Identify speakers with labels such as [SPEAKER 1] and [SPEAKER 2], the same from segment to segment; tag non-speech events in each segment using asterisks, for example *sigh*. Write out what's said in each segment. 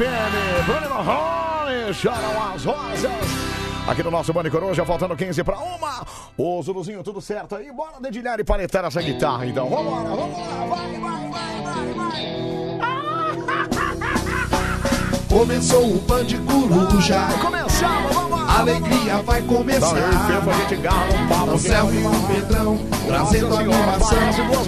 [SPEAKER 1] FM. Bruno Rony, choram as rosas. Aqui no nosso Band Coruja, faltando 15 para uma. Ô, Zuluzinho, tudo certo aí? Bora dedilhar e paletar essa guitarra, então. Vambora, lá. Vai, vai, vai, vai, vai.
[SPEAKER 2] Começou o Band Coruja. Alegria vai começar. Anselmo e o Pedrão, trazendo animação.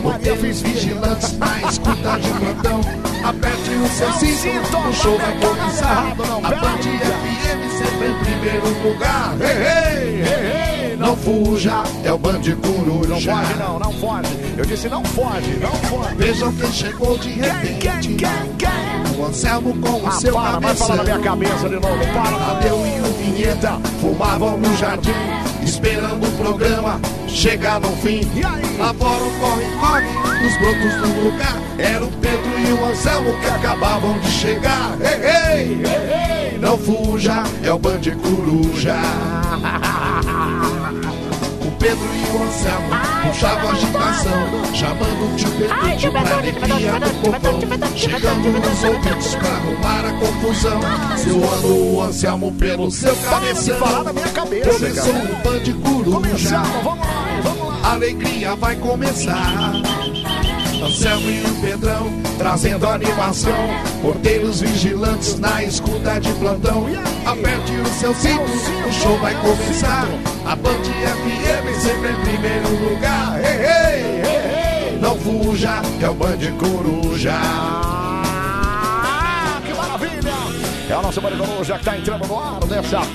[SPEAKER 2] Hotéis vigilantes na escuta de plantão. Aperte o seu cinto, o show vai começar. A Band FM sempre em primeiro lugar. Hey, hey, hey, hey. Não fuja, é o Band Coruja.
[SPEAKER 1] Não foge, não, não foge. Eu disse não foge, não foge.
[SPEAKER 2] Vejam quem chegou de repente.
[SPEAKER 1] quem, quem, quem?
[SPEAKER 2] O Anselmo com o
[SPEAKER 1] Ah,
[SPEAKER 2] seu
[SPEAKER 1] para, vai falar na minha cabeça de novo. Para,
[SPEAKER 2] Tadeu e o Vinheta fumavam no jardim, esperando o programa chegar no fim.
[SPEAKER 1] E aí?
[SPEAKER 2] Lá fora o corre-corre dos brotos do lugar. Era o Pedro e o Anselmo que acabavam de chegar. Ei, ei, ei, ei, não fuja, é o Band Coruja. *laughs* Pedro e o Anselmo puxavam agitação, chamando o tio Pedro pra alegria do povão. Chegando nos ouvidos pra arrumar a confusão, zoando o Anselmo pelo seu
[SPEAKER 1] de
[SPEAKER 2] cabeção. Começou
[SPEAKER 1] cara.
[SPEAKER 2] o Band Coruja.
[SPEAKER 1] Começamos, vamos lá, vamos lá.
[SPEAKER 2] A alegria vai começar. Anselmo e o Pedrão, trazendo animação. Porteiros vigilantes na escuta de plantão. Aperte o seu cinto, o show vai começar. A Band FM sempre em primeiro lugar. Ei, ei, ei, Não fuja, é o Band Coruja.
[SPEAKER 1] Ah, que maravilha! É o nosso Band Coruja que está entrando no ar. nessa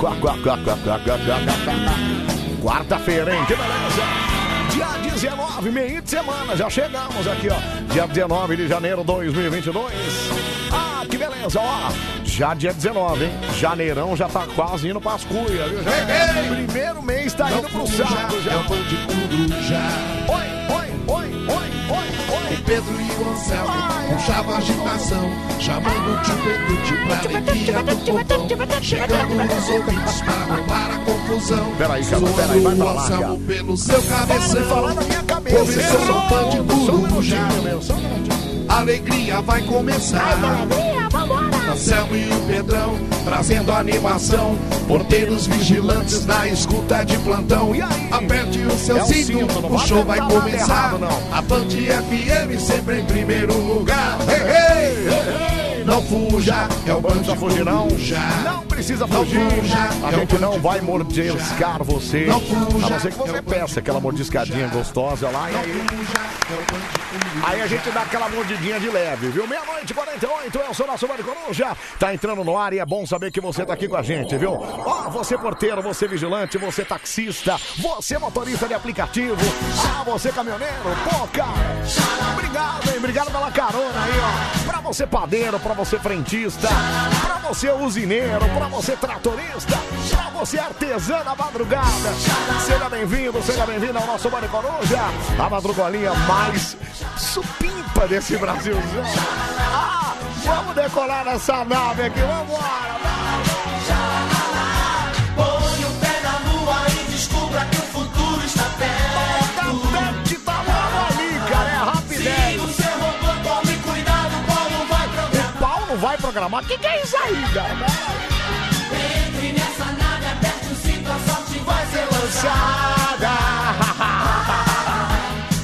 [SPEAKER 1] Quarta-feira, hein? Que beleza! Dia 19, meio de semana, já chegamos aqui, ó. Dia 19 de janeiro de 2022. Ah, que beleza, ó. Já dia 19, hein? Janeirão já tá quase indo pras cuias, viu? Já,
[SPEAKER 2] Ei, ei!
[SPEAKER 1] primeiro mês tá indo pro saco já. oi, oi, oi, oi,
[SPEAKER 2] O. Pedro e o Anselmo puxavam a agitação, chamando o tio Pedro de pra alegria do povão, chegando nos ouvidos pra arrumar a confusão.
[SPEAKER 1] Peraí, cara, peraí, vai pra
[SPEAKER 2] o
[SPEAKER 1] lá, cara.
[SPEAKER 2] pelo seu
[SPEAKER 1] Para
[SPEAKER 2] cabeção.
[SPEAKER 1] falar na minha cabeça.
[SPEAKER 2] A alegria vai começar. Anselmo e o Pedrão trazendo animação. Porteiros vigilantes na escuta de plantão.
[SPEAKER 1] E aí?
[SPEAKER 2] Aperte o seu
[SPEAKER 1] É o
[SPEAKER 2] cinto, o
[SPEAKER 1] vai
[SPEAKER 2] show vai
[SPEAKER 1] apertar nada
[SPEAKER 2] começar.
[SPEAKER 1] errado, não.
[SPEAKER 2] A Band FM sempre em primeiro lugar. Ei, ei, ei, não fuja, é o Band
[SPEAKER 1] Precisa fugir, não. Não precisa
[SPEAKER 2] Não
[SPEAKER 1] fugir.
[SPEAKER 2] fuja,
[SPEAKER 1] A
[SPEAKER 2] é
[SPEAKER 1] gente não
[SPEAKER 2] Band
[SPEAKER 1] vai mordiscar você.
[SPEAKER 2] Não fuja,
[SPEAKER 1] A não ser que
[SPEAKER 2] é
[SPEAKER 1] você
[SPEAKER 2] Band
[SPEAKER 1] peça aquela mordiscadinha gostosa lá. E
[SPEAKER 2] Não
[SPEAKER 1] aí,
[SPEAKER 2] é
[SPEAKER 1] aí a gente dá aquela mordidinha de leve, viu? Meia-noite, 48, eu sou o nosso Mário Coruja. Tá entrando no ar e é bom saber que você tá aqui com a gente, viu? Ó, você porteiro, você vigilante, você taxista, você motorista de aplicativo, ah, você caminhoneiro, pô, cara. Obrigado, hein? Obrigado pela carona aí, ó. Pra você padeiro, pra você frentista, pra você usineiro, pra você tratorista, pra você artesã da madrugada. Seja bem-vindo, seja bem-vindo ao nosso Mário Coruja. A madrugolinha mais supimpa desse Brasilzão. Ah, vamos decolar nessa nave aqui, vambora.
[SPEAKER 3] Põe O que,
[SPEAKER 1] que é isso aí, galera?
[SPEAKER 3] Entre nessa nave, aperte o cinto, a sorte vai ser lançada. *laughs*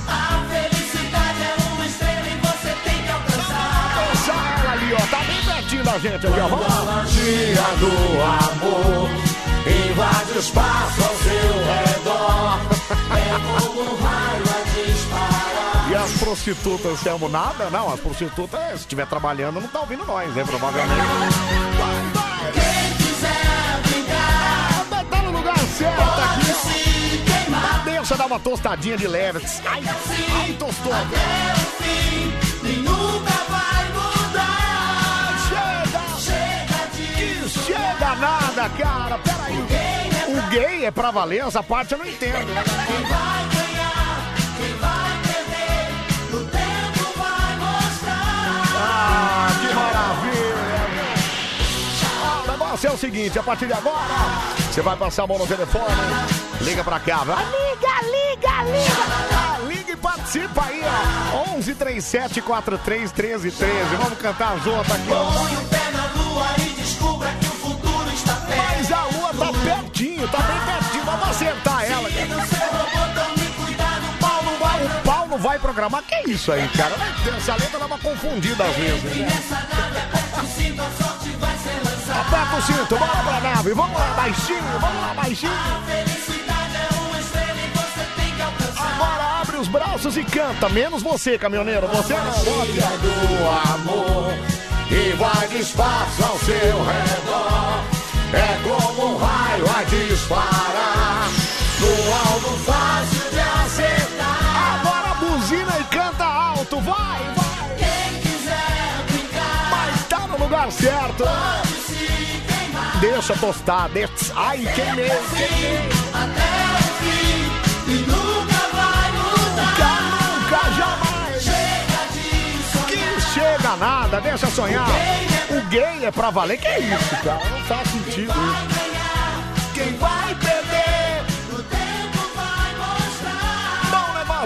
[SPEAKER 3] A felicidade é uma estrela e você tem que alcançar.
[SPEAKER 1] Olha ela ali, ó. Tá bem pertinho da gente ali, ó. Quando a magia do amor invade o espaço ao seu redor.
[SPEAKER 3] É como um raio
[SPEAKER 1] prostitutas, temos nada? Não, as prostitutas, se estiver trabalhando, não tá ouvindo nós, né? Provavelmente.
[SPEAKER 3] Quem quiser brincar,
[SPEAKER 1] Tá- no lugar certo aqui. Deixa dar uma tostadinha de leve. Ai, ai, tostou.
[SPEAKER 3] Até o fim, e nunca vai mudar.
[SPEAKER 1] Chega!
[SPEAKER 3] Chega de
[SPEAKER 1] Chega nada, cara. Peraí.
[SPEAKER 3] é
[SPEAKER 1] O gay é pra valer? Essa parte eu não entendo.
[SPEAKER 3] Quem vai
[SPEAKER 1] negócio é o seguinte, a partir de agora, você vai passar a mão no telefone, liga pra cá, vai. Liga, liga, liga! Liga e participa aí, ó. 11 37 43 13 13. Vamos cantar as outras aqui, ó.
[SPEAKER 3] Põe o pé na lua e descubra que o futuro está
[SPEAKER 1] perto. Mas a lua tá pertinho, tá bem pertinho. Vamos acertar ela, Aqui. vai programar. Que isso aí, cara? Essa letra dava confundida às vezes. Né? Aperta o cinto, bora pra nave. Vamos lá, baixinho, vamos lá, baixinho. Agora abre os braços e canta. Menos você, caminhoneiro. Você não. Olha do amor e vai despacio ao seu redor. É como um raio a disparar. No alto fácil de acertar. Agora buzina e canta alto. Vai, vai.
[SPEAKER 3] Quem quiser brincar,
[SPEAKER 1] Mas tá no lugar certo.
[SPEAKER 3] pode.
[SPEAKER 1] Deixa tostar. Deixa... Ai, queimei, queimei.
[SPEAKER 3] Até o fim nunca vai mudar.
[SPEAKER 1] Jamais.
[SPEAKER 3] Chega
[SPEAKER 1] Que chega nada, deixa sonhar. O gay é pra valer. Que isso, cara? Não faz sentido.
[SPEAKER 3] Quem vai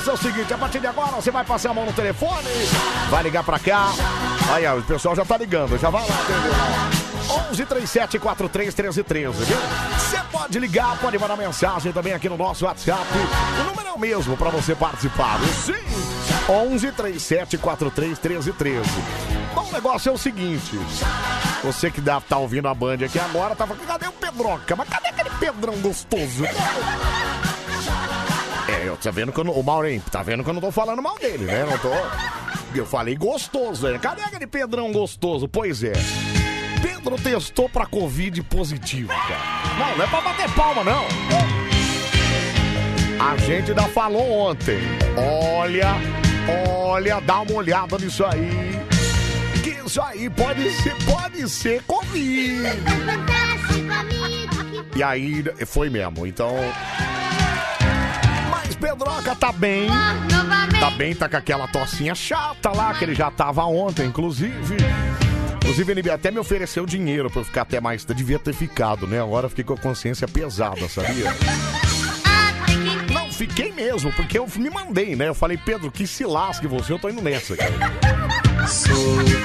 [SPEAKER 1] Negócio é o seguinte, a partir de agora você vai passar a mão no telefone, vai ligar pra cá. Aí, ó, o pessoal já tá ligando, já vai lá, entendeu? 11 37 43 13 13, viu? Você pode ligar, pode mandar mensagem também aqui no nosso WhatsApp. O número é o mesmo pra você participar, viu? Sim! 11 37 43 13 13. Bom, o negócio é o seguinte. Você que deve tá ouvindo a Band aqui agora, tava cadê o Pedroca? Mas cadê aquele Pedrão gostoso? É, tá vendo que eu não, o Maureen, tá vendo que eu não tô falando mal dele, né? Não tô. Eu falei gostoso, né? Cadê aquele Pedrão gostoso? Pois é. Pedro testou pra Covid positivo, cara. Não, não é pra bater palma, não. A gente ainda falou ontem. Olha, olha, dá uma olhada nisso aí. Que isso aí pode ser, pode ser Covid. *laughs* E aí, foi mesmo. Então. Pedroca tá bem. Tá bem, tá com aquela tocinha chata lá, que ele já tava ontem, inclusive. Inclusive, ele até me ofereceu dinheiro pra eu ficar até mais. Devia ter ficado, né? Agora eu fiquei com a consciência pesada, sabia? *laughs* Não, fiquei mesmo, porque eu me mandei, né? Eu falei, Pedro, que se lasque você, eu tô indo nessa, cara.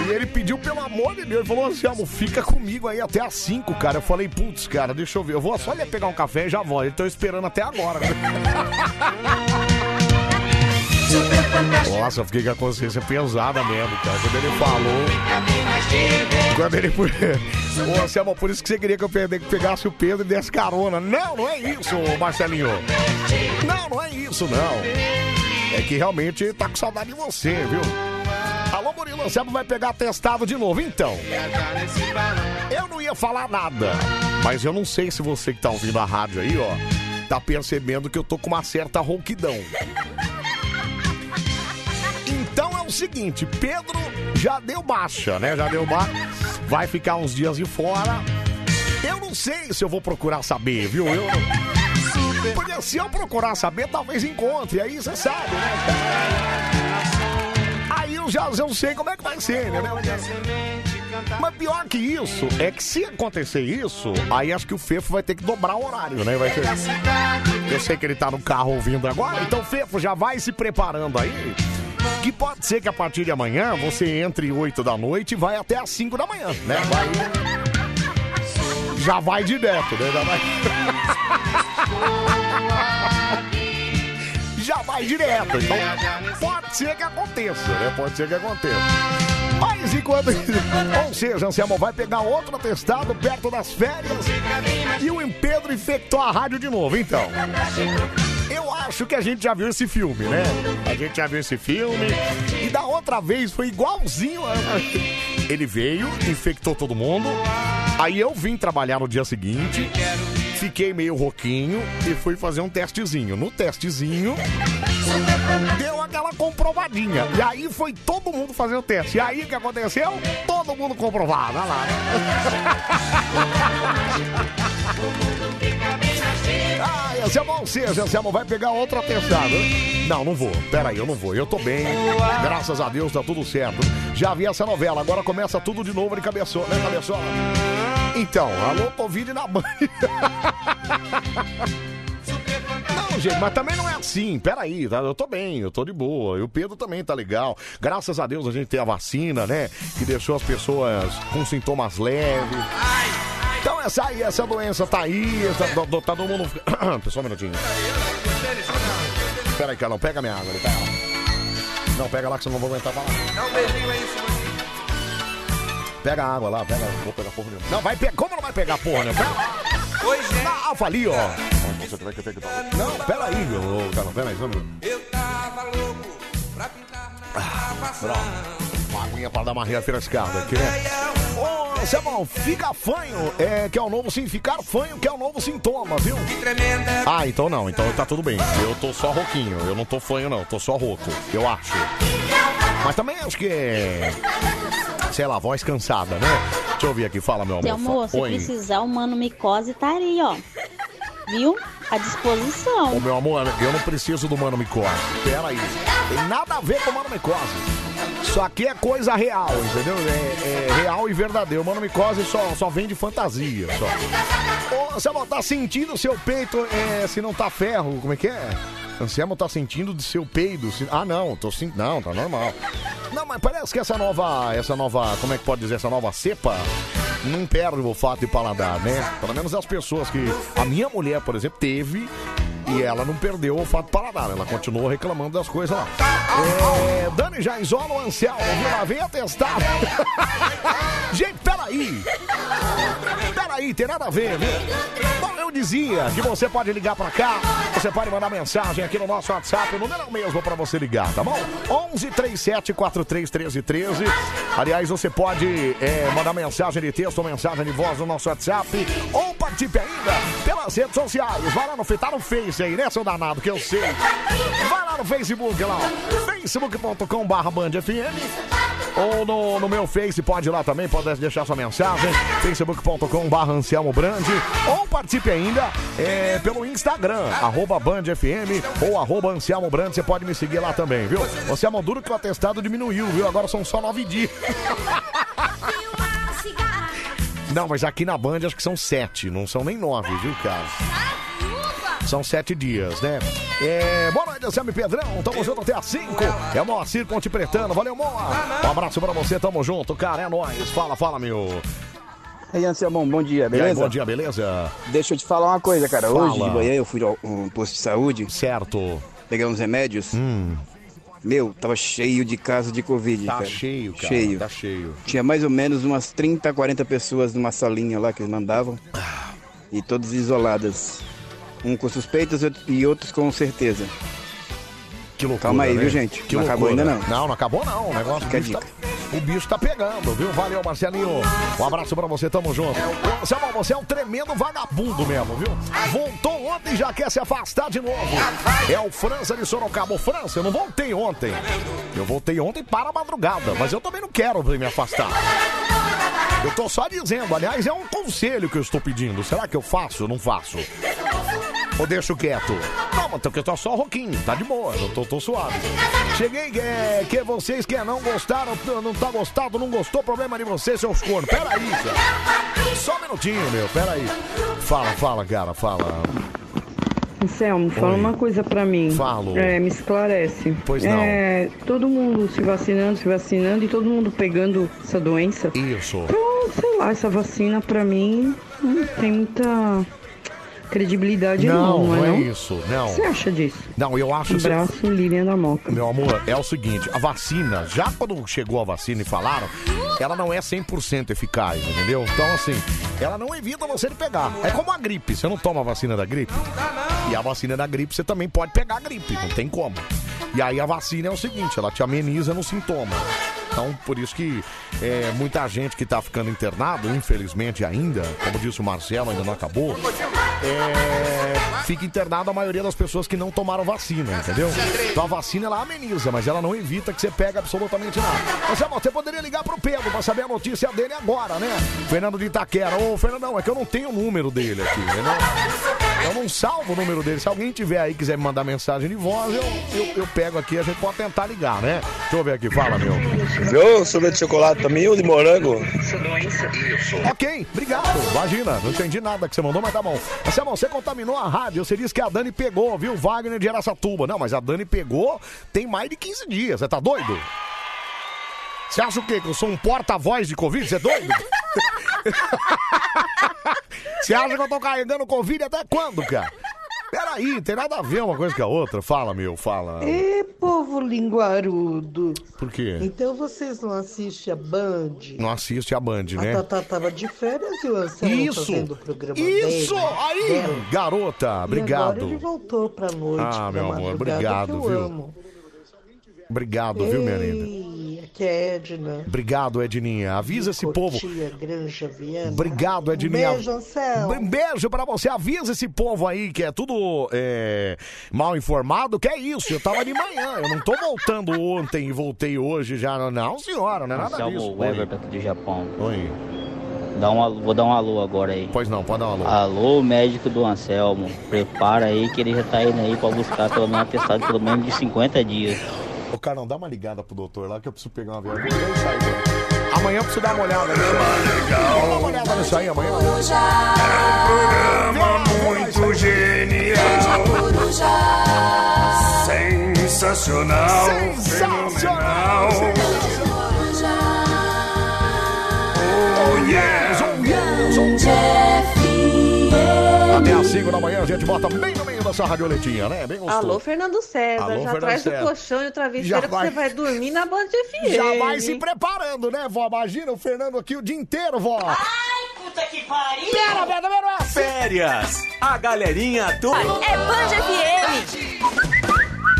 [SPEAKER 1] E ele pediu, pelo amor de Deus, falou assim, amor, fica comigo aí até às 5, cara. Eu falei, putz, cara, deixa eu ver. Eu vou só ali pegar um café e já volto. Ele tô esperando até agora. Nossa, eu fiquei com a consciência pesada mesmo, cara. Quando ele falou. Quando ele. Ô, Selma, por isso que você queria que eu pe- pegasse o Pedro e desse carona. Não, não é isso, Marcelinho. Não, não é isso, não. É que realmente tá com saudade de você, viu? Alô, Murilo, Anselmo vai pegar testado de novo. Então, eu não ia falar nada, mas eu não sei se você que tá ouvindo a rádio aí, ó, tá percebendo que eu tô com uma certa rouquidão. Então é o seguinte, Pedro já deu baixa, né? Já deu baixa. Vai ficar uns dias de fora. Eu não sei se eu vou procurar saber, viu? Eu Porque se eu procurar saber, talvez encontre. Aí você sabe, né? Já eu sei como é que vai ser, né? Mas pior que isso, é que se acontecer isso, aí acho que o Fefo vai ter que dobrar o horário, né? Vai ter... Eu sei que ele tá no carro ouvindo agora, então Fefo já vai se preparando aí. Que pode ser que a partir de amanhã você entre 8 da noite e vai até às 5 da manhã, né? Vai... Já vai direto, né? Já vai. *laughs* Já vai direto. Então pode ser que aconteça, né? Pode ser que aconteça. Mas enquanto. Ou seja, Anselmo vai pegar outro atestado perto das férias e o Pedro infectou a rádio de novo, então. Eu acho que a gente já viu esse filme, né? A gente já viu esse filme. E da outra vez foi igualzinho. Ele veio, infectou todo mundo. Aí eu vim trabalhar no dia seguinte. Fiquei meio rouquinho e fui fazer um testezinho. No testezinho, deu aquela comprovadinha. E aí foi todo mundo fazer o teste. E aí o que aconteceu? Todo mundo comprovado. Olha lá. *laughs* Anselmo, Anselmo vai pegar outro atestado. Não, não vou. Pera aí, eu não vou. Eu tô bem. Graças a Deus tá tudo certo. Já vi essa novela, agora começa tudo de novo de cabeçola, né, cabeçola? Então, alô, Covid na banha. *laughs* Não, gente, mas também não é assim. Peraí, tá? Eu tô bem, eu tô de boa. E o Pedro também tá legal. Graças a Deus a gente tem a vacina, né? Que deixou as pessoas com sintomas leves. Então essa aí, essa doença tá aí, tá, tá, tá todo mundo. Só *coughs* um minutinho. Pera aí, cara, não pega minha água, ali, pega. Não, pega lá que senão eu não vou aguentar falar.
[SPEAKER 4] Dá um beijinho aí, Simone.
[SPEAKER 1] Pega a água lá, pega. Vou pegar porra nenhuma. Não, vai pegar. Como não vai pegar porra, né?
[SPEAKER 4] Oi, gente.
[SPEAKER 1] Na Alfa ali, ó. Você vai ter que pegar. Não, pera aí, meu. Cara, pera aí, só um minuto.
[SPEAKER 4] Eu tava louco pra pintar na gravação.
[SPEAKER 1] Uma aguinha pra dar uma refrescada aqui, né? Ô, Samuel, fica fanho, é, que é o novo sim, ficar fanho, que é o novo sintoma, viu?
[SPEAKER 4] Que tremenda.
[SPEAKER 1] Ah, então não, então tá tudo bem. Eu tô só rouquinho, eu não tô fanho não, tô só rouco, eu acho. Mas também acho que é, sei lá, voz cansada, né? Deixa eu ouvir aqui, fala meu amor.
[SPEAKER 5] Seu amor, se
[SPEAKER 1] Oi.
[SPEAKER 5] precisar, o Mano Micose tá aí, ó. Viu? À disposição.
[SPEAKER 1] Ô meu amor, eu não preciso do Mano Micose. Pera aí. Tem nada a ver com o Mano Micose. Isso aqui é coisa real, entendeu? É, é real e verdadeiro. Mano Micose só, só vem de fantasia. Só. Ô, Anselmo, tá sentindo o seu peito é, se não tá ferro? Como é que é? Anselmo tá sentindo de seu peido? se- Ah, não, tô sentindo. Não, tá normal. Não, mas parece que essa nova. Essa nova. Como é que pode dizer? Essa nova cepa não perde o olfato e paladar, né? Pelo menos as pessoas que. A minha mulher, por exemplo, teve teve e ela não perdeu o olfato e paladar. Ela continuou reclamando das coisas lá. É, Dani já isola o Anselmo, viu? Lá vem atestar. *laughs* Gente, peraí. Peraí, tem nada a ver, viu? Bom, eu dizia que você pode ligar pra cá, você pode mandar mensagem aqui no nosso WhatsApp, o número é o mesmo pra você ligar, tá bom? 11 37 43 13 13. Aliás, você pode é, mandar mensagem de texto ou mensagem de voz no nosso WhatsApp ou participe ainda pelas redes sociais. Vai lá no, tá no Face aí, né, seu danado, que eu sei. Vai lá no Facebook, lá, ó. facebook.com barra Band FM. Ou no, no meu Face, pode ir lá também, pode deixar sua mensagem. facebook.com barra Anselmo Brandi. Ou participe ainda é, pelo Instagram, arroba Band FM ou arroba Anselmo Brandi. Você pode me seguir lá também, viu? Anselmo, duro que o atestado diminuiu, viu? Agora são só nove dias. Não, mas aqui na Band acho que são sete, não são nem nove, viu, cara? São sete dias, né? É, boa noite, e Pedrão. Tamo junto até às cinco. É o Moacir Ponte Pretano. Valeu, Moa. Um abraço pra você, tamo junto, cara. É nóis. Fala, fala, meu.
[SPEAKER 6] Aí, Anselmão, bom dia,
[SPEAKER 1] E aí,
[SPEAKER 6] beleza?
[SPEAKER 1] bom dia, beleza?
[SPEAKER 6] Deixa eu te falar uma coisa, cara. Hoje
[SPEAKER 1] Fala.
[SPEAKER 6] de manhã eu fui ao um posto de saúde.
[SPEAKER 1] Certo.
[SPEAKER 6] Pegar uns remédios.
[SPEAKER 1] Hum.
[SPEAKER 6] Meu, tava cheio de casos de Covid,
[SPEAKER 1] Tá
[SPEAKER 6] cara.
[SPEAKER 1] cheio, cara.
[SPEAKER 6] Cheio.
[SPEAKER 1] Tá cheio.
[SPEAKER 6] Tinha mais ou menos umas 30, 40 pessoas numa salinha lá que eles mandavam. E todas isoladas. Um com suspeitas e outros com certeza.
[SPEAKER 1] Que loucura,
[SPEAKER 6] Calma aí,
[SPEAKER 1] né?
[SPEAKER 6] viu, gente?
[SPEAKER 1] Que
[SPEAKER 6] não acabou
[SPEAKER 1] loucura.
[SPEAKER 6] ainda não.
[SPEAKER 1] Não, não acabou não. O negócio
[SPEAKER 6] Fica a
[SPEAKER 1] bicho,
[SPEAKER 6] dica.
[SPEAKER 1] tá, o bicho tá pegando, viu? Valeu, Marcelinho. Um abraço pra você, tamo junto. Samuel, você é um tremendo vagabundo mesmo, viu? Voltou ontem e já quer se afastar de novo. É o França de Sorocaba. França, eu não voltei ontem. Eu voltei ontem para a madrugada, mas eu também não quero me afastar. Eu tô só dizendo, aliás, é um conselho que eu estou pedindo. Será que eu faço ou não faço? Ou deixo quieto? Não, mas porque eu tô só roquinho, tá de boa, eu tô, tô suave. Cheguei, é, que vocês que não gostaram, não tá gostado, não gostou, problema de vocês, seus cornos. Pera aí, cara. Só um minutinho, meu, pera aí. Fala, fala, cara, fala.
[SPEAKER 7] Anselmo, fala
[SPEAKER 1] Oi.
[SPEAKER 7] uma coisa pra mim.
[SPEAKER 1] Falo.
[SPEAKER 7] É, me esclarece.
[SPEAKER 1] Pois não.
[SPEAKER 7] É, todo mundo se vacinando, se vacinando e todo mundo pegando essa doença.
[SPEAKER 1] Isso.
[SPEAKER 7] Então, sei lá, essa vacina pra mim não tem muita credibilidade não,
[SPEAKER 1] Não,
[SPEAKER 7] não, é
[SPEAKER 1] é
[SPEAKER 7] não?
[SPEAKER 1] isso,
[SPEAKER 7] O
[SPEAKER 1] não.
[SPEAKER 7] que você acha disso?
[SPEAKER 1] Não, eu acho...
[SPEAKER 7] Um abraço, Lilian da Moca.
[SPEAKER 1] Meu amor, é o seguinte, a vacina, já quando chegou a vacina e falaram, ela não é 100% eficaz, entendeu? Então, assim, ela não evita você de pegar. É como a gripe, você não toma a vacina da gripe? E a vacina da gripe, você também pode pegar a gripe, não tem como. E aí a vacina é o seguinte, ela te ameniza no sintoma. Então, por isso que é, muita gente que tá ficando internado, infelizmente ainda, como disse o Marcelo, ainda não acabou, é, fica internado a maioria das pessoas que não tomaram vacina, entendeu? Então a vacina ela ameniza, mas ela não evita que você pegue absolutamente nada. Samuel, você poderia ligar pro Pedro pra saber a notícia dele agora, né? Fernando de Itaquera. Ô, Fernandão, é que eu não tenho o número dele aqui, entendeu? Eu não salvo o número dele. Se alguém tiver aí quiser me mandar mensagem de voz, eu, eu, eu pego aqui, a gente pode tentar ligar, né? Deixa eu ver aqui, fala, meu.
[SPEAKER 8] Viu? Sorvete de chocolate também ou de morango?
[SPEAKER 1] Ok, obrigado. Imagina, não entendi nada que você mandou, mas tá bom. Marcelo, você contaminou a rádio, você disse que a Dani pegou, viu? Wagner de Aracatuba. Não, mas a Dani pegou tem mais de 15 dias. Você tá doido? Você acha o quê? Que eu sou um porta-voz de Covid? Você é doido? *laughs* Você acha que eu tô carregando Covid até quando, cara? Peraí, tem nada a ver uma coisa com a outra. Fala, meu, fala.
[SPEAKER 9] Ê, povo linguarudo.
[SPEAKER 1] Por quê?
[SPEAKER 9] Então vocês não assistem a Band?
[SPEAKER 1] Não assiste a Band,
[SPEAKER 9] A
[SPEAKER 1] né?
[SPEAKER 9] Tatá tava de férias e o Anselmo
[SPEAKER 1] Isso!
[SPEAKER 9] fazendo o programa
[SPEAKER 1] Isso!
[SPEAKER 9] dele,
[SPEAKER 1] Aí,
[SPEAKER 9] dela.
[SPEAKER 1] garota,
[SPEAKER 9] E agora
[SPEAKER 1] obrigado.
[SPEAKER 9] ele voltou pra noite,
[SPEAKER 1] Ah,
[SPEAKER 9] pra
[SPEAKER 1] meu amor,
[SPEAKER 9] madrugada,
[SPEAKER 1] obrigado,
[SPEAKER 9] que eu
[SPEAKER 1] viu?
[SPEAKER 9] amo.
[SPEAKER 1] Obrigado, viu, minha linda?
[SPEAKER 9] Aqui é Edna.
[SPEAKER 1] Obrigado, Edninha. Avisa esse povo.
[SPEAKER 9] Granja Viana.
[SPEAKER 1] Obrigado,
[SPEAKER 9] Um
[SPEAKER 1] Edninha.
[SPEAKER 9] beijo, Anselmo.
[SPEAKER 1] Um beijo pra você. Avisa esse povo aí que é tudo é, mal informado, que é isso. Eu tava de manhã. Eu não tô voltando ontem e voltei hoje já. Não, senhora, não é nada
[SPEAKER 10] Anselmo,
[SPEAKER 1] disso.
[SPEAKER 10] Everton do Japão.
[SPEAKER 1] Oi.
[SPEAKER 10] Dá um, alô- vou dar um alô agora aí.
[SPEAKER 1] Pois não, pode dar um alô.
[SPEAKER 10] Alô, médico do Anselmo. Prepara aí que ele já tá indo aí pra buscar pelo menos atestado pelo menos de 50 dias.
[SPEAKER 1] Ô, Carlão, dá uma ligada pro doutor lá que eu preciso pegar uma viagem. Cara. Amanhã eu preciso dar uma olhada nisso aí. Vamos dar uma olhada nisso aí amanhã.
[SPEAKER 2] Programa muito genial. Sensacional. Fenomenal. Oh yeah.
[SPEAKER 1] Até às 5 da manhã a gente bota bem no meio dessa radioletinha, né? Bem gostoso.
[SPEAKER 11] Alô, Fernando César.
[SPEAKER 1] Alô,
[SPEAKER 11] já
[SPEAKER 1] Fernando
[SPEAKER 11] traz
[SPEAKER 1] César.
[SPEAKER 11] o colchão e o travesseiro que
[SPEAKER 1] vai-
[SPEAKER 11] você vai dormir na Band FM.
[SPEAKER 1] Já vai se preparando, né, vó? Imagina o Fernando aqui o dia inteiro, vó.
[SPEAKER 3] Puta que pariu!
[SPEAKER 1] Pera, pera, pera.
[SPEAKER 12] Férias. A galerinha do...
[SPEAKER 3] É Band FM!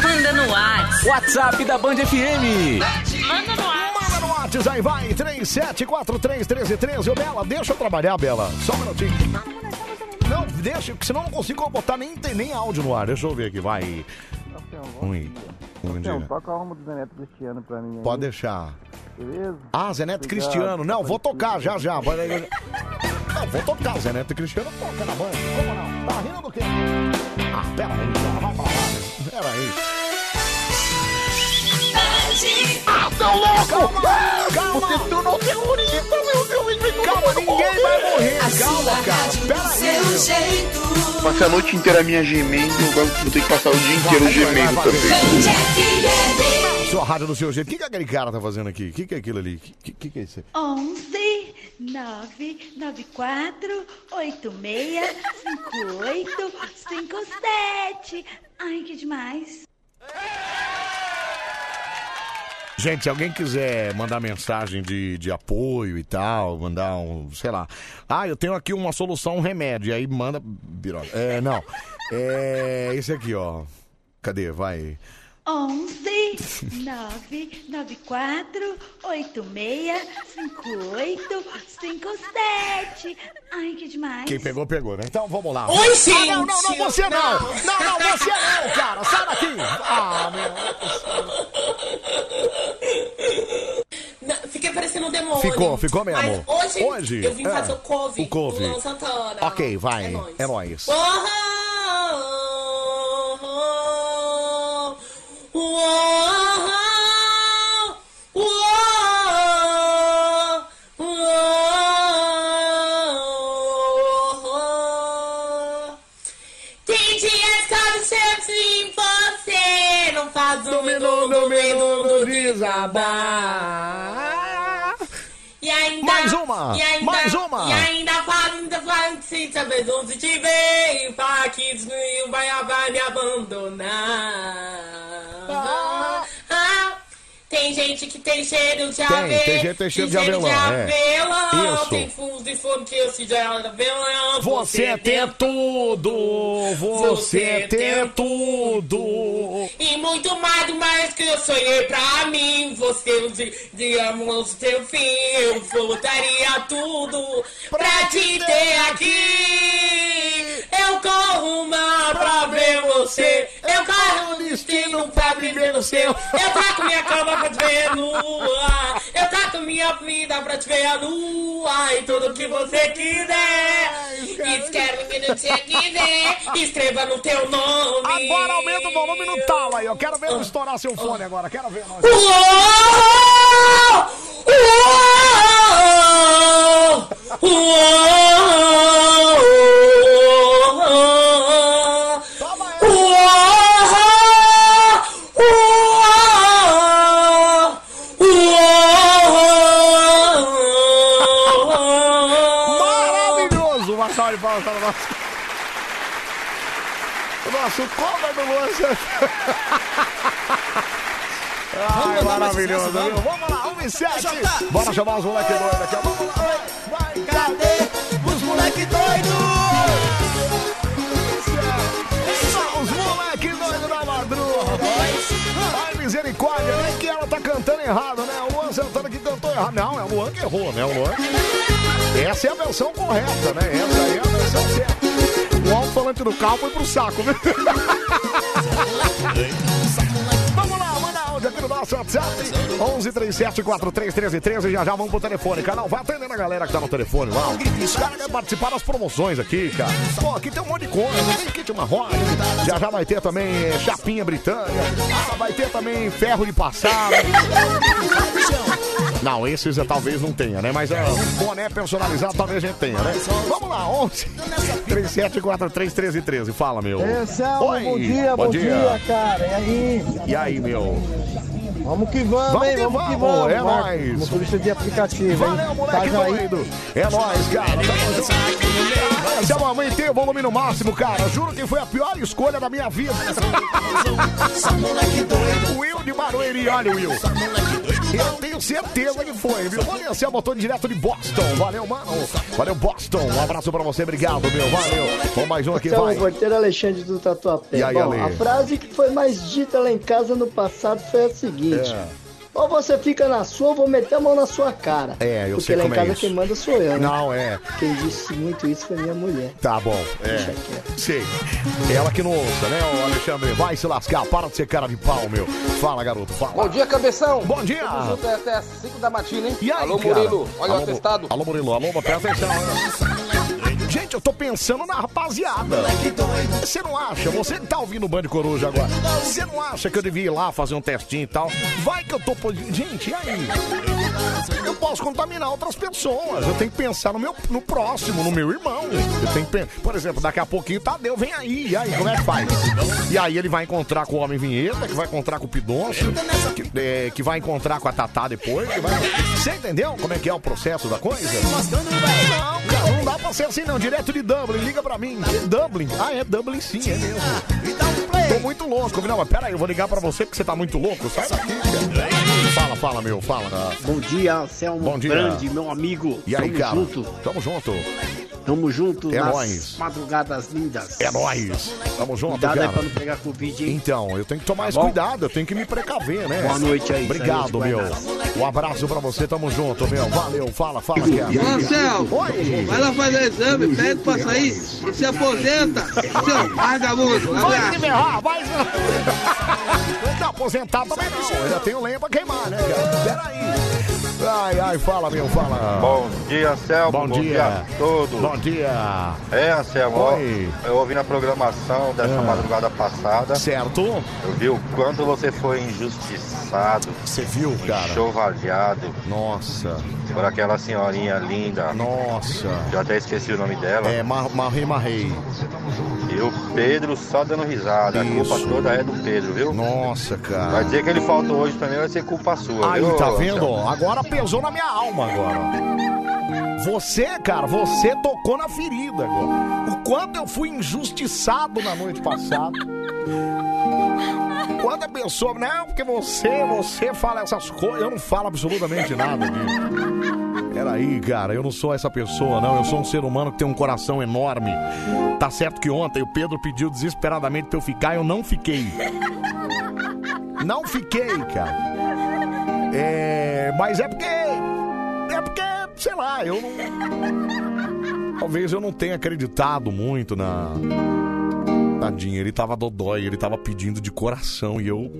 [SPEAKER 3] Manda no WhatsApp.
[SPEAKER 12] WhatsApp da Band FM.
[SPEAKER 3] Manda no WhatsApp.
[SPEAKER 1] Manda no WhatsApp aí, vai. 37431313. Ô, Bela, deixa eu trabalhar, Bela. Só um minutinho. Não, deixa, porque senão eu não consigo botar nem, nem áudio no ar. Deixa eu ver aqui, vai. Ui. Um dia.
[SPEAKER 6] toca a alma do Zeneto Cristiano pra mim. aí,
[SPEAKER 1] Pode deixar.
[SPEAKER 6] Beleza?
[SPEAKER 1] Ah, Zé Neto
[SPEAKER 6] Obrigado.
[SPEAKER 1] Cristiano. Não, vou tocar já, já. Vai- Não, vou tocar. Zé Neto Cristiano toca na banda. Como não? Tá rindo do quê? Ah, pera aí, cara. Vai pra lá. Pera aí. Ah, tão louco! Calma! Você tornou terrorista, meu Deus! Calma, ninguém vai morrer! Calma, cara! Pera aí! meu.
[SPEAKER 13] Passei a noite inteira minha gemendo, agora vou ter que passar o dia inteiro
[SPEAKER 1] Vai, vai,
[SPEAKER 13] gemendo
[SPEAKER 1] vai, vai.
[SPEAKER 13] também.
[SPEAKER 1] Sua rádio do seu jeito. O que, que aquele cara tá fazendo aqui? O que, que é aquilo ali? O que, que, que é isso?
[SPEAKER 14] 11 9 94 86 58 57. Ai, que demais.
[SPEAKER 1] Gente, se alguém quiser mandar mensagem de, de apoio e tal, mandar um, sei lá. Ah, eu tenho aqui uma solução, um remédio. Aí manda. É, não. É. Esse aqui, ó. Cadê? Vai.
[SPEAKER 14] 11 9 94 86 58 57. Ai, que demais.
[SPEAKER 1] Quem pegou, pegou, né? Então vamos lá.
[SPEAKER 14] Oi,
[SPEAKER 1] Ah, não, não, não, você não! Não, não, você não, cara! Sai daqui! Ah, meu.
[SPEAKER 15] Não, Fiquei parecendo um demônio.
[SPEAKER 1] Ficou, ficou mesmo.
[SPEAKER 15] Mas hoje,
[SPEAKER 1] Hoje,
[SPEAKER 15] eu vim
[SPEAKER 1] é,
[SPEAKER 15] fazer o couve
[SPEAKER 1] o couve.
[SPEAKER 15] do Luan Santana.
[SPEAKER 1] Ok, vai.
[SPEAKER 15] É nóis.
[SPEAKER 1] É nóis.
[SPEAKER 15] Oh, Tem dias que eu sempre em você não faz um minuto do medo desabar. E ainda,
[SPEAKER 1] Mais uma,
[SPEAKER 15] e ainda,
[SPEAKER 1] mais uma.
[SPEAKER 15] E ainda ainda fala que se talvez se te veio, fala que desviou, vai, vai me abandonar. Tem gente que tem cheiro de
[SPEAKER 1] Tem,
[SPEAKER 15] avelã.
[SPEAKER 1] tem gente que tem cheiro de avelã, é.
[SPEAKER 15] avelã.
[SPEAKER 1] Isso.
[SPEAKER 15] Tem fundo de fome que eu se já avelã.
[SPEAKER 1] Você tem tudo! Você tem tudo!
[SPEAKER 15] E muito mais do mais que eu sonhei pra mim. Você, de, de amor, teu fim. Eu voltaria tudo pra te ter aqui. Eu corro uma pra ver você. Eu corro o destino pra viver no seu. Eu trago minha cama pra te ver a lua. Eu trago minha vida pra te ver a lua. E tudo que você quiser. Escreve que não te quiser. Escreva no teu nome.
[SPEAKER 1] Agora aumenta o volume no tal aí. Eu quero ver estourar seu fone agora. Quero ver. nós.
[SPEAKER 15] Maravilhoso,
[SPEAKER 1] nosso cover do Luan Santana. *laughs* Ai, maravilhoso, viu? Vamos lá, 1 e 7. Bora chamar os moleques doidos aqui. Vamos lá, vai, vai.
[SPEAKER 3] Cadê os moleque doido?
[SPEAKER 1] São os moleques doidos da madruga. Ai, misericórdia, nem que ela tá cantando errado, né? O Luan Santana que cantou errado. Não, é o Luan que errou, né? O Luan. Essa é a versão correta, né? Essa aí é a versão certa. O alto-falante do carro foi pro saco, viu? *laughs* Vamos lá, manda áudio aqui no nosso WhatsApp. 11 37 43 13 13. Já já vamos pro telefone, canal. Vai atendendo a galera que tá no telefone lá. Os caras querem participar das promoções aqui, cara. Pô, aqui tem um monte de coisa. Tem kit marrone. Já já vai ter também eh, chapinha britânica. Ah, vai ter também ferro de passada. *laughs* Não, esses eh, talvez não tenha, né? Mas é, um boné personalizado talvez a gente tenha, né? Vamos lá, 11 37 43 13 13. Fala, meu.
[SPEAKER 16] Ei, Selma,
[SPEAKER 1] Oi,
[SPEAKER 16] bom dia, bom, dia. cara. E aí?
[SPEAKER 1] E aí, meu?
[SPEAKER 16] Vamos que vamos,
[SPEAKER 1] Vamos
[SPEAKER 16] hein?
[SPEAKER 1] que
[SPEAKER 16] Vamos que
[SPEAKER 1] vamos,
[SPEAKER 16] vamos.
[SPEAKER 1] é nóis.
[SPEAKER 16] Motorista de aplicativo,
[SPEAKER 1] Valeu,
[SPEAKER 16] hein?
[SPEAKER 1] moleque
[SPEAKER 16] Itajaí.
[SPEAKER 1] doido. É nóis, cara. Tamo junto. Essa mamãe tem o volume no máximo, cara. Juro que foi a pior escolha da minha vida. Will de Barueri, olha o Will. Eu tenho certeza que foi, viu? Olha, você botou direto de Boston. Valeu, mano. Valeu, Boston. Um abraço pra você, obrigado, meu. Valeu. Vamos mais um aqui,
[SPEAKER 17] Então,
[SPEAKER 1] vai.
[SPEAKER 17] porteiro Alexandre do Tatuapé.
[SPEAKER 1] E aí,
[SPEAKER 17] Bom,
[SPEAKER 1] Ale?
[SPEAKER 17] a frase que foi mais dita lá em casa no passado foi a seguinte:
[SPEAKER 1] É.
[SPEAKER 17] Ou você fica na sua, ou vou meter a mão na sua cara.
[SPEAKER 1] É, eu
[SPEAKER 17] Porque
[SPEAKER 1] sei
[SPEAKER 17] lá em
[SPEAKER 1] como é
[SPEAKER 17] casa
[SPEAKER 1] isso.
[SPEAKER 17] quem manda sou eu, né?
[SPEAKER 1] Não, é.
[SPEAKER 17] Quem disse muito isso foi minha mulher.
[SPEAKER 1] Tá bom, é. Sei. Ela que não ouça, né, ô Alexandre? Vai se lascar, para de ser cara de pau, meu. Fala, garoto, fala.
[SPEAKER 18] Bom dia, cabeção.
[SPEAKER 1] Bom dia.
[SPEAKER 18] Tamo junto até as 5 da matina, hein?
[SPEAKER 1] E aí,
[SPEAKER 18] Alô,
[SPEAKER 1] cara?
[SPEAKER 18] Murilo. Olha
[SPEAKER 1] Alô,
[SPEAKER 18] o atestado.
[SPEAKER 1] Alô, Murilo. Alô, presta atenção. Eu tô pensando na rapaziada. Você não acha? Você que tá ouvindo o Band Coruja agora. Você não acha que eu devia ir lá fazer um testinho e tal? Vai que eu tô... Gente, e aí? Eu posso contaminar outras pessoas. Eu tenho que pensar no meu no próximo, no meu irmão. Eu tenho que pen- Por exemplo, daqui a pouquinho Tadeu vem aí. E aí, como é que faz? E aí ele vai encontrar com o Homem Vinheta, que vai encontrar com o Pidoncio, que, é, que vai encontrar com a Tatá depois. vai- Você entendeu como é que é o processo da coisa? Não, não dá pra ser assim não. Direto de Dublin, liga pra mim. Dublin? Ah, é Dublin sim, é mesmo. Tô muito louco. Não, mas pera aí, eu vou ligar pra você porque você tá muito louco. Sai daqui. Fala, fala, meu, fala.
[SPEAKER 19] Bom dia, Anselmo
[SPEAKER 1] Bom dia.
[SPEAKER 19] Brandi, meu amigo.
[SPEAKER 1] E aí,
[SPEAKER 19] Tamo
[SPEAKER 1] cara?
[SPEAKER 19] junto.
[SPEAKER 1] Tamo junto.
[SPEAKER 19] Tamo junto
[SPEAKER 1] É
[SPEAKER 19] nas
[SPEAKER 1] nóis.
[SPEAKER 19] madrugadas lindas.
[SPEAKER 1] É nóis. Tamo junto,
[SPEAKER 19] Cuidado
[SPEAKER 1] cara.
[SPEAKER 19] aí pra não pegar Covid, hein?
[SPEAKER 1] Então, eu tenho que tomar mais
[SPEAKER 19] bom?
[SPEAKER 1] cuidado, eu tenho que me precaver, né?
[SPEAKER 19] Boa noite aí,
[SPEAKER 1] Obrigado, meu. Um abraço pra você, tamo junto, meu. Valeu, fala, fala, cara.
[SPEAKER 20] Marcelo,
[SPEAKER 1] Oi.
[SPEAKER 20] vai lá fazer exame, pede pra sair se aposenta. Seu vagabundo,
[SPEAKER 1] Vai se ferrar, vai se... *laughs* Não, aposentado também não, eu ainda tenho lenha pra queimar, né, cara? Peraí. Ai, ai, fala, meu, fala.
[SPEAKER 21] Bom dia, Anselmo.
[SPEAKER 1] Bom dia.
[SPEAKER 21] a todos.
[SPEAKER 1] Bom dia.
[SPEAKER 21] É, ó,
[SPEAKER 1] Oi.
[SPEAKER 21] eu ouvi na programação dessa
[SPEAKER 1] Ah.
[SPEAKER 21] madrugada passada.
[SPEAKER 1] Certo.
[SPEAKER 21] Eu vi o quanto você foi injustiçado.
[SPEAKER 1] Você viu, cara?
[SPEAKER 21] Enxovalhado.
[SPEAKER 1] Nossa.
[SPEAKER 21] Por aquela senhorinha linda.
[SPEAKER 1] Nossa.
[SPEAKER 21] Eu até esqueci o nome dela.
[SPEAKER 1] É, mar- marrei, marrei.
[SPEAKER 21] E o Pedro só dando risada. A culpa
[SPEAKER 1] Isso.
[SPEAKER 21] toda é do Pedro, viu?
[SPEAKER 1] Nossa, cara.
[SPEAKER 21] Vai dizer que ele faltou hoje também, vai ser culpa sua,
[SPEAKER 1] Aí,
[SPEAKER 21] viu?
[SPEAKER 1] tá vendo? Agora pesou na minha alma agora. Você, cara, você tocou na ferida agora. O quanto eu fui injustiçado na noite passada. Quando a pessoa, não, porque você, você fala essas coisas, eu não falo absolutamente nada disso. Peraí, cara, eu não sou essa pessoa, não. Eu sou um ser humano que tem um coração enorme. Tá certo que ontem o Pedro pediu desesperadamente pra eu ficar, eu não fiquei. Não fiquei, cara. É, mas é porque. É porque, sei lá, eu não. *laughs* Talvez eu não tenha acreditado muito na. Tadinho, ele tava dodói, ele tava pedindo de coração e eu. *laughs*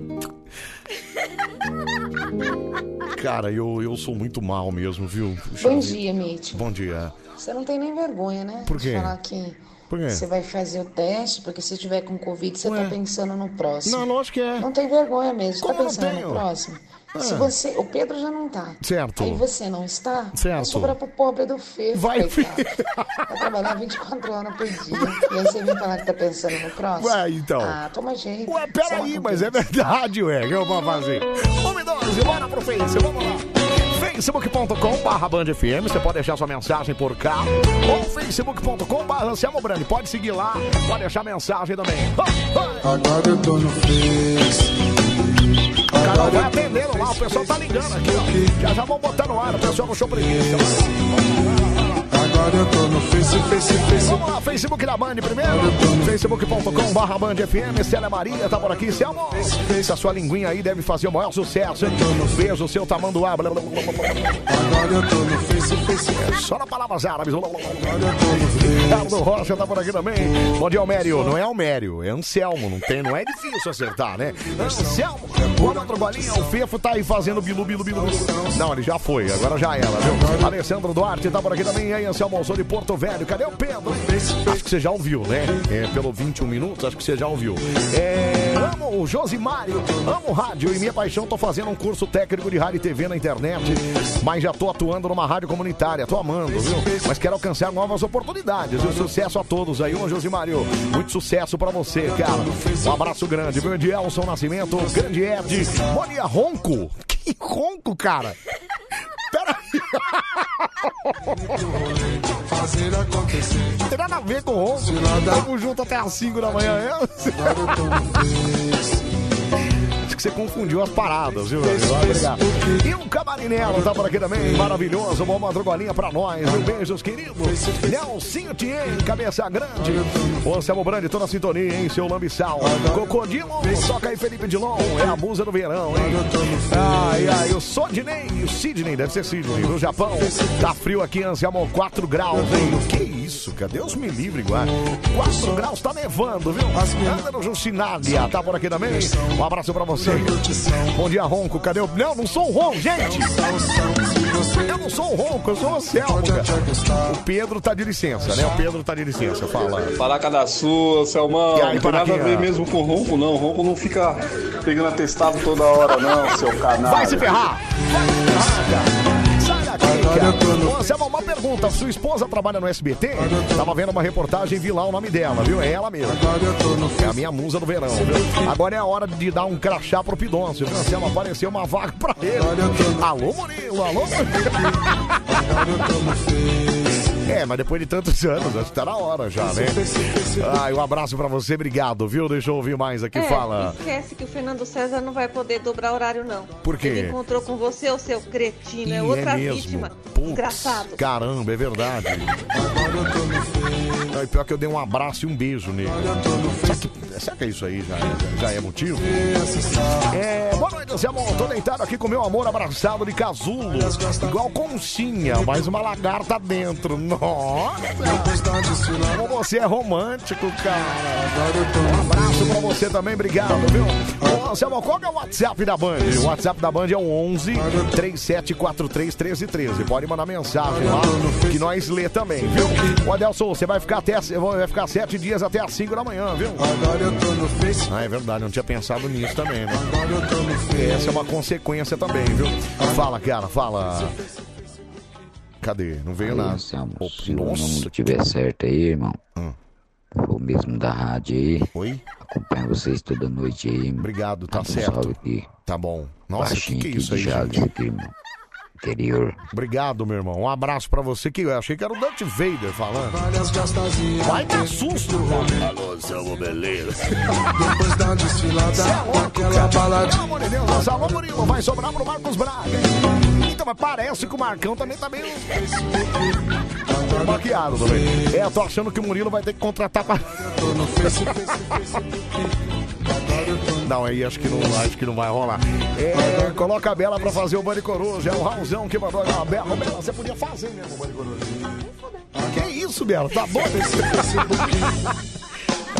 [SPEAKER 1] Cara, eu, eu sou muito mal mesmo, viu? Puxa
[SPEAKER 22] Bom
[SPEAKER 1] vida.
[SPEAKER 22] dia, Mitch.
[SPEAKER 1] Bom dia.
[SPEAKER 22] Você não tem nem vergonha, né?
[SPEAKER 1] Por quê?
[SPEAKER 22] De falar que
[SPEAKER 1] Por quê?
[SPEAKER 22] você vai fazer o teste, porque se tiver com Covid, você tá pensando no próximo.
[SPEAKER 1] Não, lógico que é.
[SPEAKER 22] Não tem vergonha mesmo,
[SPEAKER 1] Como
[SPEAKER 22] tá
[SPEAKER 1] eu não
[SPEAKER 22] pensando
[SPEAKER 1] tenho?
[SPEAKER 22] no próximo. Se
[SPEAKER 1] Ah.
[SPEAKER 22] você, o Pedro já não tá.
[SPEAKER 1] Certo.
[SPEAKER 22] Aí você não está,
[SPEAKER 1] Certo.
[SPEAKER 22] vai sobrar pro pobre do Fefo,
[SPEAKER 1] Vai,
[SPEAKER 22] coitado. Vai trabalhar 24 horas por dia. E aí você vem falar que tá pensando no próximo.
[SPEAKER 1] Ué, então.
[SPEAKER 22] Ah, toma jeito.
[SPEAKER 1] Ué, peraí, mas é verdade, ué. O que eu vou fazer? Homem 12, bora pro Face, vamos lá. facebook.com barra Band FM, você pode deixar sua mensagem por cá, ou facebook.com barra Anselmo Brandi, pode seguir lá, pode deixar mensagem também.
[SPEAKER 2] Agora eu tô no Face.
[SPEAKER 1] Carol, vai atendendo lá, o pessoal tá ligando aqui, ó. Já já vão botar no ar, o pessoal no show preguiça.
[SPEAKER 2] Agora eu tô no Face, Face, Face.
[SPEAKER 1] Vamos lá, Facebook da Band primeiro. Facebook.com barra Band FM. Célia Maria tá por aqui. Selma, essa sua linguinha aí deve fazer o maior sucesso, hein? Beijo, seu tamanduá. Blá.
[SPEAKER 2] Agora eu tô no
[SPEAKER 1] Só na palavras árabes. Ricardo Rocha tá por aqui também. Bom dia, Almério. Não é Almério, é Anselmo. Não, tem, não é difícil acertar, né? Anselmo. Boa outra bolinha. O Fefo tá aí fazendo bilu, bilu, bilu. Não, ele já foi. Agora já era, viu? Alessandro Duarte tá por aqui também. E aí, Anselmo, sou de Porto Velho. Cadê o Pedro? Acho que você já ouviu, né? É, pelo 21 minutos, acho que você já ouviu. É, amo o Josimário, amo rádio e minha paixão, tô fazendo um curso técnico de rádio e TV na internet, mas já tô atuando numa rádio comunitária, tô amando, viu? Mas quero alcançar novas oportunidades. E sucesso a todos aí, ô Josimário. Muito sucesso pra você, cara. Um abraço grande, grande Elson Nascimento, grande Ed, Monia Ronco. *laughs* Que ronco, cara?
[SPEAKER 2] Fazer acontecer.
[SPEAKER 1] Não tem nada a ver com o ronco. Tamo junto até às 5 da manhã. é? Acho que você confundiu as paradas, viu? E o Camarinelo tá por aqui também. Maravilhoso. Uma madrugolinha pra nós. viu? Beijos, queridos. Nelsinho Tien, cabeça grande. O Anselmo Brandi, toda a sintonia, hein? Seu lambiçal. Cocodilo, toca aí Felipe Dilon. É a musa do verão, hein? Ai, ai, o Sodney, o Sidney, deve ser Sidney, do Japão. Tá frio aqui, Anselmo, 4 graus, hein? Que isso, cara? Deus me livre, igual. 4 graus, tá nevando, viu? Anda no Jucinália, tá por aqui também? Um abraço pra você. Bom dia, Ronco. Cadê o. Não, não sou o Ronco, gente! Eu não sou o Ronco, eu sou o Anselmo, cara. O Pedro tá de licença, né? O Pedro tá de licença, fala.
[SPEAKER 8] Falaca da sua, Selmão.
[SPEAKER 1] E aí,
[SPEAKER 8] Não tem nada a ver mesmo com ronco, não. Ronco não fica pegando atestado toda hora, não, seu canal.
[SPEAKER 1] Vai se ferrar! Vai se ferrar, cara! Cara! Ô, Anselmo, uma pergunta. Sua esposa trabalha no SBT? Tava vendo uma reportagem vi lá o nome dela, viu? É ela mesmo. É a minha musa do verão, viu? Agora é a hora de dar um crachá pro Pidoncio, viu? Anselmo, apareceu uma vaga pra ele. Alô, Murilo, alô, Murilo. *laughs* É, mas depois de tantos *laughs* anos, acho que tá na hora já, né? Ai, um abraço pra você, obrigado, viu? Deixa eu ouvir mais aqui,
[SPEAKER 11] É,
[SPEAKER 1] fala.
[SPEAKER 11] Esquece que o Fernando César não vai poder dobrar horário, não.
[SPEAKER 1] Por quê?
[SPEAKER 11] Ele encontrou com você, o seu cretino.
[SPEAKER 1] Ih,
[SPEAKER 11] É outra
[SPEAKER 1] é mesmo?
[SPEAKER 11] vítima.
[SPEAKER 1] Putz,
[SPEAKER 11] Desgraçado.
[SPEAKER 1] Caramba, é verdade. Ai, pior que eu dei um abraço e um beijo nele. Será que, será que é isso aí já, é- já é motivo? É, boa noite, Zé Amor. Tô deitado aqui com meu amor abraçado de casulo. Igual conchinha, mas uma lagarta dentro. Nossa! Como você é romântico, cara. Um abraço pra você também, obrigado, viu? Ô, Zé Amor, qual é o WhatsApp da Band? O WhatsApp da Band é o 11 3743 1313. Pode mandar mensagem lá que nós lê também, viu? Ô, Adelson, você vai ficar até vai ficar sete dias até as 5 da manhã, viu?
[SPEAKER 2] Agora eu tô no Face.
[SPEAKER 1] Ah, é verdade, não tinha pensado nisso também, né? Essa é uma consequência também, viu? Fala, cara, fala. Cadê? Não veio nada.
[SPEAKER 23] Anselmo, se o
[SPEAKER 1] nossa,
[SPEAKER 23] número tiver certo aí, irmão.
[SPEAKER 1] Hum.
[SPEAKER 23] O mesmo da rádio aí.
[SPEAKER 1] Oi?
[SPEAKER 23] Acompanho vocês toda noite aí. irmão.
[SPEAKER 1] Obrigado, tá
[SPEAKER 23] Manda um
[SPEAKER 1] certo.
[SPEAKER 23] aqui.
[SPEAKER 1] Tá bom. Nossa, que
[SPEAKER 23] Baixinho
[SPEAKER 1] que é
[SPEAKER 23] aqui
[SPEAKER 1] isso aí, gente?
[SPEAKER 23] aqui, irmão. Interior.
[SPEAKER 1] Obrigado, meu irmão. Um abraço pra você que eu achei que era o Dante Vader falando. Vai dar susto, cara. Alô, beleza? *laughs*
[SPEAKER 2] Depois da desfilada,
[SPEAKER 1] Você é louco, cara.
[SPEAKER 2] balada.
[SPEAKER 1] Pelo amor de Deus, alô, Murilo, vai sobrar pro Marcos Braga. Então, mas parece que o Marcão também tá meio... Maquiado também. É, eu tô achando que o Murilo vai ter que contratar pra... Não, aí acho que não, acho que não vai rolar. É, coloca a Bela pra fazer o Bande Coruja. É o Raulzão que mandou Bela. Bela, você podia fazer mesmo o Bande Coruja. Que isso, Bela? Tá bom?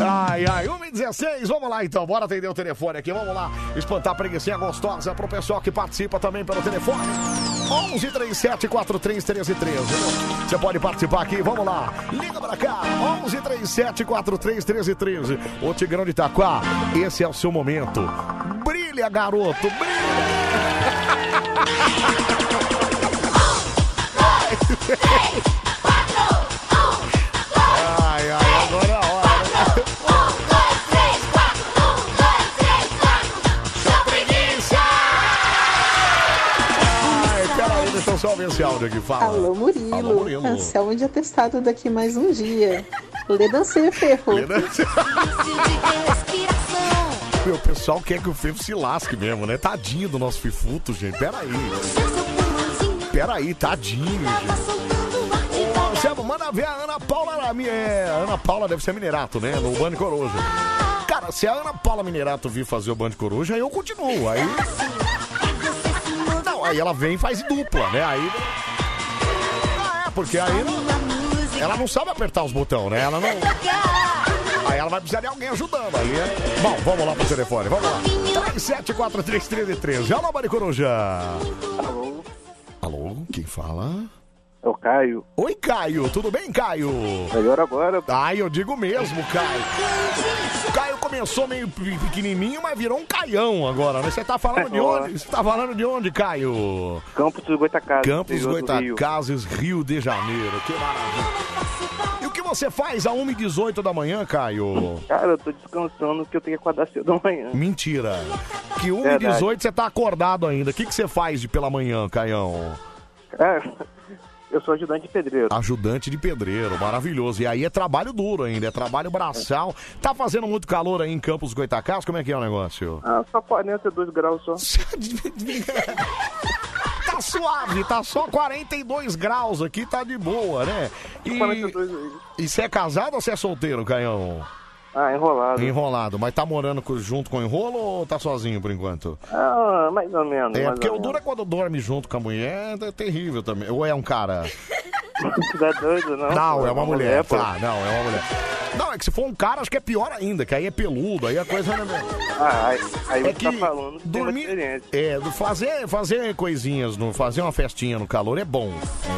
[SPEAKER 1] Ai, ai, 1h16, vamos lá então, bora atender o telefone aqui, vamos lá espantar a preguiçinha gostosa pro pessoal que participa também pelo telefone. 11 37 43 13 13. Você pode participar aqui, vamos lá. Liga pra cá, 11 37 43 13 13. O Tigrão de Itaquá, esse é o seu momento. Brilha, garoto, brilha. *laughs* Eu esse áudio aqui? Fala.
[SPEAKER 24] Alô, Murilo.
[SPEAKER 1] Alô, Murilo.
[SPEAKER 24] Anselmo de atestado daqui mais um dia. Lê dancê, ferro.
[SPEAKER 1] Meu, o pessoal quer que o Fefo se lasque mesmo, né? Tadinho do nosso Fifuto, gente. Peraí. Peraí, tadinho, gente. Manda ver a Ana Paula. na minha- É, Ana Paula deve ser Minerato, né? No Band Coruja. Cara, se a Ana Paula Minerato vir fazer o Band Coruja, aí eu continuo. Aí. Aí ela vem e faz dupla, né? Aí. Ah, é, porque aí. não- Ela não sabe apertar os botões, né? Ela não. Aí ela vai precisar de alguém ajudando. Aí é... Bom, vamos lá pro telefone, vamos lá. 37431313. Alô, Band Coruja.
[SPEAKER 25] Alô,
[SPEAKER 1] Alô, quem fala?
[SPEAKER 25] É o Caio.
[SPEAKER 1] Oi, Caio, tudo bem, Caio?
[SPEAKER 25] Melhor agora.
[SPEAKER 1] Ai, eu digo mesmo, Caio. Caio começou meio pe- pequenininho, mas virou um caião agora, né? Você tá falando de *laughs* onde? Você tá falando de onde, Caio?
[SPEAKER 25] Campos dos Goitacazes.
[SPEAKER 1] Campos
[SPEAKER 25] interior do Rio.
[SPEAKER 1] Goitacazes, Rio de Janeiro. Que maravilha. E o que você faz a 1h18 da manhã, Caio?
[SPEAKER 25] Cara, eu tô descansando porque eu tenho que acordar cedo amanhã.
[SPEAKER 1] Mentira. Que 1h18
[SPEAKER 25] Verdade.
[SPEAKER 1] você tá acordado ainda. O que, que você faz de pela manhã, Caião?
[SPEAKER 25] Cara, eu sou ajudante de pedreiro.
[SPEAKER 1] Ajudante de pedreiro, maravilhoso. E aí é trabalho duro ainda, é trabalho braçal. Tá fazendo muito calor aí em Campos dos Goitacazes? Como é que é o negócio?
[SPEAKER 25] Ah, só 42 graus só. *laughs*
[SPEAKER 1] Tá suave, tá só 42 graus aqui, tá de boa, né? E,
[SPEAKER 25] 42 aí.
[SPEAKER 1] e você é casado ou você é solteiro, Caião?
[SPEAKER 25] Ah, enrolado.
[SPEAKER 1] Enrolado, mas tá morando junto com o enrolo ou tá sozinho por enquanto?
[SPEAKER 25] Ah, mais ou menos.
[SPEAKER 1] É,
[SPEAKER 25] mais
[SPEAKER 1] porque
[SPEAKER 25] ou
[SPEAKER 1] o duro é quando dorme junto com a mulher, é terrível também. Ou é um cara? *laughs*
[SPEAKER 25] Você é doido, não?
[SPEAKER 1] Não, é uma mulher.
[SPEAKER 25] pô.
[SPEAKER 1] Tá, não, é uma mulher. Não, é que se for um cara, acho que é pior ainda, que aí é peludo, aí a coisa não é.
[SPEAKER 25] Ah, aí, aí
[SPEAKER 1] É
[SPEAKER 25] você tá
[SPEAKER 1] que
[SPEAKER 25] falando que tem uma
[SPEAKER 1] dormir-
[SPEAKER 25] experiência.
[SPEAKER 1] É, fazer, fazer coisinhas, no, fazer uma festinha no calor é bom.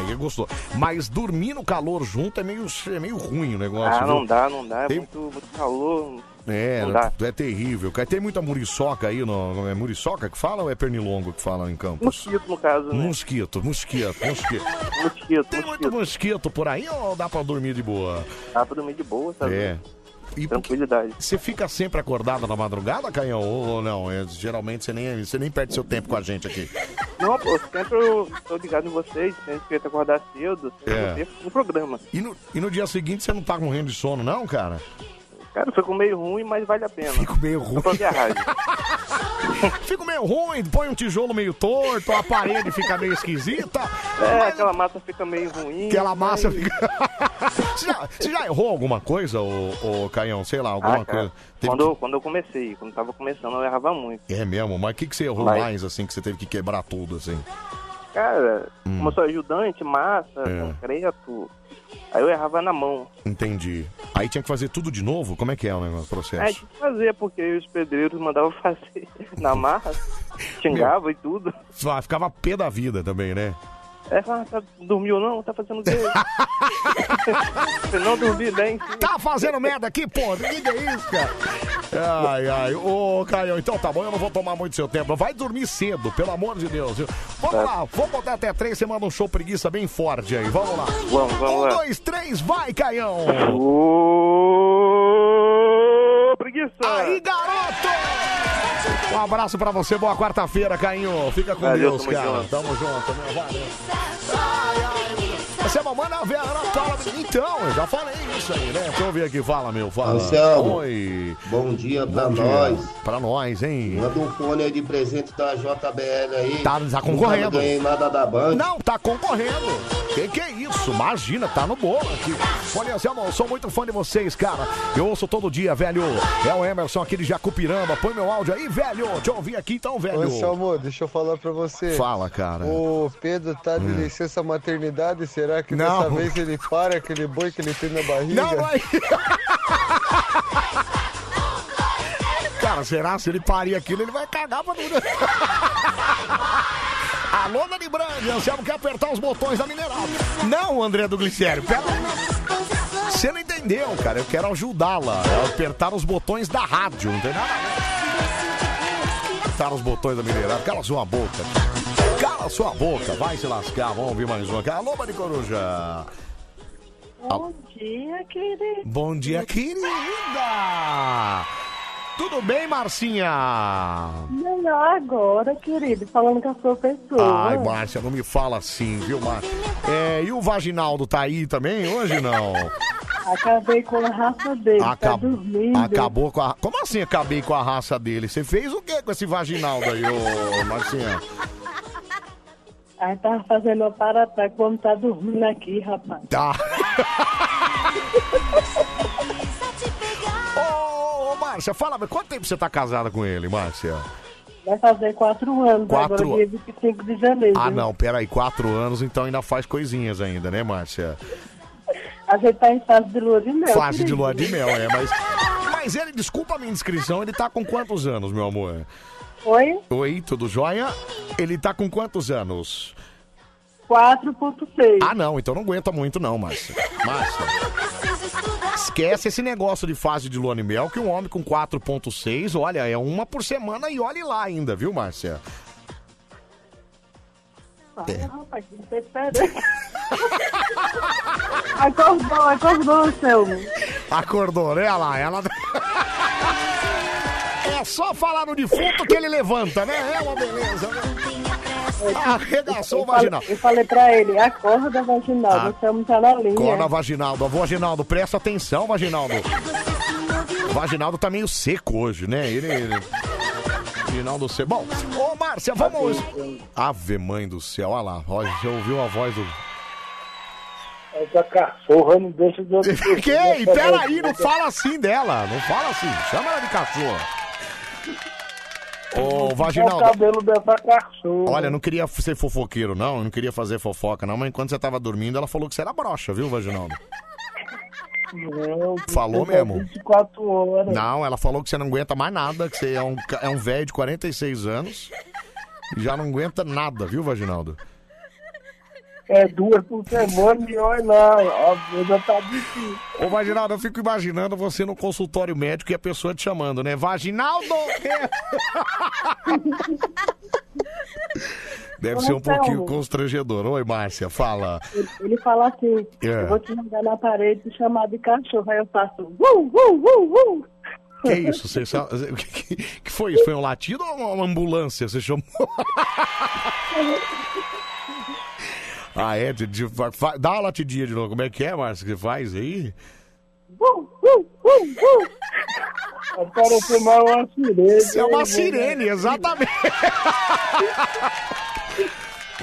[SPEAKER 1] É, eu gostou. Mas dormir no calor junto é meio, é meio ruim o negócio.
[SPEAKER 25] Ah, não
[SPEAKER 1] viu?
[SPEAKER 25] dá, não dá. É
[SPEAKER 1] Tem-
[SPEAKER 25] muito, muito calor.
[SPEAKER 1] É, é terrível. cara. Tem muita muriçoca aí, no, é muriçoca que fala ou é pernilongo que fala em Campos?
[SPEAKER 25] Mosquito, no caso, né?
[SPEAKER 1] Mosquito, mosquito, mosquito. *laughs*
[SPEAKER 25] Mosquito,
[SPEAKER 1] Tem muito mosquito por aí ou dá pra dormir de boa?
[SPEAKER 25] Dá pra dormir de boa, sabe?
[SPEAKER 1] É. E
[SPEAKER 25] Tranquilidade.
[SPEAKER 1] Você fica sempre acordado na madrugada, Canhão? Ou não? É, geralmente você nem, você nem perde seu tempo com a gente aqui.
[SPEAKER 25] Não, pô, sempre eu tô ligado em vocês, sempre tento acordar cedo, sempre
[SPEAKER 1] É.
[SPEAKER 25] no programa.
[SPEAKER 1] E no, e no dia seguinte você não tá morrendo de sono, não, cara?
[SPEAKER 25] Cara, ficou meio ruim, mas vale a pena.
[SPEAKER 1] Fico meio ruim. *laughs* Fico meio ruim, põe um tijolo meio torto, a parede fica meio esquisita.
[SPEAKER 25] É, aquela massa fica meio ruim.
[SPEAKER 1] Aquela massa
[SPEAKER 25] mas-
[SPEAKER 1] fica. *laughs* você, já, você já errou alguma coisa, ô, ô Caião? Sei lá, alguma
[SPEAKER 25] Ah,
[SPEAKER 1] coisa? Teve
[SPEAKER 25] Quando, quando eu comecei, quando tava começando, eu errava muito.
[SPEAKER 1] que- É mesmo, mas o que, que você errou
[SPEAKER 25] Mas-
[SPEAKER 1] mais, assim, que você teve que quebrar tudo, assim?
[SPEAKER 25] Cara,
[SPEAKER 1] Hum.
[SPEAKER 25] como eu sou ajudante, massa,
[SPEAKER 1] É.
[SPEAKER 25] concreto, aí eu errava na mão.
[SPEAKER 1] Entendi. Aí tinha que fazer tudo de novo? Como é que é o negócio, o processo?
[SPEAKER 25] tinha que fazer, porque os pedreiros mandavam fazer *laughs* na marra, *laughs* xingava e tudo.
[SPEAKER 1] Ah, ficava pé da vida também, né?
[SPEAKER 25] É, ah, tá, dormiu não? Tá fazendo o quê? *laughs* Não dormi bem.
[SPEAKER 1] Tá fazendo merda aqui, pô? O que que é isso, cara? Ai, ai. Ô, Caio, então tá bom, eu não vou tomar muito seu tempo. Vai dormir cedo, pelo amor de Deus. viu? Vamos lá, vamos botar até três, você manda um show preguiça bem forte aí. Vamos lá.
[SPEAKER 25] Vamos, vamos
[SPEAKER 1] um,
[SPEAKER 25] lá.
[SPEAKER 1] dois, três, vai, Caião!
[SPEAKER 25] Ô, preguiça!
[SPEAKER 1] Aí, garoto! Um abraço pra você, boa quarta-feira, Cainho. Fica com
[SPEAKER 25] Valeu,
[SPEAKER 1] Deus,
[SPEAKER 25] tamo
[SPEAKER 1] cara.
[SPEAKER 25] junto.
[SPEAKER 1] Tamo junto, meu. Valeu. Ai, ai. Você é mamãe na ver a Ana Paula. Então, eu já falei isso aí, né? Deixa eu ver aqui, fala, meu. Fala.
[SPEAKER 26] Anselmo,
[SPEAKER 1] Oi.
[SPEAKER 26] Bom dia
[SPEAKER 1] Bom
[SPEAKER 26] pra
[SPEAKER 1] dia.
[SPEAKER 26] nós.
[SPEAKER 1] Pra nós, hein?
[SPEAKER 26] Manda um fone aí de presente da JBL aí.
[SPEAKER 1] Tá, tá concorrendo.
[SPEAKER 26] Ganhei nada da Band.
[SPEAKER 1] Não, tá concorrendo. Que que é isso? Imagina, tá no bolo aqui. Olha, Anselmo, eu sou muito fã de vocês, cara. Eu ouço todo dia, velho. É o Emerson aqui de Jacupiramba. Põe meu áudio aí, velho. Deixa eu ouvir aqui então, velho.
[SPEAKER 16] Ô, Anselmo, deixa eu falar pra você.
[SPEAKER 1] Fala, cara.
[SPEAKER 16] O Pedro tá de
[SPEAKER 1] Hum.
[SPEAKER 16] licença maternidade, será que
[SPEAKER 1] Não.
[SPEAKER 16] dessa vez ele para aquele boi que ele tem na barriga?
[SPEAKER 1] Não, é. Cara, será se ele parir aquilo, ele vai cagar pra tudo. *laughs* Alô, Dani Brandi, Anselmo quer apertar os botões da Mineral. Não, André do Glicério, pera Você não entendeu, cara. Eu quero ajudá-la a apertar os botões da rádio, não tem nada a ver. Apertar os botões da Mineral. Cala sua boca. Cala sua boca. Vai se lascar. Vamos ouvir mais uma. Alô, Mari Coruja.
[SPEAKER 27] Bom dia, querido.
[SPEAKER 1] Bom dia, querida! Tudo bem, Marcinha?
[SPEAKER 28] Melhor agora, querido, falando com a sua pessoa.
[SPEAKER 1] Ai, Márcia, não me fala assim, viu, Márcia? É, e o Vaginaldo tá aí também hoje, não?
[SPEAKER 28] Acabei com a raça dele, tá
[SPEAKER 1] Acab-
[SPEAKER 28] dormindo.
[SPEAKER 1] Acabou com a... Como assim acabei com a raça dele? Você fez o que com esse Vaginaldo aí, ô Marcinha?
[SPEAKER 28] Aí tava fazendo uma parata, como tá dormindo aqui, rapaz.
[SPEAKER 1] Tá. *laughs* Ô, ô, Márcia, fala, mas quanto tempo você tá casada com ele, Márcia?
[SPEAKER 28] Vai fazer quatro anos,
[SPEAKER 1] Quatro-
[SPEAKER 28] agora dia 25 de janeiro.
[SPEAKER 1] Ah, não, peraí, quatro anos, então ainda faz coisinhas ainda, né, Márcia?
[SPEAKER 28] A gente tá em fase de lua de mel.
[SPEAKER 1] Fase de
[SPEAKER 28] querido.
[SPEAKER 1] lua de mel, é, mas... Mas ele, desculpa a minha inscrição, ele tá com quantos anos, meu amor?
[SPEAKER 28] Oi?
[SPEAKER 1] Oi, tudo jóia? Ele tá com quantos anos?
[SPEAKER 28] 4.6.
[SPEAKER 1] Ah, não, então não aguenta muito não, Márcia. Márcia. Esquece esse negócio de fase de lua de mel, que um homem com 4.6, olha, é uma por semana e olhe lá ainda, viu, Márcia? É.
[SPEAKER 28] Rapaz, *laughs* acordou, acordou, Selmo.
[SPEAKER 1] Acordou, né? Olha lá, ela... *laughs* É só falar no defunto que ele levanta, né? É uma beleza, né? Arregaçou o vaginal.
[SPEAKER 28] Eu falei pra ele, acorda, vaginal,
[SPEAKER 1] Ah.
[SPEAKER 28] Selmo tá na linha.
[SPEAKER 1] Corna Vaginaldo. Avô Vaginaldo, presta atenção, Vaginaldo. O Vaginaldo tá meio seco hoje, né? Ele. ele- Vaginaldo seco. Bom, ô Márcia, vamos. Ave mãe do céu, olha lá. Olha, você ouviu a voz do.
[SPEAKER 29] Essa cachorra não deixa de *laughs* outro.
[SPEAKER 1] Que? Peraí, não fala assim dela. Não fala assim. Chama ela de cachorro. Ô,
[SPEAKER 29] É o
[SPEAKER 1] Vaginaldo.
[SPEAKER 29] cabelo dessa cachorra.
[SPEAKER 1] Olha, não queria ser fofoqueiro, não. Não queria fazer fofoca, não. Mas enquanto você tava dormindo, ela falou que você era broxa, viu, Vaginaldo?
[SPEAKER 29] Não,
[SPEAKER 1] Falou mesmo?
[SPEAKER 29] 24 horas.
[SPEAKER 1] Não, ela falou que você não aguenta mais nada, que você é um, é um velho de 46 anos e já não aguenta nada, viu, Vaginaldo?
[SPEAKER 29] É duas por semana e olha lá, a vida tá difícil.
[SPEAKER 1] Ô, Vaginaldo, eu fico imaginando você no consultório médico e a pessoa te chamando, né? Vaginaldo! *laughs* Deve ser um pouquinho constrangedor. Oi, Márcia, fala.
[SPEAKER 28] Ele, fala assim,
[SPEAKER 1] É.
[SPEAKER 28] eu vou te jogar na parede e chamar de cachorro. Aí eu faço, uh, uh, uh.
[SPEAKER 1] Que isso? Você, sa- o *laughs* que, que- que foi isso? Foi um latido ou uma ambulância? Você chamou? *laughs* ah, é? De, de- fa- fa- dá uma latidinha de novo. Como é que é, Márcia, que você faz aí?
[SPEAKER 28] Uh, uh, uh, uh.
[SPEAKER 29] Parece mais uma sirene.
[SPEAKER 1] Isso é uma
[SPEAKER 29] hein,
[SPEAKER 1] sirene, *laughs* exatamente. *laughs*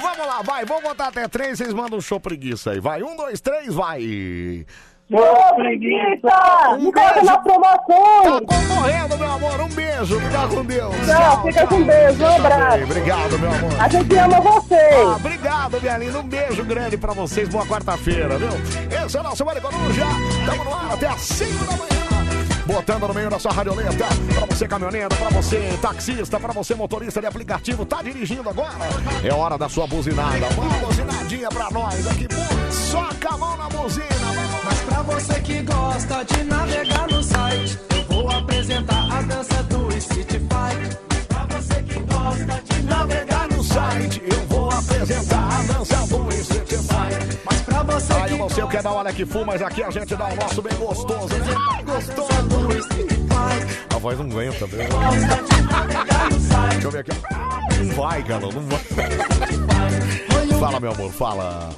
[SPEAKER 1] Vamos lá, vai, vamos botar até três, vocês mandam um show preguiça aí. Vai, um, dois, três, vai.
[SPEAKER 28] Ô, preguiça!
[SPEAKER 1] Um beijo.
[SPEAKER 28] na promoção!
[SPEAKER 1] Tá concorrendo, meu amor. Um beijo, fica com Deus.
[SPEAKER 28] Tchau, fica com Deus, um abraço.
[SPEAKER 1] Obrigado, meu amor.
[SPEAKER 28] A gente ama você!
[SPEAKER 1] Ah, obrigado, minha linda. Um beijo grande pra vocês. Boa quarta-feira, viu? Esse é o nosso Mário Coruja. Tamo no ar até às 5 da manhã. Botando no meio da sua radioleta. Pra você caminhoneiro, pra você taxista, pra você motorista de aplicativo. Tá dirigindo agora? É hora da sua buzinada. Uma buzinadinha pra nós aqui. Soca a mão na buzina.
[SPEAKER 3] Mas pra você que gosta de navegar no site, eu vou apresentar a dança do Street Fight. Pra você que gosta de navegar no site,
[SPEAKER 1] eu vou apresentar a dança do Street Fight.
[SPEAKER 3] Mas pra você
[SPEAKER 1] Ah, eu não sei o que é da hora que for, mas aqui a gente dá o nosso bem gostoso, né? Gostoso. A voz não aguenta, meu. Deixa eu ver aqui. Não vai, cara, não vai. Fala, meu amor, fala.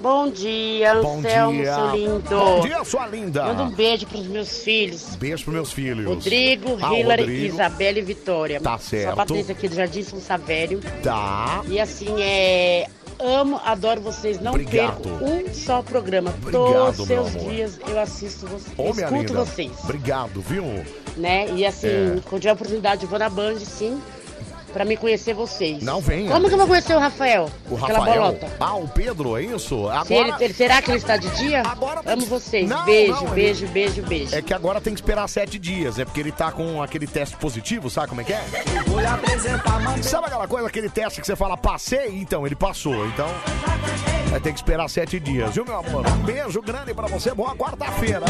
[SPEAKER 30] Bom dia,
[SPEAKER 1] Bom
[SPEAKER 30] Anselmo,
[SPEAKER 1] dia.
[SPEAKER 30] seu lindo.
[SPEAKER 1] Bom dia, sua linda.
[SPEAKER 30] Manda um beijo pros meus filhos.
[SPEAKER 1] Beijo pros meus filhos.
[SPEAKER 30] Rodrigo,
[SPEAKER 1] Ah,
[SPEAKER 30] Hillary,
[SPEAKER 1] Rodrigo.
[SPEAKER 30] Isabela e Vitória.
[SPEAKER 1] Tá certo.
[SPEAKER 30] Sou a Patrícia aqui do Jardim São Savério.
[SPEAKER 1] Tá.
[SPEAKER 30] E assim, é... Amo, adoro vocês. Não
[SPEAKER 1] Obrigado.
[SPEAKER 30] perco um só programa.
[SPEAKER 1] Obrigado,
[SPEAKER 30] Todos
[SPEAKER 1] meu
[SPEAKER 30] seus dias eu assisto vocês.
[SPEAKER 1] Ô,
[SPEAKER 30] escuto
[SPEAKER 1] linda.
[SPEAKER 30] vocês.
[SPEAKER 1] Obrigado, viu?
[SPEAKER 30] Né? E assim,
[SPEAKER 1] É.
[SPEAKER 30] quando tiver oportunidade, eu vou na Band, sim. Pra me conhecer vocês.
[SPEAKER 1] Não venha.
[SPEAKER 30] Como que eu vou conhecer o Rafael?
[SPEAKER 1] O
[SPEAKER 30] Aquela
[SPEAKER 1] Rafael.
[SPEAKER 30] bolota.
[SPEAKER 1] Ah, o Pedro, é isso? Agora...
[SPEAKER 30] Se ele- ele- será que ele está de dia? Amo vocês.
[SPEAKER 1] Não,
[SPEAKER 30] beijo,
[SPEAKER 1] não, ele-
[SPEAKER 30] beijo, beijo, beijo.
[SPEAKER 1] É que agora tem que esperar sete dias, é porque ele tá com aquele teste positivo, sabe como é que é?
[SPEAKER 3] vou lhe apresentar, mano.
[SPEAKER 1] Sabe aquela coisa, aquele teste que você fala, passei? Então, ele passou, então vai ter que esperar sete dias, viu, meu amor? Um beijo grande pra você, boa quarta-feira?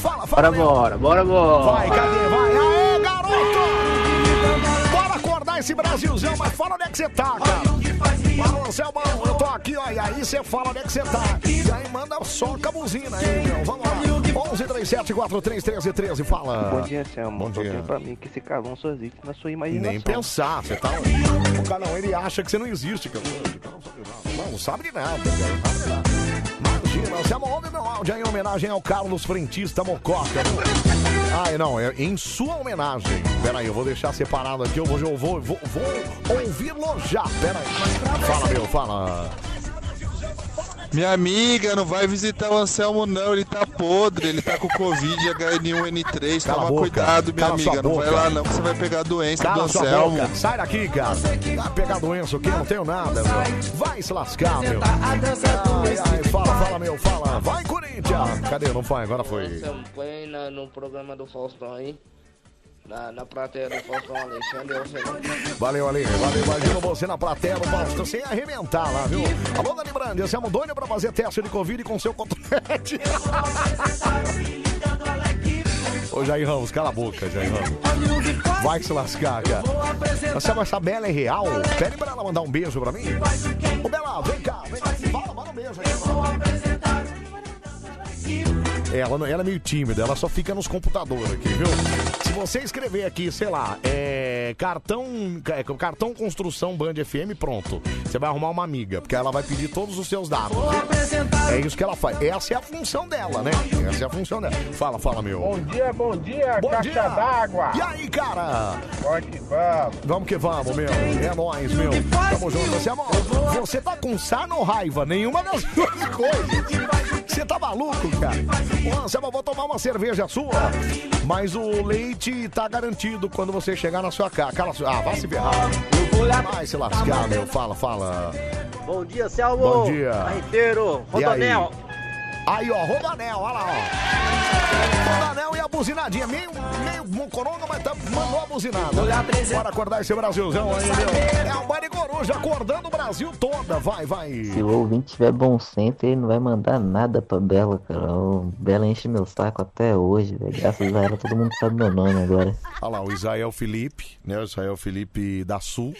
[SPEAKER 1] Fala, fala,
[SPEAKER 27] Bora, bora, bora, bora.
[SPEAKER 1] Vai, cadê? Vai, aê, garoto! Acordar esse Brasilzão, mas fala onde é que você tá, cara. Fala, Anselmão, eu tô aqui, ó, e aí você fala onde é que você tá. E aí manda soca a buzina aí, meu. Vamos lá. 11 997431313, fala.
[SPEAKER 25] Bom dia, Selma.
[SPEAKER 1] Bom dia.
[SPEAKER 25] Só pra mim que esse calão só existe na sua imaginação.
[SPEAKER 1] Nem pensar, você tá. O canal, ele acha que você não existe, cara. Não, sabe de nada, cara. Não sabe de nada. Imagina, você ouve meu áudio aí em homenagem ao Carlos Frentista Mococa. Ah, não, é em sua homenagem. Pera aí, eu vou deixar separado aqui, eu vou, eu vou, vou, vou ouvi-lo já. Pera aí. Fala, meu, fala.
[SPEAKER 31] Minha amiga, não vai visitar o Anselmo não, ele tá podre, ele tá com Covid, H1N1,
[SPEAKER 1] Cala a
[SPEAKER 31] toma
[SPEAKER 1] boca,
[SPEAKER 31] cuidado, minha amiga, não vai lá não, que você vai pegar a doença do
[SPEAKER 1] Cala sua
[SPEAKER 31] Anselmo.
[SPEAKER 1] boca. Sai daqui, cara. Vai pegar doença aqui, não tenho nada, meu. Vai se lascar, meu. Ai, ai, fala, fala, meu, fala. Vai, Corinthians. Cadê? Não foi, agora foi.
[SPEAKER 32] Anselmo, põe na- no programa do Faustão aí. Na, na plateia do Faustão Alexandre. Sei.
[SPEAKER 1] Valeu, Ale. Valeu, imagina você na plateia do Faustão sem arrebentar lá, viu? Alô, Dani Brandi, esse é um doido pra fazer teste de Covid com seu cotonete. *laughs* Ô, Jair Ramos, cala a boca, Jair Ramos. Vai se lascar, cara. Você essa Bela é real? Pede pra ela mandar um beijo pra mim. Ô, Bela, vem cá, vem cá. Fala, manda um beijo aí. Ela, não- ela é meio tímida, ela só fica nos computadores aqui, viu? Se você escrever aqui, sei lá, é, cartão, é, cartão construção Band FM, pronto. Você vai arrumar uma amiga, porque ela vai pedir todos os seus dados. É isso que ela faz. Essa é a função dela, né? Essa é a função dela. Fala, fala, meu.
[SPEAKER 29] Bom dia, bom dia,
[SPEAKER 1] Bom
[SPEAKER 29] caixa
[SPEAKER 1] dia.
[SPEAKER 29] d'água.
[SPEAKER 1] E aí, cara?
[SPEAKER 29] Vamos.
[SPEAKER 1] Vamos que vamos, meu. É nóis, meu. Tamo junto. Você, amor, você tá com sarna ou raiva? Nenhuma das *laughs* duas coisas. Você tá maluco, cara? Ô, Anselmo, eu vou tomar uma cerveja sua, mas o leite tá garantido quando você chegar na sua casa. Cala Ah, vai se ferrar. Vai se lascar, meu. Fala, fala.
[SPEAKER 33] Bom dia, Selmo.
[SPEAKER 1] Bom dia.
[SPEAKER 33] Barriteiro,
[SPEAKER 1] E aí?
[SPEAKER 33] Rodonel.
[SPEAKER 1] Aí, ó, Rodanel, olha lá, ó. Rodanel e a buzinadinha. Meio, meio mocoronga, mas tá, mandou a buzinada. Bora acordar esse Brasilzão aí, meu. É o Bari Coruja acordando o Brasil toda. Vai, vai.
[SPEAKER 27] Se o ouvinte tiver bom senso, ele não vai mandar nada pra Bela, cara. O Bela enche meu saco até hoje, velho. Graças a ela, todo mundo sabe meu nome agora.
[SPEAKER 1] Olha lá, o Israel Felipe, né? O Israel Felipe da Sul.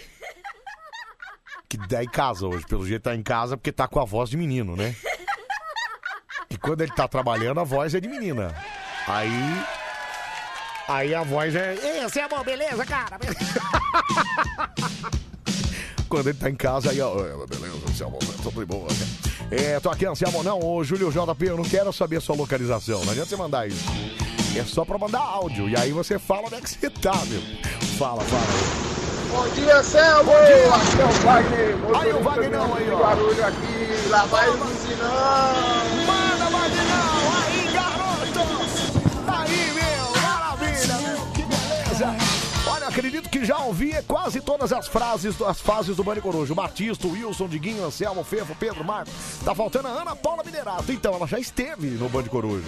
[SPEAKER 1] Que tá em casa hoje. Pelo jeito tá em casa porque tá com a voz de menino, né? E quando ele tá trabalhando, a voz é de menina. Aí. Aí a voz é. Ei, você é bom, beleza, cara? Quando ele tá em casa, aí, ó, "É, beleza, Anselmo, tudo de boa? É, tô aqui, Anselmo, não, ô Júlio JP, eu não quero saber a sua localização, não adianta você mandar isso. É só pra mandar áudio, e aí você fala onde é que você tá, meu. Fala, fala.
[SPEAKER 29] Bom dia, Selmo.
[SPEAKER 1] Bom dia.
[SPEAKER 29] Aqui é o Wagner.
[SPEAKER 1] Aí o Wagnão aí, ó.
[SPEAKER 29] Barulho aqui, lá vai o buzinão.
[SPEAKER 1] Que já ouvi quase todas as frases, as fases do Bande Coruja. O Batista, o Wilson, Diguinho, Anselmo, Fefo, Pedro, Marcos. Tá faltando a Ana Paula Minerato. Então, ela já esteve no Bande Coruja.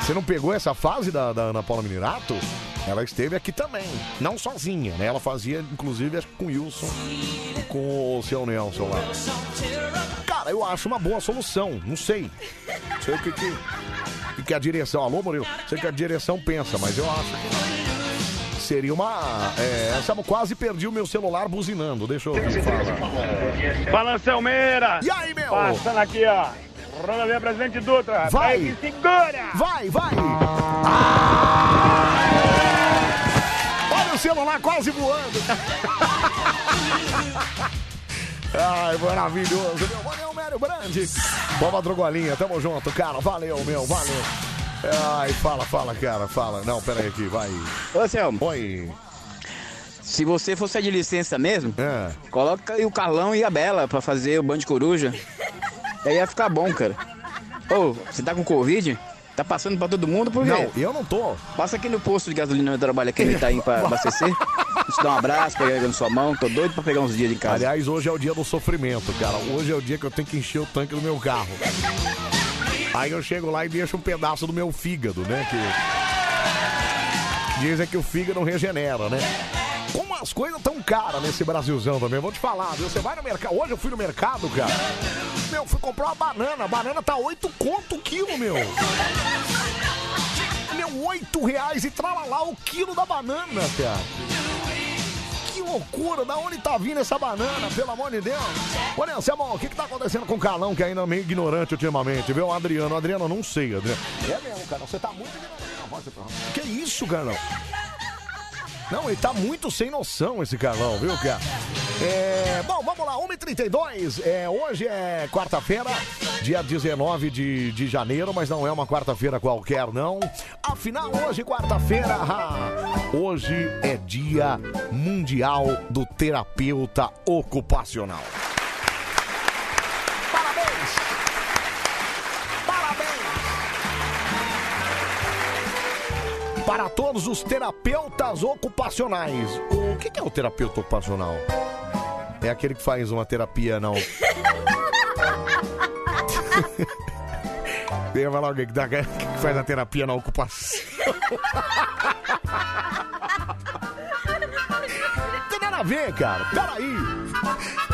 [SPEAKER 1] Você não pegou essa fase da, da Ana Paula Minerato? Ela esteve aqui também. Não sozinha, né? Ela fazia, inclusive, com o Wilson com o seu Nelson lá. Cara, eu acho uma boa solução. Não sei. Não sei o que, que, o que, a direção. Alô, Murilo? Sei que a direção pensa, mas eu acho que seria uma. É, quase perdi o meu celular buzinando. Deixa eu ouvir falar.
[SPEAKER 29] Fala, Selmeira.
[SPEAKER 1] E aí, meu?
[SPEAKER 29] Passando aqui, ó. Rodovia Presidente Dutra.
[SPEAKER 1] Vai.
[SPEAKER 29] Pega segura.
[SPEAKER 1] Vai, vai! Olha o celular quase voando! *laughs* Ai, maravilhoso, meu. Valeu, Mário Brandi. Boba Drogolinha, tamo junto, cara. Valeu, meu, valeu. Ai, fala, fala, cara, fala. Não, pera aí aqui, vai.
[SPEAKER 34] Ô, Selmo.
[SPEAKER 1] Oi.
[SPEAKER 34] Se você fosse de licença mesmo,
[SPEAKER 1] É.
[SPEAKER 34] coloca aí o Carlão e a Bela pra fazer o Band Coruja. Aí ia ficar bom, cara. Ô, você tá com Covid? Tá passando pra todo mundo por quê?
[SPEAKER 1] Não, eu não tô.
[SPEAKER 34] Passa aqui no posto de gasolina onde eu trabalho aqui no Itaim pra *laughs* abastecer. Te dar um abraço, pegar na sua mão. Tô doido pra pegar uns dias de casa.
[SPEAKER 1] Aliás, hoje é o dia do sofrimento, cara. Hoje é o dia que eu tenho que encher o tanque do meu carro. Aí eu chego lá e deixo um pedaço do meu fígado, né? Que dizem que o fígado regenera, né? Como as coisas tão caras nesse Brasilzão também, vou te falar, viu? Você vai no mercado. Hoje eu fui no mercado, cara. Meu, fui comprar uma banana. A banana tá 8 conto o quilo, meu. Meu, 8 reais e tralalá o quilo da banana, cara. Loucura, da onde tá vindo essa banana, pelo amor de Deus? Ô, Anselmo, o que que tá acontecendo com o Carlão, que ainda é meio ignorante ultimamente, viu? Adriano, Adriano, não sei, Adriano. É mesmo, Carlão, você tá muito ignorante. Que isso, Carlão? Não, ele tá muito sem noção, esse Carlão, viu, cara? É, bom, vamos lá, 1h32. É, hoje é quarta-feira, dia 19 de, de janeiro, mas não é uma quarta-feira qualquer, não. Afinal, hoje, quarta-feira, hoje é dia mundial do terapeuta ocupacional. Para todos os terapeutas ocupacionais. O que que é o terapeuta ocupacional? É aquele que faz uma terapia não. *laughs* Ia falar alguém que, dá- que faz a terapia na ocupação. *laughs* Tem nada a ver, cara. Peraí.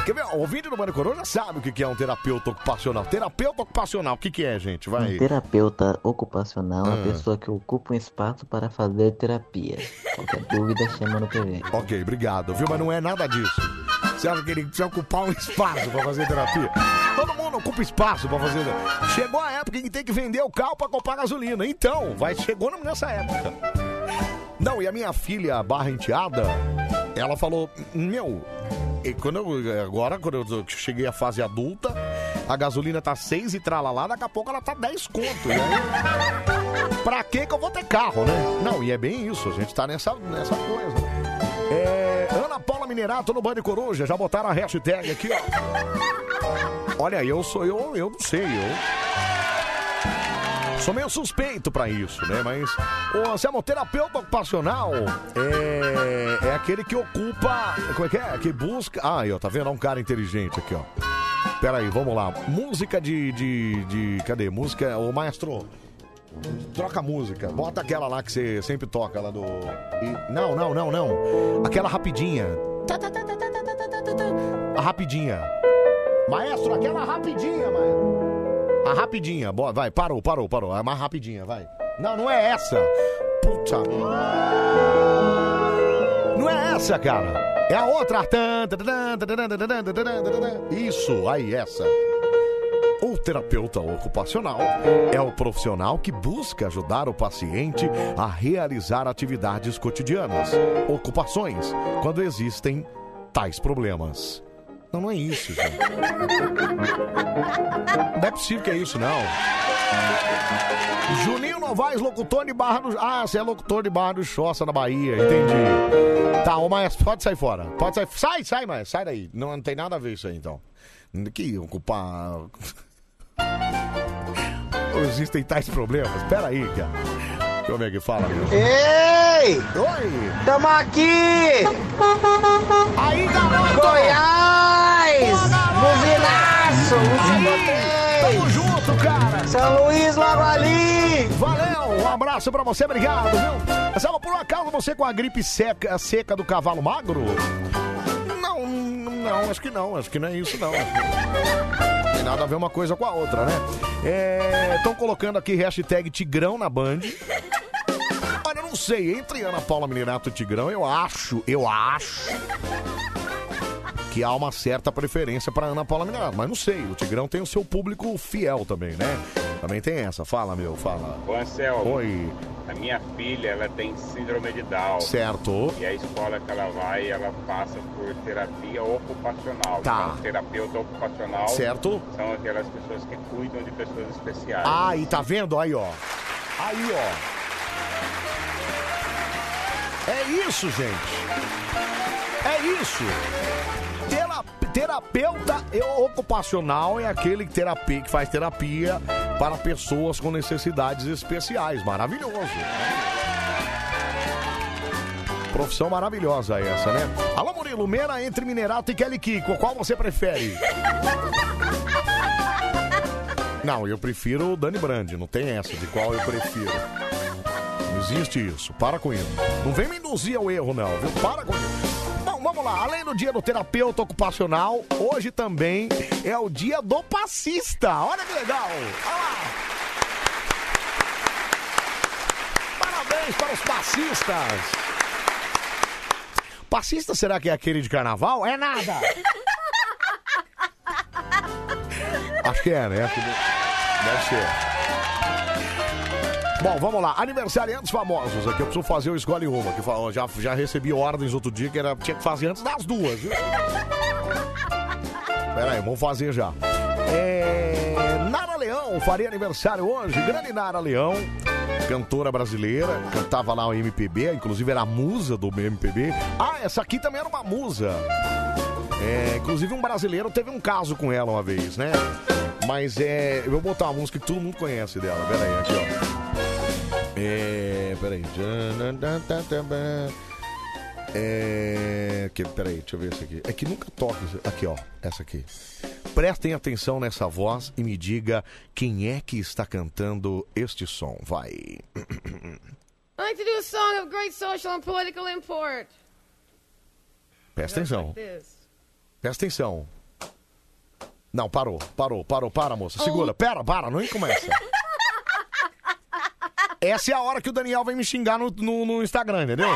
[SPEAKER 1] Quer ver? O ouvinte do Mano Coroa já sabe o que é um terapeuta ocupacional. Terapeuta ocupacional, o que, que é, gente? Vai.
[SPEAKER 27] Um terapeuta ocupacional é
[SPEAKER 1] Ah.
[SPEAKER 27] a pessoa que ocupa um espaço para fazer terapia. Qualquer *laughs* dúvida, chama no PV.
[SPEAKER 1] Ok, obrigado, viu? Mas não é nada disso. Você acha que ele precisa ocupar um espaço pra fazer terapia? Todo mundo ocupa espaço pra fazer. Chegou a época em que tem que vender o carro pra comprar gasolina. Então, vai, chegou nessa época. Não, e a minha filha barra enteada, ela falou, meu, e quando eu, agora, quando eu cheguei à fase adulta, a gasolina tá 6 e tralalá, daqui a pouco ela tá 10 conto. E pra que que eu vou ter carro, né? Não, e é bem isso, a gente tá nessa, nessa coisa. É, Ana Paula Minerato no Bande Coruja, já botaram a hashtag aqui, ó. Olha, eu sou, eu, eu não sei, eu... Sou meio suspeito pra isso, né? Mas o Anselmo, terapeuta ocupacional é, é aquele que ocupa. Como é que é? Que busca. Ah, aí, ó, tá vendo? É um cara inteligente aqui, ó. Pera aí, vamos lá. Música de. de, de cadê? Música. Ô, maestro. Troca a música. Bota aquela lá que você sempre toca lá do. Não, não, não, não. Aquela rapidinha. A rapidinha. Maestro, aquela rapidinha, maestro. A rapidinha, boa, vai, parou, parou, parou. A mais rapidinha, vai. Não, não é essa. Puta. Não é essa, cara. É a outra. Isso, aí, essa. O terapeuta ocupacional é o profissional que busca ajudar o paciente a realizar atividades cotidianas, ocupações, quando existem tais problemas. Não, não é isso, gente. Não é possível que é isso, não. Juninho Novaes, locutor de Barra do... Ah, você é locutor de Barra do Choça, na Bahia, entendi. Tá, ô Maestro, pode sair fora. Pode sair. Sai, sai, Maestro, sai daí. Não, não tem nada a ver isso aí, então. Que ocupar... Existem tais problemas? Pera aí, cara. Deixa eu ver aqui, fala. Meu.
[SPEAKER 3] Ei!
[SPEAKER 1] Oi!
[SPEAKER 3] Tamo aqui!
[SPEAKER 1] Aí, garoto!
[SPEAKER 3] Goiás! Buzinaço!
[SPEAKER 1] Tamo junto, cara!
[SPEAKER 3] São Luís logo ali!
[SPEAKER 1] Valeu! Um abraço pra você, obrigado, viu? Sabe, por um acaso você com a gripe seca, seca do cavalo magro? Não, não, acho que não, acho que não é isso, não. Tem nada a ver uma coisa com a outra, né? Estão colocando aqui hashtag Tigrão na Band. Olha, eu não sei, entre Ana Paula Minerato e Tigrão, eu acho, eu acho que há uma certa preferência para Ana Paula Minerato, mas não sei, o Tigrão tem o seu público fiel também, né? Também tem essa. Fala, meu, fala.
[SPEAKER 35] Ô Anselmo,
[SPEAKER 1] Oi.
[SPEAKER 35] a minha filha ela tem síndrome de Down.
[SPEAKER 1] Certo.
[SPEAKER 35] E a escola que ela vai, ela passa por terapia ocupacional.
[SPEAKER 1] Tá.
[SPEAKER 35] Então, terapeuta ocupacional
[SPEAKER 1] Certo.
[SPEAKER 35] são aquelas pessoas que cuidam de pessoas especiais.
[SPEAKER 1] Ah, e tá vendo? Aí, ó. Aí, ó. É isso, gente. É isso. Tera- terapeuta ocupacional é aquele que, terapia, que faz terapia para pessoas com necessidades especiais. Maravilhoso. Profissão maravilhosa essa, né? Alô, Murilo, Mera entre Minerato e Kelly Kiko. Qual você prefere? Não, eu prefiro o Dani Brand. Não tem essa de qual eu prefiro. Não existe isso. Para com isso. Não vem me induzir ao erro, não, viu? Para com isso. Vamos lá. Além do dia do terapeuta ocupacional, hoje também é o dia do passista. Olha que legal. Olha lá. Parabéns para os passistas. passista será que é aquele de carnaval? É nada! *laughs* Acho que é, né? Acho que Deve ser. Bom, vamos lá. Aniversariantes famosos aqui. Eu preciso fazer o Escolhe Uma. Que fa- já, já recebi ordens outro dia que era, tinha que fazer antes das duas. Viu? Pera aí, vamos fazer já. É... Nara Leão faria aniversário hoje. Grande Nara Leão, cantora brasileira, cantava lá o MPB, inclusive era a musa do MPB. Ah, essa aqui também era uma musa. É, inclusive um brasileiro teve um caso com ela uma vez, né? Mas é. Eu vou botar uma música que todo mundo conhece dela. Pera aí, aqui, ó. É. Pera aí. É. Que, peraí, deixa eu ver essa aqui. É que nunca toca. isso- Aqui, ó. Essa aqui. Prestem atenção nessa voz e me diga quem é que está cantando este som. Vai.
[SPEAKER 36] I'd like to do a song of great social and political import.
[SPEAKER 1] Presta atenção. Presta atenção. Não, parou, parou, parou, para, moça. Segura, pera, para, não começa. *laughs* Essa é a hora que o Daniel vem me xingar no, no, no Instagram, entendeu?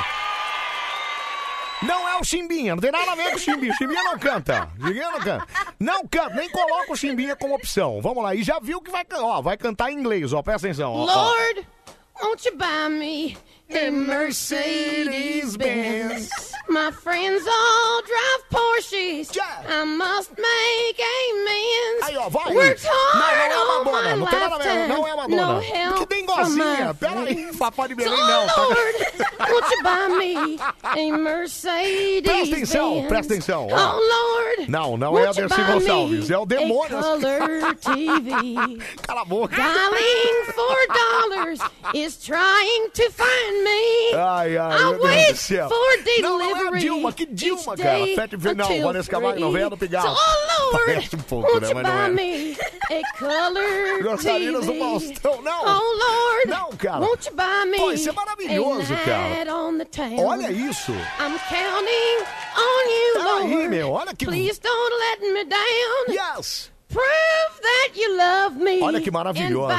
[SPEAKER 1] Não é o Chimbinha, não tem nada a ver com o Chimbinha. O Chimbinha não canta. Chimbinha não canta. Não canta, nem coloca o Chimbinha como opção. Vamos lá, e já viu que vai, ó, vai cantar em inglês, ó, presta atenção. Ó, ó.
[SPEAKER 36] Won't you buy me a Mercedes Benz? My friends all drive Porsches. I must make amends.
[SPEAKER 1] Aí, ó, vai.
[SPEAKER 36] Worked hard
[SPEAKER 1] Não, não é
[SPEAKER 36] all
[SPEAKER 1] Madonna,
[SPEAKER 36] my
[SPEAKER 1] não tem nada a ver, não é Madonna.
[SPEAKER 36] No help
[SPEAKER 1] Que tem
[SPEAKER 36] from
[SPEAKER 1] gozinha,
[SPEAKER 36] my
[SPEAKER 1] pera aí,
[SPEAKER 36] friends.
[SPEAKER 1] De Belém
[SPEAKER 36] So,
[SPEAKER 1] não.
[SPEAKER 36] Lord, won't you buy me a Mercedes
[SPEAKER 1] Presta atenção,
[SPEAKER 36] Benz?
[SPEAKER 1] presta atenção, ó.
[SPEAKER 36] Oh, Lord,
[SPEAKER 1] Não, não é a Dercy Gonçalves, é o demônio.
[SPEAKER 36] A color *laughs* TV.
[SPEAKER 1] Cala a boca.
[SPEAKER 36] Darling, four dollars is trying to find me.
[SPEAKER 1] Ai, ai,
[SPEAKER 36] I'll
[SPEAKER 1] meu Deus do céu.
[SPEAKER 36] for
[SPEAKER 1] Não, não é a
[SPEAKER 36] delivery
[SPEAKER 1] Dilma, que Dilma, cara. Fete, não, Vanessa Camargo, novela Pigarro.
[SPEAKER 36] So, oh, Lord,
[SPEAKER 1] Parece um pouco, né, mas não é.
[SPEAKER 36] a color *laughs*
[SPEAKER 1] do
[SPEAKER 36] TV?
[SPEAKER 1] Faustão, não.
[SPEAKER 36] Oh, Lord,
[SPEAKER 1] Não, cara.
[SPEAKER 36] won't you buy me
[SPEAKER 1] Pô, isso é maravilhoso, cara. Olha isso.
[SPEAKER 36] I'm counting on you,
[SPEAKER 1] Peraí,
[SPEAKER 36] Lord.
[SPEAKER 1] meu, olha que-
[SPEAKER 36] Please don't let me down.
[SPEAKER 1] Yes.
[SPEAKER 36] Prove that you love me.
[SPEAKER 1] Olha que maravilhosa.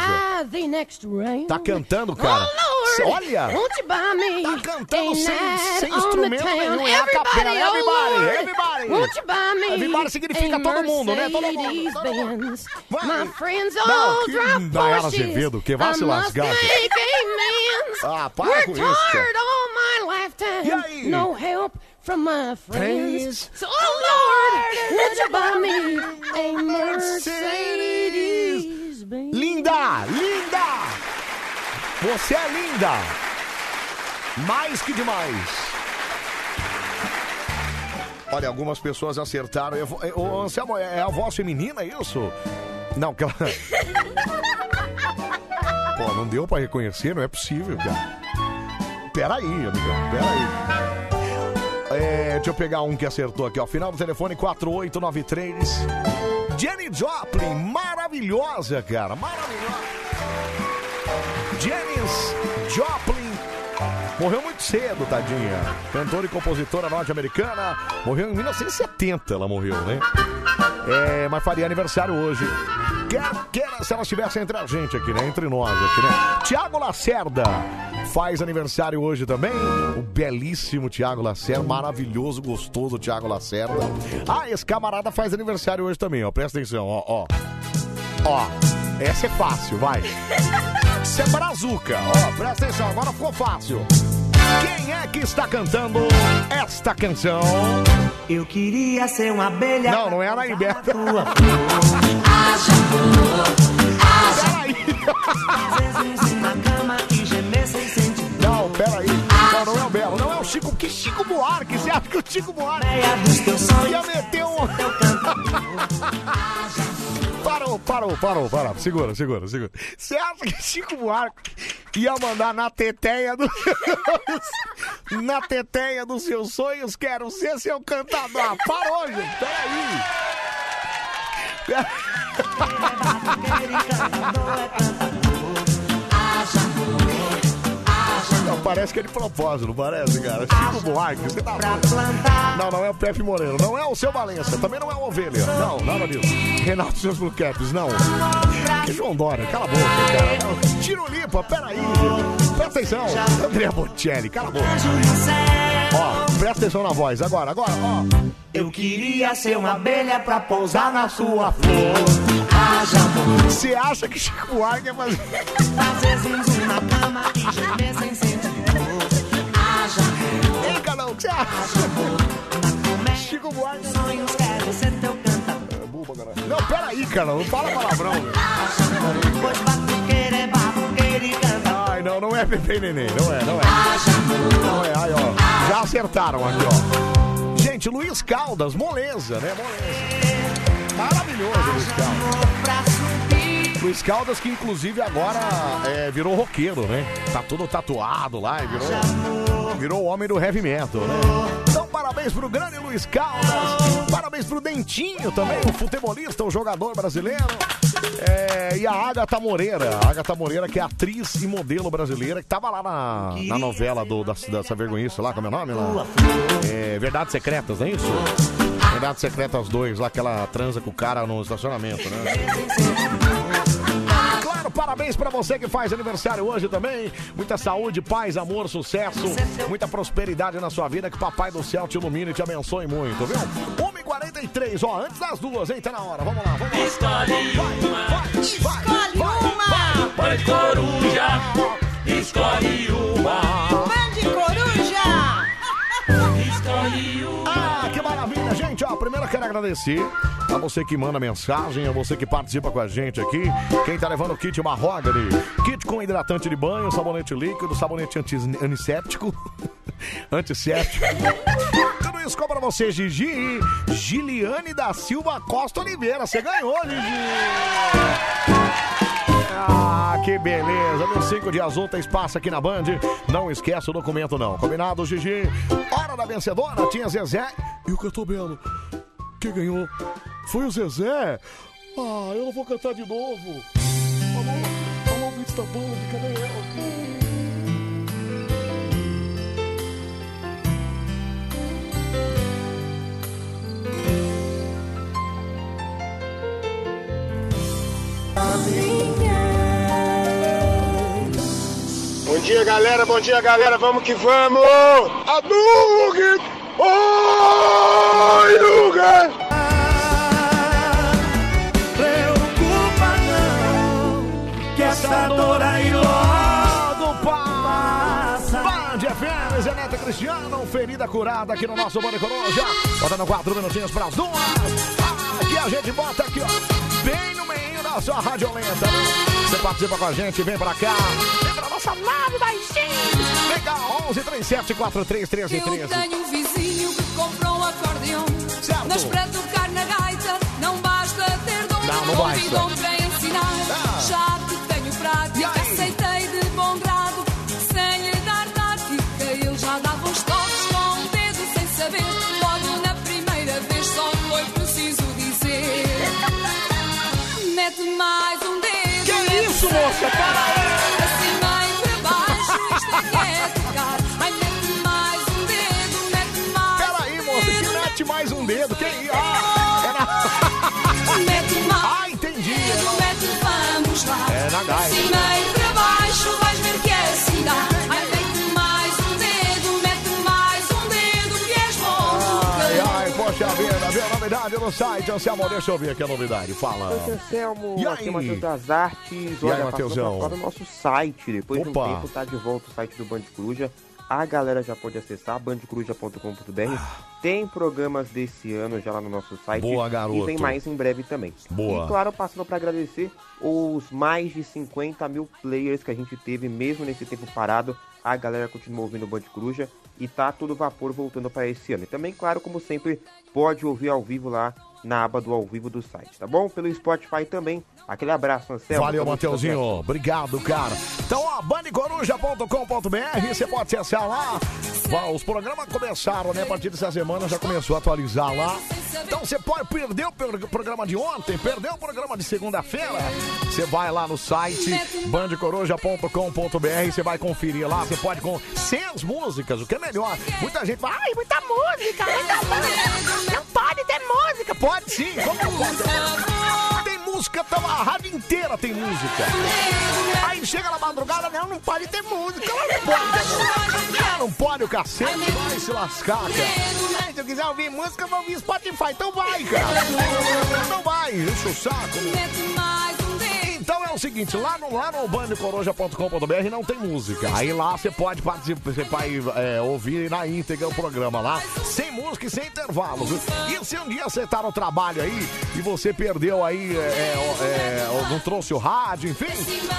[SPEAKER 1] Tá cantando, cara.
[SPEAKER 36] Oh, Lord,
[SPEAKER 1] Olha.
[SPEAKER 36] Won't you buy me
[SPEAKER 1] Tá cantando sem, sem instrumento nenhum. É a
[SPEAKER 36] Everybody,
[SPEAKER 1] capela.
[SPEAKER 36] oh,
[SPEAKER 1] Everybody, everybody.
[SPEAKER 36] Won't you buy me
[SPEAKER 1] Everybody significa todo mundo, né? Todo mundo.
[SPEAKER 36] Mercedes Benz? My friends
[SPEAKER 1] Não,
[SPEAKER 36] all
[SPEAKER 1] que
[SPEAKER 36] drive
[SPEAKER 1] Nayara. Azevedo, que vá
[SPEAKER 36] I
[SPEAKER 1] se lascar. Ah, para
[SPEAKER 36] Worked
[SPEAKER 1] com isso, cara.
[SPEAKER 36] hard all my lifetime.
[SPEAKER 1] E aí?
[SPEAKER 36] No help from my friends. So, oh Lord, won't you buy me a *laughs* Mercedes?
[SPEAKER 1] Linda, linda. Você é linda. Mais que demais. Olha, algumas pessoas acertaram. Eu eh, Ô, Anselmo, é a voz feminina isso? Não, que ela... *laughs* Pô, não deu pra reconhecer, não é possível, cara. Peraí, amigão, peraí. É, deixa eu pegar um que acertou aqui, ó. Final do telefone 4893. Jenny Joplin, maravilhosa, cara, maravilhosa. Janis Joplin morreu muito cedo, tadinha. Cantora e compositora norte-americana. Morreu em 1970, ela morreu, né? É, mas faria aniversário hoje. Quer, quer se ela estivesse entre a gente aqui, né? Entre nós aqui, né? Tiago Lacerda faz aniversário hoje também. O belíssimo Tiago Lacerda, maravilhoso, gostoso Tiago Lacerda. Ah, esse camarada faz aniversário hoje também, ó. Presta atenção, ó, ó. Ó, essa é fácil, vai. Isso é brazuca, ó. Presta atenção, agora ficou fácil. Quem é que está cantando esta canção?
[SPEAKER 3] Eu queria ser uma abelha.
[SPEAKER 1] Não, não é a. *laughs*
[SPEAKER 3] Haja flor, haja sentir
[SPEAKER 1] Não, peraí. Não, não é o Belo, não é o Chico. Que Chico Buarque? Você acha que o Chico Buarque ia meter um. *laughs* Parou, parou, parou, parou. Segura, segura, segura. Você acha que Chico Buarque ia mandar na teteia do. *laughs* na teteia dos seus sonhos? Quero ser seu cantador. Parou, gente. Peraí. Não, parece que é de propósito, não parece, cara? Chico Buarque, você tá doido. Não, não é o Pepe Moreno, não é o seu Valença, também não é o Ovelha. Não, nada disso. Renato seus Blue Caps, não. Que João Dória, cala a boca, cara. Não. Tiro Lipa, peraí. Presta atenção. André Bocelli, cala a boca. Ó, presta atenção na voz. Agora, agora, ó.
[SPEAKER 3] Eu queria ser uma abelha pra pousar na sua flor. Haja amor.
[SPEAKER 1] Você acha que Chico Buarque é fazer...
[SPEAKER 3] Fazer zum zum na cama e gemer sem sentir dor. Haja amor.
[SPEAKER 1] Ei, Carol, o que você acha? Chico Buarque.
[SPEAKER 3] Sonhos quero ser teu cantador.
[SPEAKER 1] Não, peraí, cara, não fala palavrão. velho.
[SPEAKER 3] Pois batuqueiro é batuqueiro e canta.
[SPEAKER 1] Ai, não, não é Pepe Neném, não é, não é. Não é, ai, ó. Já acertaram aqui, ó. Gente, Luiz Caldas, moleza, né? Moleza. Maravilhoso, Luiz Caldas. Luiz Caldas, que inclusive agora é, virou roqueiro, né? Tá todo tatuado lá e virou, virou o homem do heavy metal, né? Parabéns pro grande Luiz Caldas. Parabéns pro Dentinho também, o futebolista, o jogador brasileiro. É, e a Agatha Moreira, a Agatha Moreira, que é atriz e modelo brasileira, que tava lá na, na novela do, da, dessa vergonhice lá, como é o nome lá? É, Verdades Secretas, não é isso? Verdades Secretas 2, lá que ela transa com o cara no estacionamento, né? Parabéns pra você que faz aniversário hoje também. Muita saúde, paz, amor, sucesso, muita prosperidade na sua vida. Que Papai do Céu te ilumine e te abençoe muito, viu? 1h43, ó, antes das duas, hein? Tá na hora. Vamos lá, vamos lá.
[SPEAKER 3] Escolhe uma.
[SPEAKER 1] Escolhe
[SPEAKER 3] uma.
[SPEAKER 1] Bande Coruja.
[SPEAKER 3] Escolhe uma.
[SPEAKER 36] Bande Coruja!
[SPEAKER 1] Gente. Ó, primeiro eu quero agradecer a você que manda mensagem, a você que participa com a gente aqui. Quem tá levando o kit Mahogany, kit com hidratante de banho, sabonete líquido, sabonete anti antisséptico, *laughs* antisséptico. Tudo isso com pra você, Gigi. Giliane da Silva Costa Oliveira. Você ganhou, Gigi. Ah, que beleza. Meu 5 de azul tem espaço aqui na Band. Não esquece o documento, não. Combinado, Gigi? Hora da vencedora. Tinha Zezé e o Cantor Belo. Quem ganhou foi o Zezé. Ah, eu não vou cantar de novo. Alô, alô, ouvinte da Band, cadê ela?
[SPEAKER 37] Bom dia, galera. Bom dia, galera. Vamos que vamos. Hadouken! Oi, Luga!
[SPEAKER 3] Preocupa não, que essa dor aí logo passa.
[SPEAKER 1] Band FM, Zeneta Cristiano, ferida curada aqui no nosso Bande Coruja. Botando quatro minutinhos pras duas. A gente bota aqui, ó, bem no meio da sua radiolenta. Você participa com a gente, vem pra cá. Vem pra nossa nave das Vem cá, 11 37 43 13
[SPEAKER 38] Eu
[SPEAKER 1] 13.
[SPEAKER 38] tenho um vizinho que comprou um acordeão.
[SPEAKER 1] Certo.
[SPEAKER 38] Mas para tocar na gaita não basta ter dom.
[SPEAKER 1] Não, não basta.
[SPEAKER 38] dom para ensinar.
[SPEAKER 1] Ah.
[SPEAKER 38] Já que tenho prática, mete
[SPEAKER 1] isso, moça? Para novidade no site, Anselmo, deixa eu ver aqui a novidade, fala.
[SPEAKER 39] Oi, Anselmo,
[SPEAKER 1] E
[SPEAKER 39] é
[SPEAKER 1] aí?
[SPEAKER 39] o Matheus das Artes.
[SPEAKER 1] E aí,
[SPEAKER 39] Olha, passou
[SPEAKER 1] Matheusão?
[SPEAKER 39] do nosso site. Depois de
[SPEAKER 1] Opa.
[SPEAKER 39] um tempo tá de volta o site do Band Coruja. A galera já pode acessar bandcoruja.com.br. Tem programas desse ano já lá no nosso site.
[SPEAKER 1] Boa,
[SPEAKER 39] E
[SPEAKER 1] garoto.
[SPEAKER 39] tem mais em breve também.
[SPEAKER 1] Boa.
[SPEAKER 39] E claro, passando para agradecer os mais de 50 mil players que a gente teve, mesmo nesse tempo parado. A galera continua ouvindo o Band Coruja e tá todo vapor voltando para esse ano. E também, claro, como sempre, pode ouvir ao vivo lá na aba do ao vivo do site, tá bom? Pelo Spotify também. Aquele abraço, Anselmo.
[SPEAKER 1] Valeu, Mateuzinho. Obrigado, cara. Então, ó, bandecoruja.com.br, você pode acessar lá. Os programas começaram, né? A partir dessa semana já começou a atualizar lá. Então você pode perder o pro- programa de ontem, perdeu o programa de segunda-feira. Você vai lá no site bandecoruja.com.br, você vai conferir lá, você pode com sem as músicas, o que é melhor. Muita gente fala, ai, muita música, muita música. Não pode ter música. Pode sim, não? Tem música, tá, a rádio inteira tem música. Aí chega na madrugada, não, não pode ter música. Não pode. Ela não pode o cacete, vai se lascar, cara. Se eu quiser ouvir música, eu vou ouvir Spotify. Então vai, cara. Não vai, enche o saco. Então é o seguinte, lá no, lá no bandcoroja.com.br não tem música. Aí lá você pode participar, você pode é, ouvir na íntegra o programa lá, sem música e sem intervalos. E se um dia você tá no trabalho aí e você perdeu aí, é, é, é, não trouxe o rádio, enfim,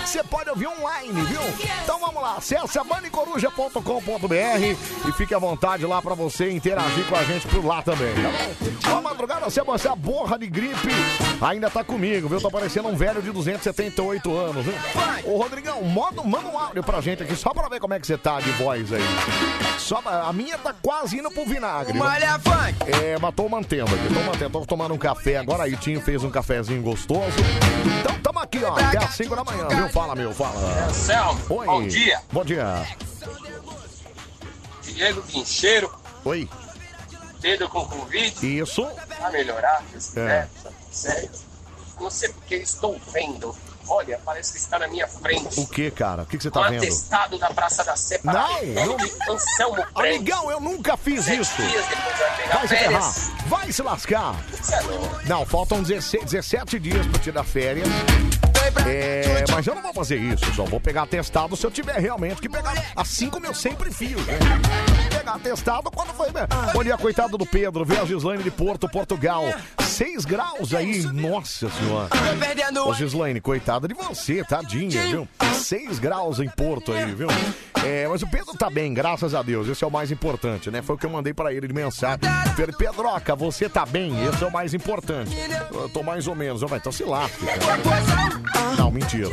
[SPEAKER 1] você pode ouvir online, viu? Então vamos lá, acesse a bandcoruja.com.br e fique à vontade lá pra você interagir com a gente por lá também, tá bom? Madrugada, se você a borra de gripe ainda tá comigo, viu? Tá parecendo um velho de 278 anos, viu? Ô, Rodrigão, manda, manda um áudio pra gente aqui, só pra ver como é que você tá de voz aí. Só, pra- a minha tá quase indo pro vinagre. viu?
[SPEAKER 3] Malha
[SPEAKER 1] É, mas tô mantendo aqui, tô mantendo. Tô tomando um café agora, aí Tinho fez um cafezinho gostoso. Então tamo aqui, ó, até às 5 da manhã, viu? Fala, meu, fala.
[SPEAKER 40] Anselmo,
[SPEAKER 1] Oi.
[SPEAKER 40] bom dia.
[SPEAKER 1] Bom dia.
[SPEAKER 40] Diego Guincheiro,
[SPEAKER 1] Oi.
[SPEAKER 40] Pedro com Covid.
[SPEAKER 1] Isso.
[SPEAKER 40] Vai melhorar,
[SPEAKER 1] É.
[SPEAKER 40] é. sério. Não sei porque estou vendo. Olha, parece que está na minha frente.
[SPEAKER 1] O que, cara? O que, que você
[SPEAKER 40] um
[SPEAKER 1] tá vendo?
[SPEAKER 40] atestado da Praça da Sé para
[SPEAKER 1] Não, não.
[SPEAKER 40] Anselmo Prende.
[SPEAKER 1] Amigão, eu nunca fiz isso.
[SPEAKER 40] dias depois vai pegar
[SPEAKER 1] Vai se
[SPEAKER 40] férias.
[SPEAKER 1] Vai se lascar.
[SPEAKER 40] É louco.
[SPEAKER 1] Não, faltam 16, 17 dias pra tirar férias. É, mas eu não vou fazer isso, só vou pegar testado se eu tiver realmente que pegar, assim como eu sempre fiz, né? Pegar testado quando foi. né? Dia, coitado do Pedro, viu a Gislaine de Porto, Portugal. 6 graus aí, nossa senhora. Ô Gislaine, coitada de você, tadinha, viu? 6 graus em Porto aí, viu? É, mas o Pedro tá bem, graças a Deus, esse é o mais importante, né? Foi o que eu mandei pra ele de mensagem. Pedro, Pedroca, você tá bem, esse é o mais importante. Eu tô mais ou menos, Ó, então se lasque, cara. Não, mentira.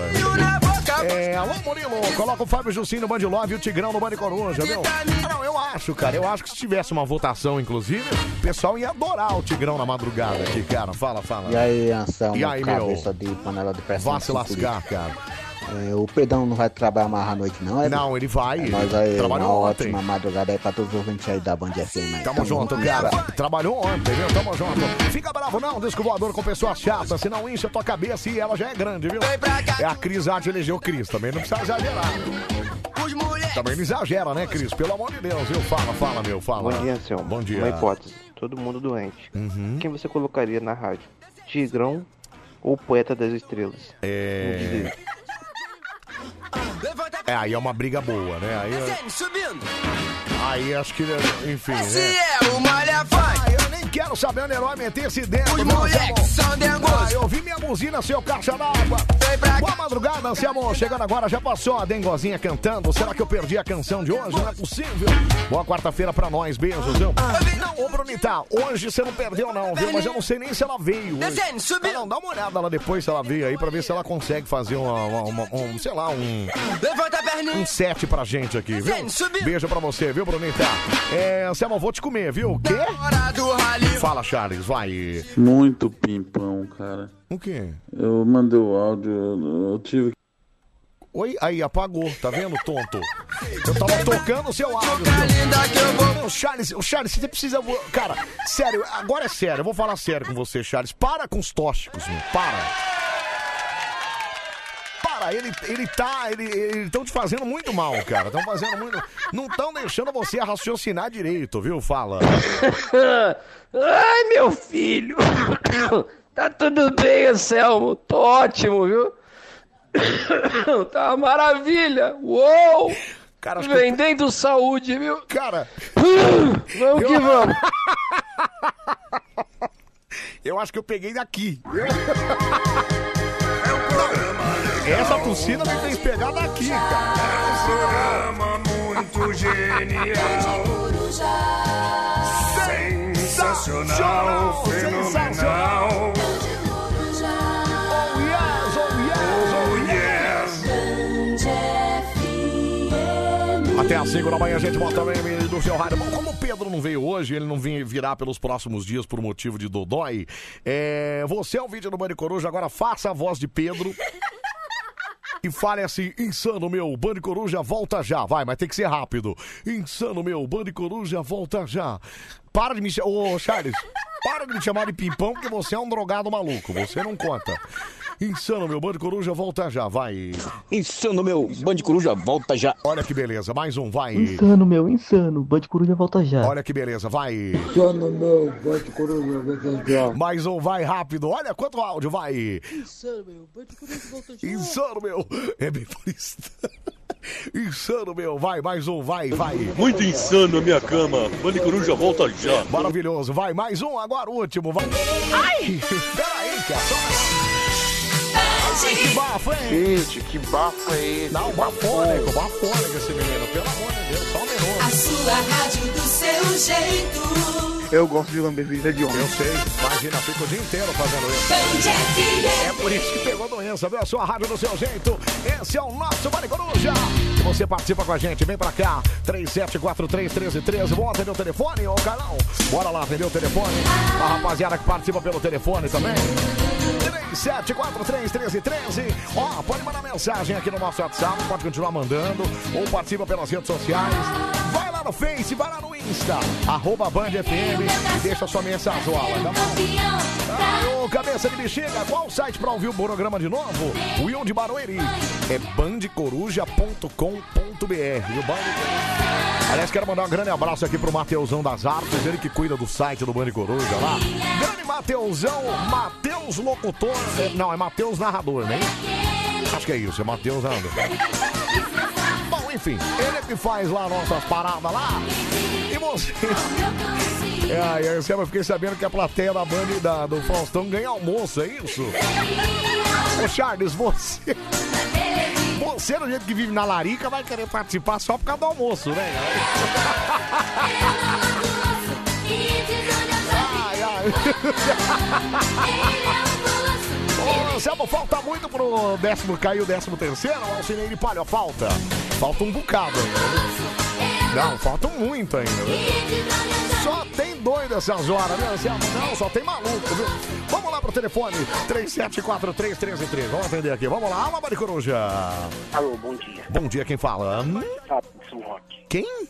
[SPEAKER 1] É, alô, Murilo, coloca o Fábio Jussim no Band Love e o Tigrão no Band Coruja, viu? Não, eu acho, cara, eu acho que se tivesse uma votação, inclusive, o pessoal ia adorar o Tigrão na madrugada aqui, cara. Fala, fala.
[SPEAKER 41] E aí, Anselmo,
[SPEAKER 1] E aí, meu?
[SPEAKER 41] cabeça de panela de pressão.
[SPEAKER 1] Vá se lascar, cara.
[SPEAKER 41] É, o Pedrão não vai trabalhar mais à noite, não, é?
[SPEAKER 1] Não, ele vai.
[SPEAKER 41] É, nós aí,
[SPEAKER 1] Trabalhou
[SPEAKER 41] uma
[SPEAKER 1] ontem.
[SPEAKER 41] ótima madrugada aí pra todos os ouvintes aí da Band FM. aí.
[SPEAKER 1] Tamo junto, cara. Trabalhou ontem, viu? Tamo junto. Fica bravo não, disco voador com pessoas chatas, senão incha a tua cabeça e ela já é grande, viu? É a Cris Arte elegeu o Cris, também não precisa exagerar. Também não exagera, né, Cris? Pelo amor de Deus, viu? Fala, fala, meu, fala.
[SPEAKER 25] Bom dia, Anselmo.
[SPEAKER 1] Bom dia. Uhum.
[SPEAKER 25] Uma hipótese. Todo mundo doente. Quem você colocaria na rádio? Tigrão ou Poeta das Estrelas?
[SPEAKER 1] É... É, aí é uma briga boa, né? Aí,
[SPEAKER 3] Subindo.
[SPEAKER 1] aí acho que, enfim,
[SPEAKER 3] Esse
[SPEAKER 1] né?
[SPEAKER 3] é o Malha Funk.
[SPEAKER 1] Ah, quero saber onde herói meter esse dedo.
[SPEAKER 3] Os
[SPEAKER 1] meu
[SPEAKER 3] moleques são dengosos.
[SPEAKER 1] Ah, eu ouvi minha buzina, seu caixa d'água. Boa madrugada, Anselmo. Chegando agora, já passou a dengozinha cantando. Será que eu perdi a canção de hoje? Não é possível. Boa quarta-feira pra nós, beijos, viu? Não, ô Brunita, hoje você não perdeu não, viu? Mas eu não sei nem se ela veio hoje. Ah, Não, dá uma olhada lá depois se ela veio aí pra ver se ela consegue fazer uma, uma- uma- um, sei lá, um...
[SPEAKER 3] Levanta a perninha.
[SPEAKER 1] Um set pra gente aqui, viu? Beijo pra você, viu, Brunita? É, Anselmo, vou te comer, viu? O quê? Fala, Charles, vai.
[SPEAKER 31] Muito pimpão, cara.
[SPEAKER 1] O quê?
[SPEAKER 31] Eu mandei o áudio, eu, eu tive
[SPEAKER 1] Oi, aí, apagou, tá vendo, tonto? Eu tava tocando o seu áudio. Meu, Charles, o Charles, você precisa. Cara, sério, agora é sério, eu vou falar sério com você, Charles. Para com os tóxicos, meu. Para. Para, ele, ele tá. Ele estão te fazendo muito mal, cara. Estão fazendo muito. Não estão deixando você raciocinar direito, viu? Fala.
[SPEAKER 42] Ai, meu filho. Tá tudo bem, Anselmo. Tô ótimo, viu? Tá uma maravilha. Uou!
[SPEAKER 1] Cara, acho que
[SPEAKER 42] Vendendo saúde, viu?
[SPEAKER 1] Cara.
[SPEAKER 42] Vamos que vamos. *laughs*
[SPEAKER 1] Eu acho que eu peguei daqui. Essa tossida me fez pegar daqui, cara.
[SPEAKER 3] muito genial. Sensacional, fenomenal.
[SPEAKER 1] Oh Até às 5 da manhã a gente bota também do seu rádio. Bom, como o Pedro não veio hoje, ele não virar pelos próximos dias por motivo de Dodói. É, você é o vídeo do Bande Coruja, agora faça a voz de Pedro. *laughs* E fale assim, insano meu, Bande Coruja volta já. Vai, mas tem que ser rápido. Insano meu, Bande Coruja volta já. Para de me chamar. Ô, Charles, para de me chamar de pimpão, porque você é um drogado maluco. Você não conta. Insano, meu Band Coruja, volta já, vai.
[SPEAKER 34] Insano, meu. Band Coruja, volta já.
[SPEAKER 1] Olha que beleza, mais um, vai.
[SPEAKER 27] Insano, meu, insano. Band Coruja volta já.
[SPEAKER 1] Olha que beleza, vai.
[SPEAKER 27] Insano, meu. Band Coruja volta já.
[SPEAKER 1] Mais um, vai rápido. Olha quanto áudio, vai.
[SPEAKER 27] Insano, meu. Band Coruja volta já.
[SPEAKER 1] Insano, meu. É bem por isso. *laughs* Insano, meu. Vai, mais um, vai, vai.
[SPEAKER 43] Muito insano a minha cama. Band Coruja volta já.
[SPEAKER 1] Maravilhoso. Vai, mais um, agora o último. Vai. Ai! *laughs* Peraí, cara. Ai, que bafo, hein?
[SPEAKER 31] Gente, que bafo é esse?
[SPEAKER 1] Não, bafônico, bafônico esse menino. Pelo amor de Deus, só um minuto.
[SPEAKER 38] A sua rádio jeito.
[SPEAKER 16] Eu gosto de lamber vida de homem.
[SPEAKER 1] Eu sei. Imagina, fica o dia inteiro fazendo isso. É por isso que pegou doença, viu? A sua rádio do seu jeito. Esse é o nosso Vale Coruja. E você participa com a gente. Vem pra cá. 37431313. Vamos atender o telefone, ô Carlão. Bora lá atender o telefone. A rapaziada que participa pelo telefone também. 37431313. Ó, pode mandar mensagem aqui no nosso WhatsApp. Pode continuar mandando. Ou participa pelas redes sociais. Vai lá no Face, vai lá no Insta. Arroba Band FM. E deixa sua mensagem, tá bom? Ah, ô, cabeça de bexiga, qual o site pra ouvir o programa de novo? Will de Barueri. É bandecoruja.com.br. viu? Band Aliás, quero mandar um grande abraço aqui pro Mateusão das Artes, ele que cuida do site do Band Coruja lá. Grande Mateusão, Mateus Locutor. Não, é Mateus Narrador, né? Acho que é isso, é Mateus Narrador. Bom, enfim, ele que faz lá nossas paradas lá. E você. *laughs* É, eu sempre fiquei sabendo que a plateia da Band e da, do Faustão ganha almoço, é isso? Ô Charles, você. Você, do jeito que vive na Larica, vai querer participar só por causa do almoço, né? *laughs* Ai, ai. *laughs* Ô, Anselmo, falta muito pro décimo cair o décimo terceiro? O Alcineire Palha, falta. Falta um bocado ainda. viu? Não, falta muito ainda. viu? Só tem doido essas horas, né, Anselmo? Não, só tem maluco, viu? Vamos lá pro telefone, 37431313. Vamos atender aqui. Vamos lá, Alma Coruja.
[SPEAKER 33] Alô, bom dia.
[SPEAKER 1] Bom dia, quem fala?
[SPEAKER 33] Roque.
[SPEAKER 1] Quem?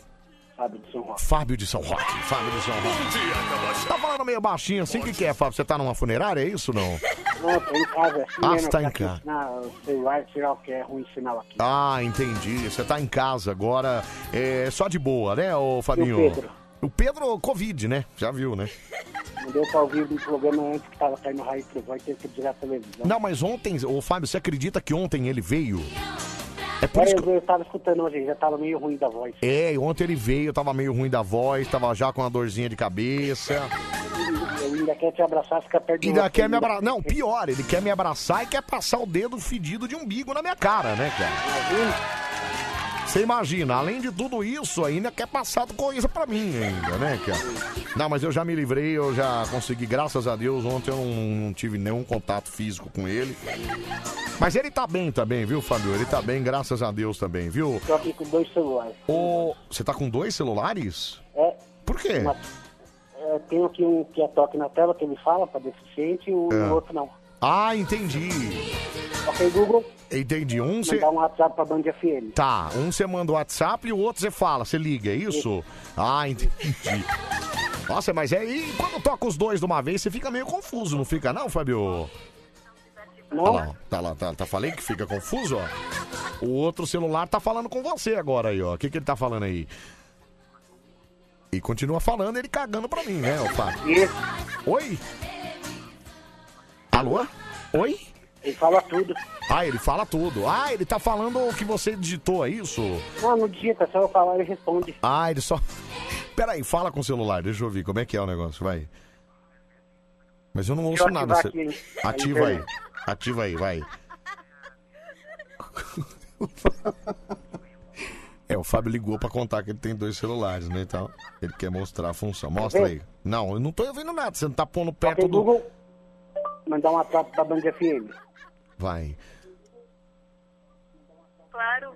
[SPEAKER 33] Fábio de São Roque.
[SPEAKER 1] Fábio de São Roque. Fábio de São Roque. Tá falando meio baixinho assim, o que, que é, Fábio? Você tá numa funerária, é isso ou não?
[SPEAKER 33] Não, tô em casa assim,
[SPEAKER 1] Ah, você tá em casa.
[SPEAKER 33] ensinar O celular, tirar o que é ruim sinal aqui.
[SPEAKER 1] Ah, entendi. Você tá em casa agora, é só de boa, né, ô Fabinho?
[SPEAKER 33] E o Pedro?
[SPEAKER 1] O Pedro, Covid, né? Já viu, né?
[SPEAKER 33] Não deu pra ouvir o programa antes que tava caindo raio pro vai ter que a televisão.
[SPEAKER 1] Não, mas ontem, ô Fábio, você acredita que ontem ele veio? É por isso que...
[SPEAKER 33] eu, tava escutando hoje, já tava meio ruim da voz.
[SPEAKER 1] É, ontem ele veio, tava meio ruim da voz, tava já com uma dorzinha de cabeça.
[SPEAKER 33] Ele ainda quer te abraçar, fica perto
[SPEAKER 1] Ainda quer me
[SPEAKER 33] ainda-
[SPEAKER 1] abraçar. Não, pior, ele quer me abraçar e quer passar o dedo fedido de umbigo na minha cara, né, cara? Você imagina, além de tudo isso, ainda quer passar coisa pra mim ainda, né, cara? Não, mas eu já me livrei, eu já consegui, graças a Deus, ontem eu não, não tive nenhum contato físico com ele. Mas ele tá bem também, viu, Fabio? Ele tá bem, graças a Deus também, viu?
[SPEAKER 33] Tô aqui com dois celulares.
[SPEAKER 1] Ô, você tá com dois celulares?
[SPEAKER 33] É.
[SPEAKER 1] Por quê?
[SPEAKER 33] Uma- é, tem aqui um que é toque na tela, que ele fala pra deficiente, e o
[SPEAKER 1] É.
[SPEAKER 33] outro não.
[SPEAKER 1] Ah, entendi.
[SPEAKER 33] Ok, Google,
[SPEAKER 1] Entendi. Um você.
[SPEAKER 33] mandar um WhatsApp pra Band FM.
[SPEAKER 1] Tá, um você manda o WhatsApp e o outro você fala, você liga, é isso? Ah, entendi. Nossa, mas é aí quando toca os dois de uma vez, você fica meio confuso, não fica não, Fabio?
[SPEAKER 33] Não.
[SPEAKER 1] Tá lá, tá lá, tá, tá falei que fica confuso, ó. O outro celular tá falando com você agora aí, ó. O que que ele tá falando aí? E continua falando, ele cagando pra mim, né, Fábio? Oi? Alô? Oi?
[SPEAKER 33] Ele fala tudo.
[SPEAKER 1] Ah, ele fala tudo. Ah, ele tá falando o que você digitou, é isso?
[SPEAKER 33] Não, no digita, só eu falar ele responde.
[SPEAKER 1] Ah, ele só. Peraí, fala com o celular, deixa eu ouvir como é que é o negócio, vai. Mas eu não ouço
[SPEAKER 33] eu
[SPEAKER 1] nada. você-
[SPEAKER 33] aqui,
[SPEAKER 1] Ativa aí. Ativa aí, vai. É, o Fábio ligou pra contar que ele tem dois celulares, né? Então, ele quer mostrar a função. Mostra aí. Não, eu não tô ouvindo nada. Você não tá pondo perto
[SPEAKER 33] Ok,
[SPEAKER 1] do.
[SPEAKER 33] Google, mandar um WhatsApp pra Band FM.
[SPEAKER 1] Vai.
[SPEAKER 44] Claro.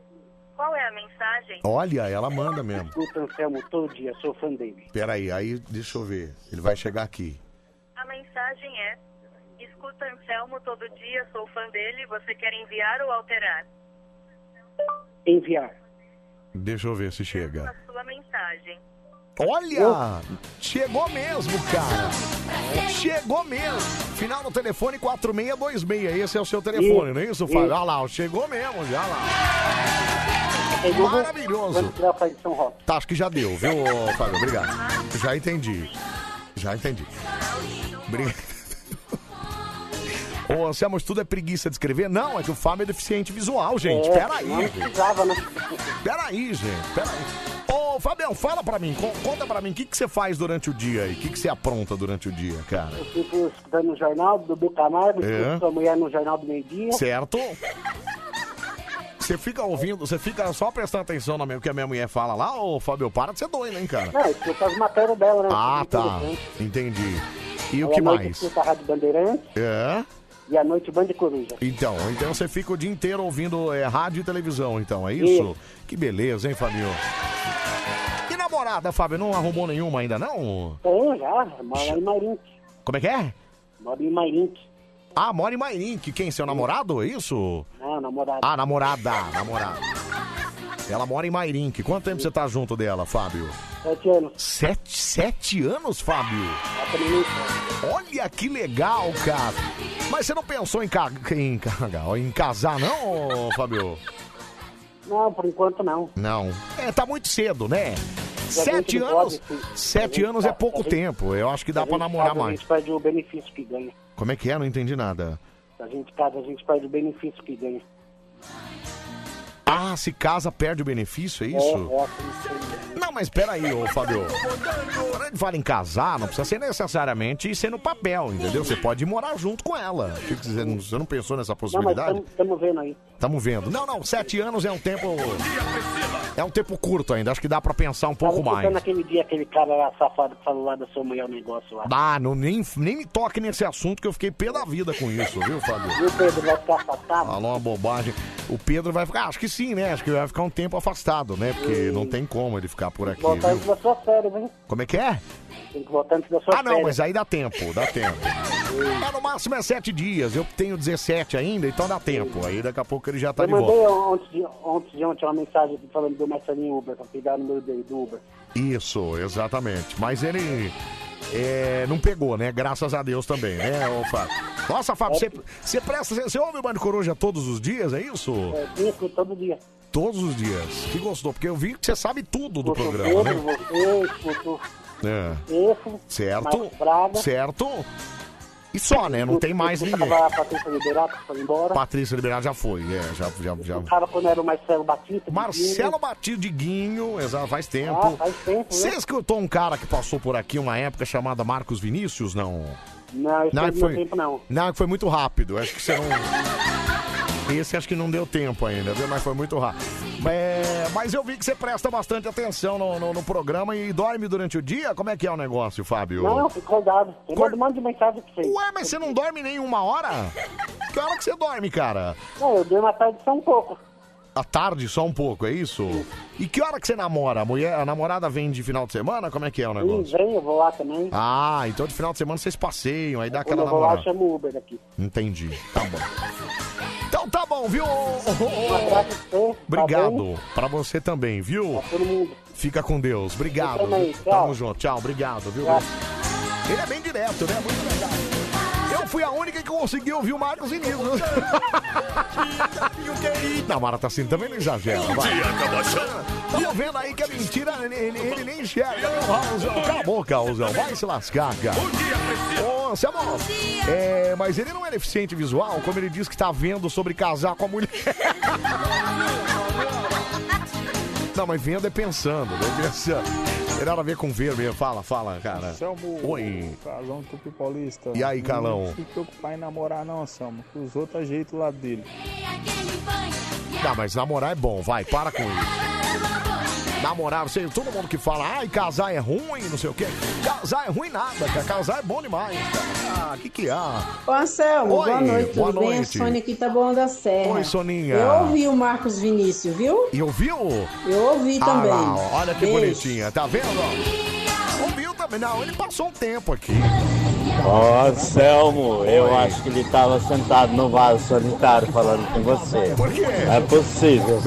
[SPEAKER 44] Qual é a mensagem?
[SPEAKER 1] Olha, ela manda mesmo.
[SPEAKER 33] Escuta Anselmo todo dia, sou fã dele.
[SPEAKER 1] Peraí, aí deixa eu ver. Ele vai chegar aqui.
[SPEAKER 44] A mensagem é: Escuta Anselmo todo dia, sou fã dele. Você quer enviar ou alterar?
[SPEAKER 33] Enviar.
[SPEAKER 1] Deixa eu ver se chega.
[SPEAKER 44] A sua mensagem.
[SPEAKER 1] Olha, chegou mesmo, cara. Chegou mesmo. Final do telefone 4626. Esse é o seu telefone, não é isso, Fábio? Olha lá, chegou mesmo, já lá.
[SPEAKER 33] No-
[SPEAKER 1] Maravilhoso. Tá, acho que já deu, viu, Fábio? Obrigado. Já entendi. Já entendi. Obrigado. Ô, Anselmo, tudo é preguiça de escrever? Não, é que o Fábio é deficiente visual, gente.
[SPEAKER 33] É,
[SPEAKER 1] Peraí.
[SPEAKER 33] não precisava, né?
[SPEAKER 1] Peraí, gente. Peraí. Ô, Fabião, fala pra mim, co- conta pra mim, o que, que você faz durante o dia aí? O que, que você apronta durante o dia, cara?
[SPEAKER 33] Eu fico escutando o jornal do Dudu Camargo,
[SPEAKER 1] É.
[SPEAKER 33] escuto sua mulher no jornal do meio-dia.
[SPEAKER 1] Certo? Você fica ouvindo, você fica só prestando atenção no que a minha mulher fala lá, ô Fábio, para de ser doido, hein, cara?
[SPEAKER 33] Não, eu escuto as matérias dela, né?
[SPEAKER 1] Ah,
[SPEAKER 33] Muito
[SPEAKER 1] tá.
[SPEAKER 33] interessante.
[SPEAKER 1] Entendi. E o
[SPEAKER 33] Aí
[SPEAKER 1] que
[SPEAKER 33] à noite
[SPEAKER 1] mais?
[SPEAKER 33] escuto a Rádio Bandeirantes
[SPEAKER 1] É?
[SPEAKER 33] E à noite Band Coruja.
[SPEAKER 1] Então, então você fica o dia inteiro ouvindo é, rádio e televisão, então, é isso?
[SPEAKER 33] Isso.
[SPEAKER 1] Que beleza, hein, Fabio? E namorada, Fábio, não arrumou nenhuma ainda, não?
[SPEAKER 33] Tem, já. Mora em Mairink.
[SPEAKER 1] Como é que é?
[SPEAKER 33] Mora em Mairink.
[SPEAKER 1] Ah, mora em Mairink. Quem? Seu namorado? É isso?
[SPEAKER 33] Não, namorado.
[SPEAKER 1] Ah, namorada, namorada. Ela mora em Mairink. Quanto tempo você tá junto dela, Fábio?
[SPEAKER 33] Sete anos.
[SPEAKER 1] Sete, sete anos, Fábio? Olha que legal, cara. Mas você não pensou em, ca... em, em casar, não, Fábio?
[SPEAKER 33] Não, por enquanto não.
[SPEAKER 1] Não. É, tá muito cedo, né? Sete anos.
[SPEAKER 33] pode, se- se
[SPEAKER 1] Sete anos é
[SPEAKER 33] tá-
[SPEAKER 1] pouco
[SPEAKER 33] gente-
[SPEAKER 1] tempo. Eu acho que dá
[SPEAKER 33] Se a
[SPEAKER 1] pra
[SPEAKER 33] gente
[SPEAKER 1] namorar
[SPEAKER 33] casa,
[SPEAKER 1] mais.
[SPEAKER 33] A gente perde o benefício que ganha.
[SPEAKER 1] Como é que é? Não entendi nada.
[SPEAKER 33] A gente casa, a gente perde o benefício que ganha.
[SPEAKER 1] Ah, se casa, perde o benefício, é isso? Não, mas peraí, ô Fábio. Quando a gente fala em casar, não precisa ser necessariamente ser no papel, entendeu? Você pode morar junto com ela. Você não, você não pensou nessa
[SPEAKER 33] Não, mas
[SPEAKER 1] possibilidade?
[SPEAKER 33] estamos vendo aí.
[SPEAKER 1] Estamos vendo. Não, não, sete anos é um tempo. É um tempo curto ainda. Acho que dá pra pensar um pouco mais.
[SPEAKER 33] escutando aquele dia, aquele cara lá safado que falou lá da sua mulher o negócio lá.
[SPEAKER 1] Ah, não, nem, nem me toque nesse assunto que eu fiquei pé da vida com isso, viu, Fábio?
[SPEAKER 33] O Pedro vai ficar afastado?
[SPEAKER 1] Falou uma bobagem. O Pedro vai ficar, acho que sim, né? Acho que vai ficar um tempo afastado, né? Porque não tem como ele ficar por aqui,
[SPEAKER 33] Voltar
[SPEAKER 1] viu?
[SPEAKER 33] das suas férias, hein?
[SPEAKER 1] Como é que é?
[SPEAKER 33] Tem que voltar antes das suas
[SPEAKER 1] Ah, não, mas aí dá tempo, dá tempo. É, *laughs* no máximo é sete dias. Eu tenho 17 ainda, então dá tempo. Aí daqui a pouco ele já tá
[SPEAKER 33] Eu
[SPEAKER 1] de
[SPEAKER 33] mandei
[SPEAKER 1] volta.
[SPEAKER 33] ontem de, ontem de ontem uma mensagem falando do Marcelinho Uber, pra pegar o número dele, do Uber.
[SPEAKER 1] Isso, exatamente. Mas ele é, não pegou, né? Graças a Deus também, né, ô Fábio? Nossa, Fábio, você, você presta. Você ouve o Band Coruja todos os dias, é isso?
[SPEAKER 33] É, escuto todo dia.
[SPEAKER 1] Todos os dias. Que gostou, porque eu vi que você sabe tudo do programa, né?
[SPEAKER 33] você, escuto
[SPEAKER 1] É.
[SPEAKER 33] esse,
[SPEAKER 1] Certo.
[SPEAKER 33] Marcos Braga.
[SPEAKER 1] Certo. E só, né? Não tem mais ninguém.
[SPEAKER 33] A Patrícia Liberato, foi embora.
[SPEAKER 1] Patrícia Liberado já foi, é, já, já, já.
[SPEAKER 33] Escutava quando era o Marcelo Batista.
[SPEAKER 1] Marcelo Batido de Guinho, exato, faz tempo.
[SPEAKER 33] Ah, faz tempo,
[SPEAKER 1] Você
[SPEAKER 33] né?
[SPEAKER 1] escutou um cara que passou por aqui uma época chamada Marcos Vinícius, não?
[SPEAKER 33] Não,
[SPEAKER 1] Não,
[SPEAKER 33] não,
[SPEAKER 1] foi-
[SPEAKER 33] tempo não.
[SPEAKER 1] Não, foi muito rápido. Acho que você não. Esse acho que não deu tempo ainda, viu? Mas foi muito rápido. É, mas eu vi que você presta bastante atenção no, no- no programa e dorme durante o dia. Como é que é o negócio, Fábio?
[SPEAKER 33] Não, fico acordado. Eu mando um monte de mensagem pra vocês.
[SPEAKER 1] Ué, mas você não dorme nem uma hora? Que hora que você dorme, cara?
[SPEAKER 33] Não, eu durmo à tarde só um pouco.
[SPEAKER 1] À tarde, só um pouco, é isso? E que hora que você namora? A mulher, a namorada vem de final de semana? Como é que é o
[SPEAKER 33] Sim,
[SPEAKER 1] negócio?
[SPEAKER 33] vem, eu vou lá também.
[SPEAKER 1] Ah, então de final de semana vocês passeiam, aí dá
[SPEAKER 33] Quando
[SPEAKER 1] aquela
[SPEAKER 33] eu vou lá,
[SPEAKER 1] namorada.
[SPEAKER 33] chamo o Uber daqui.
[SPEAKER 1] Entendi, tá bom. Então tá bom, viu?
[SPEAKER 33] Um abraço pra você.
[SPEAKER 1] Obrigado. Pra você também, viu? Fica com Deus. Obrigado. Tamo junto. Tchau, obrigado, viu? Ele é bem direto, né? Muito legal. Eu fui a única que conseguiu ouvir o Marcos Vinícius. *laughs* Não, Mara tá assim também não exagera. vai. Tamo vendo aí que a mentira ele, ele- ele nem enxerga, viu, Raulzão? Cala a boca, Raulzão. Vai se lascar, cara. Ô, Anselmo, é, mas ele não é deficiente visual, como ele diz que tá vendo sobre casar com a mulher. *laughs* Não, mas vendo é pensando, né? *laughs* Pensando. Tem nada a ver com ver mesmo. Fala, fala, cara. Oi.
[SPEAKER 45] Carlão Tupi Paulista.
[SPEAKER 1] E aí, Carlão?
[SPEAKER 45] Não se preocupar em namorar não, Anselmo, que os outros ajeitam lá dele.
[SPEAKER 1] Não, mas namorar é bom, vai, para com isso. Namorar, você, todo mundo que fala, ai, casar é ruim, não sei o quê. Casar é ruim nada, cara. Casar é bom demais, cara. Ah, o que que há?
[SPEAKER 46] Ô Anselmo,
[SPEAKER 1] Oi,
[SPEAKER 46] boa noite,
[SPEAKER 1] boa
[SPEAKER 46] tudo bem? A
[SPEAKER 1] noite.
[SPEAKER 46] Sônia aqui tá bom da Serra.
[SPEAKER 1] Oi, Soninha.
[SPEAKER 46] Eu ouvi o Marcos Vinícius, viu?
[SPEAKER 1] E ouviu?
[SPEAKER 46] Eu ouvi
[SPEAKER 1] Ah
[SPEAKER 46] também.
[SPEAKER 1] lá, olha que
[SPEAKER 46] Beijo.
[SPEAKER 1] bonitinha, tá vendo? Ouviu também? Não, ele passou um tempo aqui.
[SPEAKER 47] Ó, Anselmo, eu acho que ele tava sentado no vaso solitário falando com você.
[SPEAKER 1] Por quê?
[SPEAKER 47] Não é possível.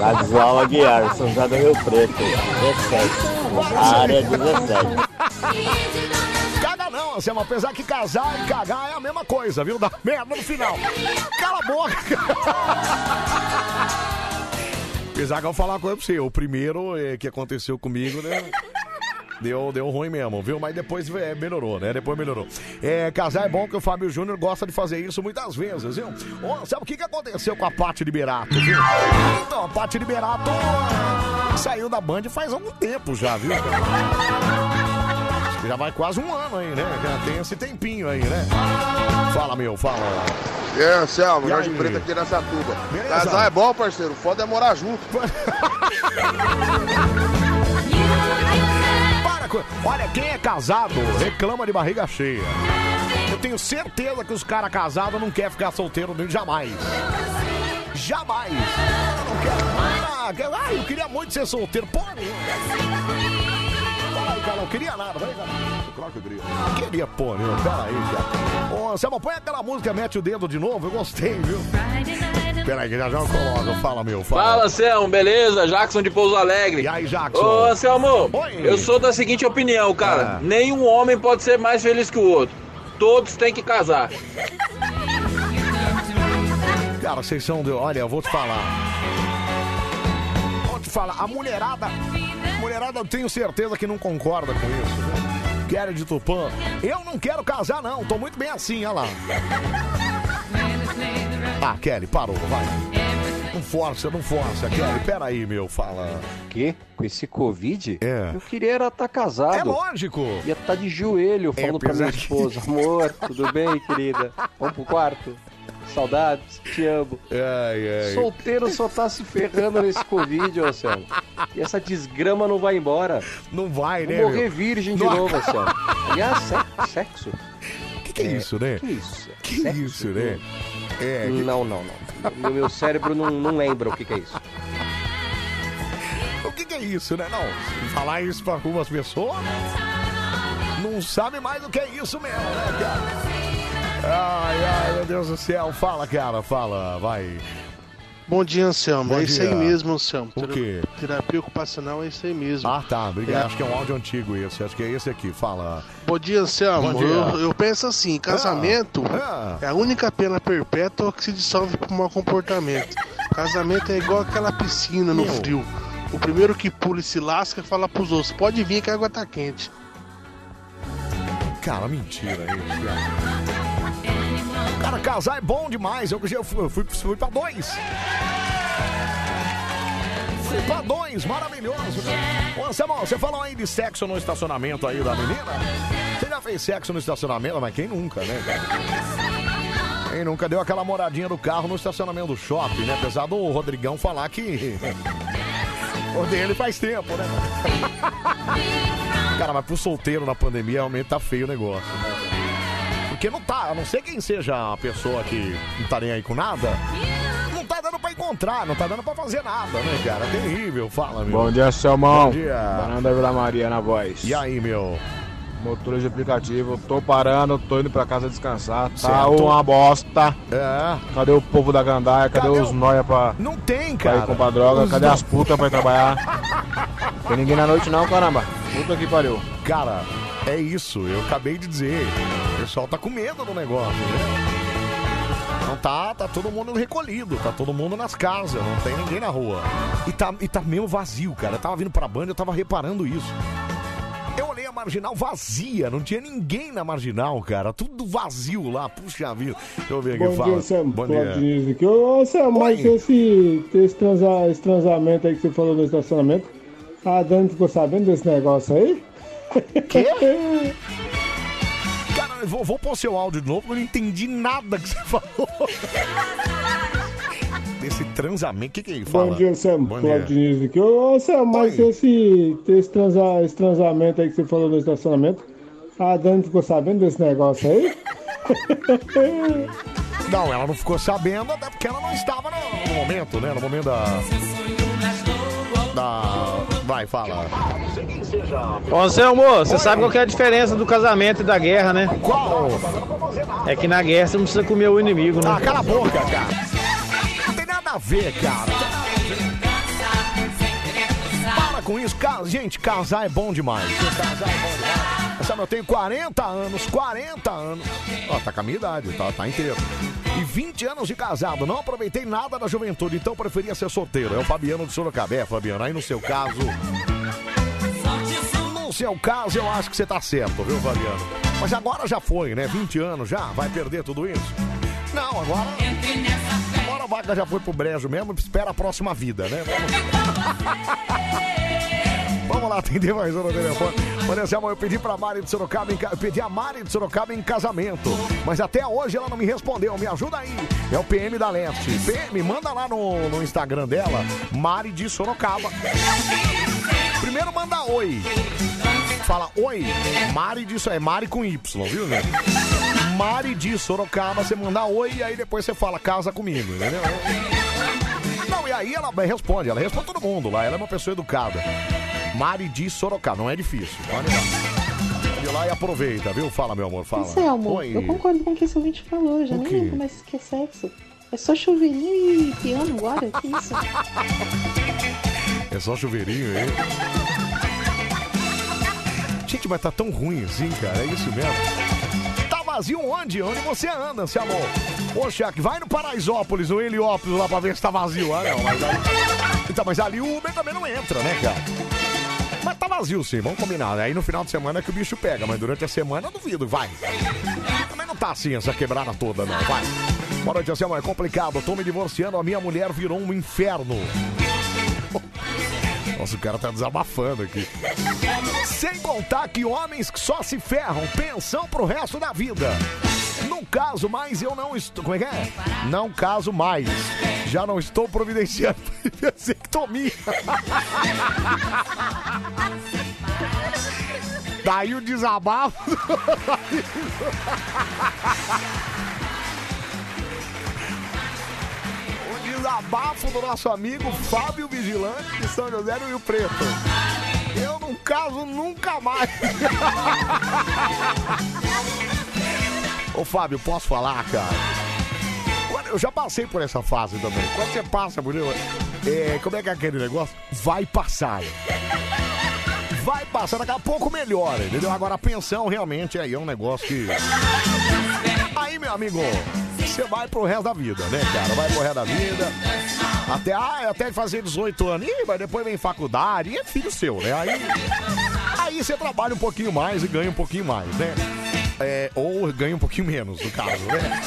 [SPEAKER 47] Ladislau Aguiar, São José do Rio Preto. Respeito. Área 17.
[SPEAKER 1] Caga não, Anselmo. Apesar que casar e cagar é a mesma coisa, viu? Dá merda no final. Cala a boca. *laughs* Apesar que eu vou falar uma coisa pra você. O primeiro eh, que aconteceu comigo, né? Deu, deu ruim mesmo, viu? Mas depois eh, melhorou, né? Depois melhorou. É, casar é bom que o Fábio Júnior gosta de fazer isso muitas vezes, viu? Ô, sabe o que, que aconteceu com a Paty Liberato, viu? Então, a Paty Liberato ah, saiu da Band faz algum tempo já, viu? Já vai quase um ano aí, né? Já tem esse tempinho aí, né? Fala, meu, fala.
[SPEAKER 37] E aí, Anselmo, Jorge? Preto aqui nessa tuba.
[SPEAKER 1] Beleza.
[SPEAKER 37] Casar é bom, parceiro. Foda é morar junto. *laughs*
[SPEAKER 1] Olha, quem é casado reclama de barriga cheia. Eu tenho certeza que os caras casados não querem ficar solteiro nem jamais. Jamais. Eu não quero. Ah, eu queria muito ser solteiro. Porra cara, não queria nada. Vai, cara. Claro que eu queria. Queria porra nenhuma. Pera aí, cara. Ô, Selma, põe aquela música, mete o dedo de novo. Eu gostei, viu? Pera aí, que já já eu coloco. Fala, meu. Fala.
[SPEAKER 48] Fala, Anselmo, beleza? Jackson de Pouso Alegre. E
[SPEAKER 1] aí, Jackson?
[SPEAKER 48] Ô, Anselmo, eu sou da seguinte opinião, cara.
[SPEAKER 1] Ah.
[SPEAKER 48] Nenhum homem pode ser mais feliz que o outro. Todos têm que casar.
[SPEAKER 1] Cara, vocês são de. Olha, eu vou te falar. Vou te falar, a mulherada. Mulherada, eu tenho certeza que não concorda com isso. Quero de Tupã. Eu não quero casar, não. Tô muito bem assim, olha lá. Ah, Kelly, parou, vai. Não força, não força, Kelly. Pera aí, meu, fala.
[SPEAKER 49] Que? Com esse Covid?
[SPEAKER 1] É.
[SPEAKER 49] Eu queria era estar casado.
[SPEAKER 1] É lógico.
[SPEAKER 49] Ia estar de joelho falando pra minha esposa: Amor, tudo bem, querida? Vamos pro quarto? Saudades, te amo.
[SPEAKER 1] Ai, ai.
[SPEAKER 49] Solteiro só tá se ferrando nesse Covid, Anselmo. E essa desgrama não vai embora.
[SPEAKER 1] Não vai,
[SPEAKER 49] Vou
[SPEAKER 1] né?
[SPEAKER 49] morrer
[SPEAKER 1] meu?
[SPEAKER 49] virgem de
[SPEAKER 1] Não
[SPEAKER 49] novo. *laughs* Anselmo. Aliás, se- sexo.
[SPEAKER 1] O que, que é, isso, né?
[SPEAKER 49] Que isso?
[SPEAKER 1] Que isso, né? É,
[SPEAKER 49] Não, não, não. Meu, meu cérebro não, não lembra o que, que é isso.
[SPEAKER 1] O que, que é isso, né? Não, falar isso pra algumas pessoas não sabe mais o que é isso mesmo, né, cara? Ai, ai, meu Deus do céu. Fala, cara, fala, vai.
[SPEAKER 50] Bom dia, Anselmo.
[SPEAKER 1] Bom
[SPEAKER 50] é isso
[SPEAKER 1] dia.
[SPEAKER 50] aí mesmo, Anselmo.
[SPEAKER 1] O quê?
[SPEAKER 50] Terapia ocupacional é isso aí mesmo.
[SPEAKER 1] Ah, tá, obrigado.
[SPEAKER 50] É.
[SPEAKER 1] Acho que é um áudio antigo esse. Acho que é esse aqui. Fala.
[SPEAKER 50] Bom dia, Anselmo.
[SPEAKER 1] Bom dia.
[SPEAKER 50] Eu, eu penso assim, casamento
[SPEAKER 1] Ah,
[SPEAKER 50] é a única pena perpétua que se dissolve por mau comportamento. Casamento é igual aquela piscina no
[SPEAKER 1] Meu.
[SPEAKER 50] frio. O primeiro que pula e se lasca fala pros outros, pode vir que a água tá quente.
[SPEAKER 1] Cara, mentira isso, cara. Cara, casar é bom demais. Eu, eu fui, fui, fui pra dois. Fui pra dois, maravilhoso. Ô, você falou aí de sexo no estacionamento aí da menina? Você já fez sexo no estacionamento? Mas quem nunca, né? Quem nunca deu aquela moradinha do carro no estacionamento do shopping, né? Apesar do Rodrigão falar que. *laughs* O dele faz tempo, né? *laughs* Cara, mas pro solteiro na pandemia realmente tá feio o negócio, né? Porque não tá, a não ser quem seja a pessoa que não tá nem aí com nada, não tá dando pra encontrar, não tá dando pra fazer nada, né, cara? Terrível, fala, meu.
[SPEAKER 51] Bom dia, Selmão.
[SPEAKER 1] Bom dia.
[SPEAKER 51] Da Vila Maria na voz.
[SPEAKER 1] E aí, meu?
[SPEAKER 51] Motor de aplicativo, tô parando, tô indo pra casa descansar. Tá
[SPEAKER 1] Certo.
[SPEAKER 51] uma bosta.
[SPEAKER 1] É.
[SPEAKER 51] Cadê o povo da gandaia? Cadê, os noia pra,
[SPEAKER 1] Não tem,
[SPEAKER 51] pra
[SPEAKER 1] cara.
[SPEAKER 51] ir comprar droga?
[SPEAKER 1] Os
[SPEAKER 51] Cadê
[SPEAKER 1] no-
[SPEAKER 51] as putas pra ir trabalhar? *laughs* Tem ninguém na noite não, caramba. Puta que pariu.
[SPEAKER 1] Cara, é isso, eu acabei de dizer. O pessoal tá com medo do negócio, né? Não tá, tá todo mundo recolhido, tá todo mundo nas casas, não tem ninguém na rua. E tá, e tá meio vazio, cara. Eu tava vindo pra banda, eu tava reparando isso. Eu olhei a marginal vazia, não tinha ninguém na marginal, cara. Tudo vazio lá, puxa vida. Deixa eu ver aqui,
[SPEAKER 52] Bom
[SPEAKER 1] fala.
[SPEAKER 52] dia, Sam.
[SPEAKER 1] Bom dia.
[SPEAKER 52] Aqui. Ô, Sam, mas esse, esse, transa, esse transamento aí que você falou no estacionamento, a Dani ficou sabendo desse negócio aí?
[SPEAKER 1] Quê? Cara, eu vou, vou pôr seu áudio de novo, eu não entendi nada que você *laughs* falou. Desse transamento, o que que ele fala?
[SPEAKER 52] Bom dia, Sam.
[SPEAKER 1] Bom
[SPEAKER 52] Cláudio
[SPEAKER 1] dia.
[SPEAKER 52] Diniz aqui. Ô, Sam, mas esse, esse, transa, esse transamento aí que você falou no estacionamento, a Dani ficou sabendo desse negócio aí? *laughs*
[SPEAKER 1] Não, ela não ficou sabendo, até porque ela não estava no, no momento, né? No momento da. Da. Vai, fala.
[SPEAKER 53] Ô Anselmo, você sabe qual que é a diferença do casamento e da guerra, né?
[SPEAKER 1] Qual?
[SPEAKER 53] É que na guerra você não precisa comer o inimigo, né?
[SPEAKER 1] Ah, cala a boca, cara. Não tem nada a ver, cara. Para com isso. Ca- Gente, casar é bom demais. Casar é bom demais. Sabe, eu tenho 40 anos, 40 anos. Ó, tá com a minha idade, tá, tá inteiro. E 20 anos de casado. Não aproveitei nada da juventude, então preferia ser solteiro. É o Fabiano de Sorocaba. É, Fabiano, aí no seu caso. No seu caso, eu acho que você tá certo, viu, Fabiano? Mas agora já foi, né? 20 anos já, vai perder tudo isso? Não, agora. Agora a vaca já foi pro brejo mesmo, espera a próxima vida, né? Vamos... *laughs* *laughs* Vamos lá atender mais um no telefone. Olha, amor, eu pedi pra Mari de Sorocaba, em eu pedi a Mari de Sorocaba em casamento. Mas até hoje ela não me respondeu. Me ajuda aí. É o PM da Leste. PM, manda lá no, no Instagram dela, Mari de Sorocaba. Primeiro manda oi. Fala oi, Mari disso é Mari com Y, viu, né? Mari de Sorocaba, você manda oi e aí depois você fala casa comigo, entendeu? Não, e aí ela responde, ela responde todo mundo lá, ela é uma pessoa educada. Mari de Sorocaba, não é difícil, pode lá. Lá e aproveita, viu? Fala, meu amor, fala.
[SPEAKER 54] Anselmo,
[SPEAKER 1] Oi.
[SPEAKER 54] eu concordo com o que esse ouvinte falou, já
[SPEAKER 1] O
[SPEAKER 54] nem
[SPEAKER 1] quê?
[SPEAKER 54] lembro mais que é sexo. É só chuveirinho e piano agora, que isso?
[SPEAKER 1] É só chuveirinho aí. Gente, mas tá tão ruim assim, cara. É isso mesmo. Tá vazio onde? Onde você anda, seu amor? Ô, Shaq, vai no Paraisópolis, no Heliópolis lá pra ver se tá vazio. Ah, não, mas ali... Então, mas ali o Uber também não entra, né, cara? Mas tá vazio sim, vamos combinar. né? Aí no final de semana é que o bicho pega, mas durante a semana eu duvido, vai. Também não tá assim essa quebrada toda, não, vai. Boa noite, Anselmo, é complicado. Tô me divorciando, a minha mulher virou um inferno. Nossa, o cara tá desabafando aqui. Sem contar que homens que só se ferram pensam pro resto da vida. Não caso mais, eu não estou. Como é que é? Não caso mais. Já não estou providenciando *laughs* vasectomia. Daí o desabafo. O desabafo do nosso amigo Fábio Vigilante de São José do Rio Preto. Eu não caso nunca mais. *laughs* Ô Fábio, posso falar, cara? Eu já passei por essa fase também. Quando você passa isso, é, como é que é aquele negócio? Vai passar. Vai passar, daqui a pouco melhora, entendeu? Agora a pensão realmente aí é um negócio que. Aí, meu amigo, você vai pro resto da vida, né, cara? Vai pro resto da vida. Até, ah, até fazer 18 anos. Ih, mas depois vem faculdade. E é filho seu, né? Aí, aí você trabalha um pouquinho mais e ganha um pouquinho mais, né? É, ou ganha um pouquinho menos, no caso, né?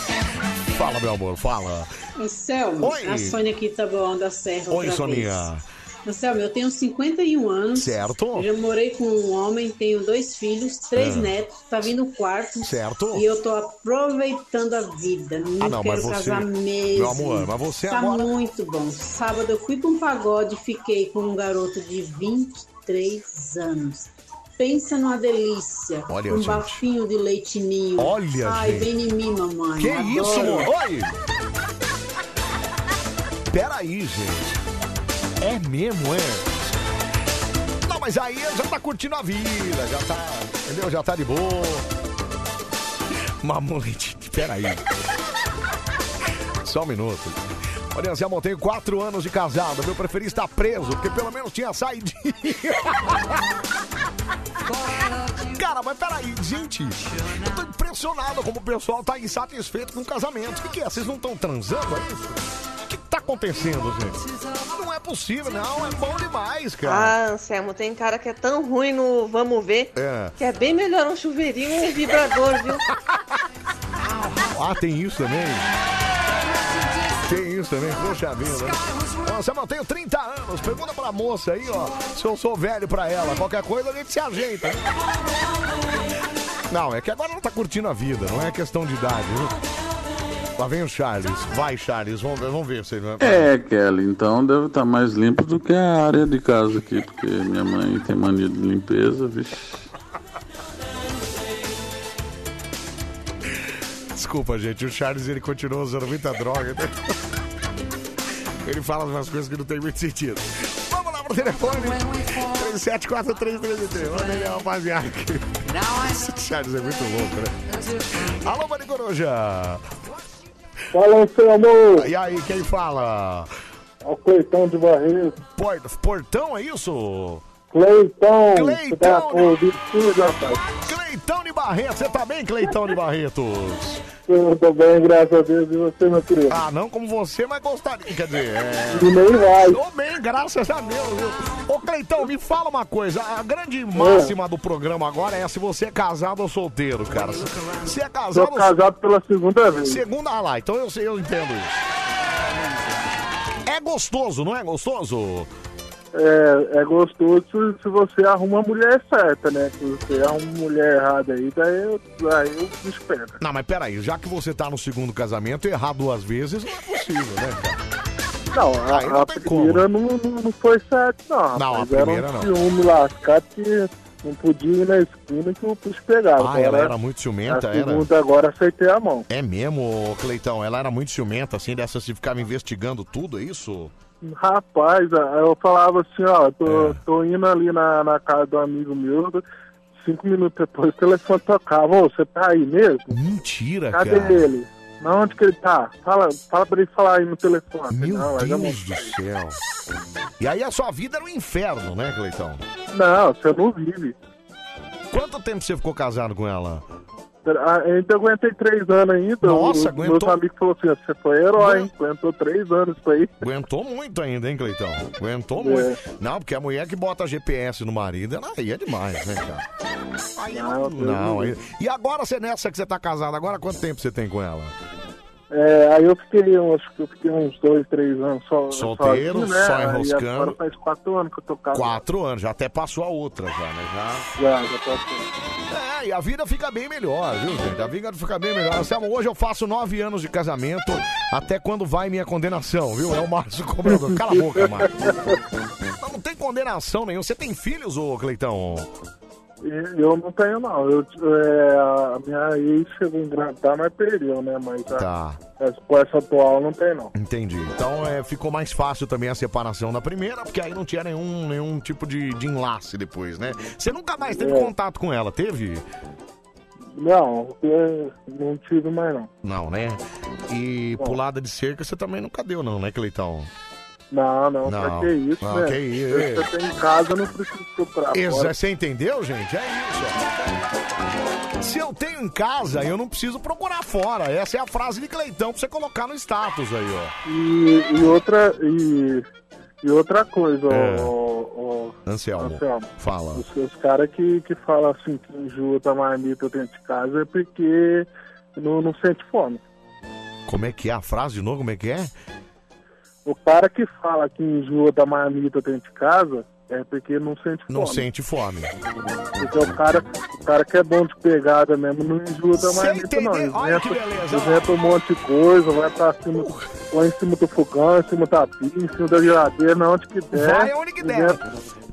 [SPEAKER 1] Fala, meu amor, fala.
[SPEAKER 46] Anselmo,
[SPEAKER 1] Oi.
[SPEAKER 46] a Sônia aqui tá bom da Serra
[SPEAKER 1] Oi, Soninha.
[SPEAKER 46] Anselmo, eu tenho 51 anos.
[SPEAKER 1] Certo.
[SPEAKER 46] Eu já morei com um homem, tenho dois filhos, três
[SPEAKER 1] Ah.
[SPEAKER 46] netos, tá vindo o quarto.
[SPEAKER 1] Certo.
[SPEAKER 46] E eu tô aproveitando a vida. Não
[SPEAKER 1] Ah, não, mas
[SPEAKER 46] quero
[SPEAKER 1] você-
[SPEAKER 46] casar mesmo.
[SPEAKER 1] meu amor, mas você
[SPEAKER 46] tá
[SPEAKER 1] agora-
[SPEAKER 46] muito bom. Sábado eu fui pra um pagode e fiquei com um garoto de 23 anos. Pensa numa delícia.
[SPEAKER 1] Olha,
[SPEAKER 46] um
[SPEAKER 1] gente.
[SPEAKER 46] bafinho de leitinho.
[SPEAKER 1] Olha,
[SPEAKER 46] Ai,
[SPEAKER 1] gente.
[SPEAKER 46] vem em mim, mamãe.
[SPEAKER 1] Que
[SPEAKER 46] Adoro.
[SPEAKER 1] isso, amor? Oi! Peraí, gente. É mesmo, é? Não, mas aí já tá curtindo a vida, já tá. Entendeu? Já tá de boa. Mamãe, *laughs* peraí. Só um minuto. Olha, Zé, tenho quatro anos de casado. Eu preferi estar preso, porque pelo menos tinha saído. *laughs* Cara, mas peraí, gente. Eu tô impressionado como o pessoal tá insatisfeito com o casamento. O que, que é? Vocês não estão transando, é isso? O que, tá acontecendo, gente? Não é possível, não. É bom demais, cara.
[SPEAKER 55] Ah, Anselmo, tem cara que é tão ruim no Vamos Ver
[SPEAKER 1] É.
[SPEAKER 55] que é bem melhor um chuveirinho ou um vibrador, viu?
[SPEAKER 1] Ah, tem isso também? Isso também? Poxa vida. Nossa, eu tenho 30 anos. Pergunta pra moça aí, ó, se eu sou velho pra ela. Qualquer coisa a gente se ajeita. Não, é que agora ela tá curtindo a vida, não é questão de idade, viu? Lá vem o Charles. Vai, Charles, vamos ver, vamos ver se ele vai.
[SPEAKER 56] É, Kelly, então deve estar mais limpo do que a área de casa aqui, porque minha mãe tem mania de limpeza, vixe.
[SPEAKER 1] Desculpa, gente, o Charles ele continua usando muita droga. né? Ele fala umas coisas que não tem muito sentido. Vamos lá pro telefone. 374333. Olha aí, rapaziada. aqui. Esse Charles é muito louco, né? Alô, Mani Coruja.
[SPEAKER 52] Fala, seu amor.
[SPEAKER 1] E aí, quem fala?
[SPEAKER 52] É o Cleitão de Barreiro.
[SPEAKER 1] Por- Portão, é isso?
[SPEAKER 52] Cleitão,
[SPEAKER 1] Cleitão,
[SPEAKER 52] tá rapaz.
[SPEAKER 1] Cleitão de Barreto, você tá bem, Cleitão de Barretos?
[SPEAKER 52] Tudo bem, graças a Deus. E você, meu querido?
[SPEAKER 1] Ah, não como você, mas gostaria, quer dizer, é...
[SPEAKER 52] E nem vai.
[SPEAKER 1] Tô bem, graças a Deus, viu? Ô, Cleitão, me fala uma coisa. A grande máxima do programa agora é se você é casado ou solteiro, cara. Se é casado...
[SPEAKER 52] Sou casado pela segunda vez.
[SPEAKER 1] Segunda ah lá, então eu sei, eu entendo isso. É gostoso, não é gostoso?
[SPEAKER 52] É, é gostoso se, você arruma a mulher certa, né? Se você arruma uma mulher errada aí, daí eu, daí eu espero.
[SPEAKER 1] Não, mas peraí, já que você tá no segundo casamento, errar duas vezes não é possível, né?
[SPEAKER 52] Não,
[SPEAKER 1] Aí
[SPEAKER 52] a,
[SPEAKER 1] não
[SPEAKER 52] a primeira não, não, não foi certo, não.
[SPEAKER 1] Não, a
[SPEAKER 52] rapaz.
[SPEAKER 1] primeira
[SPEAKER 52] era
[SPEAKER 1] não.
[SPEAKER 52] um ciúme lascado que não podia ir na esquina que o bicho pegava.
[SPEAKER 1] Ah, ela
[SPEAKER 52] Agora,
[SPEAKER 1] era muito ciumenta,
[SPEAKER 52] a
[SPEAKER 1] era?
[SPEAKER 52] segunda agora aceitei a mão.
[SPEAKER 1] É mesmo, ô, Cleitão? Ela era muito ciumenta, assim, dessa se ficava investigando tudo, é isso?
[SPEAKER 52] Rapaz, aí eu falava assim, ó, tô,
[SPEAKER 1] É.
[SPEAKER 52] tô indo ali na, na casa do amigo meu, cinco minutos depois o telefone tocava, ô, você tá aí mesmo?
[SPEAKER 1] Mentira,
[SPEAKER 52] Cadê
[SPEAKER 1] cara.
[SPEAKER 52] ele? Não, onde que ele tá? Fala, fala pra ele falar aí no telefone.
[SPEAKER 1] Meu
[SPEAKER 52] não,
[SPEAKER 1] Deus do céu. E aí a sua vida era um inferno, né, Cleitão?
[SPEAKER 52] Não, você não vive.
[SPEAKER 1] Quanto tempo você ficou casado com ela?
[SPEAKER 52] Ah, ainda aguentei três anos ainda.
[SPEAKER 1] Nossa,
[SPEAKER 52] Os
[SPEAKER 1] aguentou-
[SPEAKER 52] Meus amigos falaram assim, você foi herói, hein? Aguentou três anos isso aí.
[SPEAKER 1] Aguentou muito ainda, hein, Cleitão? Aguentou
[SPEAKER 52] É.
[SPEAKER 1] muito. Não, porque a mulher que bota GPS no marido, ela aí é demais, né, cara? Aí não, não, aí- E agora você nessa que você tá casado, agora quanto tempo você tem com ela?
[SPEAKER 52] É, aí eu fiquei, eu acho que eu fiquei uns dois, três anos só,
[SPEAKER 1] Solteiro,
[SPEAKER 52] sozinho, né?
[SPEAKER 1] só
[SPEAKER 52] Aí
[SPEAKER 1] enroscando.
[SPEAKER 52] agora faz quatro anos que eu tô casado.
[SPEAKER 1] Quatro anos, já até passou a outra já, né? Já.
[SPEAKER 52] Já, já assim.
[SPEAKER 1] É, e a vida fica bem melhor, viu, gente? A vida fica bem melhor. Anselmo, hoje eu faço nove anos de casamento, até quando vai minha condenação, viu? É o Márcio Cobrador. Cala a boca, Márcio. Não tem condenação nenhuma. Você tem filhos, ô Cleitão?
[SPEAKER 52] Eu não tenho, não. Eu, é, a minha ex chegou a engravidar, mas perdeu, né? Mas a-
[SPEAKER 1] Tá.
[SPEAKER 52] essa- com essa atual não tem, não.
[SPEAKER 1] Entendi. Então é, ficou mais fácil também a separação da primeira, porque aí não tinha nenhum, nenhum tipo de, de enlace depois, né? Você nunca mais teve
[SPEAKER 52] É.
[SPEAKER 1] contato com ela, teve?
[SPEAKER 52] Não, eu não tive mais, não.
[SPEAKER 1] Não, né? E pulada de cerca você também nunca deu, não, né, Cleitão?
[SPEAKER 52] Não, não,
[SPEAKER 1] Não.
[SPEAKER 52] que isso,
[SPEAKER 1] Não,
[SPEAKER 52] né?
[SPEAKER 1] que isso.
[SPEAKER 52] Se Você tem em casa, não precisa procurar
[SPEAKER 1] Exa-
[SPEAKER 52] fora.
[SPEAKER 1] Você entendeu, gente? É isso. Se eu tenho em casa, eu não preciso procurar fora. Essa é a frase de Cleitão pra você colocar no status aí, ó.
[SPEAKER 52] E, e outra, e, e outra coisa,
[SPEAKER 1] É. Anselmo,
[SPEAKER 52] Anselmo.
[SPEAKER 1] fala.
[SPEAKER 52] Os, os caras que, que falam assim que enjoa da marmita dentro de casa é porque não, não sente fome.
[SPEAKER 1] Como é que é a frase de novo? Como é que é?
[SPEAKER 52] O cara que fala que enjoa da marmita dentro de casa é porque não sente fome.
[SPEAKER 1] Não sente fome.
[SPEAKER 52] Porque o cara, o cara que é bom de pegada mesmo não enjoa da marmita, não. Inventa, um monte de coisa, vai pra cima, põe em cima do fogão, em cima da pia, em cima da geladeira, na onde que der.
[SPEAKER 1] Vai aonde que der.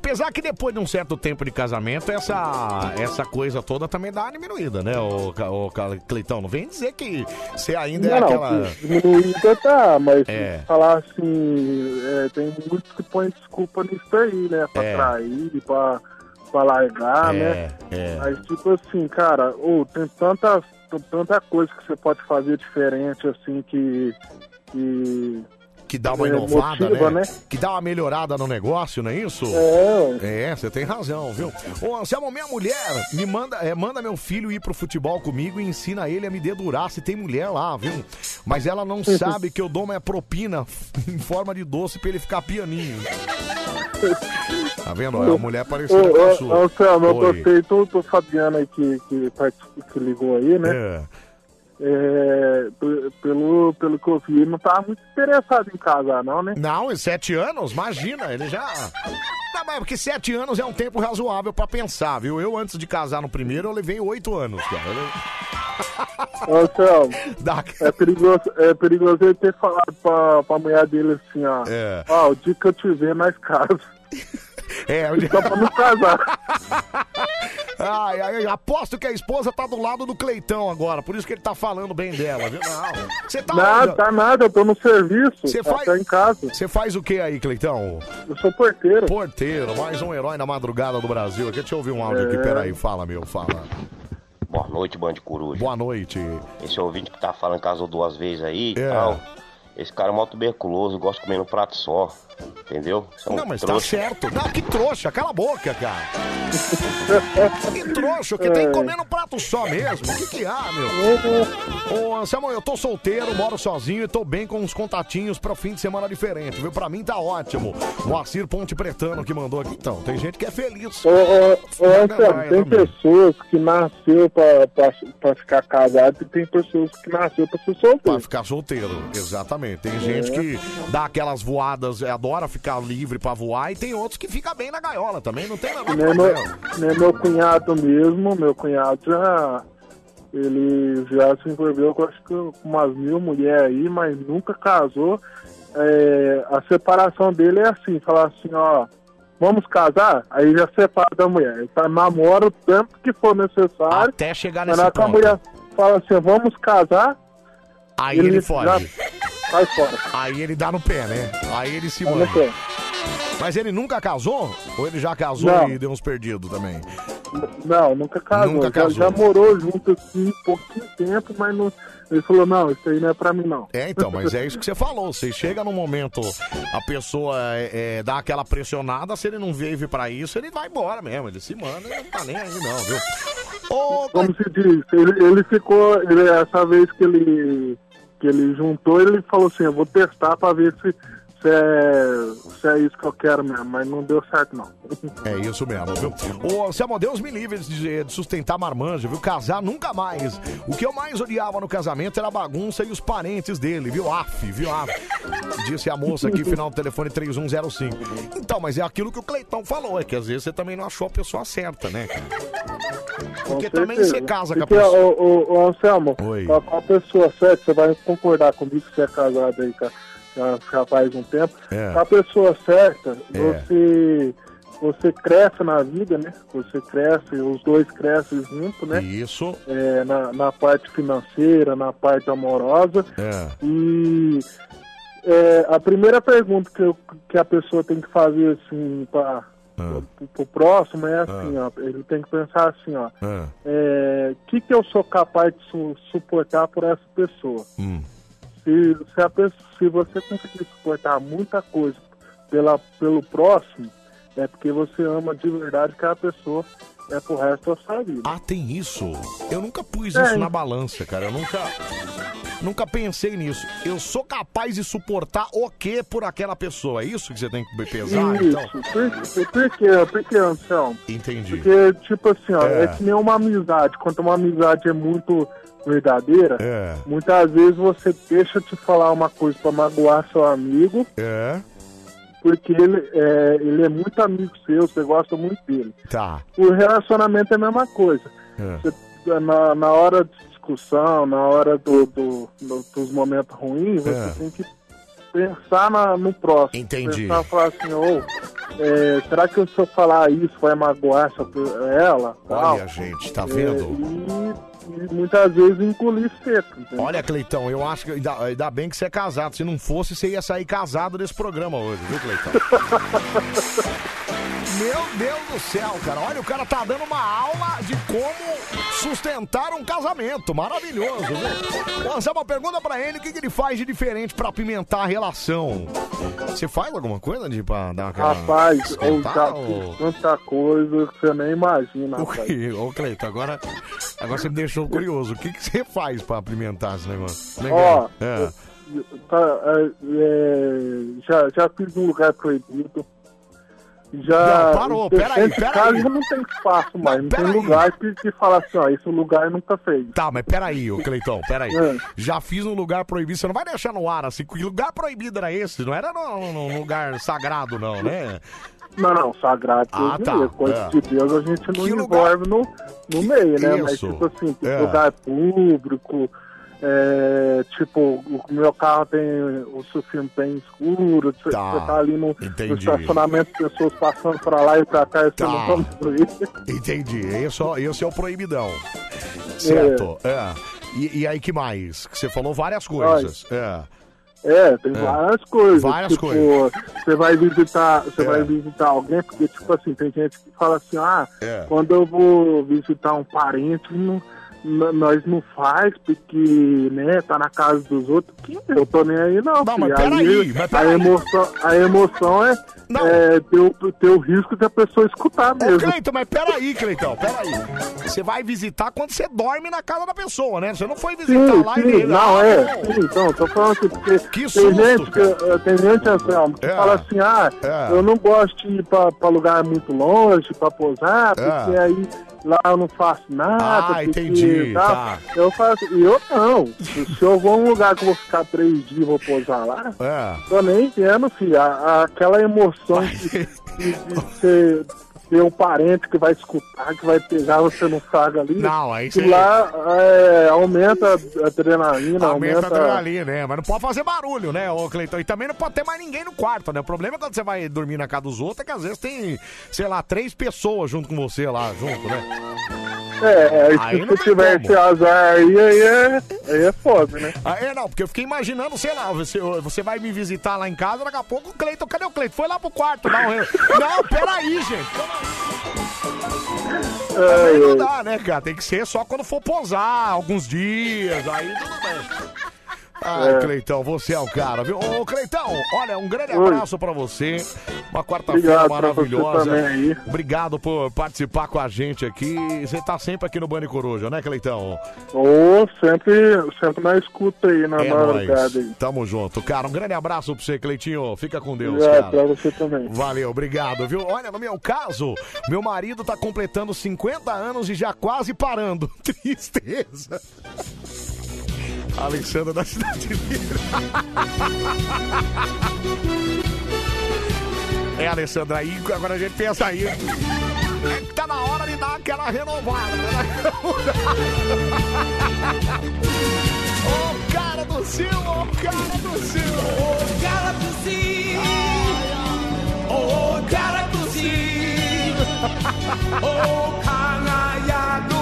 [SPEAKER 1] Apesar que depois de um certo tempo de casamento, essa, essa coisa toda também dá uma diminuída, né, Ca- ô Ca- Cleitão? Não vem dizer que você ainda é
[SPEAKER 52] Não,
[SPEAKER 1] aquela.
[SPEAKER 52] não, diminuída tá, mas
[SPEAKER 1] É.
[SPEAKER 52] falar assim, é, tem muitos que põem desculpa nisso aí, né? Pra
[SPEAKER 1] É.
[SPEAKER 52] trair, pra, pra largar,
[SPEAKER 1] É,
[SPEAKER 52] né?
[SPEAKER 1] é.
[SPEAKER 52] Mas tipo assim, cara, ô, tem tanta, t- tanta coisa que você pode fazer diferente, assim, que. que
[SPEAKER 1] Que dá uma
[SPEAKER 52] é,
[SPEAKER 1] inovada,
[SPEAKER 52] motiva,
[SPEAKER 1] né?
[SPEAKER 52] né?
[SPEAKER 1] Que dá uma melhorada no negócio, não é isso?
[SPEAKER 52] É,
[SPEAKER 1] É, você tem razão, viu? Ô, Anselmo, minha mulher me manda, é, manda meu filho ir pro futebol comigo e ensina ele a me dedurar se tem mulher lá, viu? Mas ela não sabe que eu dou uma propina *laughs* em forma de doce pra ele ficar pianinho. Tá vendo? É uma mulher parecida com a sua.
[SPEAKER 52] Anselmo, eu gostei do, do Fabiano aí que, que, que ligou aí, né?
[SPEAKER 1] É.
[SPEAKER 52] É, pelo, pelo que eu vi, não tava muito interessado em casar, não, né?
[SPEAKER 1] Não, em sete anos, imagina, ele já. Não, mas porque sete anos é um tempo razoável pra pensar, viu? Eu, antes de casar no primeiro, eu levei oito anos, cara.
[SPEAKER 52] Ô, Anselmo, *laughs*
[SPEAKER 1] Dá-
[SPEAKER 52] é perigoso, é perigoso ele ter falado pra, pra mulher dele assim, ó.
[SPEAKER 1] É.
[SPEAKER 52] Ó, o dia que eu te ver, nós casa.
[SPEAKER 1] É, eu
[SPEAKER 52] Só pra não casar.
[SPEAKER 1] Ai, ai, aposto que a esposa tá do lado do Cleitão agora, por isso que ele tá falando bem dela, viu? Não. Você tá
[SPEAKER 52] Nada,
[SPEAKER 1] onde?
[SPEAKER 52] tá nada, eu tô no serviço.
[SPEAKER 1] Você
[SPEAKER 52] tá,
[SPEAKER 1] faz-
[SPEAKER 52] tá em casa.
[SPEAKER 1] Você faz o que aí, Cleitão?
[SPEAKER 52] Eu sou porteiro.
[SPEAKER 1] Porteiro, mais um herói na madrugada do Brasil. Aqui, deixa eu ouvir um áudio aqui,
[SPEAKER 52] É.
[SPEAKER 1] peraí, fala, meu, fala.
[SPEAKER 57] Boa noite, Band Coruja.
[SPEAKER 1] Boa noite.
[SPEAKER 57] Esse ouvinte que tá falando casou duas vezes aí e
[SPEAKER 1] É.
[SPEAKER 57] tal.
[SPEAKER 47] Esse cara é mó tuberculoso, gosta de comer no prato só. Entendeu? É um
[SPEAKER 1] Não, mas tá
[SPEAKER 47] trouxa.
[SPEAKER 1] certo. Não, que trouxa, cala a boca, cara. que trouxa, que tem que comer no prato só mesmo. O que que há, meu? Ô, Anselmo, eu tô solteiro, moro sozinho e tô bem com uns contatinhos pra fim de semana diferente, viu? Pra mim tá ótimo. Moacir Ponte Pretano que mandou aqui. Então, tem gente que é feliz.
[SPEAKER 52] Ô, ô, ô,
[SPEAKER 1] Vai,
[SPEAKER 52] Anselmo,
[SPEAKER 1] vai,
[SPEAKER 52] tem
[SPEAKER 1] também.
[SPEAKER 52] pessoas que nasceu pra, pra, pra ficar casado e tem pessoas que nasceu pra ser
[SPEAKER 1] Pra
[SPEAKER 52] solteiro.
[SPEAKER 1] ficar solteiro, exatamente. Tem gente que dá aquelas voadas, é, adora ficar livre pra voar, e tem outros que fica bem na gaiola também, não tem nada
[SPEAKER 52] Nem meu, nem meu cunhado mesmo, meu cunhado já. Ele já se envolveu com acho que umas mil mulheres aí, mas nunca casou. É, a separação dele é assim, falar assim, ó, vamos casar? Aí já separa da mulher. Ele tá, namora o tempo que for necessário.
[SPEAKER 1] Até chegar nesse
[SPEAKER 52] que a
[SPEAKER 1] ponto.
[SPEAKER 52] mulher fala assim, vamos casar,
[SPEAKER 1] Aí ele,
[SPEAKER 52] ele
[SPEAKER 1] foge.
[SPEAKER 52] já sai fora.
[SPEAKER 1] Aí ele dá no pé, né? Aí ele se
[SPEAKER 52] Dá no
[SPEAKER 1] manda.
[SPEAKER 52] pé.
[SPEAKER 1] Mas ele nunca casou? Ou ele já casou
[SPEAKER 52] Não.
[SPEAKER 1] e deu uns perdidos também?
[SPEAKER 52] Não, nunca casou.
[SPEAKER 1] Nunca
[SPEAKER 52] Já-
[SPEAKER 1] casou.
[SPEAKER 52] Já, morou junto assim, pouquinho tempo, mas não, ele falou, não, isso aí não é pra mim não.
[SPEAKER 1] É, então, mas é isso que você falou. Você chega num momento, a pessoa é, é, dá aquela pressionada, se ele não vive pra isso, ele vai embora mesmo. Ele se manda e não tá nem aí, não, viu?
[SPEAKER 52] Como se diz, ele, ele ficou, ele, essa vez que ele, que ele juntou, ele falou assim, eu vou testar pra ver se, se, é, se é isso que eu quero mesmo, mas não deu certo não.
[SPEAKER 1] É isso mesmo, viu? Ô, Selma, Deus me livre de, de sustentar marmanja, viu? Casar nunca mais. O que eu mais odiava no casamento era a bagunça e os parentes dele, viu? Af, viu? Af. Disse a moça aqui, final do telefone 3105. Então, mas é aquilo que o Cleitão falou, é que às vezes você também não achou a pessoa certa, né? Porque
[SPEAKER 52] Com
[SPEAKER 1] também
[SPEAKER 52] certeza.
[SPEAKER 1] você casa com a pessoa.
[SPEAKER 52] ô, ô, ô, Anselmo,
[SPEAKER 1] Oi.
[SPEAKER 52] com a, pessoa certa, você vai concordar comigo que você é casado aí com a- já, já faz um tempo.
[SPEAKER 1] É.
[SPEAKER 52] A pessoa certa,
[SPEAKER 1] É.
[SPEAKER 52] você, você cresce na vida, né? Você cresce, os dois crescem junto, né?
[SPEAKER 1] Isso.
[SPEAKER 52] É, na, na parte financeira, na parte amorosa.
[SPEAKER 1] É.
[SPEAKER 52] E é, a primeira pergunta que, eu- que a pessoa tem que fazer assim para o próximo é assim, ó, ele tem que pensar assim, ó,
[SPEAKER 1] Ah,
[SPEAKER 52] é, o que, que eu sou capaz de su- suportar por essa pessoa?
[SPEAKER 1] hum.
[SPEAKER 52] Se, se, a pessoa, se você conseguir suportar muita coisa pela, pelo próximo, é porque você ama de verdade aquela pessoa é pro resto da sua vida.
[SPEAKER 1] Ah, tem isso? Eu nunca pus
[SPEAKER 52] É.
[SPEAKER 1] isso na balança, cara. Eu nunca. Nunca pensei nisso. Eu sou capaz de suportar o que por aquela pessoa. É isso que você tem que pesar,
[SPEAKER 52] Isso,
[SPEAKER 1] então?
[SPEAKER 52] por, por quê? Por quê, Anselmo?
[SPEAKER 1] Entendi.
[SPEAKER 52] Porque, tipo assim, ó,
[SPEAKER 1] É.
[SPEAKER 52] é. que nem uma amizade. Quando uma amizade é muito verdadeira,
[SPEAKER 1] É.
[SPEAKER 52] muitas vezes você deixa de falar uma coisa pra magoar seu amigo,
[SPEAKER 1] É.
[SPEAKER 52] porque ele é, ele é muito amigo seu, você gosta muito dele.
[SPEAKER 1] Tá.
[SPEAKER 52] O relacionamento é a mesma coisa.
[SPEAKER 1] É.
[SPEAKER 52] Você- na, na hora de discussão, na hora do, do- do- dos momentos ruins, você
[SPEAKER 1] É.
[SPEAKER 52] tem que pensar na- no próximo.
[SPEAKER 1] Entendi.
[SPEAKER 52] Pensar, falar assim, ô, é, será que se eu falar isso vai magoar essa, ela? Tal.
[SPEAKER 1] Olha, gente, tá
[SPEAKER 52] É,
[SPEAKER 1] vendo?
[SPEAKER 52] e, e muitas vezes engolir seco. entendeu?
[SPEAKER 1] Olha, Cleitão, eu acho que ainda, ainda bem que você é casado. Se não fosse, você ia sair casado desse programa hoje, viu, Cleitão? *laughs* Meu Deus do céu, cara. Olha, o cara tá dando uma aula de como sustentar um casamento. Maravilhoso, viu? Vou fazer uma pergunta pra ele: o que, que ele faz de diferente pra apimentar a relação? Você faz alguma coisa de pra dar aquela.
[SPEAKER 52] Rapaz, eu já fiz tanta coisa que você nem imagina, rapaz. *laughs*
[SPEAKER 1] Ô, Cleiton, agora, agora você me deixou curioso. O que, que você faz pra apimentar esse negócio? É que
[SPEAKER 52] Ó,
[SPEAKER 1] é? É.
[SPEAKER 52] tá, é, é, já, já fiz um lugar proibido. Já.
[SPEAKER 1] Não, parou, peraí, peraí.
[SPEAKER 52] já não tem espaço mais, não, tem
[SPEAKER 1] peraí.
[SPEAKER 52] lugar que, que fala assim, ó, esse lugar nunca fez.
[SPEAKER 1] Tá, mas peraí, ô Cleitão, peraí.
[SPEAKER 52] É.
[SPEAKER 1] Já fiz no lugar proibido, você não vai deixar no ar assim. Que lugar proibido era esse? Não era num, lugar sagrado, não, né?
[SPEAKER 52] Não, não, sagrado,
[SPEAKER 1] Ah,
[SPEAKER 52] Deus
[SPEAKER 1] tá,
[SPEAKER 52] livre, coisa
[SPEAKER 1] é.
[SPEAKER 52] de Deus a gente não
[SPEAKER 1] Que lugar-
[SPEAKER 52] envolve no, no meio, né? Mas
[SPEAKER 1] Isso.
[SPEAKER 52] tipo assim,
[SPEAKER 1] É.
[SPEAKER 52] lugar público, é, tipo, o meu carro tem o bem escuro, você
[SPEAKER 1] Tá,
[SPEAKER 52] você tá ali no, no estacionamento, pessoas passando pra lá e pra cá, e você
[SPEAKER 1] Tá.
[SPEAKER 52] não tá.
[SPEAKER 1] Entendi. Esse, é- esse é o proibidão. Certo. É. E, e aí que mais? Que você falou várias coisas. É.
[SPEAKER 52] É, tem
[SPEAKER 1] É.
[SPEAKER 52] várias coisas.
[SPEAKER 1] Várias
[SPEAKER 52] tipo,
[SPEAKER 1] coisas.
[SPEAKER 52] Você vai visitar, você
[SPEAKER 1] É.
[SPEAKER 52] vai visitar alguém, porque, tipo assim, tem gente que fala assim, ah,
[SPEAKER 1] É.
[SPEAKER 52] quando eu vou visitar um parente, não, nós não faz porque, né, tá na casa dos outros, que eu tô nem aí não.
[SPEAKER 1] Não, mas peraí, mas
[SPEAKER 52] a
[SPEAKER 1] peraí.
[SPEAKER 52] emoção, a emoção é, é ter, o, ter o risco da pessoa escutar
[SPEAKER 1] Ô,
[SPEAKER 52] mesmo.
[SPEAKER 1] Cleiton, mas peraí, Cleitão, peraí. Você vai visitar quando você dorme na casa da pessoa, né? Você não foi visitar
[SPEAKER 52] Sim,
[SPEAKER 1] lá e
[SPEAKER 52] sim,
[SPEAKER 1] ele.
[SPEAKER 52] não,
[SPEAKER 1] Ah,
[SPEAKER 52] é, sim, então, tô falando assim, porque tem
[SPEAKER 1] susto,
[SPEAKER 52] gente, que, eh, tem gente, Anselmo, que
[SPEAKER 1] É.
[SPEAKER 52] fala assim, ah,
[SPEAKER 1] É.
[SPEAKER 52] eu não gosto de ir pra, pra lugar muito longe, pra pousar,
[SPEAKER 1] É.
[SPEAKER 52] porque aí lá eu não faço nada,
[SPEAKER 1] Ah, entendi,
[SPEAKER 52] tal.
[SPEAKER 1] tá.
[SPEAKER 52] Eu faço, e eu não, se eu vou a um lugar que eu vou ficar três dias e vou pousar lá,
[SPEAKER 1] É.
[SPEAKER 52] tô nem vendo, filho, a- a- aquela emoção de, de, de ser... Ter um parente que vai escutar, que vai pegar você no saga ali.
[SPEAKER 1] Não, aí você-
[SPEAKER 52] lá é, aumenta a adrenalina,
[SPEAKER 1] Aumenta
[SPEAKER 52] aumenta.
[SPEAKER 1] a adrenalina, né? Mas não pode fazer barulho, né, ô Cleiton? E também não pode ter mais ninguém no quarto, né? O problema é quando você vai dormir na casa dos outros é que às vezes tem, sei lá, três pessoas junto com você lá, junto, né?
[SPEAKER 52] É, aí
[SPEAKER 1] Aí
[SPEAKER 52] se
[SPEAKER 1] tem
[SPEAKER 52] tiver esse azar aí, aí é, aí é foda, né?
[SPEAKER 1] É, não, porque eu fiquei imaginando, sei lá, você, você vai me visitar lá em casa, daqui a pouco o Cleiton, cadê o Cleiton? Foi lá pro quarto, não, *laughs* não, peraí, gente. Aí não dá, né, cara? Tem que ser só quando for posar, alguns dias, aí tudo bem. Ah,
[SPEAKER 52] É.
[SPEAKER 1] Cleitão, você é o cara, viu? Ô, Cleitão, olha, um grande
[SPEAKER 52] Oi.
[SPEAKER 1] abraço pra você. Uma quarta-feira
[SPEAKER 52] Obrigado pra você
[SPEAKER 1] maravilhosa.
[SPEAKER 52] também aí.
[SPEAKER 1] Obrigado por participar com a gente aqui. Você tá sempre aqui no Bande Coruja, né, Cleitão?
[SPEAKER 52] Ou sempre, sempre na escuta aí, na
[SPEAKER 1] É
[SPEAKER 52] madrugada
[SPEAKER 1] nóis.
[SPEAKER 52] aí.
[SPEAKER 1] Tamo junto, cara. Um grande abraço pra você, Cleitinho. Fica com Deus,
[SPEAKER 52] Obrigado pra
[SPEAKER 1] cara.
[SPEAKER 52] você também.
[SPEAKER 1] Valeu, obrigado, viu? Olha, no meu caso, meu marido tá completando 50 anos e já quase parando. *laughs* Tristeza. Alexandra da Cidade Mineira. É, Alessandra, aí agora a gente pensa aí. É que tá na hora de dar aquela renovada, né? Ô cara do céu, ô cara do céu, ô cara do céu, ô cara do céu, *laughs* ô canalhado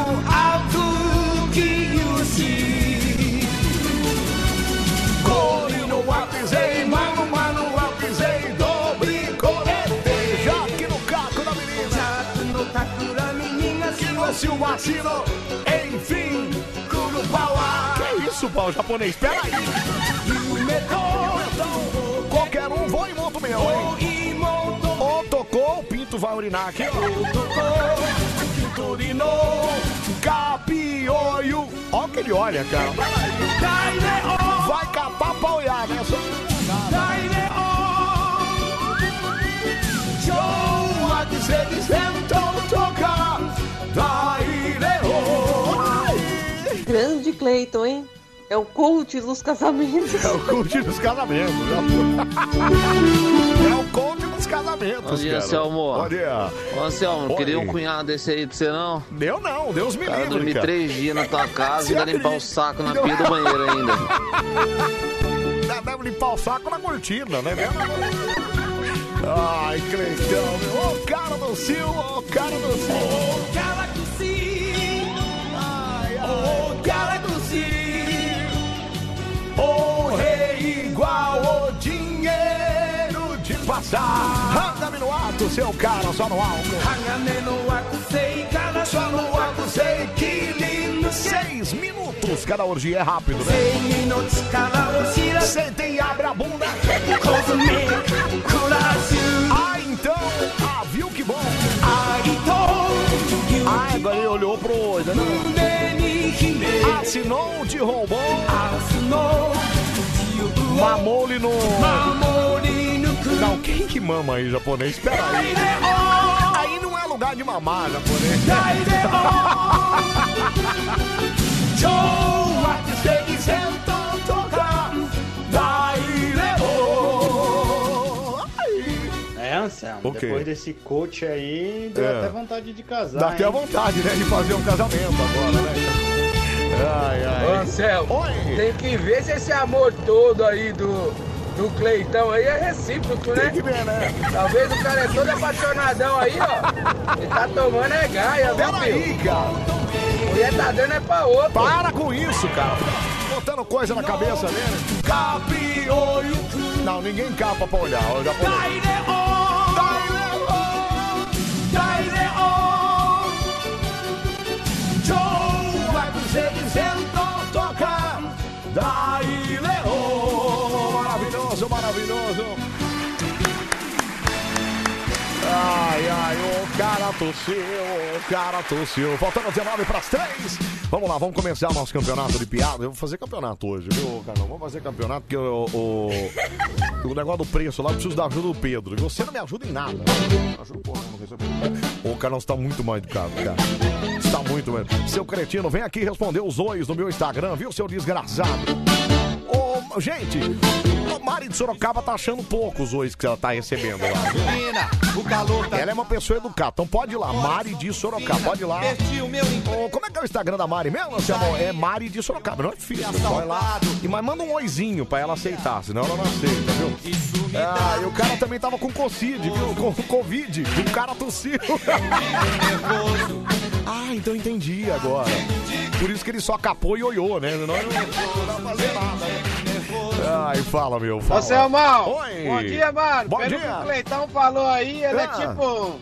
[SPEAKER 1] Apisei, mano, mano, apisei, dobre colete. Já aqui no caco da menina. Já no caco da menina. Que se o vacilo, enfim, pau Que isso, pau japonês? Pera aí. Qualquer um, vou e monto meu, hein? Ou tocou, o pinto vai urinar aqui, ó. Pinto urinou, capioio. Ó que ele olha, cara. Vai capar pra olhar, né? Só... Joe, a dizer, dizendo, tocar. Daí,
[SPEAKER 55] Grande Cleiton, hein? É o coach dos casamentos.
[SPEAKER 1] É o coach dos casamentos. É o coach *laughs* dos casamentos,
[SPEAKER 57] Bom dia,
[SPEAKER 1] cara.
[SPEAKER 57] Anselmo.
[SPEAKER 1] Bom dia.
[SPEAKER 57] Ô, Anselmo, não
[SPEAKER 1] Oi.
[SPEAKER 57] queria um cunhado desse aí pra você, não?
[SPEAKER 1] Deu não, Deus me
[SPEAKER 57] cara
[SPEAKER 1] livre,
[SPEAKER 57] dormir
[SPEAKER 1] cara.
[SPEAKER 57] três dias na tua *laughs* casa e ainda limpar o saco na
[SPEAKER 1] Não.
[SPEAKER 57] pia do banheiro ainda. *laughs*
[SPEAKER 1] Dá- Deve limpar o saco na cortina, né? Ai, Cleitão, meu. Ô, cara do Sil, ô, cara do Sil. Ô, cara do Sil. Ô, cara do Sil. O rei igual o dinheiro de passar. Anda-me no ato, seu cara, só no álcool. Anda-me no ato, sei, cara, só no álcool, sei, que lindo. Seis minutos, cada orgia é rápido, né? Seis minutos, cada orgia. Senta e abre a bunda. Ah, então, ah, viu que bom? Ah, agora ele olhou pro né? Assinou, te roubou. Assinou, mamou-lhe no... Não, quem que mama aí, japonês? Espera aí. Aí não é lugar de mamar, japonês.
[SPEAKER 58] É, Anselmo,
[SPEAKER 1] O quê?
[SPEAKER 58] depois desse coach aí, deu
[SPEAKER 1] É.
[SPEAKER 58] até vontade de casar.
[SPEAKER 1] Dá até vontade, né, de fazer um casamento agora, né? Ai, ai.
[SPEAKER 59] Ô, Anselmo, tem que ver se esse amor todo aí do, do Cleitão aí é recíproco, né?
[SPEAKER 1] Tem que ver, né?
[SPEAKER 59] Talvez o cara é todo apaixonadão aí, ó. Ele tá tomando é gaia, viu,
[SPEAKER 1] Peraí,
[SPEAKER 59] filho?
[SPEAKER 1] cara.
[SPEAKER 59] Mulher tá dando é pra outro.
[SPEAKER 1] Para com isso, cara. Botando coisa na cabeça dele. Não, ninguém capa pra olhar. ó, já maravilhoso. Ai, ai, o cara tossiu, o cara tossiu. Faltando 19 para as 3. Vamos lá, vamos começar o nosso campeonato de piada. Eu vou fazer campeonato hoje, viu, Carlão? Vamos fazer campeonato porque o, o negócio do preço lá eu preciso da ajuda do Pedro. E Você não me ajuda em nada. Não ajuda porra, não. O Carlão está muito mal educado, cara. Está muito mesmo. Seu cretino, vem aqui responder os oi no meu Instagram, viu, seu desgraçado? Ô, gente, a Mari de Sorocaba tá achando pouco os ois que ela tá recebendo lá.
[SPEAKER 60] Menina, o calor tá
[SPEAKER 1] Ela é uma pessoa educada, então pode ir lá, Mari de Sorocaba, pode ir lá. Ô, como é que é o Instagram da Mari mesmo, seu amor? É Mari de Sorocaba, não é difícil. Vai lá. E, mas manda um oizinho pra ela aceitar, senão ela não aceita, viu? Ah, e o cara também tava com Covid, viu? Com Covid, o cara tossiu. ah, então entendi agora. Por isso que ele só capou e olhou, né? Não, não, não dá pra fazer nada. né? Ai, fala, meu. Fala.
[SPEAKER 59] Ô, Selmão!
[SPEAKER 1] Oi!
[SPEAKER 59] Bom dia, mano!
[SPEAKER 1] Bom
[SPEAKER 59] Pelo
[SPEAKER 1] dia.
[SPEAKER 59] que o Cleitão falou aí, ele
[SPEAKER 1] Ah.
[SPEAKER 59] é tipo.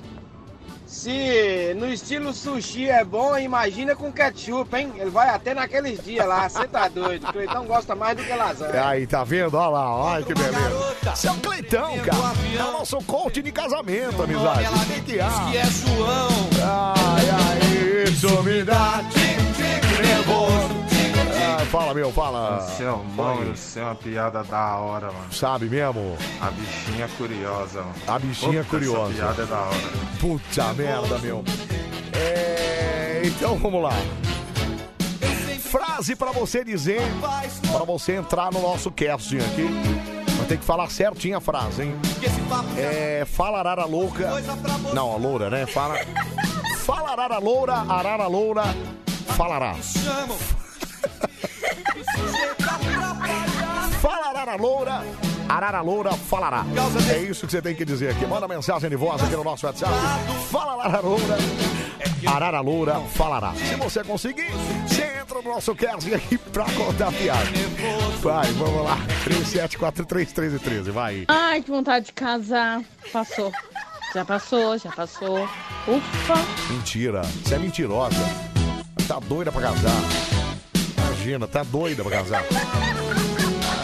[SPEAKER 59] Se no estilo sushi é bom, imagina com ketchup, hein? Ele vai até naqueles dias lá, você tá doido. O Cleitão gosta mais do que lasanha.
[SPEAKER 1] Aí, tá vendo? Olha lá, olha que beleza. Você é um Cleitão, cara. É o nosso coach de casamento, amizade. Tem que ar.
[SPEAKER 60] que é João.
[SPEAKER 1] Ai, ai, isso me dá tique nervoso. Ai, fala, meu, fala.
[SPEAKER 61] Anselmão,
[SPEAKER 1] Oi.
[SPEAKER 61] eu sei uma piada da hora, mano.
[SPEAKER 1] Sabe mesmo?
[SPEAKER 61] A bichinha curiosa, mano.
[SPEAKER 1] A bichinha
[SPEAKER 61] Puta,
[SPEAKER 1] curiosa.
[SPEAKER 61] Essa piada é da hora.
[SPEAKER 1] Puta merda, meu. É, então vamos lá. Frase pra você dizer, pra você entrar no nosso casting aqui. Vai ter que falar certinho a frase, hein? É. Fala arara louca. Não, a loura, né? Fala. Fala arara loura, arara loura, falará. Fala arara loura, arara loura falará. É isso que você tem que dizer aqui. Manda mensagem de voz aqui no nosso WhatsApp. Fala arara loura, arara loura falará. Se você conseguir, você entra no nosso casting aqui pra contar a piada. Vai, vamos lá. 374313, vai.
[SPEAKER 62] Ai, que vontade de casar. Passou. Já passou, já passou. Ufa.
[SPEAKER 1] Mentira, você é mentirosa. Tá doida pra casar. Imagina, tá doida pra casar.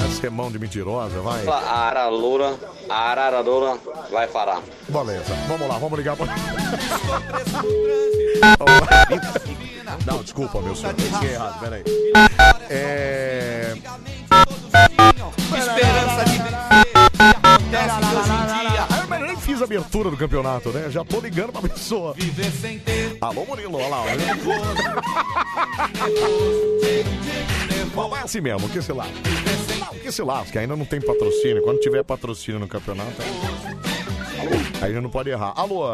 [SPEAKER 1] Esse é mão de mentirosa, vai.
[SPEAKER 48] A arara loura, a arara loura vai parar.
[SPEAKER 1] Beleza, vamos lá, vamos ligar pra. *laughs* Não, desculpa, meu senhor. Liguei errado, peraí. É.
[SPEAKER 60] Esperança de
[SPEAKER 1] Ah, Mas eu nem fiz a abertura do campeonato, né? Já tô ligando pra pessoa. Alô, Murilo, olha lá. Bom, é assim mesmo, que se lasque. Não, que se lasque, ainda não tem patrocínio. Quando tiver patrocínio no campeonato, aí, aí já não pode errar. Alô,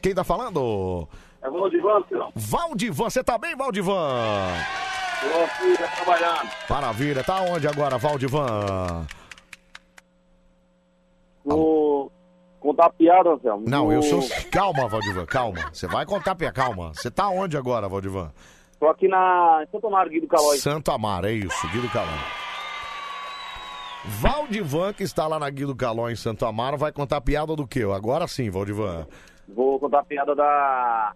[SPEAKER 1] quem tá falando?
[SPEAKER 37] É o Valdivan, senhor.
[SPEAKER 1] Valdivan, você tá bem, Valdivan?
[SPEAKER 37] Tô aqui, já trabalhando.
[SPEAKER 1] Maravilha, tá onde agora, Valdivan?
[SPEAKER 33] Vou contar piada, Anselmo.
[SPEAKER 1] Não, eu sou. Calma, Valdivan, calma. Você vai contar, Pia, calma. Você tá onde agora, Valdivan?
[SPEAKER 33] Tô aqui na Santo Amaro, Guido Calói.
[SPEAKER 1] Santo Amaro, é isso, Guido Calói. Valdivan, que está lá na Guido Calói, em Santo Amaro, vai contar a piada do quê? Agora sim, Valdivan.
[SPEAKER 33] Vou contar a piada da...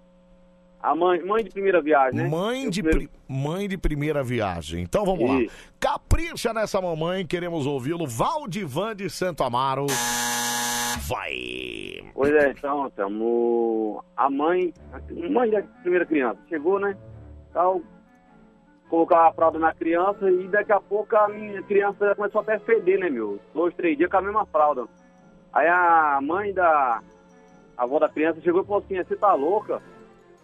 [SPEAKER 33] A mãe, mãe de primeira viagem, né?
[SPEAKER 1] Mãe de,
[SPEAKER 33] primeiro-
[SPEAKER 1] pri- mãe de primeira viagem. Então vamos lá. Capricha nessa mamãe, queremos ouvi-lo. Valdivan de Santo Amaro. Vai.
[SPEAKER 33] Pois é, então, Anselmo, a mãe, a mãe da primeira criança, chegou, né? Tal, colocar a fralda na criança e daqui a pouco a minha criança já começou até a feder, né, meu? Dois, três dias com a mesma fralda. Aí a mãe da a avó da criança chegou e falou assim, você tá louca?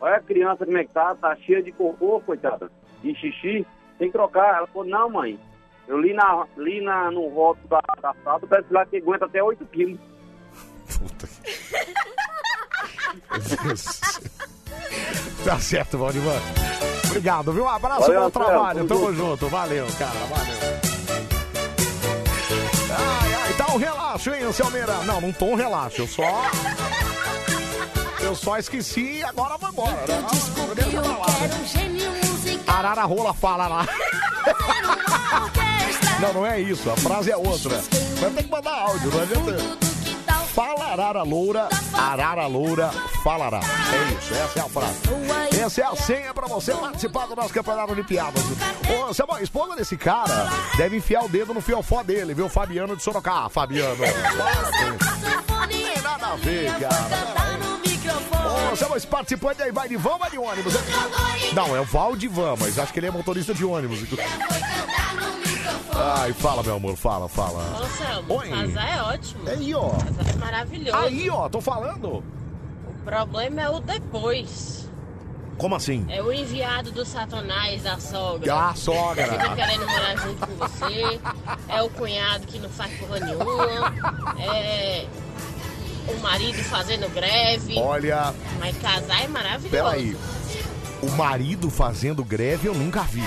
[SPEAKER 33] Olha a criança como é que tá, tá cheia de cocô, coitada, de xixi, tem que trocar. Ela falou, não, mãe, eu li, na, li na, no rótulo da, da fralda, parece lá que aguenta até 8 quilos.
[SPEAKER 1] Tá certo, Valdivan. Obrigado, viu? Um abraço,
[SPEAKER 33] Valeu,
[SPEAKER 1] bom trabalho.
[SPEAKER 33] Tamo
[SPEAKER 1] Tamo
[SPEAKER 33] junto.
[SPEAKER 1] junto. Valeu, cara. Valeu. Ai, ai, tá um relaxo, hein, Anselmeira? Não, não tô um relaxo. Eu só. Eu só esqueci e agora vou embora. né? Não, deixa pra lá. Arara rola fala lá. Não, não é isso. A frase é outra. Vai ter que mandar áudio, não adianta. Fala arara loura, arara loura falará. É isso, essa é a frase. Essa é a senha pra você participar do nosso campeonato de piadas. Ô, Samuel, a esposa desse cara deve enfiar o dedo no fiofó dele, viu? Fabiano de Sorocaba. Ah, Fabiano. Não tem nada a ver, cara. Chama esse participante aí, vai de van ou vai de ônibus? Não, é o Val de van, mas acho que ele é motorista de ônibus. Ai, fala, meu amor, fala, fala.
[SPEAKER 63] Ô, Selmo,
[SPEAKER 1] Oi.
[SPEAKER 63] casar é ótimo.
[SPEAKER 1] Aí, ó.
[SPEAKER 63] Casar é maravilhoso.
[SPEAKER 1] Aí, ó, tô falando.
[SPEAKER 63] O problema é o depois.
[SPEAKER 1] Como assim?
[SPEAKER 63] É o enviado do satanás da sogra.
[SPEAKER 1] Ah, sogra.
[SPEAKER 63] Que fica querendo morar junto com você. É o cunhado que não faz porra nenhuma. É o marido fazendo greve.
[SPEAKER 1] Olha,
[SPEAKER 63] Mas casar é maravilhoso.
[SPEAKER 1] peraí. O marido fazendo greve eu nunca vi.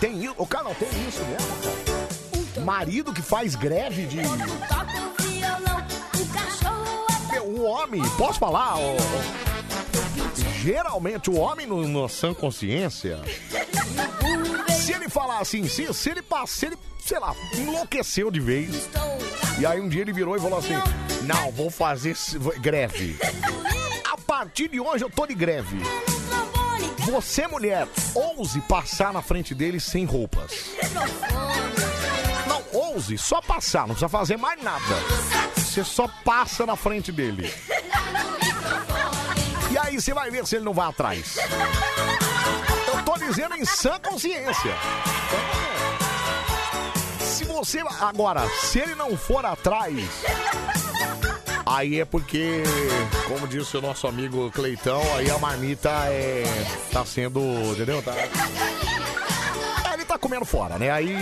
[SPEAKER 1] Tem isso? O cara tem isso mesmo, cara? Marido que faz greve de. O homem, posso falar? ô? Geralmente o homem no, no sã consciência. Se ele falar assim, se, se ele passa, se ele, sei lá, enlouqueceu de vez. E aí um dia ele virou e falou assim: Não, vou fazer greve. A partir de hoje eu tô de greve. Você, mulher, ouse passar na frente dele sem roupas. Não, ouse, só passar, não precisa fazer mais nada. Você só passa na frente dele. E aí você vai ver se ele não vai atrás. Dizendo em sã consciência. Se você. Agora, se ele não for atrás. Aí é porque, como disse o nosso amigo Cleitão, aí a marmita é. tá sendo. Entendeu? Tá, É, ele tá comendo fora, né? Aí.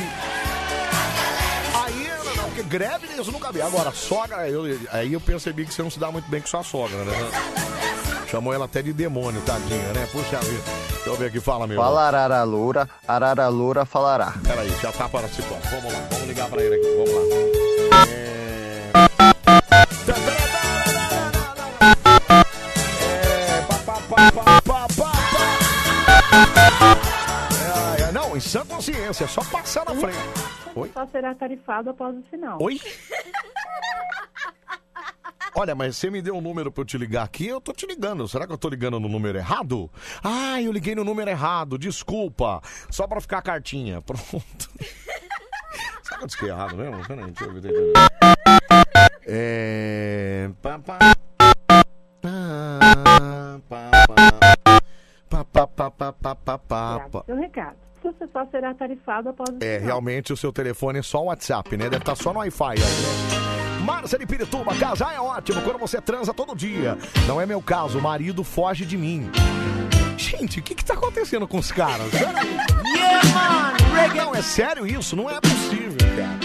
[SPEAKER 1] Aí, porque greve isso nunca vi. Agora, sogra, eu, aí eu percebi que você não se dá muito bem com sua sogra, né? Chamou ela até de demônio, tadinha, né? Puxa vida. Deixa eu ver aqui, fala, meu.
[SPEAKER 47] Fala Arara Loura, Arara Loura falará.
[SPEAKER 1] Peraí, já tá participando. Vamos lá, vamos ligar pra ele aqui, vamos lá. É... É, Não, em sã consciência, é só passar na frente. Oi?
[SPEAKER 64] Só será tarifado após o final.
[SPEAKER 1] Oi? *laughs* Olha, mas você me deu um número pra eu te ligar aqui, eu tô te ligando. Será que eu tô ligando no número errado? Ah, eu liguei no número errado, desculpa. Só pra ficar a cartinha. *laughs* Pronto. Será que eu disse errado mesmo? Peraí, deixa eu ver. É. Pá, pá.
[SPEAKER 64] Seu recado. Você só será tarifado após o
[SPEAKER 1] É, realmente o seu telefone é só o WhatsApp, né? Deve estar só no Wi-Fi aí, né? Márcia de Pirituba, casar é ótimo quando você transa todo dia. Não é meu caso, o marido foge de mim. Gente, o que que tá acontecendo com os caras? *laughs* Peraí. Não, é sério isso? Não é possível, cara.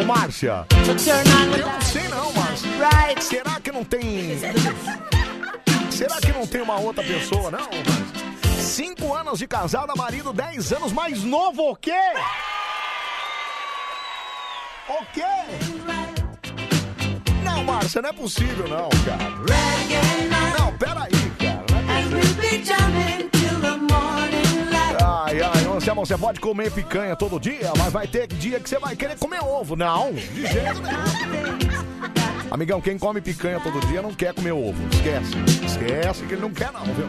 [SPEAKER 1] Ô, Márcia. Eu não sei não, Márcia. Será que não tem... Será que não tem uma outra pessoa, não, Márcia? Cinco anos de casada, marido dez anos mais novo, o quê? O quê? Não, Márcia, não é possível não, cara. Não, peraí, cara. É. Ai, ai, você, pode comer picanha todo dia, mas vai ter dia que você vai querer comer ovo. Não, de jeito nenhum. Amigão, quem come picanha todo dia não quer comer ovo. Esquece. Esquece que ele não quer, não, viu?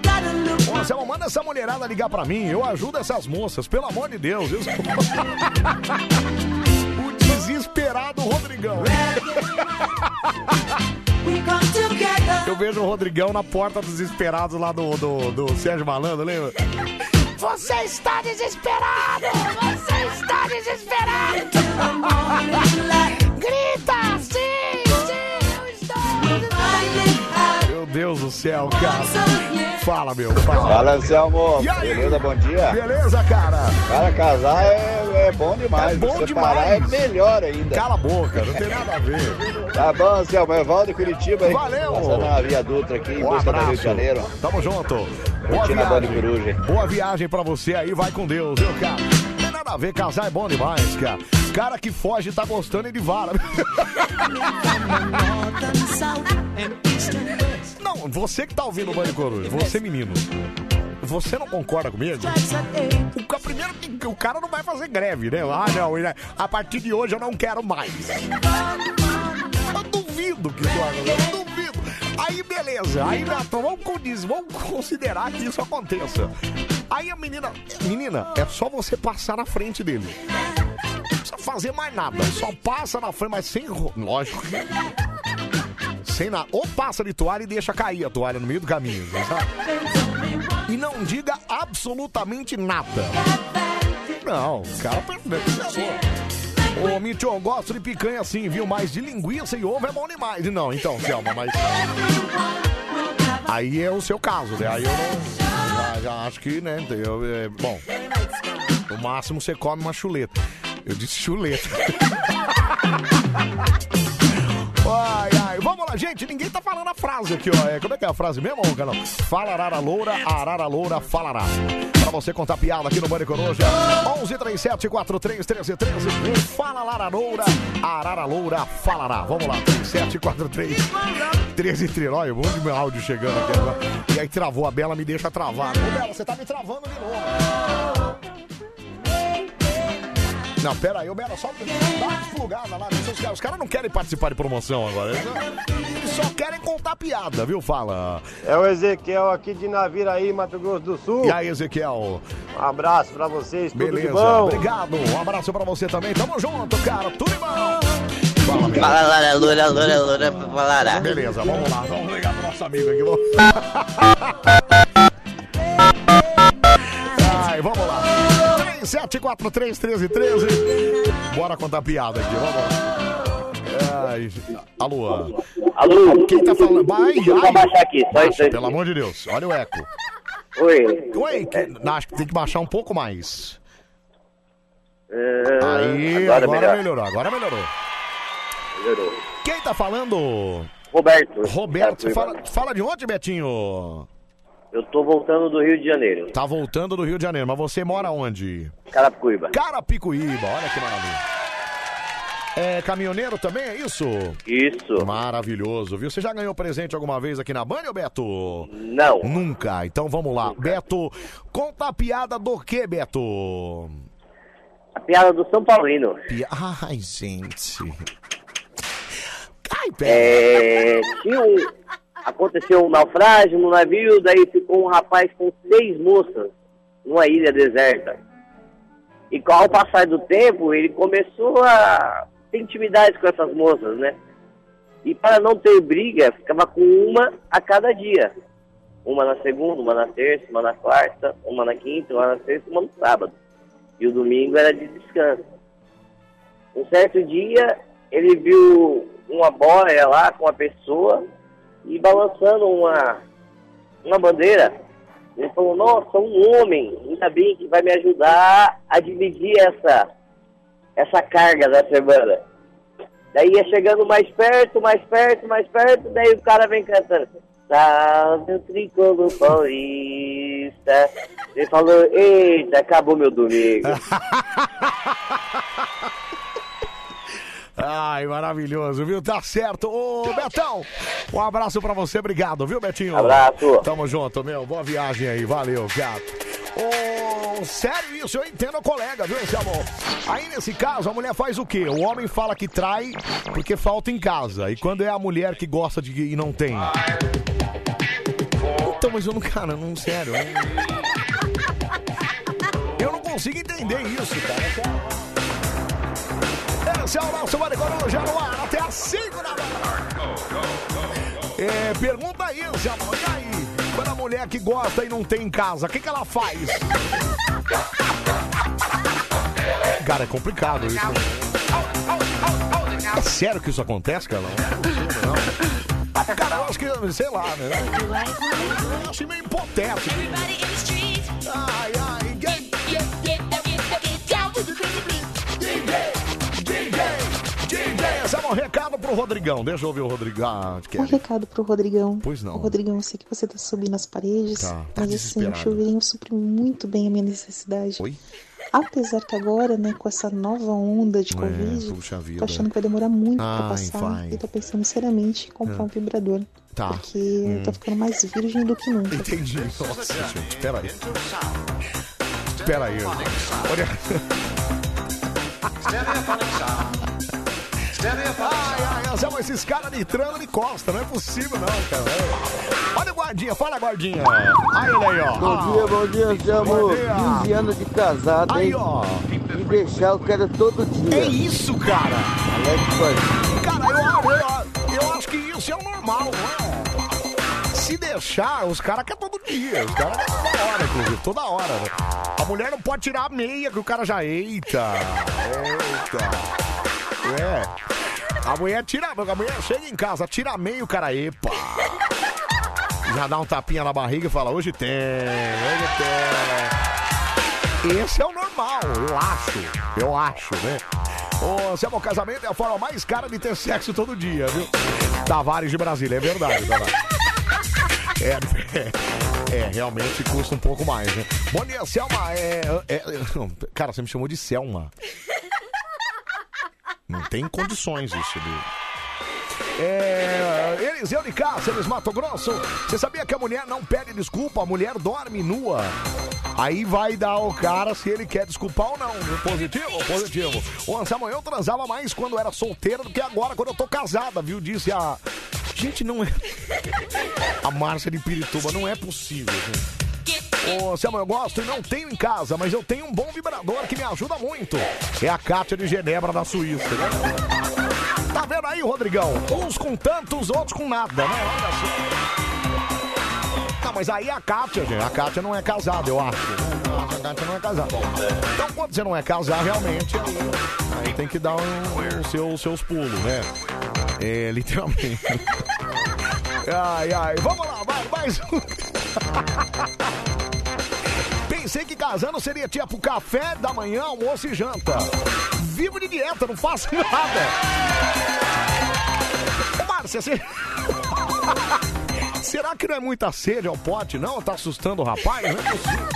[SPEAKER 1] Ô, manda essa mulherada ligar pra mim. Eu ajudo essas moças, pelo amor de Deus. *laughs* viu? o desesperado Rodrigão. Eu vejo o Rodrigão na porta dos desesperados lá do, do, do Sérgio Malandro, lembra?
[SPEAKER 60] Você está desesperado! Você está desesperado! Grita! Sim!
[SPEAKER 1] Meu Deus do céu, cara. Fala, meu. Fala,
[SPEAKER 47] Fala, Anselmo.
[SPEAKER 1] Aí?
[SPEAKER 47] Beleza, bom dia?
[SPEAKER 1] Beleza, cara?
[SPEAKER 47] Cara, casar é, é bom demais.
[SPEAKER 1] É bom
[SPEAKER 47] Separar
[SPEAKER 1] demais.
[SPEAKER 47] é melhor ainda.
[SPEAKER 1] Cala a boca, não tem nada a ver.
[SPEAKER 47] Tá bom, Anselmo. É Valdo Curitibá, hein?
[SPEAKER 1] Valeu.
[SPEAKER 47] Passando na Via Dutra aqui, em
[SPEAKER 1] Um
[SPEAKER 47] busca do Rio de Janeiro.
[SPEAKER 1] Tamo junto. Boa
[SPEAKER 47] Curtindo
[SPEAKER 1] viagem. Boa viagem pra você aí, vai com Deus, viu, cara? Não tem nada a ver, casar é bom demais, cara. Cara que foge tá gostando e de vara. *laughs* Não, você que tá ouvindo o Band Coruja, você menino. Você não concorda comigo? O, primeiro que o cara não vai fazer greve, né? Ah, não, né? a partir de hoje eu não quero mais. Eu duvido que isso aconteça, eu duvido. Aí beleza, aí Neto, vamos, vamos considerar que isso aconteça. Aí a menina, menina, é só você passar na frente dele. Não precisa fazer mais nada, só passa na frente, mas sem lógico. Sem nada. Ou passa de toalha e deixa cair a toalha no meio do caminho. E não diga absolutamente nada. Não, cara Ô, Mitch, eu gosto de picanha assim, viu? Mas de linguiça e ovo é bom demais. Não, então, Selma, mas. Aí é o seu caso, né? Aí eu não. Já, já acho que, né? Eu, é, bom, no máximo você come uma chuleta. Eu disse chuleta. *laughs* Ai, vamos lá, gente. Ninguém tá falando a frase aqui, ó. É, como é que é a frase mesmo, canal? Fala arara loura, arara loura, falará. Pra você contar piada aqui no Bande Coruja. 11 37 43 13 13. Fala Lara Loura, arara loura, falará. Vamos lá, 37 43 13 13. Olha, um monte de meu áudio chegando aqui agora. E aí travou a Bela, me deixa travado. Ô, Bela, você tá me travando de novo. Não, pera aí, ô Bela, só dá uma desplugada lá. deixa Os caras, os caras não querem participar de promoção agora. Eles só- querem contar piada, viu? Fala.
[SPEAKER 65] É o Ezequiel aqui de Naviraí, Mato Grosso do Sul.
[SPEAKER 1] E aí, Ezequiel?
[SPEAKER 65] Um abraço pra vocês, tudo de
[SPEAKER 1] Beleza,
[SPEAKER 65] bom.
[SPEAKER 1] obrigado. Um abraço pra você também. Tamo junto, cara. Tudo de bom. Fala, Bela.
[SPEAKER 66] Fala, Lara, Loura, Loura, Loura, falará.
[SPEAKER 1] Beleza, vamos lá. Vamos ligar pro nosso amigo aqui. *laughs* 37431313. Bora contar piada aqui, vamos lá. Ai, alô.
[SPEAKER 67] Alô?
[SPEAKER 1] Quem tá falando? Vai,
[SPEAKER 67] Vou
[SPEAKER 1] ai.
[SPEAKER 67] baixar aqui, só isso.
[SPEAKER 1] Pelo amor de Deus, olha o eco.
[SPEAKER 67] Oi.
[SPEAKER 1] Oi, que... não, acho que tem que baixar um pouco mais.
[SPEAKER 67] É,
[SPEAKER 1] Aí,
[SPEAKER 67] agora
[SPEAKER 1] agora,
[SPEAKER 67] melhor.
[SPEAKER 1] melhorou, agora melhorou.
[SPEAKER 67] Melhorou.
[SPEAKER 1] Quem tá falando?
[SPEAKER 67] Roberto.
[SPEAKER 1] Roberto, você fala, fala de onde, Betinho?
[SPEAKER 67] Eu tô voltando do Rio de Janeiro.
[SPEAKER 1] Tá voltando do Rio de Janeiro, mas você mora onde?
[SPEAKER 67] Carapicuíba.
[SPEAKER 1] Carapicuíba, olha que maravilha. É caminhoneiro também, é isso?
[SPEAKER 67] Isso.
[SPEAKER 1] Maravilhoso, viu? Você já ganhou presente alguma vez aqui na Band, ô Beto?
[SPEAKER 67] Não.
[SPEAKER 1] Nunca. Então vamos lá. Beto, conta a piada do que, Beto?
[SPEAKER 67] A piada do São Paulino.
[SPEAKER 1] Ai, gente.
[SPEAKER 67] É, tinha um, aconteceu um naufrágio no navio, daí ficou um rapaz com seis moças numa ilha deserta. E com o passar do tempo, ele começou a ter intimidade com essas moças, né? E para não ter briga, ficava com uma a cada dia. Uma na segunda, uma na terça, uma na quarta, uma na quinta, uma na sexta, uma no sábado. E o domingo era de descanso. Um certo dia, ele viu uma boia lá com uma pessoa e balançando uma, uma bandeira. Ele falou, nossa, um homem, ainda bem que vai me ajudar a dividir essa, essa carga da semana. Daí ia chegando mais perto, mais perto, mais perto, daí o cara vem cantando. Salve o tricolor paulista. Ele falou, eita, acabou meu domingo. *laughs*
[SPEAKER 1] Ai, maravilhoso, viu? Tá certo. Ô, Betão, um abraço pra você, obrigado, viu, Betinho?
[SPEAKER 67] Abraço.
[SPEAKER 1] Tamo junto, meu. Boa viagem aí, valeu, gato. Ô, sério isso, eu entendo a colega, viu, esse amor? Aí, nesse caso, a mulher faz o quê? O homem fala que trai porque falta em casa. E quando é a mulher que gosta de e não tem? Então, mas eu não, cara, não, sério. Eu não, eu não consigo entender isso, cara. Esse é o nosso Maricoruja já no ar, até às 5 da manhã. É, pergunta aí, amor, e aí? Quando a mulher que gosta e não tem em casa, o que, que ela faz? Cara, é complicado isso. né? É sério que isso acontece, cara? Não não. Cara, eu acho que, sei lá, né? Eu acho meio hipotético. Ai, ai, um recado pro Rodrigão. Deixa eu ouvir o Rodrigão. Ah,
[SPEAKER 54] Um recado pro Rodrigão.
[SPEAKER 1] Pois não.
[SPEAKER 54] Ô, Rodrigão, eu sei que você tá subindo as paredes,
[SPEAKER 1] Tá, tá
[SPEAKER 54] mas assim, o chuveirinho supre muito bem a minha necessidade.
[SPEAKER 1] Oi?
[SPEAKER 54] Apesar que agora, né, com essa nova onda de
[SPEAKER 1] É,
[SPEAKER 54] Covid,
[SPEAKER 1] puxa vida.
[SPEAKER 54] tô achando que vai demorar muito pra
[SPEAKER 1] Ai,
[SPEAKER 54] passar.
[SPEAKER 1] vai.
[SPEAKER 54] E tô pensando seriamente em comprar
[SPEAKER 1] É.
[SPEAKER 54] um vibrador.
[SPEAKER 1] Tá.
[SPEAKER 54] Porque
[SPEAKER 1] Hum.
[SPEAKER 54] eu tô ficando mais virgem do que nunca.
[SPEAKER 1] Entendi. Nossa, gente, peraí. Peraí. Olha. Ai, ai, Zé, mas esses caras de trama de costa, não é possível não, cara. Olha o guardinha, fala guardinha. Aí ele aí, ó.
[SPEAKER 68] Bom dia, bom dia,
[SPEAKER 1] dia.
[SPEAKER 68] 15 anos de casado,
[SPEAKER 1] Aí,
[SPEAKER 68] hein?
[SPEAKER 1] ó.
[SPEAKER 68] E deixar o cara todo dia.
[SPEAKER 1] É isso, cara.
[SPEAKER 68] Alex.
[SPEAKER 1] Cara, eu, eu, eu acho que isso é o normal. não é? Se deixar, os caras querem todo dia. Os caras toda hora, inclusive, toda hora. né? A mulher não pode tirar a meia, que o cara já. Eita! Eita! É. A mulher tira. A mulher chega em casa, tira a meia, o cara, epa! Já dá um tapinha na barriga e fala, hoje tem, hoje tem. Esse é o normal, eu acho. Eu acho, né? Ô, Selma, o casamento é a forma mais cara de ter sexo todo dia, viu? Tavares de Brasília, é verdade, Tavares. É, é, é, realmente custa um pouco mais, né? Bom dia, Selma. É, é- cara, você me chamou de Selma. Não tem condições isso, de... É, Eliseu de Cáceres, Mato Grosso. Você sabia que a mulher não pede desculpa, a mulher dorme nua. Aí vai dar o cara se ele quer desculpar ou não. Positivo? Positivo. O Anselmo, eu transava mais quando era solteira do que agora, quando eu tô casada, viu? Disse a. Gente, não é. *laughs* A Márcia de Pirituba, não é possível, gente. Ô, Anselmo, eu gosto e não tenho em casa, mas eu tenho um bom vibrador que me ajuda muito. É a Kátia de Genebra da Suíça? Tá vendo aí, Rodrigão? Uns com tantos, outros com nada, né? Olha só. Não, mas aí a Kátia, gente, a Kátia não é casada, eu acho. A Kátia não é casada. Então, quando você não é casado, realmente, aí, tem que dar um, um seu- seus pulos, né? É, *laughs* literalmente. Ai, ai, vamos lá, vai, mais um. *laughs* Pensei que casando seria tipo café da manhã, almoço e janta. Vivo de dieta, não faço *laughs* nada. Ô, Márcia, você... *laughs* Será que não é muita sede ao pote, não? Tá assustando o rapaz? Não é possível.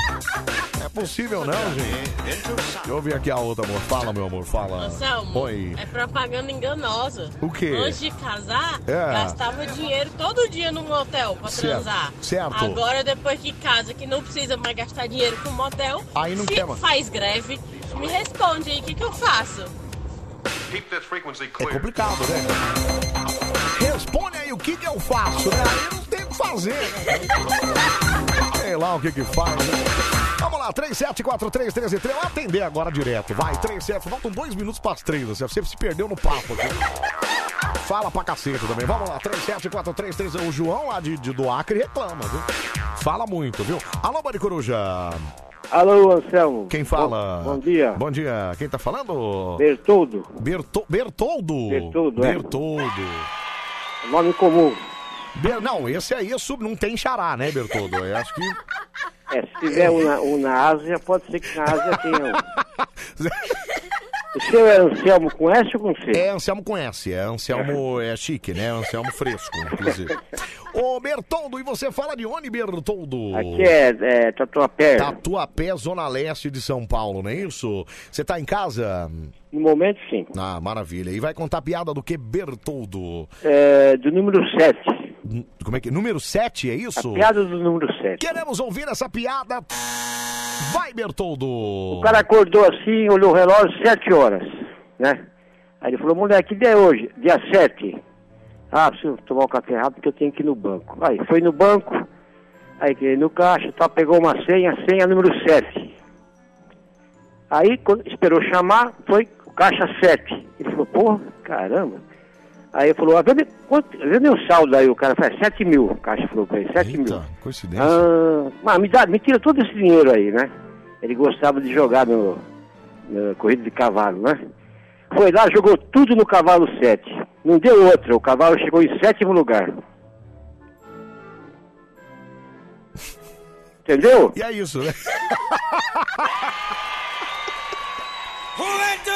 [SPEAKER 1] Não é possível, não, gente. Deixa eu ouvir aqui a outra, amor. Fala, meu amor, fala.
[SPEAKER 63] Anselmo,
[SPEAKER 1] Oi.
[SPEAKER 63] é propaganda enganosa.
[SPEAKER 1] O quê?
[SPEAKER 63] Antes de casar,
[SPEAKER 1] É.
[SPEAKER 63] gastava dinheiro todo dia no motel pra
[SPEAKER 1] Certo,
[SPEAKER 63] transar.
[SPEAKER 1] certo.
[SPEAKER 63] Agora, depois que casa, que não precisa mais gastar dinheiro com motel,
[SPEAKER 1] Aí não
[SPEAKER 63] se
[SPEAKER 1] quer mais.
[SPEAKER 63] faz greve, me responde aí, o que, que eu faço?
[SPEAKER 1] É complicado, né? Responde aí o que, que eu faço, né? Aí não fazer? Sei lá o que que faz, né? Vamos lá, 374313 Vamos atender agora direto. Vai, 37. Faltam dois minutos para as três. Você se perdeu no papo aqui. Fala pra cacete também. Vamos lá, 374313. O João lá de, de, do Acre reclama, viu? Fala muito, viu? Alô, Bari Coruja.
[SPEAKER 65] Alô, Anselmo.
[SPEAKER 1] Quem fala?
[SPEAKER 65] Bom, bom dia.
[SPEAKER 1] Bom dia. Quem tá falando?
[SPEAKER 65] Bertoldo.
[SPEAKER 1] Berto, Bertoldo.
[SPEAKER 65] Bertoldo, é.
[SPEAKER 1] Bertoldo.
[SPEAKER 65] Nome comum.
[SPEAKER 1] Ber- não, esse aí é sub, não tem xará, né, Bertoldo? Eu acho que.
[SPEAKER 65] É, se tiver um na, um na Ásia, pode ser que na Ásia tenha um. *laughs* O seu é Anselmo com S ou com C?
[SPEAKER 1] É, Anselmo conhece. É Anselmo é chique, né? Anselmo fresco, inclusive. Ô, Bertoldo, e você fala de onde, Bertoldo?
[SPEAKER 65] Aqui é, é Tatuapé.
[SPEAKER 1] Tatuapé, Zona Leste de São Paulo, não é isso? Você tá em casa?
[SPEAKER 65] No momento, sim.
[SPEAKER 1] Ah, maravilha. E vai contar piada do que, Bertoldo?
[SPEAKER 65] É, do número 7.
[SPEAKER 1] Como é que? Número 7, é isso?
[SPEAKER 65] A piada do número 7.
[SPEAKER 1] Queremos ouvir essa piada. Vai, Bertoldo!
[SPEAKER 65] O cara acordou assim, olhou o relógio, 7 horas, né? Aí ele falou, mulher, que dia é hoje? Dia 7. Ah, preciso tomar um café rápido porque eu tenho que ir no banco. Aí foi no banco, aí no caixa, tá, pegou uma senha, senha número 7. Aí quando esperou chamar, foi caixa 7. Ele falou, porra, caramba. Aí ele falou, ah, meu- quanto, vê meu saldo aí, o cara falou, 7 mil. O caixa falou pra ele, 7 mil.
[SPEAKER 1] Coincidência.
[SPEAKER 65] Ah, mas me, dá, me tira todo esse dinheiro aí, né? Ele gostava de jogar no, no corrida de cavalo, né? Foi lá, jogou tudo no cavalo 7. Não deu outra, o cavalo chegou em sétimo lugar. *laughs* Entendeu?
[SPEAKER 1] E é isso, né? *laughs*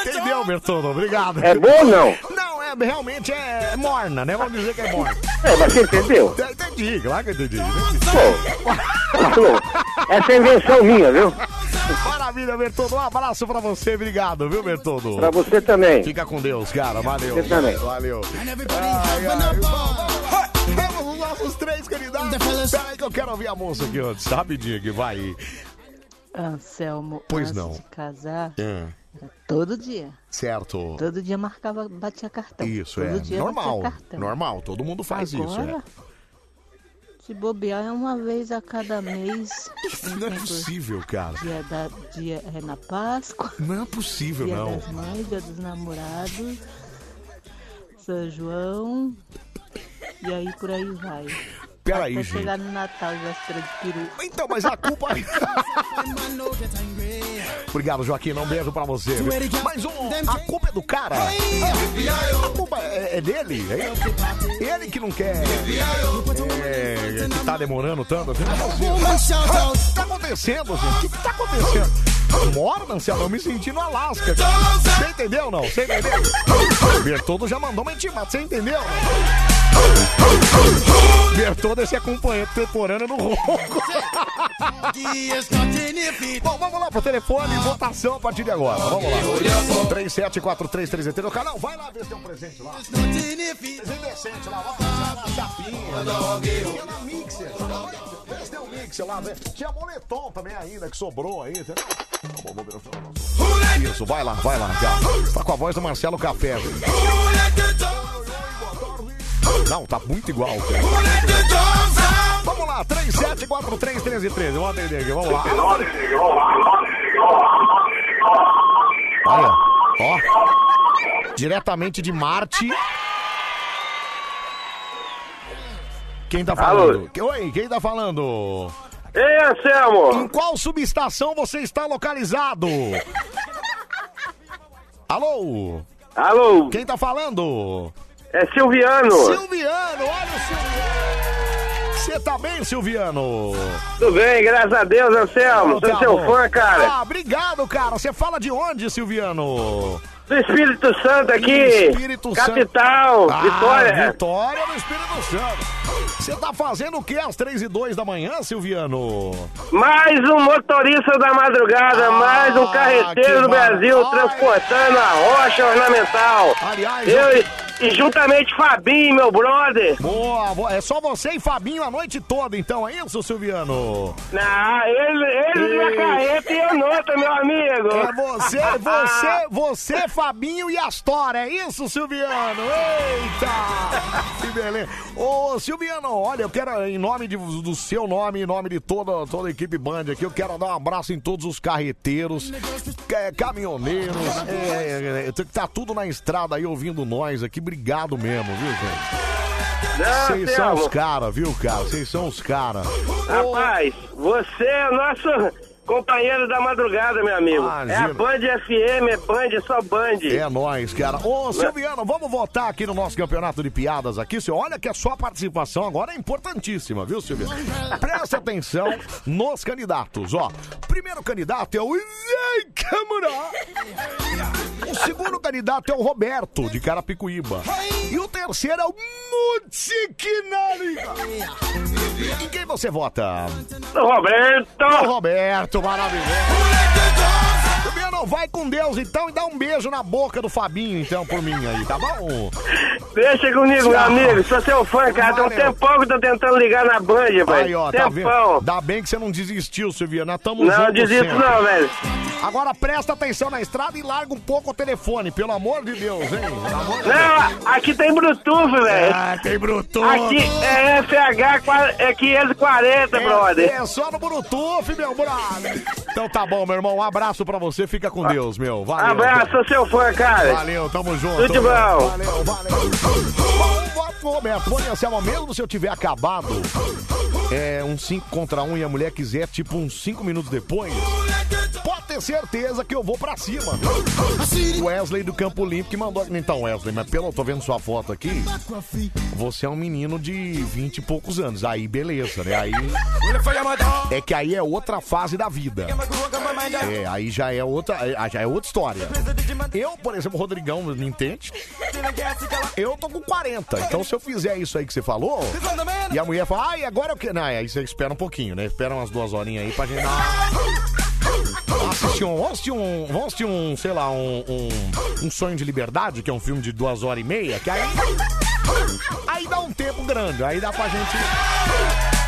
[SPEAKER 1] Entendeu, Bertoldo? Obrigado.
[SPEAKER 65] É bom ou não?
[SPEAKER 1] Não, é, realmente é morna, né? Vamos dizer que é morna.
[SPEAKER 65] É, mas você entendeu?
[SPEAKER 1] É, Entendi, claro que eu entendi.
[SPEAKER 65] Falou. Essa é invenção minha, viu?
[SPEAKER 1] Maravilha, Bertoldo. Um abraço pra você, obrigado, viu, Bertoldo?
[SPEAKER 65] Pra você também.
[SPEAKER 1] Fica com Deus, cara. Valeu.
[SPEAKER 65] Você também.
[SPEAKER 1] Valeu. Ai, ai, vamos, os nossos três candidatos. Peraí que eu quero ouvir a moça aqui antes, rapidinho que vai.
[SPEAKER 62] Anselmo,
[SPEAKER 1] Pois
[SPEAKER 62] antes
[SPEAKER 1] não.
[SPEAKER 62] de casar,
[SPEAKER 1] É,
[SPEAKER 62] todo dia.
[SPEAKER 1] certo.
[SPEAKER 62] Todo dia marcava, batia cartão.
[SPEAKER 1] Isso,
[SPEAKER 62] todo
[SPEAKER 1] é.
[SPEAKER 62] dia
[SPEAKER 1] Normal. Normal, todo mundo faz isso.
[SPEAKER 62] Agora,
[SPEAKER 1] É.
[SPEAKER 62] se bobear, é uma vez a cada mês. *laughs*
[SPEAKER 1] Não é possível, cara.
[SPEAKER 62] Dia, da, dia é na Páscoa.
[SPEAKER 1] Não é possível,
[SPEAKER 62] dia
[SPEAKER 1] não.
[SPEAKER 62] das mães, dia dos namorados. São João. E aí por aí vai.
[SPEAKER 1] Peraí,
[SPEAKER 62] Até
[SPEAKER 1] gente.
[SPEAKER 62] chegar no Natal, véspera de peru.
[SPEAKER 1] Então, mas a culpa. *laughs* Obrigado, Joaquim. Um beijo pra você. viu? Mas o- a culpa é do cara. A culpa é, é dele. É ele, que não quer. É, que tá demorando tanto. assim. *laughs* O que tá acontecendo, gente? O que, que tá acontecendo? Mora, Anselmo, eu me senti no Alasca. Você entendeu não? Você entendeu? Bertoldo já mandou uma intimada. Você entendeu? Bertoldo esse acompanhante temporâneo no ronco. Bom, vamos lá pro telefone, votação a partir de agora. Vamos lá. 374333. O canal, vai lá ver se tem um presente lá. Presente decente lá, vamos lá na chapinha. E na mixer. Vê se tem um mixer lá. vê. Tinha moletom também ainda que sobrou aí, entendeu? Isso, vai lá, vai lá. cara. Tá com a voz do Marcelo Café. Não, tá muito igual. cara. Vamos lá, 37431313. Vamos atender aqui, vamos lá. Olha, ó. Diretamente de Marte. Quem tá falando? Oi, quem tá falando?
[SPEAKER 37] Ei, Anselmo!
[SPEAKER 1] Em qual subestação você está localizado? *laughs* Alô?
[SPEAKER 37] Alô?
[SPEAKER 1] Quem tá falando?
[SPEAKER 37] É Silviano.
[SPEAKER 1] Silviano, olha o Silviano. Você tá bem, Silviano?
[SPEAKER 37] Tudo bem, graças a Deus, Anselmo. Sou
[SPEAKER 1] Tá
[SPEAKER 37] seu fã, cara.
[SPEAKER 1] Ah, obrigado, cara. Você fala de onde, Silviano?
[SPEAKER 37] Do Espírito Santo aqui.
[SPEAKER 1] Espírito
[SPEAKER 37] Capital,
[SPEAKER 1] Santo.
[SPEAKER 37] Vitória.
[SPEAKER 1] Ah, Vitória no Espírito Santo. Você tá fazendo o que às 3 e 2 da manhã, Silviano?
[SPEAKER 37] Mais um motorista da madrugada, mais um carreteiro do Brasil transportando a rocha ornamental.
[SPEAKER 1] Aliás,
[SPEAKER 37] eu
[SPEAKER 1] eu-
[SPEAKER 37] e, e juntamente Fabinho, meu brother.
[SPEAKER 1] Boa, boa. É só você e Fabinho a noite toda, então, é isso, Silviano?
[SPEAKER 37] Não, ele, ele na
[SPEAKER 1] Ei.
[SPEAKER 37] carreta e eu nota, meu amigo.
[SPEAKER 1] É você, *laughs* você, você, Fabinho e Astora, é isso, Silviano? Eita! Que beleza. Ô, Silviano, olha, eu quero, em nome de- do seu nome, em nome de toda, toda a equipe Band aqui, eu quero dar um abraço em todos os carreteiros, é, caminhoneiros, é, é, tá tudo na estrada aí ouvindo nós aqui. Obrigado mesmo, viu, gente? Vocês são os caras, viu, cara? Vocês são os caras.
[SPEAKER 37] Rapaz, você é nosso companheiro da madrugada, meu amigo.
[SPEAKER 1] Imagina.
[SPEAKER 37] É a Band FM, é Band, é só Band.
[SPEAKER 1] É nóis, cara. Ô, Silviano, vamos votar aqui no nosso campeonato de piadas aqui, senhor. Olha que a sua participação agora é importantíssima, viu, Silviano? Presta atenção nos candidatos, ó. Primeiro candidato é o Zé Câmara. O segundo candidato é o Roberto, de Carapicuíba. E o terceiro é o Mutiquinari. Em quem você vota?
[SPEAKER 37] Roberto.
[SPEAKER 1] O Roberto, maravilhoso. Silviano, vai com Deus então e dá um beijo na boca do Fabinho, então, por mim aí, tá bom?
[SPEAKER 37] Deixa comigo, meu amigo. Sou seu fã, cara. Tem um tempão que eu tô tentando ligar na Band, velho.
[SPEAKER 1] Aí, ó, tá vendo?
[SPEAKER 37] tempão.
[SPEAKER 1] Dá bem que você não desistiu, Silviano. Nós tamo
[SPEAKER 37] Não desisto
[SPEAKER 1] sempre.
[SPEAKER 37] não, velho.
[SPEAKER 1] Agora presta atenção na estrada e larga um pouco o telefone, pelo amor de Deus, hein? De
[SPEAKER 37] Não, aqui tem Bluetooth, velho.
[SPEAKER 1] Ah, tem Bluetooth.
[SPEAKER 37] Aqui é FH é 540, brother.
[SPEAKER 1] É só no Bluetooth, meu brother. Então tá bom, meu irmão. Um abraço pra você. Fica com Deus, meu. Valeu.
[SPEAKER 37] Abraço, seu fã, cara.
[SPEAKER 1] Valeu, tamo junto.
[SPEAKER 37] Tudo de bom.
[SPEAKER 1] Valeu, valeu. Roberto. Porém, Anselmo, mesmo se eu tiver acabado é, um 5 contra 1 um, e a mulher quiser, tipo, uns 5 minutos depois, ter certeza que eu vou pra cima. Wesley do Campo Limpo que mandou. Então, Wesley, mas pelo eu tô vendo sua foto aqui, você é um menino de 20 e poucos anos. Aí, beleza, né? Aí. É que aí é outra fase da vida. É, aí já é outra, aí já é outra história. Eu, por exemplo, Rodrigão, me entende? Eu tô com 40. Então, se eu fizer isso aí que você falou, e a mulher fala, ai, agora eu quero. Não, aí você espera um pouquinho, né? Espera umas duas horinhas aí pra gente dar. Assistir um, vamos assistir um, sei lá, um, um, um Sonho de Liberdade, que é um filme de duas horas e meia, que aí. Aí dá um tempo grande, aí dá pra gente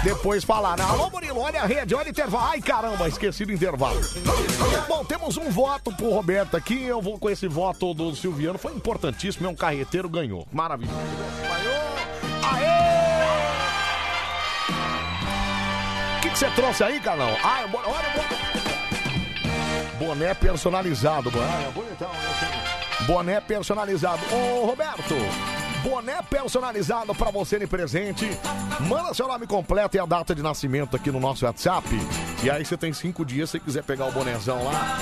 [SPEAKER 1] depois falar. né? Alô, Murilo, olha a rede, olha o intervalo. Ai, caramba, esqueci do intervalo. Bom, temos um voto pro Roberto aqui. Eu vou com esse voto do Silviano. Foi importantíssimo, é um carreteiro, ganhou. Maravilhoso. O que você trouxe aí, Carlão? Ah, olha, olha. Boné personalizado. Ah, é bonitão. né? Boné personalizado. Ô, Roberto, boné personalizado pra você de presente. Manda seu nome completo e a data de nascimento aqui no nosso WhatsApp. E aí você tem cinco dias se quiser pegar o bonézão lá.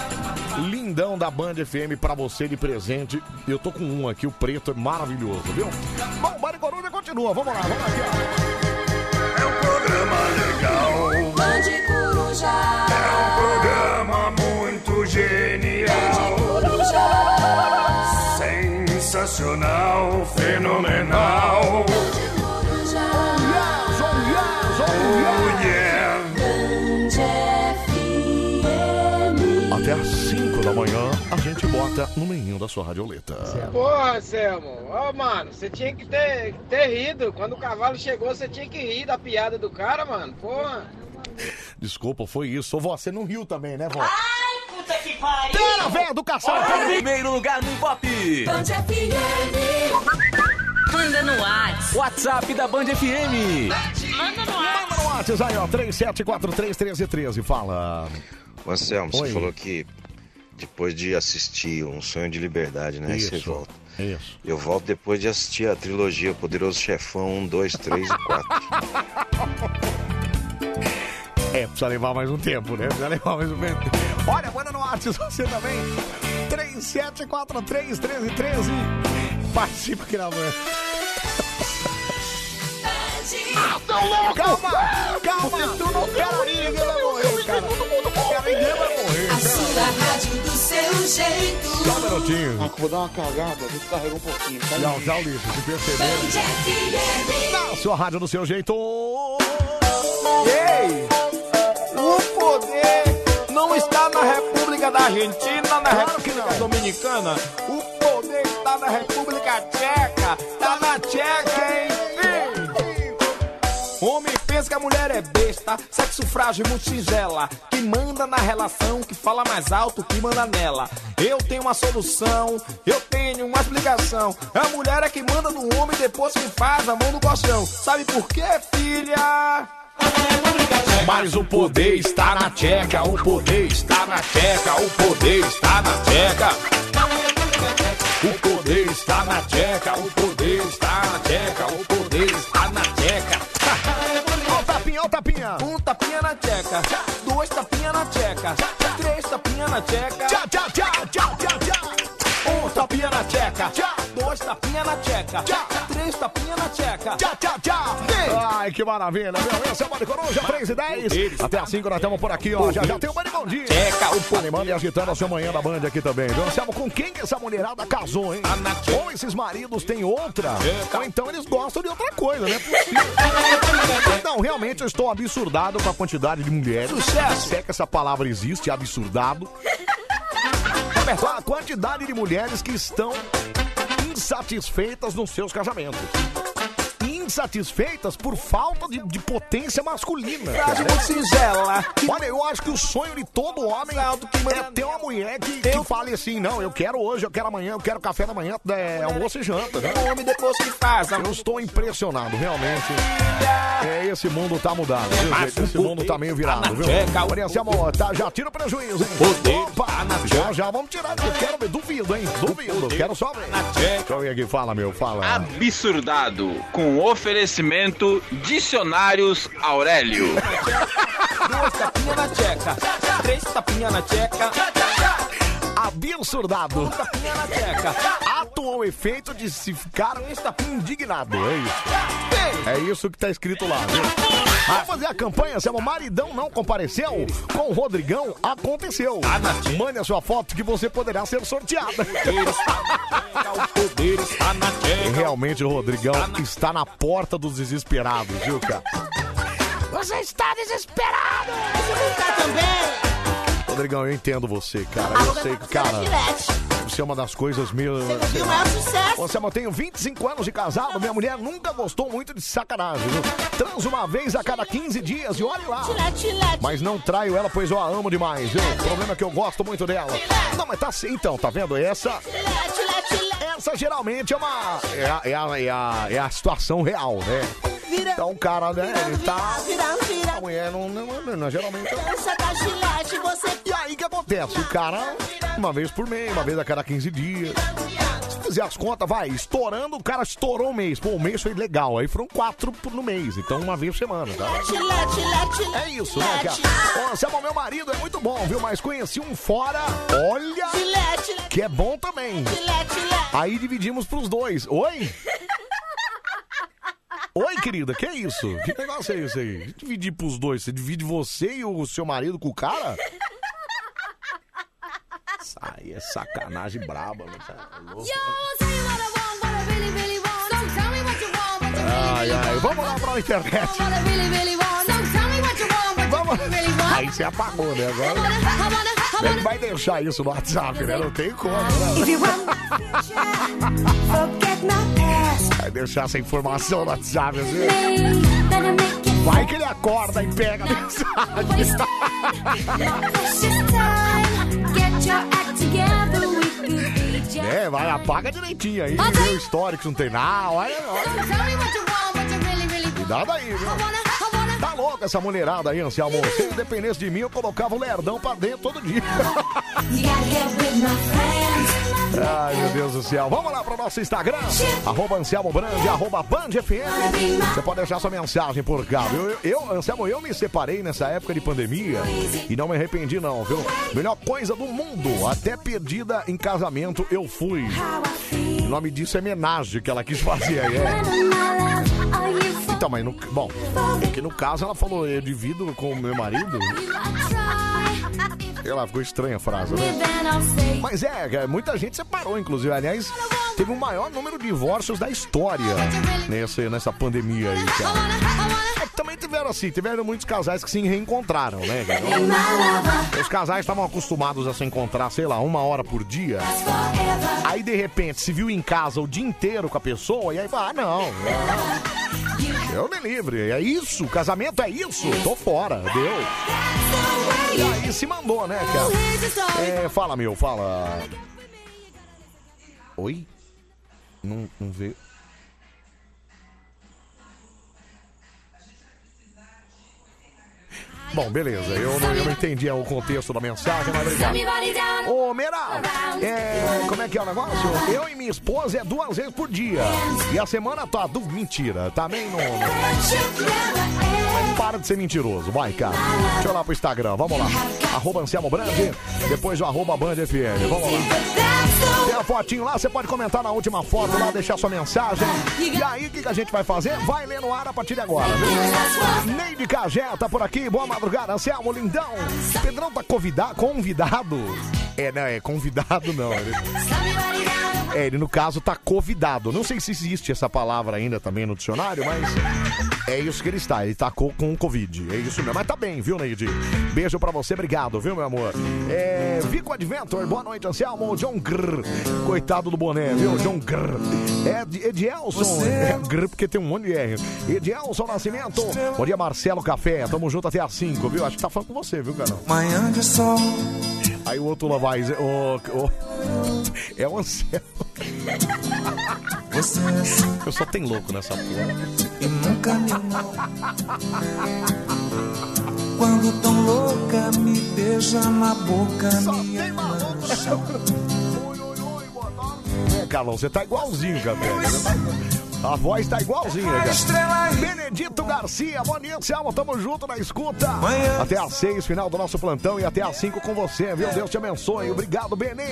[SPEAKER 1] Lindão da Band FM pra você de presente. Eu tô com um aqui, o preto, é maravilhoso, viu? Bom, Band Coruja continua. Vamos lá, vamos lá.
[SPEAKER 60] É um programa legal. Band Coruja. Genial. Sensacional, fenomenal. Oh yeah.
[SPEAKER 1] Até às 5 da manhã, a gente bota no meninho da sua radioleta.
[SPEAKER 59] Porra, Selmo. Ó, mano, você tinha que ter, ter rido. Quando o cavalo chegou, você tinha que rir da piada do cara, mano. Porra.
[SPEAKER 1] Desculpa, foi isso. Ô, vó, você não riu também, né, vó?
[SPEAKER 60] Pariu.
[SPEAKER 1] Pera, velho, educação.
[SPEAKER 60] Olha,
[SPEAKER 69] Primeiro lugar no Ibope.
[SPEAKER 60] Band
[SPEAKER 69] Manda no WhatsApp. WhatsApp da Band FM.
[SPEAKER 60] Manda no
[SPEAKER 1] Manda no WhatsApp aí, ó. 37431313. Fala.
[SPEAKER 70] Ô, Anselmo,
[SPEAKER 1] Oi.
[SPEAKER 70] você falou que depois de assistir Um Sonho de Liberdade, né? Aí você
[SPEAKER 1] Isso.
[SPEAKER 70] volta.
[SPEAKER 1] Isso.
[SPEAKER 70] Eu volto depois de assistir a trilogia Poderoso Chefão 1, 2, 3 e 4. *laughs*
[SPEAKER 1] É, precisa levar mais um tempo, né? Precisa levar mais um tempo. Olha, manda no WhatsApp *laughs* você também. 37431313. Participa aqui na van. Ah, seu louco! Calma! Calma! Pera aí, ninguém vai morrer, cara. Pera ninguém vai morrer.
[SPEAKER 60] A sua rádio do seu jeito.
[SPEAKER 1] Só um minutinho.
[SPEAKER 58] Ah, vou dar uma cagada, descarrega um pouquinho. Tá
[SPEAKER 1] Já, já, Ulisses, se perceber. Na sua rádio do seu jeito.
[SPEAKER 59] Ei! O poder não está na República da Argentina, na República Dominicana. O poder está na República Tcheca. Tá na Tcheca, hein? Ei! Homem pensa que a mulher é besta, sexo frágil e muito singela, que manda na relação, que fala mais alto, que manda nela. Eu tenho uma solução, eu tenho uma explicação. A mulher é que manda no homem depois que faz a mão no colchão. Sabe por quê, filha? Mas o poder está na tcheca, o poder está na tcheca, o poder está na tcheca. O poder está na tcheca, o poder está na tcheca, o poder está na tcheca. *laughs*
[SPEAKER 1] Ó o tapinha, ó o tapinha.
[SPEAKER 59] Um tapinha na tcheca, dois tapinha na tcheca, três tapinha na tcheca.
[SPEAKER 1] Tchau, tchau, tchau, tchau, tchau, tchau.
[SPEAKER 59] Um tapinha na tcheca, dois tapinha na tcheca, três tapinha na tcheca.
[SPEAKER 1] Tchau, tchau, tchau. Ai, que maravilha, meu. Esse é o Bande Coruja, 3 e 10. Até às 5 nós estamos por aqui, ó. Já já tem o Bande Bom Dia.
[SPEAKER 59] Tcheca, o
[SPEAKER 1] Animando e agitando a sua manhã da Band aqui também. Viu? Anselmo, com quem que essa mulherada casou, hein? Ou esses maridos têm outra, ou então eles gostam de outra coisa, né? *laughs* Não, realmente eu estou absurdado com a quantidade de mulheres.
[SPEAKER 59] Sucesso.
[SPEAKER 1] Se é que essa palavra existe, absurdado. Com *laughs* a quantidade de mulheres que estão insatisfeitas nos seus casamentos. Insatisfeitas por falta de, de potência masculina.
[SPEAKER 59] Frase muito singela.
[SPEAKER 1] Olha, eu acho que o sonho de todo homem é ter uma mulher que, que fale assim, não, eu quero hoje, eu quero amanhã, eu quero café da manhã, é, almoço e janta, né?
[SPEAKER 59] Homem depois que faz,
[SPEAKER 1] Eu estou impressionado, realmente. É, esse mundo tá mudado, viu, gente? Esse mundo tá meio virado, viu? Olha, esse amor, tá, já tira o prejuízo, hein? Opa, já, já, vamos tirar, eu quero ver, duvido, hein? Duvido, quero só ver. Deixa eu ver aqui, fala, meu, fala.
[SPEAKER 48] Absurdado, com oferecimento Dicionários Aurélio. *laughs*
[SPEAKER 59] Duas tapinha na tcheca, três tapinha na tcheca,
[SPEAKER 1] Absurdado.
[SPEAKER 59] tapinha na.
[SPEAKER 1] Ato ou efeito de se ficar indignado, é isso. É isso que tá escrito lá, viu? Vamos fazer a campanha, se o maridão não compareceu, com o Rodrigão aconteceu. Mande a sua foto que você poderá ser sorteada. *laughs* Realmente o Rodrigão está na porta dos desesperados, viu, cara?
[SPEAKER 60] Você está desesperado. Você está também.
[SPEAKER 1] Rodrigão, eu entendo você, cara. Eu sei que, cara, você é uma das coisas meio. sei
[SPEAKER 60] o
[SPEAKER 1] lá.
[SPEAKER 60] maior sucesso.
[SPEAKER 1] Você, eu tenho 25 anos de casado, minha mulher nunca gostou muito de sacanagem, viu? Transo uma vez a cada 15 dias e olhe lá. Mas não traio ela, pois eu a amo demais, viu? O problema é que eu gosto muito dela. Não, mas tá assim, então, tá vendo? Essa. Essa geralmente é uma. É a, é a, é a, é a situação real, né? Então o cara, né, ele tá. A mulher não, não, não, não, geralmente.
[SPEAKER 60] Você
[SPEAKER 1] E aí o que acontece? O cara, uma vez por mês, uma vez a cada 15 dias. Fazer as contas, vai, estourando, o cara estourou um mês. Pô, o mês foi legal. Aí foram quatro no mês, então uma vez por semana, tá? É isso, né, cara? Ô, Anselmo, meu marido é muito bom, viu? Mas conheci um fora, olha, que é bom também. Aí dividimos pros dois. Oi? Oi, querida, que é isso? Que negócio é isso aí? Dividir pros dois. Você divide você e o seu marido com o cara? Isso aí é sacanagem braba, né? Tá louco. Ai, ai, vamos lá pra internet. Vamos. Aí você apagou, né? Agora. Ele vai deixar isso no WhatsApp, né? Não tem como. Né? Vai deixar essa informação no WhatsApp, assim. Vai que ele acorda e pega a mensagem. É, vai, apaga direitinho aí. O histórico, não tem nada. Olha, olha. Cuidado aí, viu? Tá louca essa mulherada aí, Anselmo. Se dependesse de mim, eu colocava o lerdão pra dentro todo dia. Ai, meu Deus do céu. Vamos lá pro nosso Instagram. Arroba Anselmo Brand, arroba Band FM. Você pode deixar sua mensagem por cá, viu? Eu, eu, Anselmo, eu me separei nessa época de pandemia e não me arrependi não, viu? Melhor coisa do mundo. Até perdida em casamento eu fui. O nome disso é homenagem que ela quis fazer aí, é. Então, mas no, bom, é que no caso ela falou, eu divido com o meu marido. Sei lá, ficou estranha a frase, né? Mas é, cara, muita gente separou, inclusive. Aliás, teve o maior número de divórcios da história nessa, nessa pandemia aí, cara. É que também tiveram assim, tiveram muitos casais que se reencontraram, né? Os casais estavam acostumados a se encontrar, sei lá, uma hora por dia. Aí, de repente, se viu em casa o dia inteiro com a pessoa, e aí fala, ah, não. Eu me livre, é isso, casamento é isso, tô fora, deu. E aí se mandou, né, cara? É, fala, meu, fala. Oi? Não, não veio. Bom, beleza, eu não, eu não entendi o contexto da mensagem, mas obrigado. Ô, Mera, é, como é que é o negócio? Eu e minha esposa é duas vezes por dia. E a semana tá. Du... Mentira, também não. não- Para de ser mentiroso, vai, cara. Deixa eu lá pro Instagram, vamos lá. Arroba Anselmo Brand, depois o arroba Band FM. Vamos lá. Tem a fotinho lá, você pode comentar na última foto lá, deixar sua mensagem. E aí, o que, que a gente vai fazer? Vai ler no ar a partir de agora, viu? Neide Cagé tá por aqui, boa Anselmo, lindão. Pedrão tá convidado, convidado. É, não, é convidado não. Ele... É, ele no caso tá convidado. Não sei se existe essa palavra ainda também no dicionário, mas é isso que ele está. Ele tá co- com Covid. É isso mesmo. Mas tá bem, viu, Neide? Beijo pra você, obrigado, viu, meu amor? É, Vico Adventor, boa noite, Anselmo. John Grr. Coitado do boné, viu? John Grr. Ed, Edielson. É Grr, porque tem um monte de R. Edielson Nascimento. Bom dia, Marcelo Café. Tamo junto até às 5, viu? Acho que tá falando com você, viu, cara?
[SPEAKER 60] Manhã de sol.
[SPEAKER 1] Aí o outro lá vai. O, o, é o Anselmo. Eu só tenho louco nessa porra.
[SPEAKER 60] E nunca me. Quando tão louca me beija na boca, me ama no chão.
[SPEAKER 1] É, Carlão, você tá igualzinho, cara. A voz tá igualzinha, cara. Benedito Garcia, dia, Selma. Tamo junto na escuta. Até às seis, final do nosso plantão e até às cinco com você, viu? Deus te abençoe. Obrigado, Benê.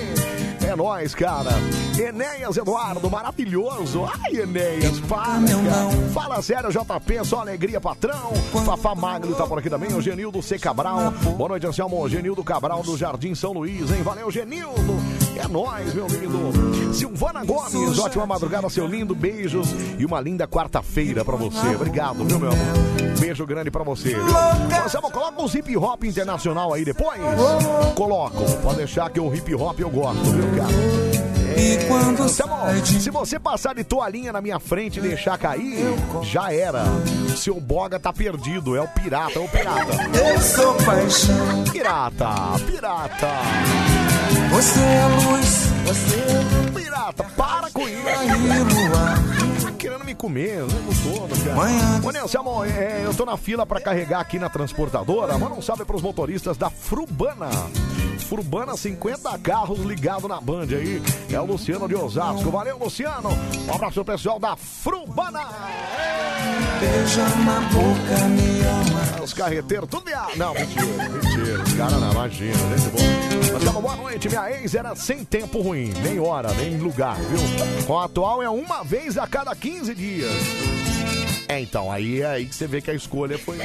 [SPEAKER 1] É nóis, cara. Enéas Eduardo, maravilhoso. Ai, Enéas, para, cara. Fala sério, JP, só alegria, patrão. Fafá Magno tá por aqui também. O Genildo C. Cabral. Boa noite, Anselmo. Genildo Cabral do Jardim São Luís, hein? Valeu, Genildo. É nóis, meu lindo. Silvana Gomes, ótima madrugada, seu lindo. Beijos e uma linda quarta-feira pra você. Obrigado, viu, meu amor? Beijo grande pra você? Marcelo, coloca um hip hop internacional aí depois. Coloco. Pode deixar que o hip hop eu gosto, viu, cara? É, Anselmo, se você passar de toalhinha na minha frente e deixar cair, já era. Seu boga tá perdido, é o pirata, é o pirata.
[SPEAKER 60] Eu sou paixão.
[SPEAKER 1] Pirata, pirata.
[SPEAKER 60] Você é luz, você é
[SPEAKER 1] Pirata, para com isso. Tá querendo me comer o tempo todo, cara.
[SPEAKER 60] Manhã.
[SPEAKER 1] Ô, Nelson, é, eu tô na fila pra carregar aqui na transportadora. Manda um salve pros motoristas da Frubana. Frubana 50 carros ligados na Band aí. É o Luciano de Osasco. Valeu, Luciano. Um abraço pessoal da Frubana.
[SPEAKER 60] Beija na boca, me ama.
[SPEAKER 1] Os carreteiros, tudo ar. Não, mentira, mentira. Os caras não, imagina, gente boa. Mas calma, boa noite. Minha ex era sem tempo ruim, nem hora, nem lugar, viu? Com a atual é uma vez a cada 15 dias. É, então, aí é aí que você vê que a escolha foi.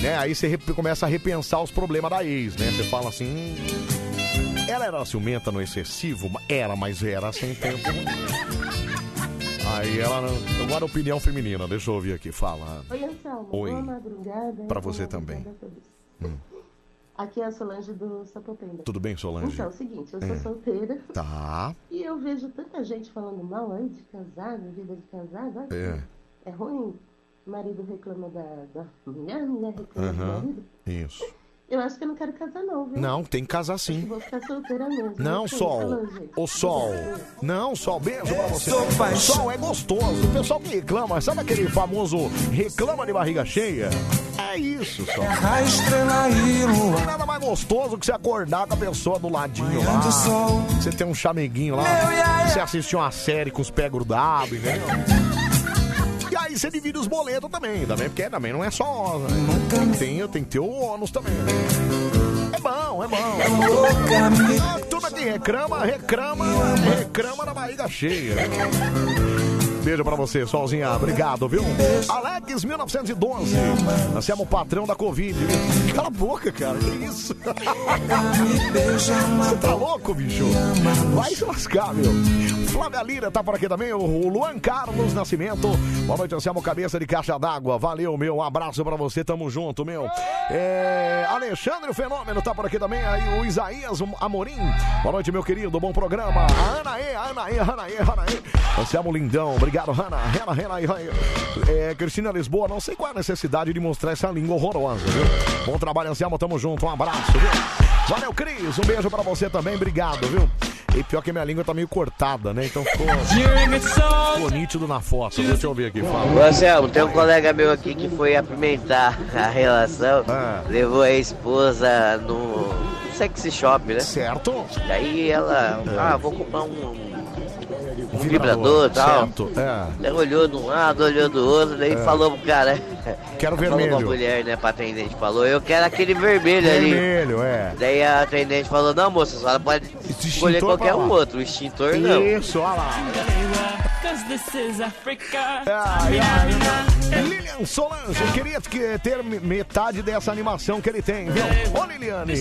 [SPEAKER 1] Né? Aí você começa a repensar os problemas da ex, né? Você fala assim. "Hum, Ela era ciumenta no excessivo? Era, mas era sem tempo. Aí ela. Agora opinião feminina, deixa eu ouvir aqui, fala.
[SPEAKER 54] Oi, Anselmo.
[SPEAKER 1] Oi.
[SPEAKER 54] Boa madrugada.
[SPEAKER 1] Pra você também.
[SPEAKER 54] a todos.
[SPEAKER 1] Hum.
[SPEAKER 54] Aqui é a Solange do Sapopemba.
[SPEAKER 1] Tudo bem, Solange?
[SPEAKER 54] Então, é o seguinte, eu sou
[SPEAKER 1] Hum.
[SPEAKER 54] solteira.
[SPEAKER 1] Tá.
[SPEAKER 54] E eu vejo tanta gente falando mal aí de casado, vida de casado. Olha,
[SPEAKER 1] É.
[SPEAKER 54] É ruim. Marido reclama da, da mulher, mulher reclama do
[SPEAKER 1] Aham.
[SPEAKER 54] marido.
[SPEAKER 1] Isso.
[SPEAKER 54] Eu acho que eu não quero casar, não, viu?
[SPEAKER 1] Não, tem que casar sim.
[SPEAKER 54] Vou ficar solteira mesmo.
[SPEAKER 1] Não, Sol.
[SPEAKER 54] Solange.
[SPEAKER 1] Ô, Sol. Não, Sol, beijo pra você. Sol é gostoso. O pessoal que reclama, sabe aquele famoso reclama de barriga cheia? É isso, Sol.
[SPEAKER 60] A estrela e
[SPEAKER 1] Não
[SPEAKER 60] lua.
[SPEAKER 1] tem nada mais gostoso que você acordar com a pessoa do ladinho
[SPEAKER 60] Manhã
[SPEAKER 1] lá.
[SPEAKER 60] do sol.
[SPEAKER 1] Você tem um chameguinho lá. Você assistir uma série com os pés grudados, entendeu? Aí você divide os boletos também, também, porque também não é só. Né? Tem, tem que ter o ônus também. É bom, é bom. Ah, Tudo aqui reclama, reclama, reclama na barriga cheia. Beijo pra você, Solzinha. Obrigado, viu? Alex, 1912. Nós somos o patrão da Covid. Cala a boca, cara. Que isso? Você tá louco, bicho? Vai se lascar, meu. Flávia Lira tá por aqui também. O Luan Carlos Nascimento. Boa noite, Anselmo Cabeça de Caixa d'Água. Valeu, meu. Um abraço pra você. Tamo junto, meu. É, Alexandre Fenômeno tá por aqui também. Aí o Isaías Amorim. Boa noite, meu querido. Bom programa. A Ana E, a Ana E, a Ana E, a Ana E. Anselmo Lindão. Obrigado, Hanna. Hanna, Hanna, Hanna. É, Cristina Lisboa. Não sei qual é a necessidade de mostrar essa língua horrorosa, viu? Bom trabalho, Anselmo. Tamo junto. Um abraço, viu? Valeu, Cris. Um beijo pra você também. Obrigado, viu? E pior que minha língua tá meio cortada, né? Então ficou, ficou nítido na foto. Deixa eu ver aqui. Fala.
[SPEAKER 66] Anselmo, tem um colega meu aqui que foi apimentar *laughs* a relação,
[SPEAKER 1] Ah.
[SPEAKER 66] levou a esposa no sexy shop, né?
[SPEAKER 1] Certo.
[SPEAKER 66] Daí ela, ah, vou comprar um, um vibrador e tal.
[SPEAKER 1] Certo, é.
[SPEAKER 66] Olhou de um lado, olhou do outro, daí
[SPEAKER 1] É.
[SPEAKER 66] falou pro cara.
[SPEAKER 1] Quero *laughs*
[SPEAKER 66] falou
[SPEAKER 1] vermelho.
[SPEAKER 66] pra mulher, né, pra atendente, falou, eu quero aquele vermelho, ali.
[SPEAKER 1] Vermelho, é.
[SPEAKER 66] Daí a atendente falou, não moça, a senhora pode escolher
[SPEAKER 1] extintor
[SPEAKER 66] qualquer um outro, o extintor não.
[SPEAKER 1] Isso, olha lá. Ai, ai. Lilian Solange, eu queria que- ter me- metade dessa animação que ele tem, viu? Ô, Liliane,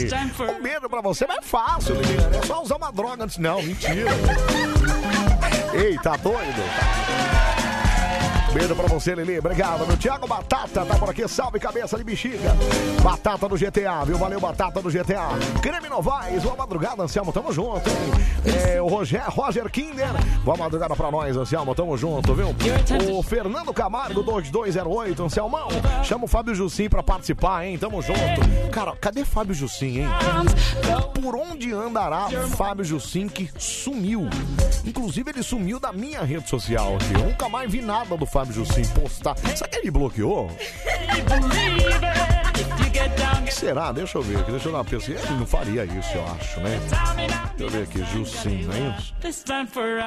[SPEAKER 1] um beijo pra você, mas é fácil, Liliane. É só usar uma droga antes. Não, mentira. Ei, tá doido? Beijo pra você, Lili. Obrigado, meu. Thiago Batata tá por aqui. Salve, cabeça de bexiga. Batata do GTA, viu? Valeu, Batata do GTA. Creme Novaes. Boa madrugada, Anselmo. Tamo junto, hein? É, o Roger, Roger Kinder. Boa madrugada pra nós, Anselmo. Tamo junto, viu? O Fernando Camargo, 2208. Anselmão. Chama o Fábio Jussim pra participar, hein? Tamo junto. Cara, cadê Fábio Jussim, hein? Por onde andará Fábio Jussim que sumiu? Inclusive, ele sumiu da minha rede social. Eu nunca mais vi nada do Fábio Jussim postar. Será que ele bloqueou? Será? Deixa eu ver aqui. Deixa eu dar uma pesquisa. Ele não faria isso, eu acho, né? Deixa eu ver aqui. Jussim, não é isso?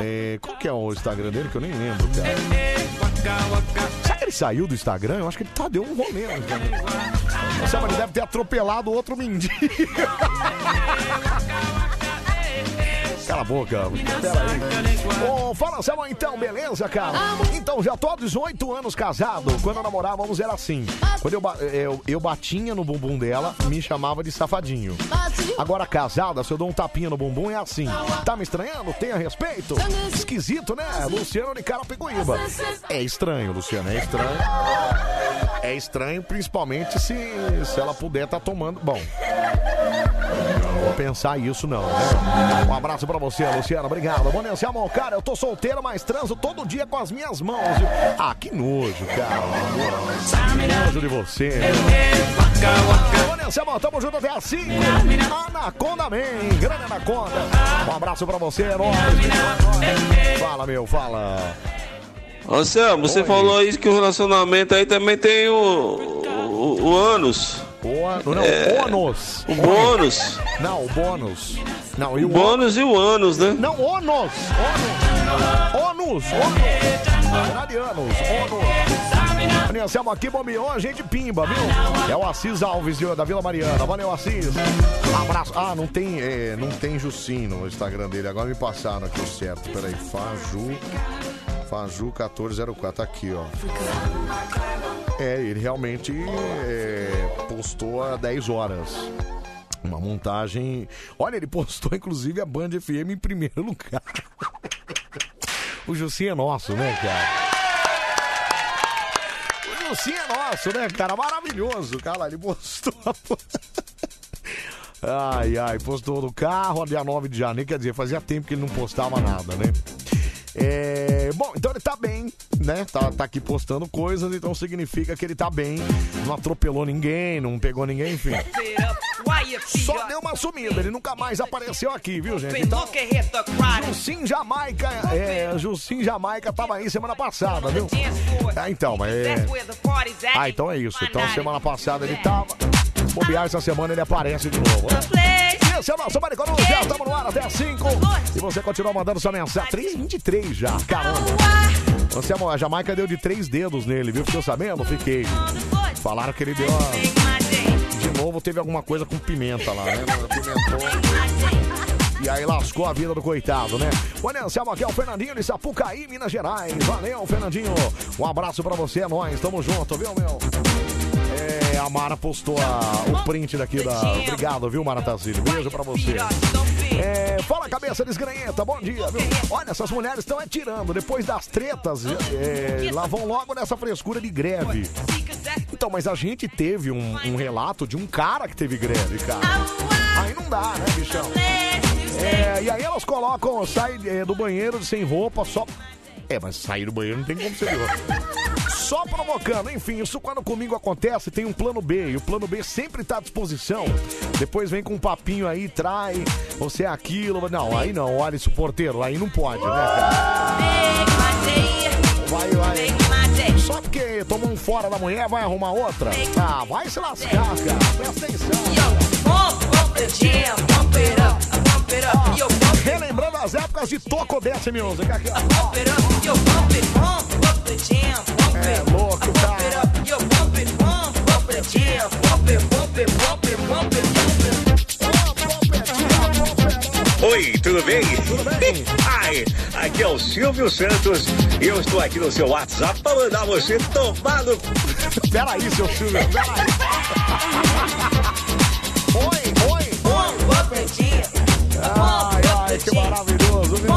[SPEAKER 1] É, qual que é o Instagram dele que eu nem lembro, cara? Será que ele saiu do Instagram? Eu acho que ele tá, deu um rolê. Né, ele deve ter atropelado outro mendigo. *laughs* Cala a boca. Ô, fala, Selma, então, beleza, cara? Então, já tô há 18 anos casado. Quando namorávamos era assim. Quando eu, eu, eu batinha no bumbum dela, me chamava de safadinho. Agora, casada, se eu dou um tapinha no bumbum, é assim. Tá me estranhando? Tenha respeito. Esquisito, né? Luciano de Carapicuíba. É estranho, Luciano, é estranho. É estranho, principalmente se, se ela puder tá tomando. Bom. Não vou pensar isso, não, né? Um abraço pra você, Luciana. Obrigado. Bom, Nancy, amor, cara, eu tô solteiro, mas transo todo dia com as minhas mãos. viu? Ah, que nojo, cara. Que nojo de você. Bom, Nancy, amor, tamo junto até 5. Anaconda Man, grande Anaconda. Um abraço pra você, herói. Fala, meu, fala.
[SPEAKER 48] Anselmo, você falou aí que o relacionamento aí também tem o, o, o ânus.
[SPEAKER 1] O, não,
[SPEAKER 71] É,
[SPEAKER 1] ônus.
[SPEAKER 71] o bônus.
[SPEAKER 1] Não, o bônus. Não, e
[SPEAKER 71] O
[SPEAKER 1] o
[SPEAKER 71] bônus e o ânus, né?
[SPEAKER 1] Não, ônus. Ônus. Ônus. Ônus. Ônus. Anselmo aqui bombeou a gente pimba, viu? É o Assis Alves da Vila Mariana. Valeu, Assis. Abraço. Ah, não tem, é, não tem Jussim no Instagram dele. Agora me passaram aqui o certo. Peraí, Faju. Faju 1404. Tá aqui, ó. É, ele realmente é, postou há 10 horas. Uma montagem. Olha, ele postou inclusive a Band FM em primeiro lugar. O Jussim é nosso, né, cara? O Jussim é nosso, né, cara? Maravilhoso, cara. Ele postou. Ai, ai, postou no carro, dia 9 de janeiro, quer dizer, fazia tempo que ele não postava nada, né? É, ele tá bem, né? Tá, tá aqui postando coisas, então significa que ele tá bem. Não atropelou ninguém, não pegou ninguém, enfim. Só deu uma sumida, ele nunca mais apareceu aqui, viu, gente? Então, Jussim Jamaica, é, Jussim Jamaica tava aí semana passada, viu? Ah, então, é... Ah, então é isso. Então semana passada ele tava. Bobear essa semana ele aparece de novo. Né? Esse é o nosso Maricoruja, já estamos no ar até 5. E você continua mandando sua mensagem. 3,23 já, caramba. Você, a Jamaica deu de três dedos nele, viu? Ficou sabendo? Fiquei. Falaram que ele deu a... De novo teve alguma coisa com pimenta lá, né? E aí lascou a vida do coitado, né? O Anselmo aqui é o Fernandinho de Sapucaí, Minas Gerais. Valeu, Fernandinho. Um abraço pra você, é nóis. Tamo junto, viu, meu? É, a Mara postou a- o print daqui da. Obrigado, viu, Mara Tazilho? Beijo pra você. É, fala, cabeça desgranhenta, bom dia, viu? Olha, essas mulheres estão atirando. Depois das tretas, é, lá vão logo nessa frescura de greve. Então, mas a gente teve um, um relato de um cara que teve greve, cara. Aí não dá, né, bichão? É, e aí elas colocam, sai é, do banheiro sem roupa, só. É, mas sair do banheiro não tem como ser de roupa. Só provocando, enfim, isso quando comigo acontece, tem um plano B, e o plano B sempre tá à disposição. Depois vem com um papinho aí, trai, você é aquilo. Não, aí não, olha esse porteiro, aí não pode, né, cara? Vai, vai. Só porque tomou um fora da mulher, vai arrumar outra? Ah, vai se lascar, cara. Presta atenção. Relembrando as épocas de Toco Dance Music. Aqui. É louco, cara.
[SPEAKER 72] Oi, tudo bem? Ai, aqui é o Silvio Santos e eu estou aqui no seu WhatsApp para mandar você tomar no.
[SPEAKER 1] Peraí, seu Silvio, peraí. *laughs* que maravilhoso, viu?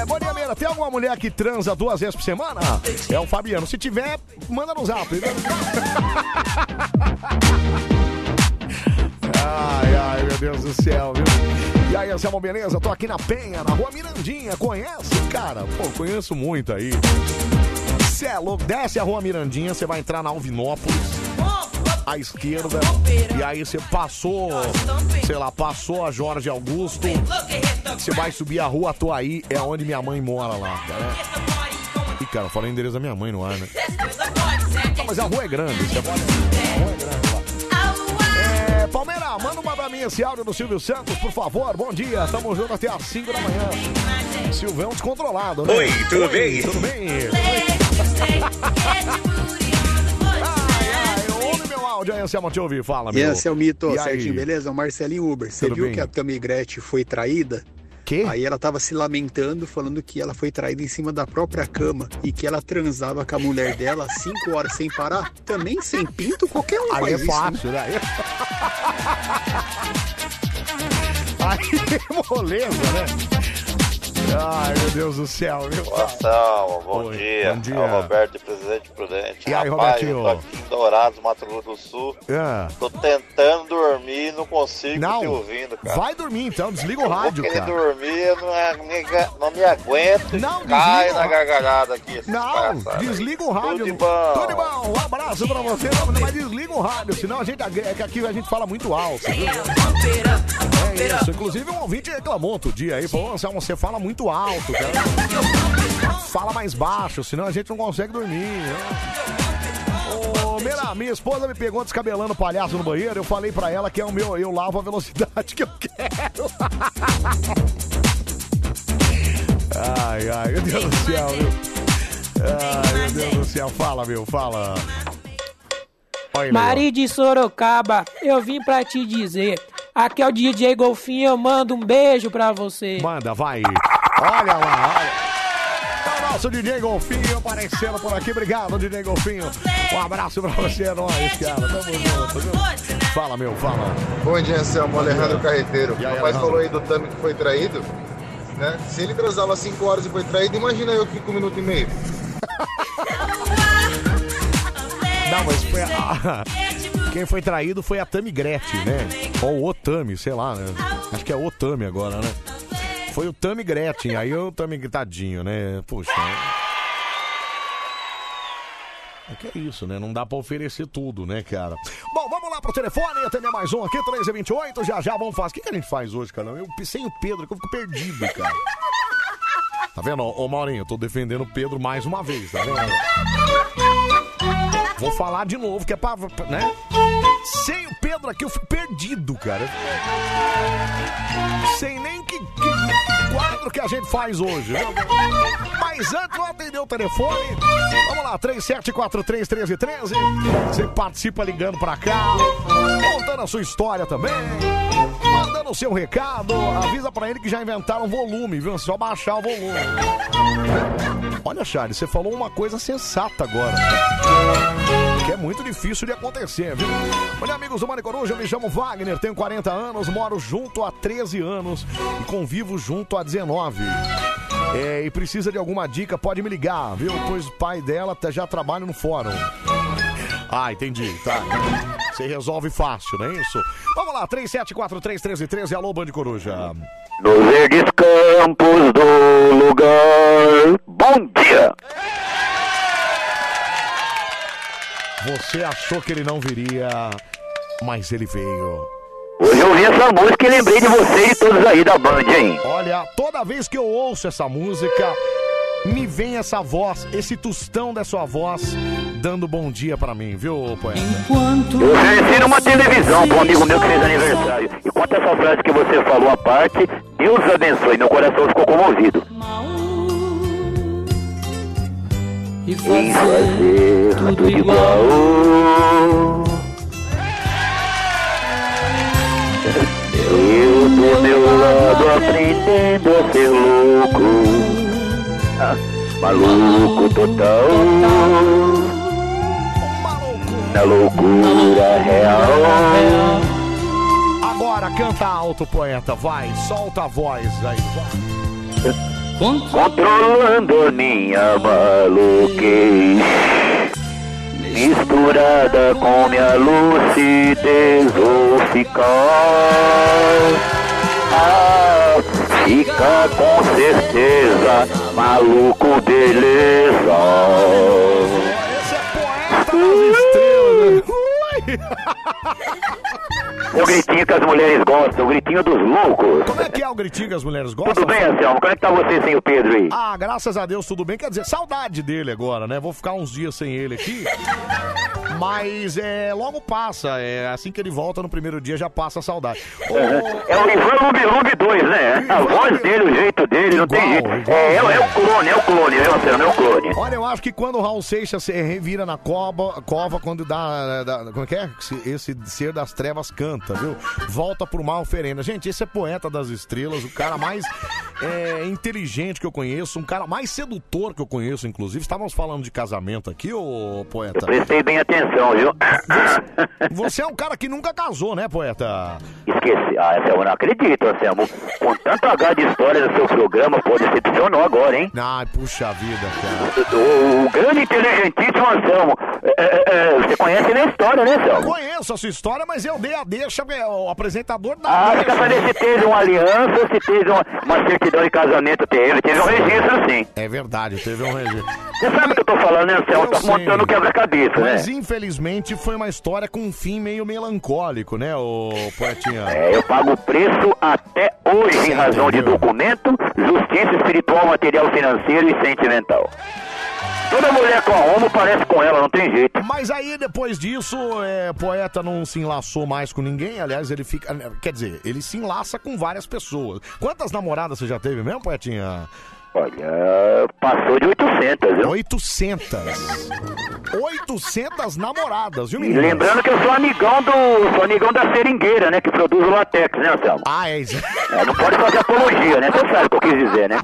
[SPEAKER 1] É, bom dia, Meira. Tem alguma mulher que transa duas vezes por semana? É o Fabiano. Se tiver, manda no zap. *laughs* Ai, ai, meu Deus do céu, viu? E aí, Anselmo, beleza? Tô aqui na Penha, na rua Mirandinha. Conhece, cara? Pô, conheço muito aí. Cê é louco. Desce a rua Mirandinha, você vai entrar na Alvinópolis. À esquerda. E aí você passou, sei lá, passou a Jorge Augusto. Você vai subir a rua Atuaí, é onde minha mãe mora lá, cara. Ih, cara, falei o endereço da minha mãe no ar, né? Não, mas a rua é grande, você pode. A rua é grande. É, Palmeira, manda uma pra mim esse áudio do Silvio Santos, por favor. Bom dia, tamo junto até às 5 da manhã. Silvão descontrolado, né?
[SPEAKER 72] Oi, tudo bem?
[SPEAKER 1] Tudo bem? *laughs* *laughs* áudio aí, Anselmo, te ouvir. Fala,
[SPEAKER 73] E
[SPEAKER 1] meu.
[SPEAKER 73] esse é o mito,
[SPEAKER 1] E aí?
[SPEAKER 73] certinho, beleza? O Marcelinho Uber. Você
[SPEAKER 1] Tudo
[SPEAKER 73] viu
[SPEAKER 1] bem?
[SPEAKER 73] que a Tammy Gretchen foi traída?
[SPEAKER 1] Que?
[SPEAKER 73] Aí ela tava se lamentando, falando que ela foi traída em cima da própria cama e que ela transava com a mulher dela cinco horas sem parar. Também sem pinto, qualquer um
[SPEAKER 1] Aí é
[SPEAKER 73] isso.
[SPEAKER 1] fácil, né? *laughs* Aí é moleza, né? Ai, meu Deus do céu, viu?
[SPEAKER 74] Anselmo, bom
[SPEAKER 1] Oi,
[SPEAKER 74] dia.
[SPEAKER 1] bom dia.
[SPEAKER 74] É o Roberto de Presidente Prudente.
[SPEAKER 1] E aí,
[SPEAKER 74] Rapaz,
[SPEAKER 1] Robertinho?
[SPEAKER 74] eu tô aqui em Dourados, Mato Grosso do Sul.
[SPEAKER 1] Ah.
[SPEAKER 74] Tô tentando dormir e não consigo
[SPEAKER 1] Não,
[SPEAKER 74] te ouvindo, cara.
[SPEAKER 1] vai dormir então, desliga o
[SPEAKER 74] Eu vou
[SPEAKER 1] rádio, cara.
[SPEAKER 74] dormir, eu não, é- me, não me aguento.
[SPEAKER 1] Não,
[SPEAKER 74] cai na gargalhada aqui.
[SPEAKER 1] Não, desliga o rádio.
[SPEAKER 74] Tudo de bom.
[SPEAKER 1] Tudo de bom. Um abraço pra você, não, mas desliga o rádio, senão a gente é que aqui a gente fala muito alto. viu? É isso. Inclusive um ouvinte reclamou outro dia aí, falou, Anselmo, você fala muito muito alto, cara. Fala mais baixo, senão a gente não consegue dormir. né? Ô, Mira, minha esposa me pegou descabelando palhaço no banheiro. Eu falei pra ela que é o meu, eu lavo a velocidade *laughs* que eu quero. Ai, ai, meu Deus do céu, viu? Ai, meu Deus do céu. Fala, meu, fala. Oi, meu.
[SPEAKER 75] Mari de Sorocaba, eu vim pra te dizer. Aqui é o DJ Golfinho, eu mando um beijo pra você.
[SPEAKER 1] Manda, vai. Olha lá, olha. O nosso DJ Golfinho aparecendo por aqui. Obrigado, DJ Golfinho. Um abraço pra você, é nóis, cara. Tamo junto, viu? Fala, meu, fala.
[SPEAKER 76] Bom dia, Anselmo. Alejandro Carreteiro.
[SPEAKER 1] E aí,
[SPEAKER 76] o rapaz
[SPEAKER 1] Alejandro?
[SPEAKER 76] falou aí do Tami que foi traído. Né? Se ele transava 5 horas e foi traído, imagina eu que fico um minuto e meio.
[SPEAKER 1] Não, mas foi a... *laughs* Quem foi traído foi a Tami Gretchen, né? Ou o Tami, sei lá, né? Acho que é o Tami agora, né? Foi o Tami Gretchen, aí o Tami tadinho, né? Puxa. É que é isso, né? Não dá pra oferecer tudo, né, cara? Bom, vamos lá pro telefone, atender mais um aqui, 1328, já já vamos fazer. O que, que a gente faz hoje, cara? Eu sem o Pedro, que eu fico perdido, cara. Tá vendo? Ô, Maurinho, eu tô defendendo o Pedro mais uma vez, tá vendo? Vou falar de novo, que é pra, né? Sem o Pedro aqui, eu fico perdido, cara. Sem nem que quadro que a gente faz hoje. Mas antes, vou atender o telefone. Vamos lá, 37431313. Você participa ligando pra cá, contando a sua história também. Mandando o seu recado, avisa pra ele que já inventaram volume, viu? Só baixar o volume. Olha, Charles, você falou uma coisa sensata agora. Que é muito difícil de acontecer, viu? Olha, amigos do Mari Coruja, eu me chamo Wagner, tenho 40 anos, moro junto há 13 anos e convivo junto há 19. É, e precisa de alguma dica, pode me ligar, viu? Pois o pai dela tá- já trabalha no fórum. Ah, entendi, tá. Você resolve fácil, não é isso? Vamos lá, 37431313, alô, Band Coruja.
[SPEAKER 77] Nos verdes campos do lugar. Bom dia!
[SPEAKER 1] Você achou que ele não viria, mas ele veio.
[SPEAKER 77] Hoje eu ouvi essa música e lembrei de você e de todos aí da Band, hein?
[SPEAKER 1] Olha, toda vez que eu ouço essa música, me vem essa voz, esse tostão da sua voz, dando bom dia pra mim, viu, poeta?
[SPEAKER 77] Eu ofereci numa televisão pra um amigo meu que fez aniversário. E quanto a essa frase que você falou à parte, Deus abençoe, meu coração ficou comovido.
[SPEAKER 75] E
[SPEAKER 77] fazer tudo igual. Eu do meu lado aprendendo a ser louco. Ah, maluco total. Na loucura real.
[SPEAKER 1] Agora canta alto, poeta, vai, solta a voz aí, vai.
[SPEAKER 77] Controlando minha maluquez Misturada com minha lucidez Vou ficar. Ah, fica com certeza Maluco, beleza *laughs* O gritinho que as mulheres gostam, o gritinho dos loucos
[SPEAKER 1] Como é que é o gritinho que as mulheres gostam?
[SPEAKER 77] Tudo bem, Anselmo? Como é que tá você sem o Pedro aí?
[SPEAKER 1] Ah, graças a Deus, tudo bem. Quer dizer, saudade dele agora, né? Vou ficar uns dias sem ele aqui. *laughs* Mas é, logo passa. É, assim que ele volta no primeiro dia, já passa a saudade.
[SPEAKER 77] É o Ivan Lube 2, né? A voz dele, o jeito dele, não tem jeito. É, é, o- é o clone, é o clone, viu, Anselmo? É o clone.
[SPEAKER 1] Olha, eu acho que quando o Raul Seixas se revira na cova, cova quando dá, dá- Como é que é? Esse- Esse ser das trevas canta, viu? Volta pro mal oferenda. Gente, esse é poeta das estrelas, o cara mais é, inteligente que eu conheço, um cara mais sedutor que eu conheço, inclusive. Estávamos falando de casamento aqui, ô poeta.
[SPEAKER 77] Prestei bem atenção, viu?
[SPEAKER 1] Você é um cara que nunca casou, né, poeta?
[SPEAKER 77] Esqueci. Ah, Anselmo, não acredito, Anselmo. Com tanto H de história do seu programa, pô, decepcionou agora, hein?
[SPEAKER 1] Ai, puxa vida, cara.
[SPEAKER 77] O, o grande inteligentíssimo Anselmo é, é, é, você conhece a minha história, né, Selma?
[SPEAKER 1] Conheço a sua história, mas eu dei a deixa, é, o apresentador da
[SPEAKER 77] Ah,
[SPEAKER 1] deixa.
[SPEAKER 77] quer saber se teve uma aliança, se teve uma, uma certidão de casamento, teve. Teve um registro, sim.
[SPEAKER 1] É verdade, teve um registro.
[SPEAKER 77] Você sabe o que eu tô falando, né, Selma?
[SPEAKER 1] Eu
[SPEAKER 77] Tá
[SPEAKER 1] sei.
[SPEAKER 77] montando o quebra-cabeça, né?
[SPEAKER 1] Mas infelizmente foi uma história com um fim meio melancólico, né, ô poetinha?
[SPEAKER 77] É, eu pago o preço até hoje em razão de documento, justiça espiritual, material financeiro e sentimental. Toda mulher com a homo parece com ela, não tem jeito.
[SPEAKER 1] Mas aí, depois disso, é, poeta não se enlaçou mais com ninguém. Aliás, ele fica. Quer dizer, ele se enlaça com várias pessoas. Quantas namoradas você já teve mesmo, poetinha?
[SPEAKER 77] Olha, passou de 800, viu?
[SPEAKER 1] 800. 800 namoradas, viu, menino?
[SPEAKER 77] lembrando que eu sou amigão do. sou amigão da seringueira, né? Que produz o latex, né, Anselmo?
[SPEAKER 1] Ah, é isso.
[SPEAKER 77] É, não pode fazer apologia, né? Você sabe o que eu quis dizer, né?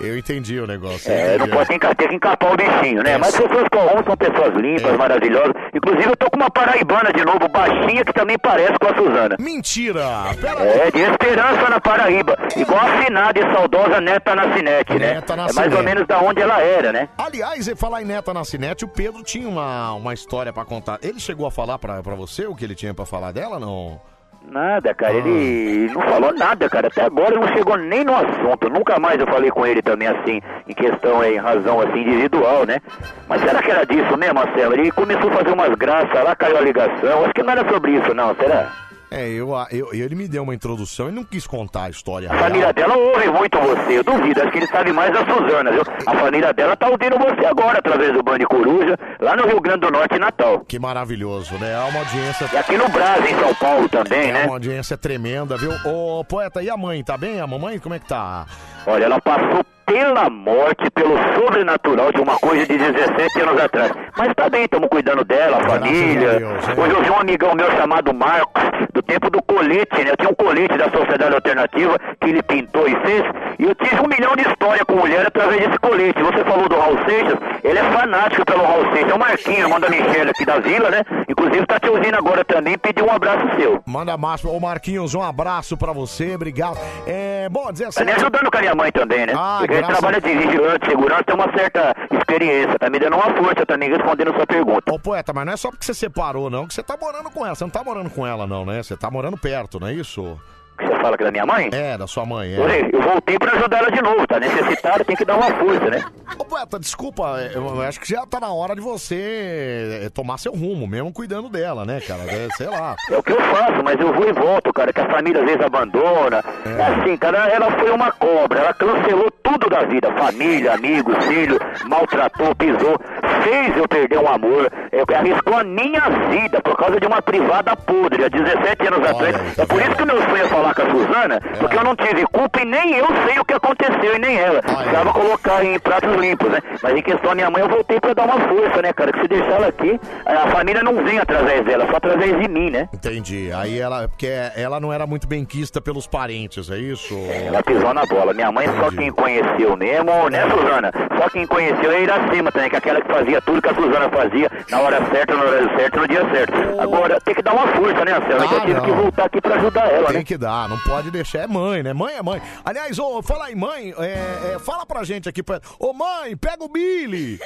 [SPEAKER 1] Eu entendi o negócio.
[SPEAKER 77] É, não pode ter que- ter que encapar o bichinho, né? Mas pessoas com a homo são pessoas limpas, maravilhosas. Inclusive, eu tô com uma paraibana de novo, baixinha, que também parece com a Suzana.
[SPEAKER 1] Mentira! Pera
[SPEAKER 77] É, de esperança na Paraíba. Igual a finada e saudosa Neta Nascinete, né?
[SPEAKER 1] Neta
[SPEAKER 77] É mais
[SPEAKER 1] Nascinete.
[SPEAKER 77] ou menos da onde ela era, né?
[SPEAKER 1] Aliás, e falar em Neta Nascinete, o Pedro tinha uma, uma história pra contar. Ele chegou a falar pra, pra você o que ele tinha pra falar dela, não?
[SPEAKER 77] Nada, cara, ele não falou nada, cara. Até agora não chegou nem no assunto. Nunca mais eu falei com ele também assim, em questão, em razão assim, individual, né? Mas será que era disso mesmo, Marcelo? Ele começou a fazer umas graças lá, caiu a ligação. Acho que não era sobre isso, não, será?
[SPEAKER 1] É, eu, eu, ele me deu uma introdução e não quis contar a história
[SPEAKER 77] A família dela ouve muito você, eu duvido, acho que ele sabe mais da Suzana, viu? A família dela tá ouvindo você agora, através do Band Coruja, lá no Rio Grande do Norte, Natal.
[SPEAKER 1] Que maravilhoso, né? É uma audiência.
[SPEAKER 77] E aqui no Brasil, em São Paulo também,
[SPEAKER 1] é
[SPEAKER 77] né?
[SPEAKER 1] uma audiência tremenda, viu? Ô, poeta, e a mãe, tá bem? A mamãe, como é que tá?
[SPEAKER 77] Olha, ela passou pela morte, pelo sobrenatural de uma coisa de 17 anos atrás. Mas tá bem, estamos cuidando dela, a família. Hoje eu vi um amigão meu chamado Marcos, do tempo do colete, né? Eu tinha um colete da Sociedade Alternativa que ele pintou e fez. E eu tive um milhão de história com mulher através desse colete. Você falou do Raul Seixas, ele é fanático pelo Raul Seixas. É o Marquinho, irmão da Michelle aqui da vila, né? Inclusive tá te ouvindo agora também, pediu um abraço seu.
[SPEAKER 1] Manda máximo. Ô, Marquinhos, um abraço pra você, obrigado. É, bom, dizer assim...
[SPEAKER 77] Tá me ajudando com a minha mãe também, né?
[SPEAKER 1] Ah,
[SPEAKER 77] Porque ele
[SPEAKER 1] graças
[SPEAKER 77] trabalha de vigilante, segurança, tem uma certa experiência. Tá me dando uma força também respondendo a sua pergunta.
[SPEAKER 1] Ô, poeta, mas não é só porque você separou, não, que você tá morando com ela. Você não tá morando com ela, não, né? Você tá morando perto, não é isso?
[SPEAKER 77] Você fala que é da minha mãe?
[SPEAKER 1] É, da sua mãe, é.
[SPEAKER 77] eu voltei pra ajudar ela de novo, tá necessitada, tem que dar uma força, né?
[SPEAKER 1] Ô, poeta, desculpa, eu acho que já tá na hora de você é, tomar seu rumo, mesmo cuidando dela, né, cara? É, sei lá.
[SPEAKER 77] É o que eu faço, mas eu vou e volto, cara, que a família às vezes abandona. É assim, cara, ela foi uma cobra, ela cancelou tudo da vida, família, amigos, filho, maltratou, pisou, fez eu perder um amor, é, arriscou a minha vida por causa de uma privada podre, há 17 anos atrás. É por isso que meu sonho é falar com a Suzana, porque eu não tive culpa e nem eu sei o que aconteceu e nem ela. Precisava colocar em pratos limpos, né? Mas em questão da minha mãe, eu voltei pra dar uma força, né, cara? Que se deixar ela aqui, a família não vem através dela, só através de mim, né?
[SPEAKER 1] Entendi. Aí ela, porque ela não era muito benquista pelos parentes, é isso?
[SPEAKER 77] Ela pisou na bola. Minha mãe só quem conheceu mesmo, né, Suzana? Só quem conheceu é Iracema também, que é aquela que fazia tudo que a Suzana fazia na hora certa, no horário certo, no dia certo. Agora, tem que dar uma força, né, Anselmo? Então eu tive
[SPEAKER 1] não.
[SPEAKER 77] que voltar aqui pra ajudar ela,
[SPEAKER 1] Tem
[SPEAKER 77] né?
[SPEAKER 1] que dar, não pode deixar. É mãe, né? Mãe é mãe. Aliás, ô, fala em mãe, é, é, fala pra gente aqui. Pra... Ô, mãe, pega o Billy.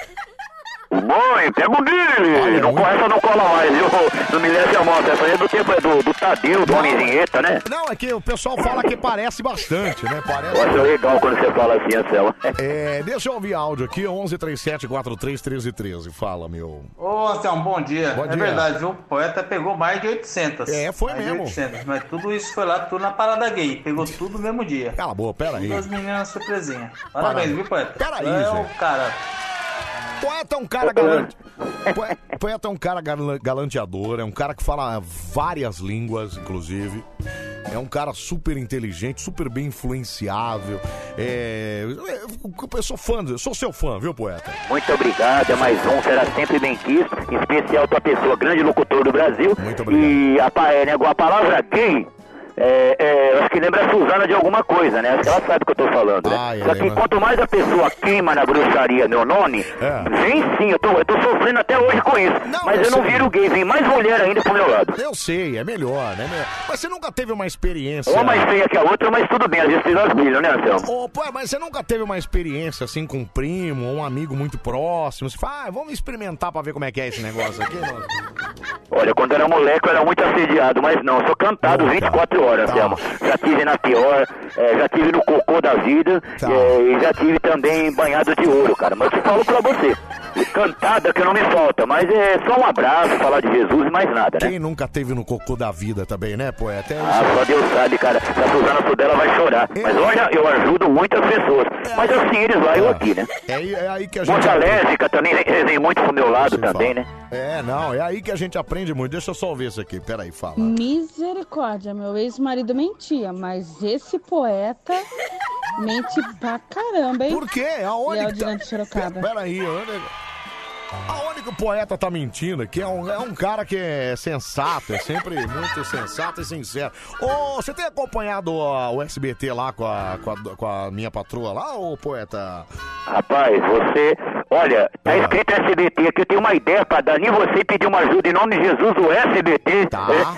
[SPEAKER 77] Mãe, pega o Billy! Não, essa não cola mais, viu? Não me leve a moto. Essa aí é do tempo é do, do Tadeu, do Homem Vinheta, né?
[SPEAKER 1] Não, é que o pessoal fala que parece bastante, né? Parece.
[SPEAKER 77] Eu acho legal quando você fala assim, Anselmo.
[SPEAKER 1] É, deixa eu ouvir áudio aqui, 11 37 43 13 13. Fala, meu.
[SPEAKER 78] Ô, Anselmo, bom dia.
[SPEAKER 1] Bom
[SPEAKER 78] é
[SPEAKER 1] dia.
[SPEAKER 78] verdade, viu? O poeta pegou mais de 800.
[SPEAKER 1] É, foi
[SPEAKER 78] mais
[SPEAKER 1] mesmo.
[SPEAKER 78] De 800, mas tudo isso foi lá, tudo na parada gay. Pegou tudo no mesmo dia.
[SPEAKER 1] Cala a boca, pera aí.
[SPEAKER 78] Duas meninas surpresinha. Parabéns,
[SPEAKER 1] Para-
[SPEAKER 78] viu, poeta?
[SPEAKER 1] Pera aí,
[SPEAKER 78] é o cara.
[SPEAKER 1] Poeta é um cara galante. Poe- Poeta é um cara gala- galanteador, é um cara que fala várias línguas, inclusive. É um cara super inteligente, super bem influenciável. É... Eu sou fã, eu sou seu fã, viu, poeta?
[SPEAKER 77] Muito obrigado, é mais um, será sempre bem quisto, em especial tua pessoa, grande locutor do Brasil.
[SPEAKER 1] Muito obrigado.
[SPEAKER 77] E a, né, a palavra gay É, é, eu acho que lembra a Suzana de alguma coisa, né? Acho que ela sabe o que eu tô falando, né?
[SPEAKER 1] Eu
[SPEAKER 77] Só que
[SPEAKER 1] lembro.
[SPEAKER 77] quanto mais a pessoa queima na bruxaria meu nome,
[SPEAKER 1] É.
[SPEAKER 77] vem sim, eu tô, eu tô sofrendo até hoje com isso. mas
[SPEAKER 1] eu
[SPEAKER 77] eu não
[SPEAKER 1] sei.
[SPEAKER 77] viro gay, vem mais mulher ainda pro meu lado.
[SPEAKER 1] Eu sei, é melhor, né? Mas você nunca teve uma experiência.
[SPEAKER 77] Uma mais feia que a outra, mas tudo bem, às vezes elas brilham, né, Anselmo?
[SPEAKER 1] Ô, pô, mas você nunca teve uma experiência assim com um primo ou um amigo muito próximo? Você fala, ah, vamos experimentar pra ver como é que é esse negócio aqui? Não?
[SPEAKER 77] Olha, quando era moleque eu era muito assediado, mas não, eu sou cantado 24 horas, Anselmo. Já tive na pior, eh, já tive no cocô da vida eh, e já tive também banhado de ouro, cara. Mas eu te falo pra você, cantada que não me falta, mas é só um abraço, falar de Jesus e mais nada, né?
[SPEAKER 1] Quem nunca teve no cocô da vida também, né, poeta? É
[SPEAKER 77] Ah, só Deus sabe, cara. Se a Suzana souber, ela vai chorar. Mas olha, eu ajudo muitas pessoas. Mas assim, eles lá, eu aqui, né?
[SPEAKER 1] É, aí- é aí que a gente.
[SPEAKER 77] Monte Alérgica também vem, muito pro meu lado também, né?
[SPEAKER 1] É, não, é aí que a gente aprende muito. Deixa eu só ver isso aqui, peraí, fala.
[SPEAKER 62] Misericórdia, meu ex-marido mentia, mas esse poeta mente pra caramba, hein?
[SPEAKER 1] Por quê? Aonde
[SPEAKER 62] Léo
[SPEAKER 1] que
[SPEAKER 62] de
[SPEAKER 1] tá?
[SPEAKER 62] Grande Sorocaba. *laughs*
[SPEAKER 1] Peraí, onde... aonde que o poeta tá mentindo aqui? É um, é um cara que é sensato, é sempre muito sensato e sincero. Ô, você tem acompanhado ó, o SBT lá com a, com, a, com a minha patroa lá, ô poeta?
[SPEAKER 77] Rapaz, você. Olha, tá escrito SBT aqui, eu tenho uma ideia pra dar. Nem você pedir uma ajuda em nome de Jesus, o SBT.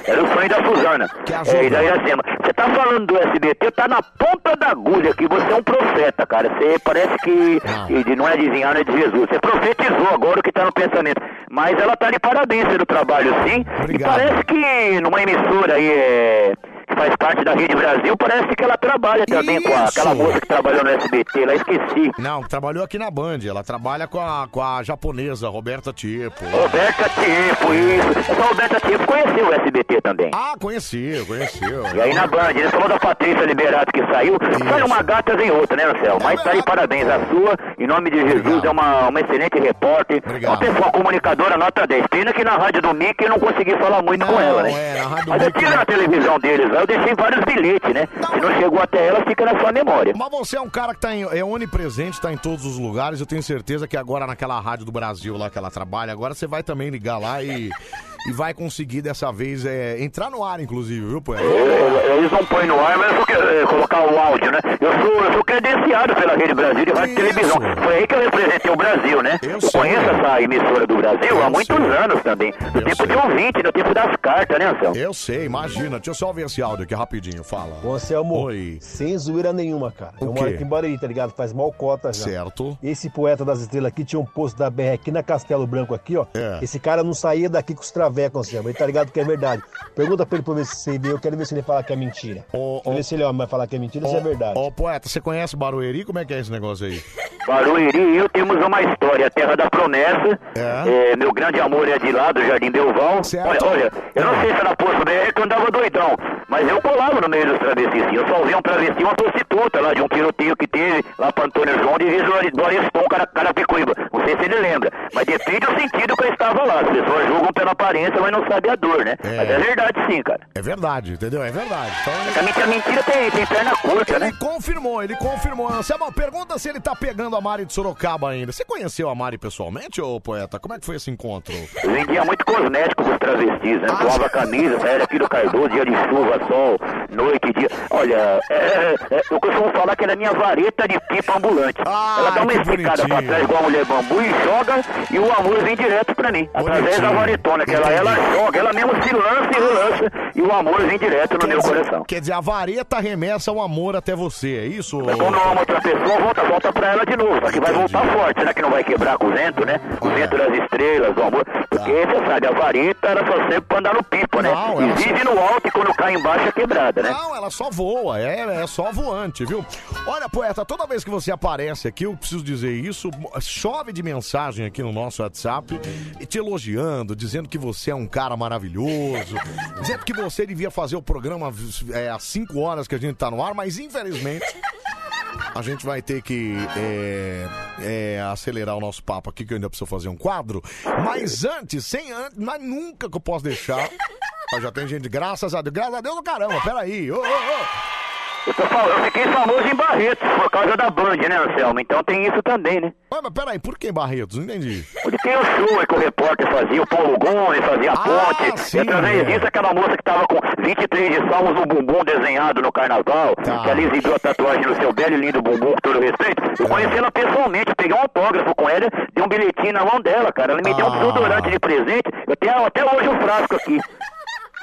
[SPEAKER 77] É, era o sonho da Suzana.
[SPEAKER 1] ajuda?
[SPEAKER 77] É, e da Iracema. Você tá falando do SBT, tá na ponta da agulha que você é um profeta, cara. Você parece que, que de- não é adivinhar, não é de Jesus. Você profetizou agora o que tá no pensamento. Mas ela tá de parabéns pelo trabalho, sim. E parece que numa emissora aí é, que faz parte da Rede Brasil, parece que ela trabalha também com a- aquela
[SPEAKER 1] Isso.
[SPEAKER 77] moça que trabalhou no SBT, lá esqueci.
[SPEAKER 1] Não, trabalhou aqui na Band. Ela trabalha com a, com a japonesa, Roberta Tipo.
[SPEAKER 77] Roberta Tipo, isso. Essa Roberta Tipo conheceu o SBT também.
[SPEAKER 1] Ah, conheceu, conheceu.
[SPEAKER 77] E aí na Band, ele falou da Patrícia Liberato que saiu, sai uma gata vem outra, né, Anselmo? Mas tá aí, parabéns a sua, em nome de Jesus, é uma, uma excelente repórter, uma pessoa comunicadora nota 10. Pena que na rádio do Mickey eu não consegui falar muito com ela, né?
[SPEAKER 1] é, na rádio
[SPEAKER 77] Mas eu tive na televisão deles lá, eu deixei vários bilhetes, né? Se não chegou até ela, fica na sua memória.
[SPEAKER 1] Mas você é um cara que tá em, é onipresente, tá em todos os lugares. Eu tenho certeza que agora naquela rádio do Brasil lá que ela trabalha, agora você vai também ligar lá e, e vai conseguir dessa vez é, entrar no ar, inclusive, viu, poeta?
[SPEAKER 77] Eles não põem no ar, mas eu só quero é, colocar o áudio, né? Eu sou, eu sou credenciado pela Rede Brasil de Rádio Televisão. Foi aí que eu representei o Brasil, né? Eu, conheço essa emissora do Brasil há muitos anos também. No tempo de ouvinte, no tempo das cartas, né, Anselmo?
[SPEAKER 1] Eu sei, imagina. Deixa eu só ver esse áudio aqui rapidinho, fala.
[SPEAKER 79] Ô, Anselmo, sem zoeira nenhuma, cara.
[SPEAKER 1] O
[SPEAKER 79] eu
[SPEAKER 1] quê?
[SPEAKER 79] moro aqui em Barueri, tá ligado? Faz mal cota já.
[SPEAKER 1] Certo.
[SPEAKER 79] Esse poeta das estrelas aqui tinha um posto da BR aqui na Castelo Branco aqui, ó.
[SPEAKER 1] É.
[SPEAKER 79] Esse cara não saía daqui com os travecos, Anselmo. Ele tá ligado que é verdade. Pergunta pra ele pra ver se você vê. Eu quero ver se ele fala que é mentira. Quero ver se ele vai falar que é mentira ou se é verdade.
[SPEAKER 1] Ô, poeta, você conhece Barueri? Como é que é esse negócio aí?
[SPEAKER 77] Barueri e eu temos uma história, a Terra da Promessa. É, meu grande amor é de lá, do Jardim Belval. Olha, olha, eu não sei se era posto BR que eu andava doidão, mas eu colava no meio dos travestis. Eu só vi um travesti e uma prostituta lá de um tiroteio que teve lá para Antônio João de cara, Carapicuíba. Não sei se ele lembra, mas depende do sentido que eu estava lá. As pessoas julgam pela aparência, mas não sabem a dor, né? Mas é verdade sim, cara.
[SPEAKER 1] É verdade, entendeu? É verdade. Então,
[SPEAKER 77] Também a mentira tem, tem perna curta, né?
[SPEAKER 1] Ele confirmou, ele confirmou. Anselmo, pergunta se ele tá pegando a Mari de Sorocaba ainda. Você conheceu a Mari pessoalmente, ô poeta? Como é que foi esse encontro?
[SPEAKER 77] Eu vendia muito cosmético pros travestis, né? Doava camisa, saía aqui do Cardoso, dia de chuva, sol, noite, dia. Olha, é, é, é, eu costumo falar que ela é minha vareta de pipa ambulante. ela dá uma esticada pra
[SPEAKER 1] bonitinho.
[SPEAKER 77] trás igual a mulher bambu e joga, e o amor vem direto pra mim. Através da varetona, que ela, ela joga, ela mesmo se lança e relança, e o amor vem direto no meu coração.
[SPEAKER 1] Quer dizer, a vareta arremessa o amor até você, é isso?
[SPEAKER 77] Quando eu amo outra pessoa, volta, volta pra ela de novo. Só que vai voltar forte. Será que não vai quebrar com o vento, né? O vento das estrelas, do amor. Porque você sabe, a vareta era só sempre pra andar no pipo, né?
[SPEAKER 1] Não,
[SPEAKER 77] e vive
[SPEAKER 1] só-
[SPEAKER 77] no alto e quando cai embaixo é quebrada, né?
[SPEAKER 1] Não, ela só voa, é, é só voante, viu? Olha, poeta, toda vez que você aparece aqui, eu preciso dizer isso, chove de mensagem aqui no nosso WhatsApp, te elogiando, dizendo que você é um cara maravilhoso, *laughs* dizendo que você devia fazer o programa é, às 5 horas que a gente tá no ar, mas infelizmente. A gente vai ter que é, é, acelerar o nosso papo aqui, que eu ainda preciso fazer um quadro. Mas antes, sem antes, mas nunca que eu posso deixar. Ó, já tem gente, graças a Deus, graças a Deus do caramba, peraí. Ô, ô, ô.
[SPEAKER 77] Eu, tô fal- eu fiquei famoso em Barretos por causa da Band, né, Anselmo? Então tem isso também, né?
[SPEAKER 1] Ué, mas peraí, por que Barretos? Não entendi.
[SPEAKER 77] Onde tem o show é que o repórter fazia, o Paulo Gomes fazia a ponte.
[SPEAKER 1] sim,
[SPEAKER 77] e através
[SPEAKER 1] é.
[SPEAKER 77] disso, aquela moça que tava com 23 de salmos no bumbum desenhado no carnaval,
[SPEAKER 1] Tá.
[SPEAKER 77] que ela exibiu a tatuagem no seu belo e lindo bumbum, com todo respeito. Eu conheci ela pessoalmente, eu peguei um autógrafo com ela, dei um bilhetinho na mão dela, cara. Ela me deu um
[SPEAKER 1] Ah.
[SPEAKER 77] desodorante de presente, eu tenho até hoje o frasco aqui.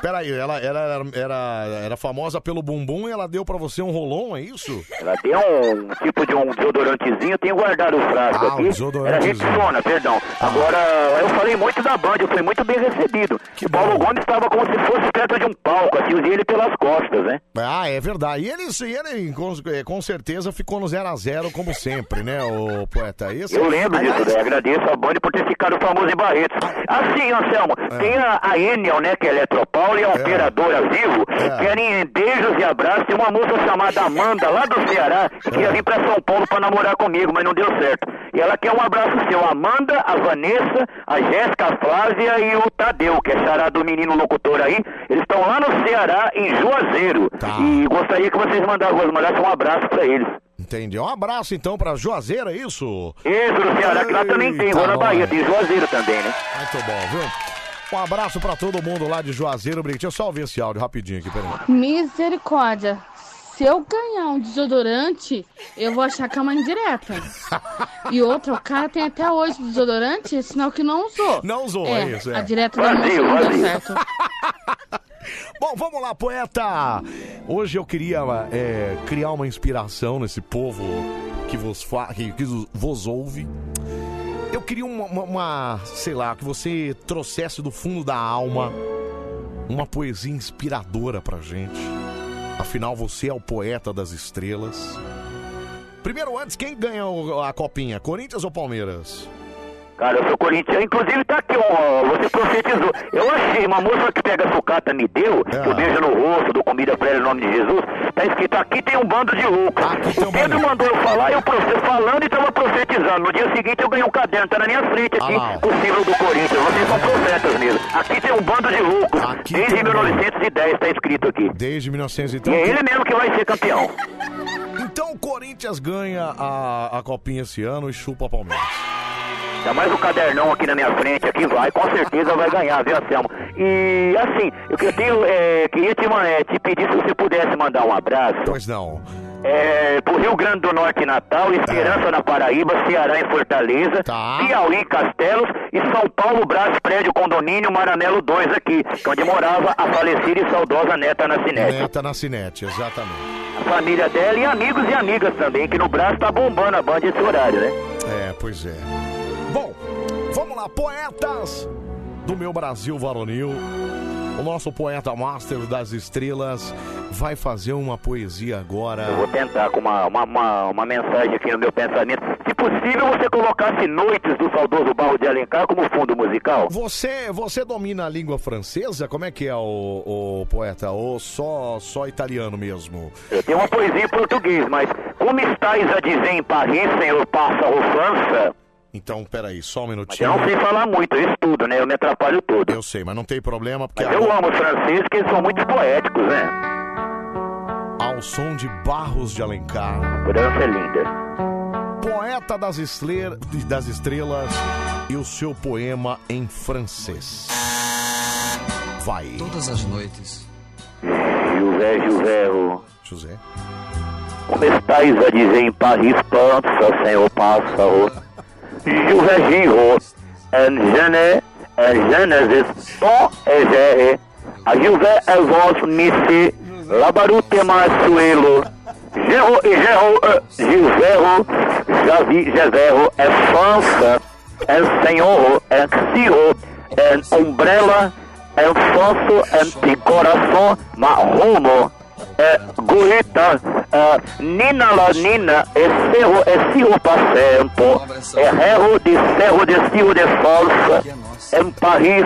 [SPEAKER 1] Peraí, ela era, era, era famosa pelo bumbum e ela deu pra você um rolon, é isso?
[SPEAKER 77] Ela deu um tipo de um desodorantezinho, eu tenho guardado o frasco
[SPEAKER 1] Ah, um
[SPEAKER 77] aqui. Era
[SPEAKER 1] desodorantezinho.
[SPEAKER 77] Rexona, perdão. Agora, eu falei muito da Band, eu fui muito bem recebido. o Paulo Gomes estava como se fosse perto de um palco, assim, usei ele pelas costas, né?
[SPEAKER 1] Ah, é verdade. E ele, ele com, é, com certeza ficou no 0 a 0 como sempre, né, o poeta? Esse,
[SPEAKER 77] Eu lembro
[SPEAKER 1] Aliás,
[SPEAKER 77] disso, né? agradeço a Band por ter ficado famoso em Barretos. Assim, Anselmo,
[SPEAKER 1] É.
[SPEAKER 77] tem a, a Enel, né, que é Eletropaulo e a Operadora Vivo, querem beijos e abraços. Tem uma moça chamada Amanda, lá do Ceará, que queria vir pra São Paulo pra namorar comigo, mas não deu certo. E ela quer um abraço seu, a Amanda, a Vanessa, a Jéssica, a Flávia e o Tadeu, que é chará do menino locutor aí. Eles estão lá no Ceará, em Juazeiro.
[SPEAKER 1] Tá.
[SPEAKER 77] E gostaria que vocês mandassem, mandassem um abraço pra eles.
[SPEAKER 1] Entendi. Um abraço então pra Juazeiro, é isso?
[SPEAKER 77] Isso, no Ceará, que lá também tem, vou na Bahia, tem Juazeiro também, né?
[SPEAKER 1] Muito bom, viu? Um abraço pra todo mundo lá de Juazeiro, Brito. Deixa eu só ouvir esse áudio rapidinho aqui, peraí.
[SPEAKER 62] Misericórdia. Se eu ganhar um desodorante, eu vou achar que é uma indireta. E outra, o cara tem até hoje desodorante, sinal que não usou.
[SPEAKER 1] Não usou, é isso, é.
[SPEAKER 62] A direta da moça não deu certo. *laughs*
[SPEAKER 1] Bom, vamos lá, poeta! Hoje eu queria é, criar uma inspiração nesse povo que vos, fa... que, que vos ouve. Eu queria uma, uma- uma, sei lá, que você trouxesse do fundo da alma uma poesia inspiradora pra gente. Afinal, você é o poeta das estrelas. Primeiro, antes, quem ganha a copinha? Corinthians ou Palmeiras?
[SPEAKER 77] Cara, eu sou corintiano, inclusive tá aqui, ó, você profetizou. Eu achei, uma moça que pega sucata me deu, que eu beijo no rosto, dou comida pra ela em nome de Jesus, tá escrito, aqui tem um bando de loucos. o Pedro mandou eu falar, eu profe- falando e tava profetizando. No dia seguinte eu ganhei um caderno, tá na minha frente aqui, com o símbolo do Corinthians. Vocês são profetas mesmo. Aqui tem um bando de loucos, desde 1910 tá escrito aqui.
[SPEAKER 1] Desde 1900
[SPEAKER 77] E
[SPEAKER 1] então.
[SPEAKER 77] é ele mesmo que vai ser campeão.
[SPEAKER 1] Então o Corinthians ganha a, a copinha esse ano e chupa a Palmeiras.
[SPEAKER 77] Ainda mais o cadernão aqui na minha frente, aqui vai, com certeza vai ganhar, viu, Anselmo? E assim, eu tenho, é, queria te, é, te pedir se você pudesse mandar um abraço.
[SPEAKER 1] Pois não.
[SPEAKER 77] É, pro Rio Grande do Norte Natal, Esperança na Paraíba, Ceará em Fortaleza, Piauí em Castelos e São Paulo, Brás, Prédio Condomínio, Maranelo 2 aqui, onde morava a falecida e saudosa neta Nascinete.
[SPEAKER 1] Neta na Cinete, exatamente.
[SPEAKER 77] A família dela e amigos e amigas também, que no Brás tá bombando a banda esse horário, né?
[SPEAKER 1] É, pois é. Vamos lá, poetas do meu Brasil varonil. O nosso poeta master das estrelas vai fazer uma poesia agora.
[SPEAKER 77] Eu vou tentar com uma, uma, uma, uma mensagem aqui no meu pensamento. Se possível, você colocasse Noites do saudoso Barro de Alencar como fundo musical.
[SPEAKER 1] Você, você domina a língua francesa? Como é que é o, o poeta? Ou só, só italiano mesmo?
[SPEAKER 77] Eu tenho uma poesia em português, mas como estáis a dizer em Paris, senhor pássaro França?
[SPEAKER 1] Então, peraí, só um
[SPEAKER 77] Eu
[SPEAKER 1] minutinho.
[SPEAKER 77] não sei falar muito, eu estudo, né? Eu me atrapalho todo.
[SPEAKER 1] Eu sei, mas não tem problema, porque
[SPEAKER 77] Mas eu amo os franceses, porque eles são muito poéticos, né?
[SPEAKER 1] ao som de Barros de Alencar.
[SPEAKER 77] França é linda.
[SPEAKER 1] Poeta das, estre- das estrelas e o seu poema em francês. Vai.
[SPEAKER 69] Todas as noites.
[SPEAKER 77] José, José, o-
[SPEAKER 1] José.
[SPEAKER 77] como estáis a dizer em Paris, França, senhor pássaro? José Giro, en gene, en genesis, ton e. Gere, a José é vos missi, labarute masuelo, Gero e Gero, eh, Gilzero, Javi, Jezero, é França, é Senhor, é Ciro, é Umbrella, é Fosso, é coração, marrumo, é Guita, é Nina la Nina, é Cerro, é Ciro Passempo, é Herro de Cerro de Ciro de Falsa, em Paris,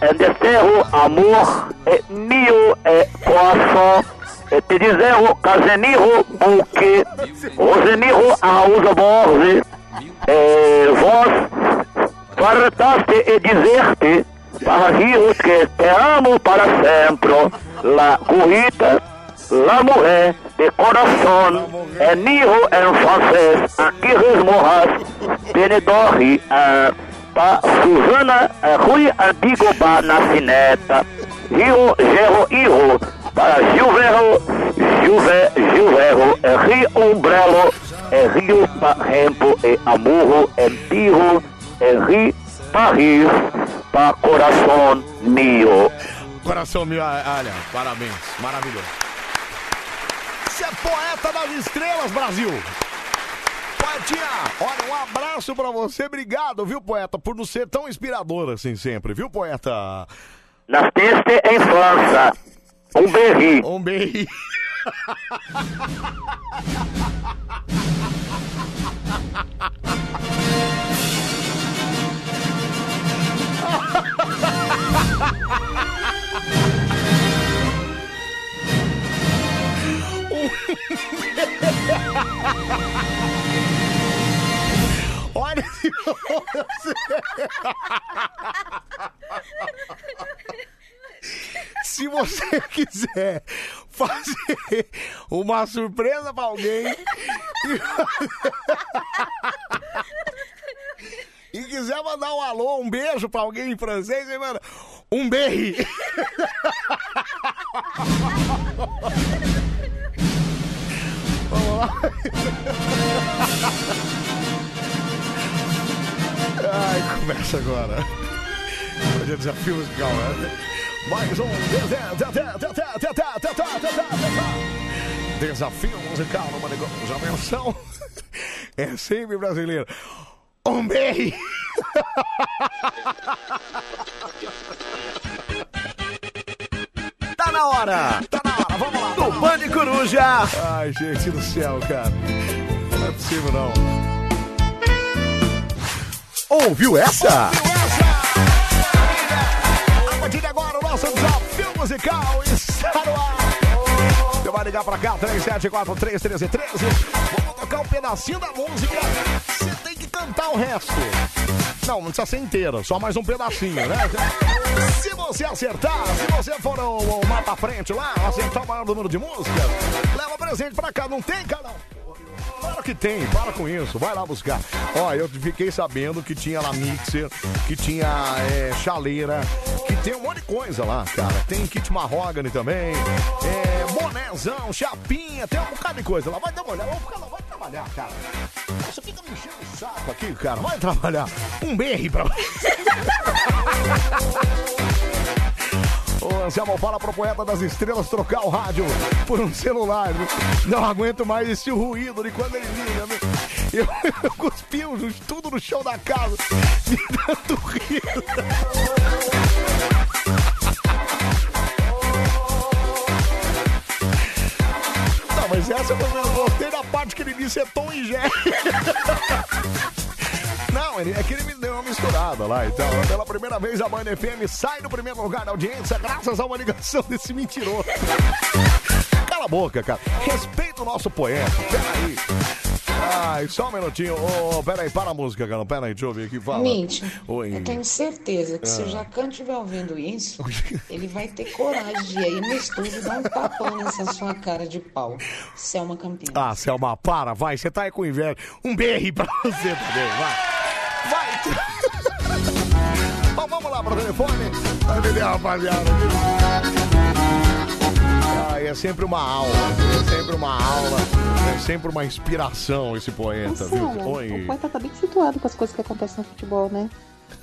[SPEAKER 77] é de Cerro Amor, é Mio, é Coração, é te dizerro Casemiro Buque, Rosemiro Arauza Borges, é vós fartaste e dizer-te para rir que te amo para sempre, la corrida La mujer de corazón, el hijo en francés, aquí resmojas, Benedorri, eh, pa Suzana eh, Rui Antigoba Nascineta, Rio Gerro Hijo, para Gilverro, Gilver, eh, Rio Umbrello, eh, Rio Parrempo, e Amurro, eh, Rio Paris, pa Coração Mio.
[SPEAKER 1] Coração meu, olha, parabéns, maravilhoso. Você é poeta das estrelas, Brasil. Poetinha, olha, um abraço pra você, obrigado, viu, poeta, por não ser tão inspirador assim sempre, viu, poeta?
[SPEAKER 77] Nasceste em França, um berri.
[SPEAKER 1] Um berri. *laughs* *laughs* *laughs* Olha se você quiser fazer uma surpresa pra alguém *laughs* e quiser mandar um alô, um beijo pra alguém em francês, você manda um berri. *laughs* Vamos lá. Ai, começa agora. Hoje é desafio musical, né? Mais um desafio musical numa negócio. A menção é sempre brasileiro. Um berri. Tá na hora! Tá na hora, vamos lá! Do Bande Coruja! Ai, gente do céu, cara. Não é possível, não. Ouviu essa? A partir de agora, o nosso desafio musical está no ar. Você vai ligar pra cá, 37431313. Vamos tocar um pedacinho da música. Você tem que cantar o resto. Não, não precisa ser inteira, só mais um pedacinho, né? Se você acertar, se você for o, o mapa frente lá, acertar o maior número de músicas, leva presente pra cá. Não tem, cara? Claro que tem, para com isso, vai lá buscar. Ó, eu fiquei sabendo que tinha lá mixer, que tinha é, chaleira, que tem um monte de coisa lá, cara. Tem kit mahogany também, é, bonézão, chapinha, tem um bocado de coisa lá. Vai dar uma olhada, ficar lá, vai trabalhar, cara. Você fica me enchendo o saco aqui, cara. Vai trabalhar. Um berre pra. *laughs* Ô, Anselmo, fala pro poeta das estrelas trocar o rádio por um celular. viu? Não aguento mais esse ruído de quando ele liga. viu? Eu, *laughs* eu cuspi tudo no chão da casa de tanto rir. Não, mas essa eu gostei da parte que ele disse é Tom e Jerry. *laughs* Não, ele, é que ele me deu uma misturada lá então. Pela primeira vez a Band FM sai do primeiro lugar da audiência graças a uma ligação *laughs* desse mentiroso. Cala a boca, cara. Respeita o nosso poeta. Peraí. Ai, só um minutinho. Ô, peraí, para a música, cara. Peraí, deixa eu ver aqui. Fala.
[SPEAKER 80] Mitch,
[SPEAKER 1] Oi.
[SPEAKER 80] eu tenho certeza que se
[SPEAKER 1] Ah.
[SPEAKER 80] o Jacan estiver ouvindo isso, *laughs* ele vai ter coragem de ir aí no estúdio e dar um tapão nessa sua cara de pau. Selma Campinas.
[SPEAKER 1] Ah, Selma, para, vai. Você tá aí com inveja. Um berre pra você também, vai. Vai. Bom, vamos lá pro telefone. Vai entender, rapaziada. Ah, é sempre uma aula. É sempre uma aula. É sempre uma inspiração esse poeta, viu?
[SPEAKER 81] Marcelo, o
[SPEAKER 1] Oi.
[SPEAKER 81] poeta tá bem situado com as coisas que acontecem no futebol, né?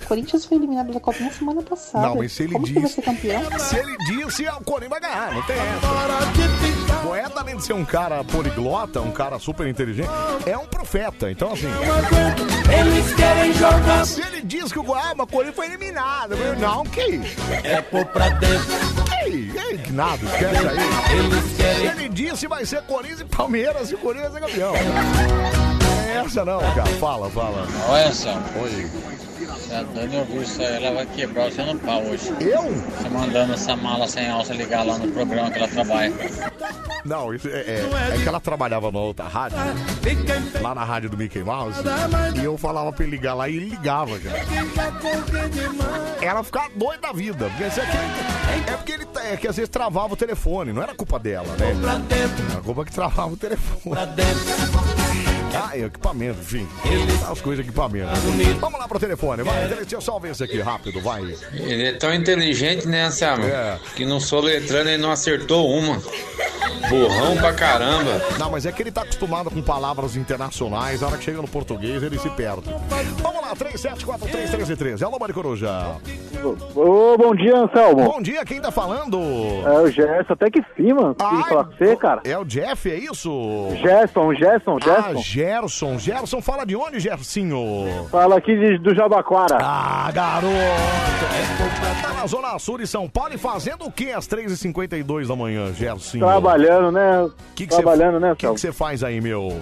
[SPEAKER 81] O Corinthians foi eliminado da Copinha semana passada.
[SPEAKER 1] Não, mas se ele
[SPEAKER 81] Como que vai
[SPEAKER 1] disse.
[SPEAKER 81] ser campeão?
[SPEAKER 1] Se ele disse, o Corinthians vai ganhar, não tem essa. O poeta, além de ser um cara poliglota, um cara super inteligente, é um profeta. Então, assim.
[SPEAKER 60] Eles querem jogar.
[SPEAKER 1] Se ele diz que o Guarama, o Corinthians foi eliminado. eu, Não, que isso?
[SPEAKER 60] É por pra dentro.
[SPEAKER 1] Que, que, que nada, esquece aí. Se ele disse, vai ser Corinthians e Palmeiras e o Corinthians ser campeão. É essa não, cara. Fala, fala.
[SPEAKER 82] Olha só.
[SPEAKER 1] Oi.
[SPEAKER 83] Se a Dani ouvir isso aí, ela vai quebrar você no pau hoje.
[SPEAKER 1] Eu?
[SPEAKER 83] Você mandando essa mala sem alça ligar lá no programa que ela trabalha.
[SPEAKER 1] Não, isso é, é- é que ela trabalhava numa outra rádio, lá na rádio do Mickey Mouse, e eu falava pra ele ligar lá e ele ligava, cara. Ela ficava doida da vida, porque isso aqui, é porque ele tá- é que às vezes travava o telefone, não era culpa dela, né? Era culpa que travava o telefone. Ah, é equipamento, enfim. As coisas de equipamento. Vamos lá pro telefone, vai. Deixa eu só ver isso aqui rápido, vai.
[SPEAKER 84] Ele é tão inteligente, né, Anselmo? Que não soletrando ele não acertou uma. Burrão pra caramba.
[SPEAKER 1] Não, mas é que ele tá acostumado com palavras internacionais, a hora que chega no português ele se perde. Vamos lá, 37431313. Alô, Mari Coruja.
[SPEAKER 82] Ô, bom dia, Anselmo.
[SPEAKER 1] Bom dia, quem tá falando?
[SPEAKER 82] É o Gerson, até que sim, mano. Queria falar com você, cara.
[SPEAKER 1] É o Jeff, é isso?
[SPEAKER 82] Gerson, Gerson,
[SPEAKER 1] Ah,
[SPEAKER 82] Gerson.
[SPEAKER 1] Gerson. Gerson, fala de onde, Gersinho?
[SPEAKER 82] Fala aqui do Jabaquara.
[SPEAKER 1] Ah, garoto. Tá na Zona Sul de São Paulo e fazendo o que às 3h52 da manhã, Gersinho?
[SPEAKER 82] Trabalhando, né?
[SPEAKER 1] Que que cê-
[SPEAKER 82] Trabalhando, né,
[SPEAKER 1] O que você faz aí, meu?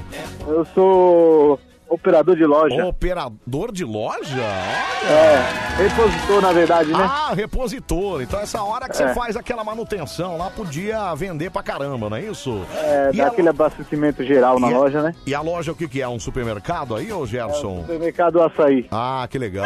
[SPEAKER 82] Eu sou operador de loja.
[SPEAKER 1] Operador de loja?
[SPEAKER 82] É, repositor, na verdade, né?
[SPEAKER 1] Ah, repositor. Então essa hora que você
[SPEAKER 82] É.
[SPEAKER 1] faz aquela manutenção lá, podia vender pra caramba, não é isso?
[SPEAKER 82] É, dá
[SPEAKER 1] a-
[SPEAKER 82] aquele abastecimento geral na
[SPEAKER 1] a-
[SPEAKER 82] loja, né?
[SPEAKER 1] E a loja o que que é? Um supermercado aí, ô Gerson?
[SPEAKER 82] Supermercado Açaí.
[SPEAKER 1] Ah, que legal.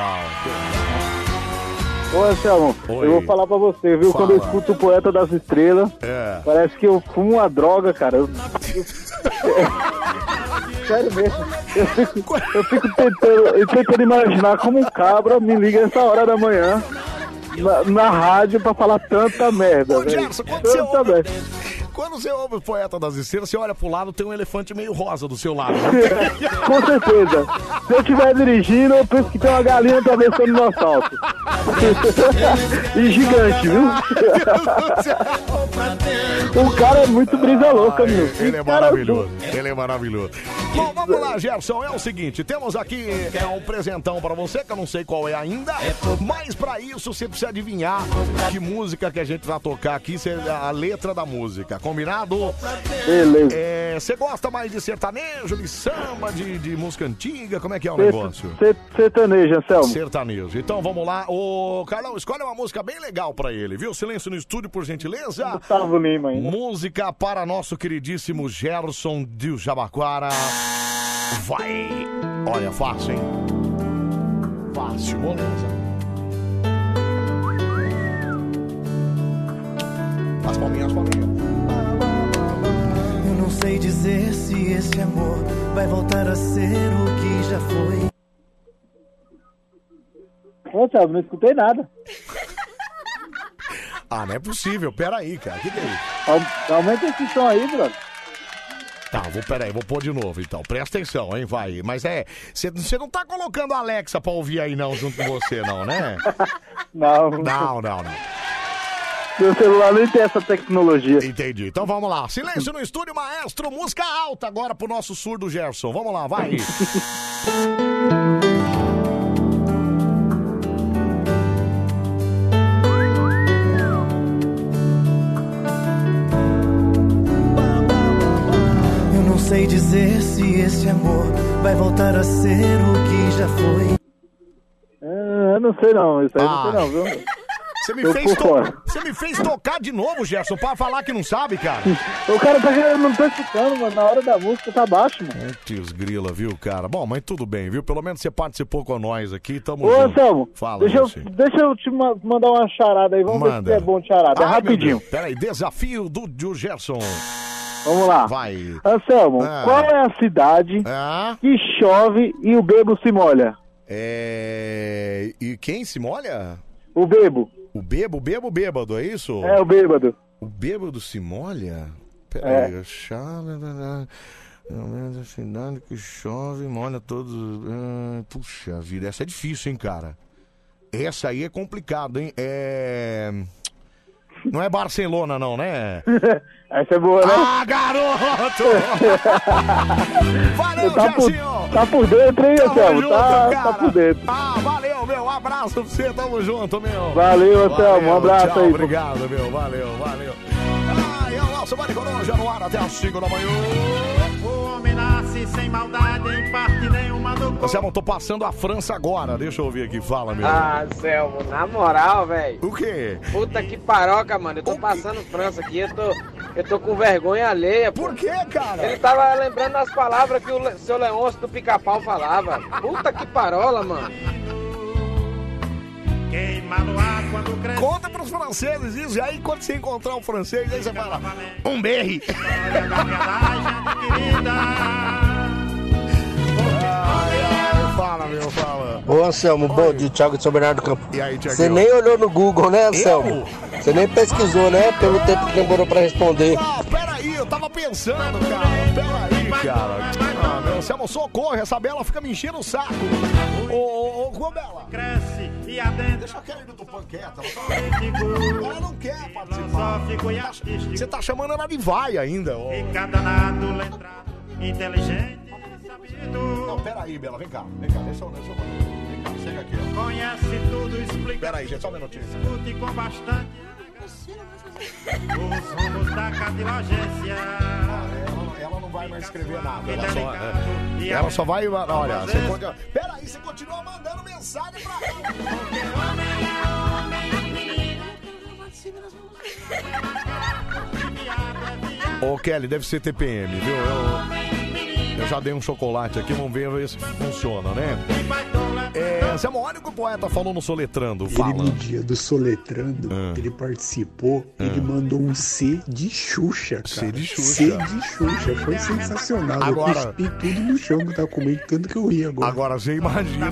[SPEAKER 82] Ô, Anselmo,
[SPEAKER 1] Oi.
[SPEAKER 82] eu vou falar pra você, viu?
[SPEAKER 1] Fala.
[SPEAKER 82] Quando eu escuto o Poeta das Estrelas,
[SPEAKER 1] É.
[SPEAKER 82] parece que eu fumo uma droga, cara. Eu- *laughs* Sério mesmo. Eu fico, eu fico tentando, tentando imaginar como um cabra me liga essa hora da manhã na, na rádio pra falar tanta merda, velho.
[SPEAKER 1] Gerson, quando você
[SPEAKER 82] Tanta
[SPEAKER 1] ouve-
[SPEAKER 82] merda.
[SPEAKER 1] Quando você ouve o Poeta das Estrelas, você olha pro lado, tem um elefante meio rosa do seu lado. *laughs*
[SPEAKER 82] Com certeza. Se eu estiver dirigindo, eu penso que tem uma galinha atravessando no asfalto. *laughs* e gigante, viu? *laughs* o cara é muito brisa louca, meu.
[SPEAKER 1] Ele é
[SPEAKER 82] Que cara
[SPEAKER 1] maravilhoso. Ele é maravilhoso. Bom, vamos lá, Gerson. É o seguinte, temos aqui é um presentão pra você, que eu não sei qual é ainda, mas pra isso você precisa adivinhar que música que a gente vai tocar aqui, a letra da música. Combinado?
[SPEAKER 82] Beleza.
[SPEAKER 1] É, Você gosta mais de sertanejo, de samba, de, de música antiga? Como é que é o negócio?
[SPEAKER 82] ser- Sertanejo, Anselmo.
[SPEAKER 1] Sertanejo. Então vamos lá. Ô, Carlão, escolhe uma música bem legal pra ele, viu? Silêncio no estúdio, por gentileza.
[SPEAKER 82] Gustavo Lima ainda.
[SPEAKER 1] Música para nosso queridíssimo Gerson de Jabaquara. Vai. Olha, fácil, hein? Fácil, moleza. As palminhas, as palminhas.
[SPEAKER 60] Eu não sei dizer se esse amor vai voltar a ser o que já foi.
[SPEAKER 82] Ô, Anselmo, não escutei nada. *laughs*
[SPEAKER 1] Ah, não é possível. Pera aí, cara. O que, que é isso?
[SPEAKER 82] Au- Aumenta esse som aí, brother.
[SPEAKER 1] Tá, vou, peraí, vou pôr de novo então. Presta atenção, hein, vai. Mas é, você não tá colocando a Alexa pra ouvir aí não, junto com você não, né? *laughs*
[SPEAKER 82] Não.
[SPEAKER 1] Não, não, não.
[SPEAKER 82] Meu celular nem tem essa tecnologia.
[SPEAKER 1] Entendi. Então vamos lá. Silêncio no estúdio, maestro. Música alta agora pro nosso surdo Gerson. Vamos lá, vai. *laughs*
[SPEAKER 60] sei dizer se esse amor vai voltar a ser o que já foi.
[SPEAKER 82] É, eu não sei não, isso aí eu
[SPEAKER 1] Ah.
[SPEAKER 82] não sei não, viu? *laughs*
[SPEAKER 1] Você me,
[SPEAKER 82] Eu
[SPEAKER 1] fez to-. Você me fez tocar de novo, Gerson, pra falar que não sabe, cara.
[SPEAKER 82] O cara tá querendo, não tá escutando, mano. Na hora da música tá baixo, mano.
[SPEAKER 1] Putz, grila, viu, cara? Bom, mas tudo bem, viu? Pelo menos você participou com nós aqui, tamo
[SPEAKER 82] Ô,
[SPEAKER 1] junto.
[SPEAKER 82] Anselmo,
[SPEAKER 1] Fala,
[SPEAKER 82] deixa, eu, deixa eu te ma- mandar uma charada aí. Vamos ver
[SPEAKER 1] Manda.
[SPEAKER 82] se é bom de charada. É
[SPEAKER 1] Ai,
[SPEAKER 82] rapidinho.
[SPEAKER 1] Peraí, desafio do, do Gerson.
[SPEAKER 82] Vamos lá.
[SPEAKER 1] Vai.
[SPEAKER 82] Anselmo,
[SPEAKER 1] Ah.
[SPEAKER 82] qual é a cidade que chove e o bebo se molha?
[SPEAKER 1] É... E quem se molha?
[SPEAKER 82] O bebo.
[SPEAKER 1] O bebo, o bebo, bêbado, é isso?
[SPEAKER 82] É, o bêbado.
[SPEAKER 1] O bêbado se molha? Peraí,
[SPEAKER 82] É.
[SPEAKER 1] a chave... Pelo menos a cidade que chove, molha todos... ah, puxa vida, essa é difícil, hein, cara? Essa aí é complicado, hein? É... Não é Barcelona, não, né? *laughs*
[SPEAKER 82] Essa é boa, né?
[SPEAKER 1] Ah, garoto! *laughs* Valeu,
[SPEAKER 82] tá, por, tá por dentro, hein,
[SPEAKER 1] Tamo
[SPEAKER 82] Anselmo?
[SPEAKER 1] junto,
[SPEAKER 82] Tá, tá por dentro.
[SPEAKER 1] Ah, valeu, meu. Um abraço pra você. Tamo junto, meu.
[SPEAKER 82] Valeu, Anselmo. Um abraço
[SPEAKER 1] tchau,
[SPEAKER 82] aí.
[SPEAKER 1] Obrigado, meu. Valeu, valeu. Ah, e é o nosso Mari Coruja no ar até as 5 da manhã.
[SPEAKER 85] O homem nasce sem maldade, em parte nenhuma do
[SPEAKER 1] Anselmo, tô passando a França agora. Deixa eu ouvir aqui. Fala, meu.
[SPEAKER 86] Ah, Selmo, na moral, velho.
[SPEAKER 1] O quê?
[SPEAKER 86] Puta que paroca, mano. Eu tô passando França aqui, eu tô, eu tô com vergonha alheia.
[SPEAKER 1] Por quê, cara?
[SPEAKER 86] Ele tava lembrando as palavras que o Le- seu Leôncio do pica-pau falava. Puta que parola, mano.
[SPEAKER 1] Conta pros franceses isso. E aí, quando você encontrar um francês, aí você fala: um berre. Ai, ai, fala, meu, fala.
[SPEAKER 79] Ô Anselmo, bom dia, Thiago de São Bernardo do Campo.
[SPEAKER 1] E aí, Thiago?
[SPEAKER 79] Você nem olhou no Google, né, Anselmo? Você nem pesquisou, né? Pelo tempo que demorou pra responder.
[SPEAKER 1] Ah, peraí, eu tava pensando, cara. Peraí, cara. Ah, meu, Anselmo, socorro. Essa Bela fica me enchendo o saco. Ô, ô, ô, ô, Bela. Cresce e adentro. Deixa a Kelly do Tupã quieta. Ela, ela não quer participar. Você tá chamando ela de vai ainda. Ô.
[SPEAKER 60] inteligente,
[SPEAKER 1] Não, peraí, Bela, vem cá. Vem cá, deixa eu. Deixa eu vem cá, chega aqui. ó.
[SPEAKER 60] conhece tudo, explica
[SPEAKER 1] Peraí, gente, só um minutinho.
[SPEAKER 60] tudo e com bastante os rumos da cartilagência.
[SPEAKER 1] Ela, ela não vai mais escrever nada. Ela só, é, ela só vai. Olha, você continua. Peraí, você continua mandando mensagem pra Ô Kelly, deve ser TPM, viu? Eu, eu já dei um chocolate aqui, vamos ver se funciona, né? É, Anselmo, olha o que o poeta falou no Soletrando.
[SPEAKER 73] Ele,
[SPEAKER 1] Fala.
[SPEAKER 73] no dia do Soletrando, ele participou, ele mandou um C de Xuxa, cara.
[SPEAKER 1] C de Xuxa.
[SPEAKER 73] C de Xuxa, foi sensacional.
[SPEAKER 1] Agora-
[SPEAKER 73] Eu tudo no chão que eu tava comendo, tanto que eu ri agora.
[SPEAKER 1] Agora você imagina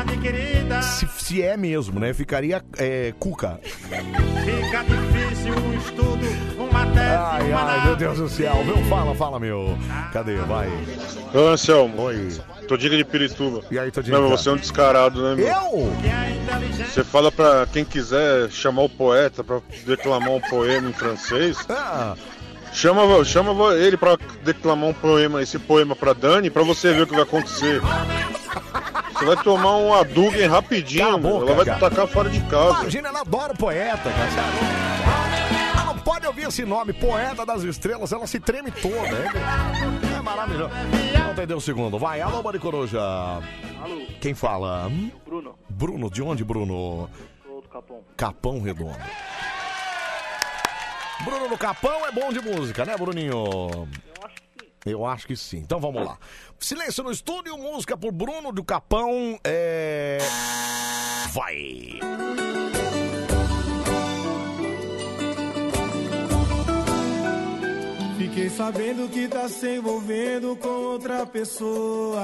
[SPEAKER 60] adquirida,
[SPEAKER 1] se, se é mesmo, né? Ficaria é, cuca.
[SPEAKER 60] fica difícil um estudo,
[SPEAKER 1] Ai, ai, meu Deus do céu. Meu, fala, fala, meu. Cadê? Vai.
[SPEAKER 87] Ô, Anselmo.
[SPEAKER 1] Oi.
[SPEAKER 87] Tô diga de Pirituba.
[SPEAKER 1] E aí, Todiga?
[SPEAKER 87] Não, você é um descarado, né, meu?
[SPEAKER 1] Eu?
[SPEAKER 87] Você fala pra quem quiser chamar o poeta pra declamar um poema em francês.
[SPEAKER 1] Ah.
[SPEAKER 87] Chama, chama ele pra declamar um poema, esse poema pra Dani, pra você ver o que vai acontecer. Você vai tomar um Adugen rapidinho,
[SPEAKER 1] boca,
[SPEAKER 87] Ela vai
[SPEAKER 1] cara.
[SPEAKER 87] te tacar fora de casa.
[SPEAKER 1] Imagina, ela adora o poeta, cara. Pode ouvir esse nome, Poeta das Estrelas, ela se treme toda. É, é maravilhoso. Não entendeu o segundo. Vai, alô, Bari Coruja.
[SPEAKER 88] Alô,
[SPEAKER 1] Quem fala? Hum?
[SPEAKER 88] Bruno,
[SPEAKER 1] Bruno, de onde, Bruno?
[SPEAKER 88] sou do Capão.
[SPEAKER 1] Capão Redondo. Bruno no Capão é bom de música, né, Bruninho? Eu acho que sim. Então vamos lá. Silêncio no estúdio, música por Bruno do Capão. É. Vai!
[SPEAKER 85] Fiquei sabendo que tá se envolvendo com outra pessoa.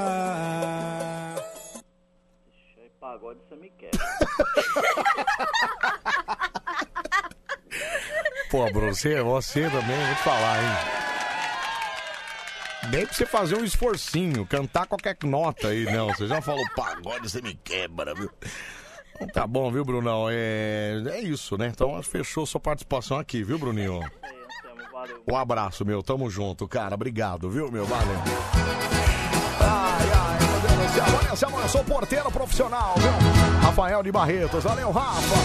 [SPEAKER 88] Aí, pagode, você me quer.
[SPEAKER 1] Pô, Bruno, você, você também, vou te falar, hein? Nem pra você fazer um esforcinho, cantar qualquer nota aí, não. Você já falou pagode, você me quebra, viu? Então tá bom, viu, Brunão? É, é isso, né? Então fechou sua participação aqui, viu, Bruninho? Um abraço, meu. Tamo junto, cara. Obrigado, viu, meu? Valeu. Ai, ai, meu Deus do céu. Olha só, eu sou porteiro profissional, viu? Rafael de Barretos. Valeu, Rafa.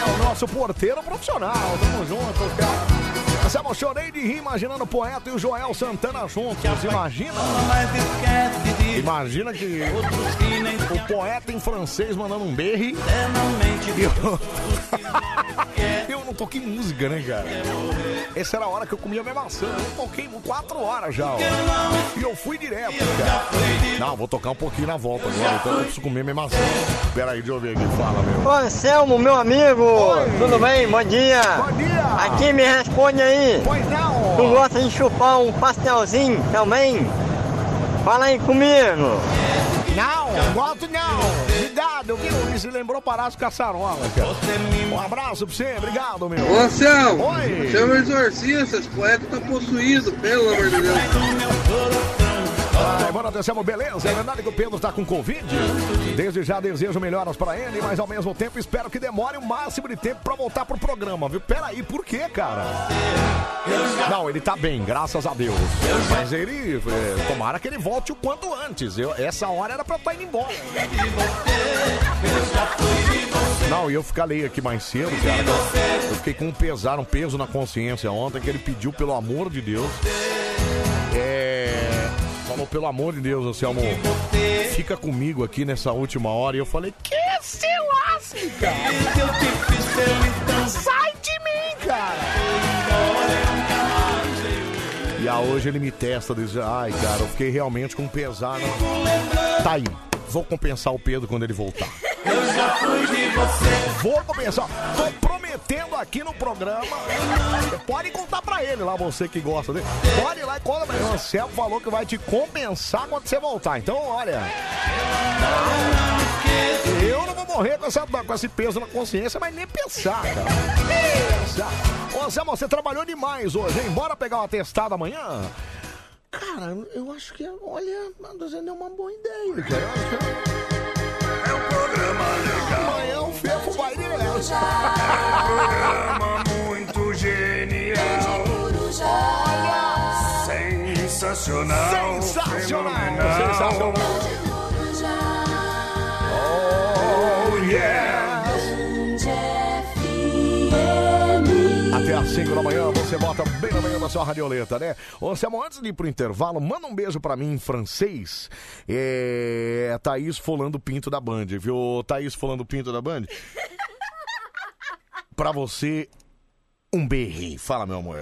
[SPEAKER 1] É o nosso porteiro profissional. Tamo junto, cara. Se emocionei de rir imaginando o poeta e o Joel Santana juntos. Imagina? Imagina que o poeta em francês mandando um berre. Eu... *laughs* eu não toquei música, né, cara? Essa era a hora que eu comia minha maçã. Eu toquei quatro horas já, ó. E eu fui direto, cara. Não, vou tocar um pouquinho na volta agora, então eu preciso comer minha maçã. Pera aí, deixa eu ver aqui, fala, meu.
[SPEAKER 89] Ô Anselmo, meu amigo, tudo bem? Bom dia.
[SPEAKER 1] Bom dia.
[SPEAKER 89] Aqui me responde aí.
[SPEAKER 1] Pois não.
[SPEAKER 89] Tu gosta de chupar um pastelzinho também? Fala aí comigo.
[SPEAKER 1] Não, gosto não. Obrigado, viu? Me se lembrou Palácio Caçarola, cara. Um abraço pra você, obrigado, meu.
[SPEAKER 90] Ô Anselmo,
[SPEAKER 1] Oi.
[SPEAKER 90] chama o exorcista, esse poeta tá possuído, pelo amor de Deus.
[SPEAKER 1] Ai, bora atenção, beleza? É verdade que o Pedro tá com Covid? Desde já desejo melhoras pra ele, mas ao mesmo tempo espero que demore o máximo de tempo pra voltar pro programa, viu? Peraí, por quê, cara? Não, ele tá bem, graças a Deus. Mas ele, é, tomara que ele volte o quanto antes. Eu, essa hora era pra estar indo embora. Não, e eu falei aqui mais cedo, cara. Eu fiquei com um pesar, um peso na consciência ontem que ele pediu, pelo amor de Deus. É. Falou, pelo amor de Deus, Anselmo, fica comigo aqui nessa última hora. E eu falei, que se lasque, cara. Sai de mim, cara. E a hoje ele me testa, diz, ai, cara, eu fiquei realmente com pesar. Né? Tá aí, vou compensar o Pedro quando ele voltar. *laughs*
[SPEAKER 60] Eu já fui de você.
[SPEAKER 1] Vou compensar. Tô prometendo aqui no programa. Pode contar pra ele lá, você que gosta dele. Pode ir lá e pra ele. O Anselmo falou que vai te compensar quando você voltar. Então, olha. Eu não vou morrer com, essa, com esse peso na consciência, mas nem pensar, cara. Nem pensar. Ô, Anselmo, você trabalhou demais hoje, hein? Bora pegar uma testada amanhã? Cara, eu acho que, olha, não é uma boa ideia, cara. Eu acho que- Amanhã o Fefo vai direto.
[SPEAKER 60] Programa muito genial. Sensacional.
[SPEAKER 1] Sensacional.
[SPEAKER 60] fenomenal.
[SPEAKER 1] Sensacional.
[SPEAKER 60] Oh, yeah.
[SPEAKER 1] Até às 5 da manhã, você bota bem na manhã da sua radioleta, né? Ô, Samuel, antes de ir pro intervalo, manda um beijo pra mim em francês. É. Thaís Folando Pinto da Band, viu? Thaís Folando Pinto da Band. Pra você, um beijo. Fala, meu amor.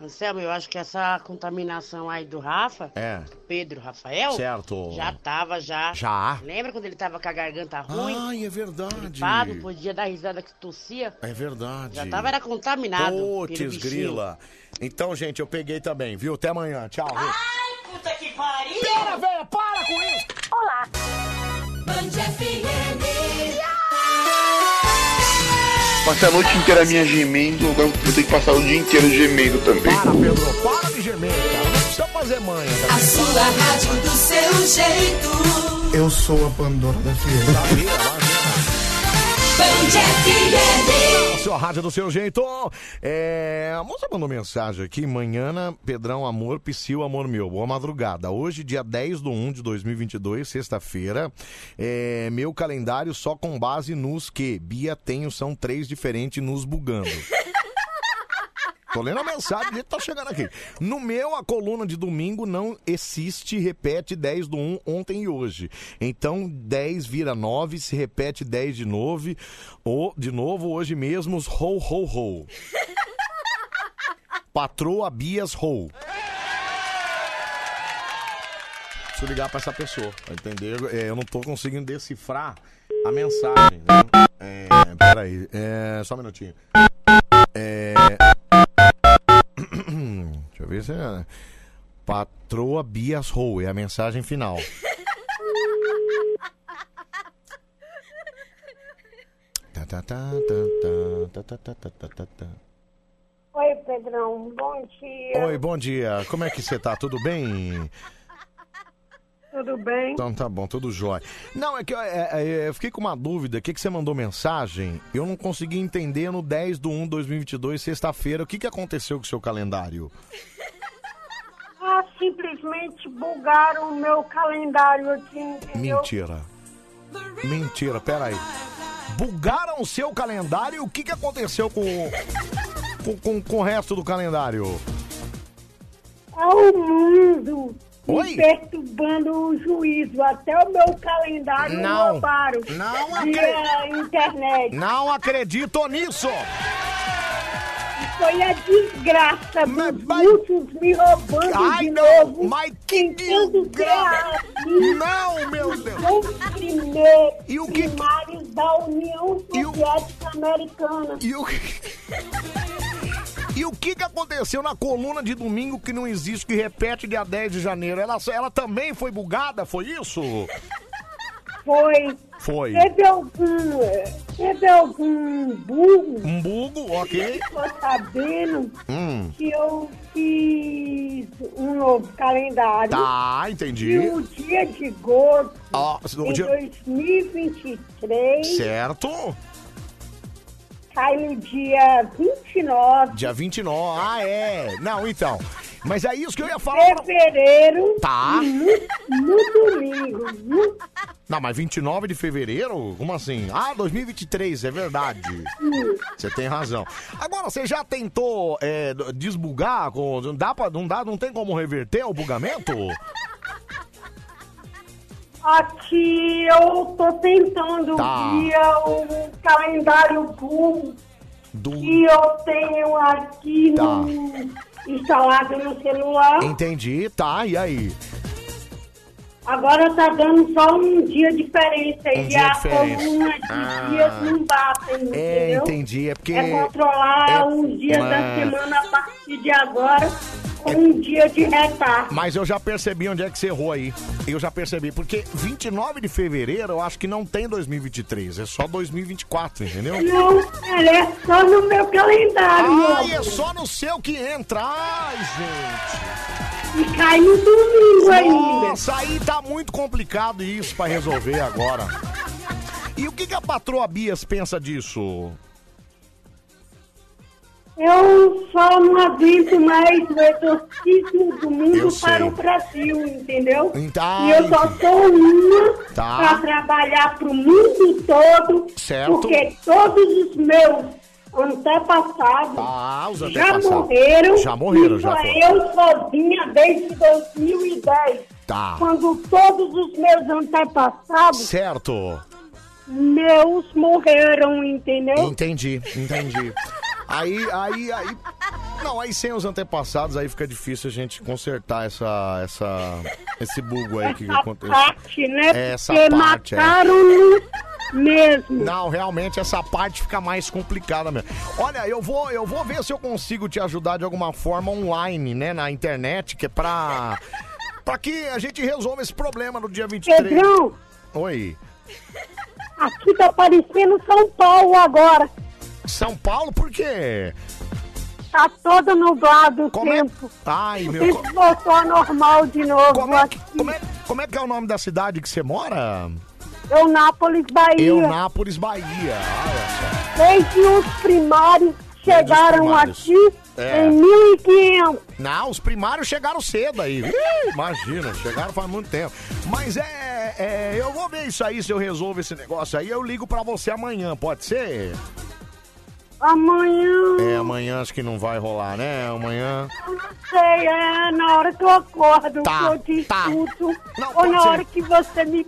[SPEAKER 91] Anselmo, eu acho que essa contaminação aí do Rafa,
[SPEAKER 1] É.
[SPEAKER 91] Pedro Rafael,
[SPEAKER 1] Certo.
[SPEAKER 91] já tava já.
[SPEAKER 1] Já?
[SPEAKER 91] Lembra quando ele tava com a garganta ruim?
[SPEAKER 1] Ai, é verdade.
[SPEAKER 91] Gripado, podia dar risada que tossia.
[SPEAKER 1] É verdade.
[SPEAKER 91] Já tava era contaminado.
[SPEAKER 1] Putz, grila. Então, gente, eu peguei também, viu? Até amanhã. Tchau. viu?
[SPEAKER 91] Puta que pariu!
[SPEAKER 1] Pera, velho, para com isso!
[SPEAKER 60] Olá.
[SPEAKER 87] Passei a noite inteira minha gemendo, agora vou ter que passar o dia inteiro gemendo também.
[SPEAKER 1] Para, Pedro, para de gemer, cara. Não precisa fazer manha. Cara.
[SPEAKER 60] A sua rádio do seu jeito.
[SPEAKER 85] Eu sou a Pandora da Fiel.
[SPEAKER 60] Band FM.
[SPEAKER 1] Sua rádio do seu jeito. É, a moça mandou mensagem aqui. Manhã, Pedrão, amor, Psyu, amor meu. Boa madrugada. Hoje, dia 10 de 1 de 2022, sexta-feira. É, meu calendário só com base nos que Bia tenho são três diferentes nos bugando. *laughs* Tô lendo a mensagem, ele tá chegando aqui. No meu, a coluna de domingo não existe, repete 10 do 1 ontem e hoje. Então, 10 vira 9, se repete 10 de novo, ou de novo hoje mesmo, ho, ho, ho. Patroa Bias Ho. Preciso ligar pra essa pessoa, pra entender? É, eu não tô conseguindo decifrar a mensagem. Né? É, peraí, é, só um minutinho. É... Deixa eu ver se é. Patroa Bias Rowe, é a mensagem final.
[SPEAKER 92] Oi, Pedrão, bom dia.
[SPEAKER 1] Oi, bom dia. Como é que você tá? Tudo bem?
[SPEAKER 92] Tudo bem?
[SPEAKER 1] Então tá bom, tudo jóia. Não, é que eu, é, é, eu fiquei com uma dúvida. O que, que você mandou mensagem? Eu não consegui entender no 10 do 1 de 2022, sexta-feira. O que, que aconteceu com o seu calendário?
[SPEAKER 92] Ah, simplesmente bugaram o meu calendário aqui, entendeu?
[SPEAKER 1] Mentira. Mentira, peraí. Bugaram o seu calendário o que, que aconteceu com, com, com, com o resto do calendário?
[SPEAKER 92] É o mundo
[SPEAKER 1] Oi?
[SPEAKER 92] perturbando o juízo. Até o meu calendário
[SPEAKER 1] Não.
[SPEAKER 92] roubaram.
[SPEAKER 1] Não
[SPEAKER 92] Via internet.
[SPEAKER 1] Não acredito nisso!
[SPEAKER 92] Foi a desgraça dos russos me roubando
[SPEAKER 1] Ai,
[SPEAKER 92] de
[SPEAKER 1] não,
[SPEAKER 92] novo.
[SPEAKER 1] mas que desgraça. Não, meu Deus.
[SPEAKER 92] Os primeiros
[SPEAKER 1] E o que-
[SPEAKER 92] primários da União Soviética Americana.
[SPEAKER 1] E o *laughs* E o que, que aconteceu na coluna de domingo que não existe, que repete dia 10 de janeiro? Ela, ela também foi bugada, foi isso?
[SPEAKER 92] Foi.
[SPEAKER 1] Foi.
[SPEAKER 92] Teve algum. Teve algum burro
[SPEAKER 1] Um bugo, ok.
[SPEAKER 92] ficou sabendo
[SPEAKER 1] Hum.
[SPEAKER 92] que eu fiz um novo calendário.
[SPEAKER 1] Tá, entendi.
[SPEAKER 92] E o dia de gosto
[SPEAKER 1] Ó, o
[SPEAKER 92] em
[SPEAKER 1] dia-
[SPEAKER 92] 2023
[SPEAKER 1] Certo?
[SPEAKER 92] Cai no dia 29
[SPEAKER 1] Dia 29. Ah, é. Não, então. Mas é isso que eu ia falar.
[SPEAKER 92] fevereiro
[SPEAKER 1] Tá.
[SPEAKER 92] no, no domingo. viu?
[SPEAKER 1] Não, mas 29 de fevereiro? Como assim? Ah, 2023, é verdade. Você tem razão. Agora, você já tentou é, desbugar? com- dá pra, não dá, não tem como reverter o bugamento?
[SPEAKER 92] Aqui eu tô tentando
[SPEAKER 1] Tá.
[SPEAKER 92] via o calendário Google
[SPEAKER 1] Do...
[SPEAKER 92] que eu tenho aqui
[SPEAKER 1] Tá.
[SPEAKER 92] no, instalado no celular.
[SPEAKER 1] Entendi, tá, e aí?
[SPEAKER 92] Agora tá dando só um dia de diferença
[SPEAKER 1] Um
[SPEAKER 92] e
[SPEAKER 1] dia
[SPEAKER 92] a
[SPEAKER 1] de diferença.
[SPEAKER 92] coluna de
[SPEAKER 1] Ah.
[SPEAKER 92] dias não batem,
[SPEAKER 1] É,
[SPEAKER 92] entendeu?
[SPEAKER 1] entendi, é porque...
[SPEAKER 92] É controlar
[SPEAKER 1] é-
[SPEAKER 92] os dias da semana a partir de agora um dia de retardo.
[SPEAKER 1] Mas eu já percebi onde é que você errou aí. Eu já percebi, porque 29 de fevereiro eu acho que não tem 2023, é só 2024, entendeu?
[SPEAKER 92] Não, ele é só no meu calendário.
[SPEAKER 1] Ai, é
[SPEAKER 92] amor.
[SPEAKER 1] só no seu que entra. Ai, gente.
[SPEAKER 92] E cai no domingo ainda.
[SPEAKER 1] Nossa, aí tá muito complicado isso pra resolver agora. E o que, que a patroa Bias pensa disso?
[SPEAKER 92] Eu aguento mais o exorcismo do mundo para o Brasil, entendeu?
[SPEAKER 1] Então,
[SPEAKER 92] e eu só sou uma
[SPEAKER 1] Tá.
[SPEAKER 92] para trabalhar para o mundo todo,
[SPEAKER 1] Certo.
[SPEAKER 92] porque todos os meus antepassados
[SPEAKER 1] Ah, os
[SPEAKER 92] já
[SPEAKER 1] antepassados.
[SPEAKER 92] morreram.
[SPEAKER 1] Já morreram, já
[SPEAKER 92] só
[SPEAKER 1] foram.
[SPEAKER 92] eu sozinha desde 2010.
[SPEAKER 1] Tá.
[SPEAKER 92] Quando todos os meus antepassados,
[SPEAKER 1] Certo.
[SPEAKER 92] meus morreram, entendeu?
[SPEAKER 1] Entendi, entendi. *laughs* Aí, aí, aí. Não, aí sem os antepassados, aí fica difícil a gente consertar essa, essa, esse bugo aí que
[SPEAKER 92] Essa
[SPEAKER 1] aconteceu.
[SPEAKER 92] parte, né?
[SPEAKER 1] Essa
[SPEAKER 92] Porque
[SPEAKER 1] parte, é.
[SPEAKER 92] mataram-nos mesmo.
[SPEAKER 1] Não, realmente essa parte fica mais complicada mesmo. Olha, eu vou, eu vou ver se eu consigo te ajudar de alguma forma online, né, na internet, que é pra, pra que a gente resolva esse problema no dia 23.
[SPEAKER 92] Pedrão,
[SPEAKER 1] Oi.
[SPEAKER 92] aqui tá parecendo São Paulo agora.
[SPEAKER 1] São Paulo, por quê?
[SPEAKER 92] Tá todo nublado o
[SPEAKER 1] Como é-
[SPEAKER 92] tempo.
[SPEAKER 1] Ai,
[SPEAKER 92] O
[SPEAKER 1] meu.
[SPEAKER 92] tempo voltou ao normal de novo.
[SPEAKER 1] Como é, que, como, é, como é que é o nome da cidade que você mora?
[SPEAKER 92] Eunápolis, Bahia.
[SPEAKER 1] Eunápolis, Bahia. Olha
[SPEAKER 92] Desde os primários chegaram
[SPEAKER 1] primários.
[SPEAKER 92] aqui
[SPEAKER 1] É.
[SPEAKER 92] em 1500.
[SPEAKER 1] só. Não, os primários chegaram cedo aí. Imagina, chegaram faz muito tempo. Mas é, é, Eu vou ver isso aí, se eu resolvo esse negócio aí. Eu ligo pra você amanhã, pode ser?
[SPEAKER 92] Amanhã,
[SPEAKER 1] É, amanhã acho que não vai rolar, né? Amanhã.
[SPEAKER 92] eu não sei, é na hora que eu acordo
[SPEAKER 1] Tá,
[SPEAKER 92] que eu
[SPEAKER 1] tá.
[SPEAKER 92] discuto.
[SPEAKER 1] Não,
[SPEAKER 92] ou na
[SPEAKER 1] ser.
[SPEAKER 92] hora que você me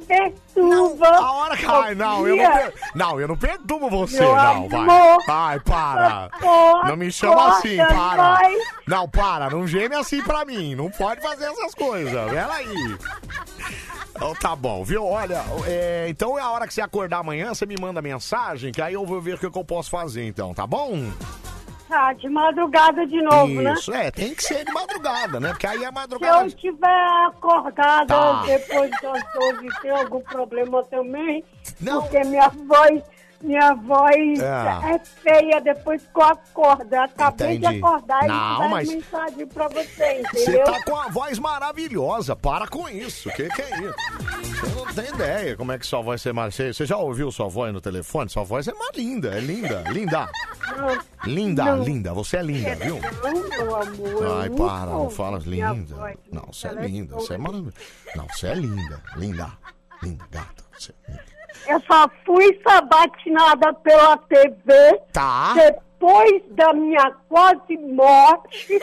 [SPEAKER 92] perturba.
[SPEAKER 1] A hora não, eu não, per... não, eu não perturbo você,
[SPEAKER 92] Meu
[SPEAKER 1] não, vai.
[SPEAKER 92] amor.
[SPEAKER 1] Ai, para. Não me chama assim, para.
[SPEAKER 92] vai.
[SPEAKER 1] Não, para, não geme assim pra mim. Não pode fazer essas coisas. Peraí. Então, tá bom, viu? Olha, é, então é a hora que você acordar amanhã, você me manda mensagem, que aí eu vou ver o que eu posso fazer, então, tá bom?
[SPEAKER 92] Tá, de madrugada de novo, né?
[SPEAKER 1] Isso, é, tem que ser de madrugada, né? Porque aí é
[SPEAKER 92] Se
[SPEAKER 1] madrugada.
[SPEAKER 92] eu estiver acordada
[SPEAKER 1] Tá.
[SPEAKER 92] depois das 12 tem algum problema também,
[SPEAKER 1] Não.
[SPEAKER 92] porque minha voz, minha voz
[SPEAKER 1] É.
[SPEAKER 92] é, feia depois que eu acordo. Eu Acabei
[SPEAKER 1] Entendi.
[SPEAKER 92] de acordar
[SPEAKER 1] Não,
[SPEAKER 92] e
[SPEAKER 1] mas-
[SPEAKER 92] mensagem pra você,
[SPEAKER 1] Você
[SPEAKER 92] entendeu?
[SPEAKER 1] tá com a voz maravilhosa, para com isso. O que, que é isso? Você não tem ideia como é que sua voz é maravilhosa. Você já ouviu sua voz no telefone? Sua voz é mais linda, é linda, linda. Linda,
[SPEAKER 92] Não.
[SPEAKER 1] linda, você é linda, viu?
[SPEAKER 92] Não, meu amor. eu
[SPEAKER 1] Ai, para, não fala linda.
[SPEAKER 92] voz
[SPEAKER 1] Não, você é
[SPEAKER 92] telefone.
[SPEAKER 1] linda, você é maravilhosa. Não, você é linda, linda, linda, gata. Você é linda.
[SPEAKER 92] Eu só fui sabatinada pela TV
[SPEAKER 1] Tá.
[SPEAKER 92] depois da minha quase morte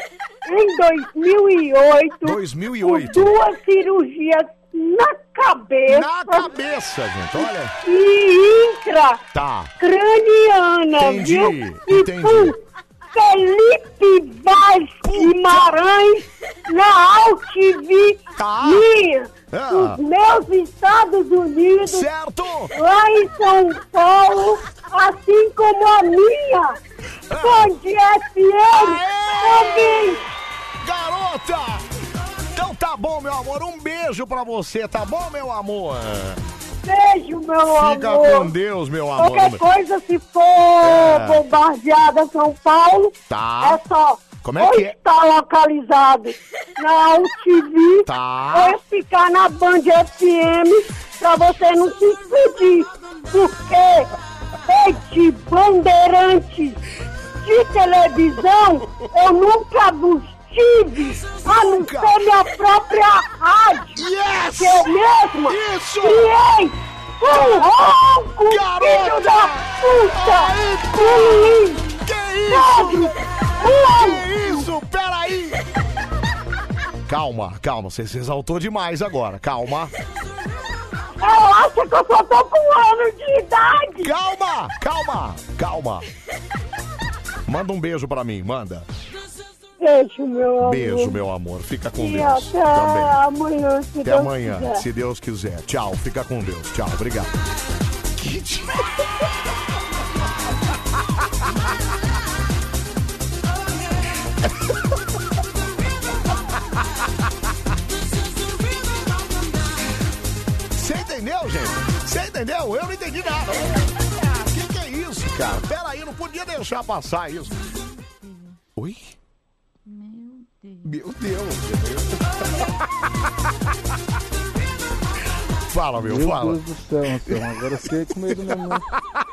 [SPEAKER 92] em 2008.
[SPEAKER 1] 2008.
[SPEAKER 92] Com duas cirurgias na cabeça.
[SPEAKER 1] Na cabeça, gente, olha.
[SPEAKER 92] E intra
[SPEAKER 1] Tá.
[SPEAKER 92] craniana,
[SPEAKER 1] Entendi,
[SPEAKER 92] viu? E
[SPEAKER 1] entendi.
[SPEAKER 92] com Felipe Vaz Guimarães na Altivi minha,
[SPEAKER 1] Ah.
[SPEAKER 92] dos meus Estados Unidos,
[SPEAKER 1] certo.
[SPEAKER 92] lá em São Paulo, assim como a minha, Band FM também.
[SPEAKER 1] Garota! Então tá bom, meu amor. Um beijo pra você, tá bom, meu amor?
[SPEAKER 92] Beijo, meu
[SPEAKER 1] Fica
[SPEAKER 92] amor.
[SPEAKER 1] com Deus, meu amor.
[SPEAKER 92] Qualquer coisa, se for
[SPEAKER 1] É.
[SPEAKER 92] bombardeada São Paulo,
[SPEAKER 1] Tá.
[SPEAKER 92] é só
[SPEAKER 1] Como é
[SPEAKER 92] ou
[SPEAKER 1] que é?
[SPEAKER 92] estar localizado na UTV
[SPEAKER 1] Tá.
[SPEAKER 92] ou ficar na Band FM pra você não se explodir. Porque rede bandeirantes de televisão eu nunca vos tive, a não ser minha própria rádio.
[SPEAKER 1] Yes!
[SPEAKER 92] Que eu mesma
[SPEAKER 1] Isso!
[SPEAKER 92] criei Um ronco, filho da puta! Sim!
[SPEAKER 1] Que
[SPEAKER 92] isso?
[SPEAKER 1] Que isso? Peraí! *laughs* Calma, calma, você se exaltou demais agora, calma.
[SPEAKER 92] Ela acha que eu só tô com um ano de idade!
[SPEAKER 1] Calma, calma, calma. Manda um beijo pra mim, manda.
[SPEAKER 92] Beijo, meu amor.
[SPEAKER 1] Beijo, meu amor. Fica com
[SPEAKER 92] E
[SPEAKER 1] Deus.
[SPEAKER 92] até
[SPEAKER 1] Também.
[SPEAKER 92] amanhã, se
[SPEAKER 1] Até
[SPEAKER 92] Deus
[SPEAKER 1] amanhã,
[SPEAKER 92] quiser.
[SPEAKER 1] se Deus quiser. Tchau, fica com Deus. Tchau, obrigado. Você entendeu, gente? Você entendeu? Eu não entendi nada. O que, que é isso, cara? Pera aí, não podia deixar passar isso. Oi? Meu Deus. *laughs* Fala, meu,
[SPEAKER 82] Meu
[SPEAKER 1] fala.
[SPEAKER 82] Deus do céu, Anselmo, agora eu fiquei com medo mesmo. né?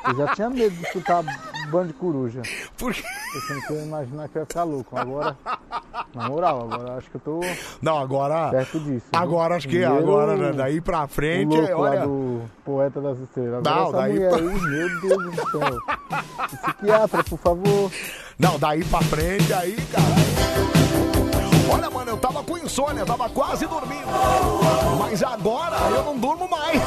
[SPEAKER 82] Eu já tinha medo de escutar bando de coruja.
[SPEAKER 1] Por quê?
[SPEAKER 82] Eu sempre ia imaginar que eu ia ficar louco. Agora, na moral, agora acho que eu tô
[SPEAKER 1] Não, agora.
[SPEAKER 82] perto disso. viu?
[SPEAKER 1] Agora acho que
[SPEAKER 82] Primeiro,
[SPEAKER 1] agora, né, daí pra frente,
[SPEAKER 82] o
[SPEAKER 1] olha.
[SPEAKER 82] do Poeta das Estrelas. Agora
[SPEAKER 1] Não, daí pra-
[SPEAKER 82] aí, meu Deus do céu. *laughs* Psiquiatra, por favor.
[SPEAKER 1] Não, daí pra frente, aí, cara. Olha, mano, eu tava com insônia, eu tava quase dormindo. Mas agora eu não durmo mais. *laughs*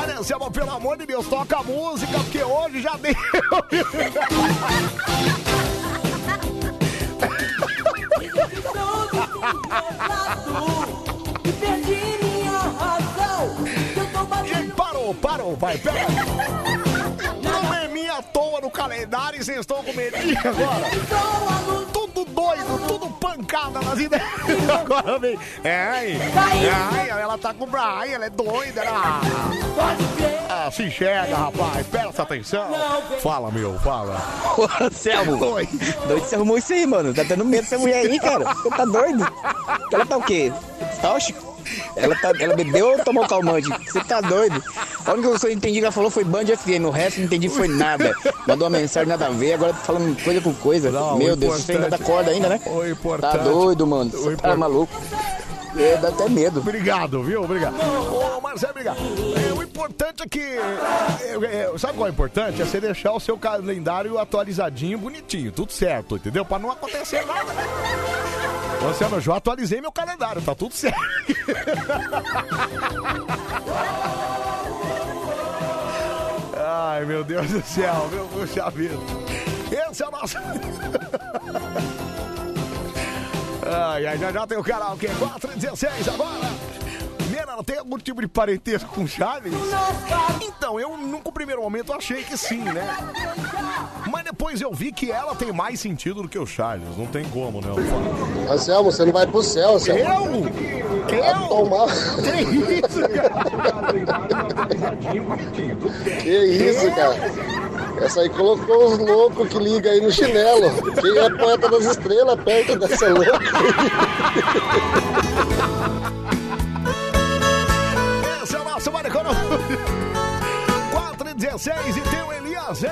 [SPEAKER 1] Olha, Selma, pelo amor de Deus, toca a música, porque hoje já deu. *laughs* Parou, parou, vai, pera. É minha toa no calendário e vocês estão com medinho agora. Tudo doido, tudo pancada nas ideias. *laughs* Agora vem. É, ai, ai, ela tá com. Ai, ela é doida, ela. Ah, se enxerga, rapaz. Presta atenção. Fala, meu, fala.
[SPEAKER 93] Ô, Anselmo, doido você arrumou isso aí, mano. Tá dando medo dessa mulher aí, cara. Você tá doido? Ela tá o quê? Tóxico? Ela, tá, ela bebeu ou tomou calmante? Você tá doido? A única coisa que eu entendi que ela falou foi Band FM, o resto não entendi foi nada. Mandou uma mensagem nada a ver, agora tá falando coisa com coisa. Meu
[SPEAKER 1] o
[SPEAKER 93] Deus, você ainda dá
[SPEAKER 1] importante-
[SPEAKER 93] corda ainda, né?
[SPEAKER 1] O
[SPEAKER 93] Tá
[SPEAKER 1] importante-
[SPEAKER 93] doido, mano.
[SPEAKER 1] o
[SPEAKER 93] Você tá maluco. É, dá até medo.
[SPEAKER 1] Obrigado, viu? Obrigado. Ô, Marcelo, obrigado. É, o importante é que. é, é, sabe qual é o importante? É você deixar o seu calendário atualizadinho, bonitinho, tudo certo, entendeu? Pra não acontecer nada? Luciano, eu já atualizei meu calendário, tá tudo certo. *laughs* Ai, meu Deus do céu, meu puxa vida. Esse é o nosso. *laughs* Ai, ai, já já tem o karaokê 416 agora. Ela tem algum tipo de parentesco com Charles? Então, eu num primeiro momento achei que sim, né? Mas depois eu vi que ela tem mais sentido do que o Charles. Não tem como, não.
[SPEAKER 94] Anselmo, você não vai pro céu, Anselmo.
[SPEAKER 1] Eu?
[SPEAKER 94] Vai tomar.
[SPEAKER 1] Que isso,
[SPEAKER 94] Que isso, cara? Essa aí colocou os loucos que liga aí no chinelo. Quem é poeta das estrelas perto dessa louca?
[SPEAKER 1] Esse é o nosso Maricona 4 e 16 e tem o Elias.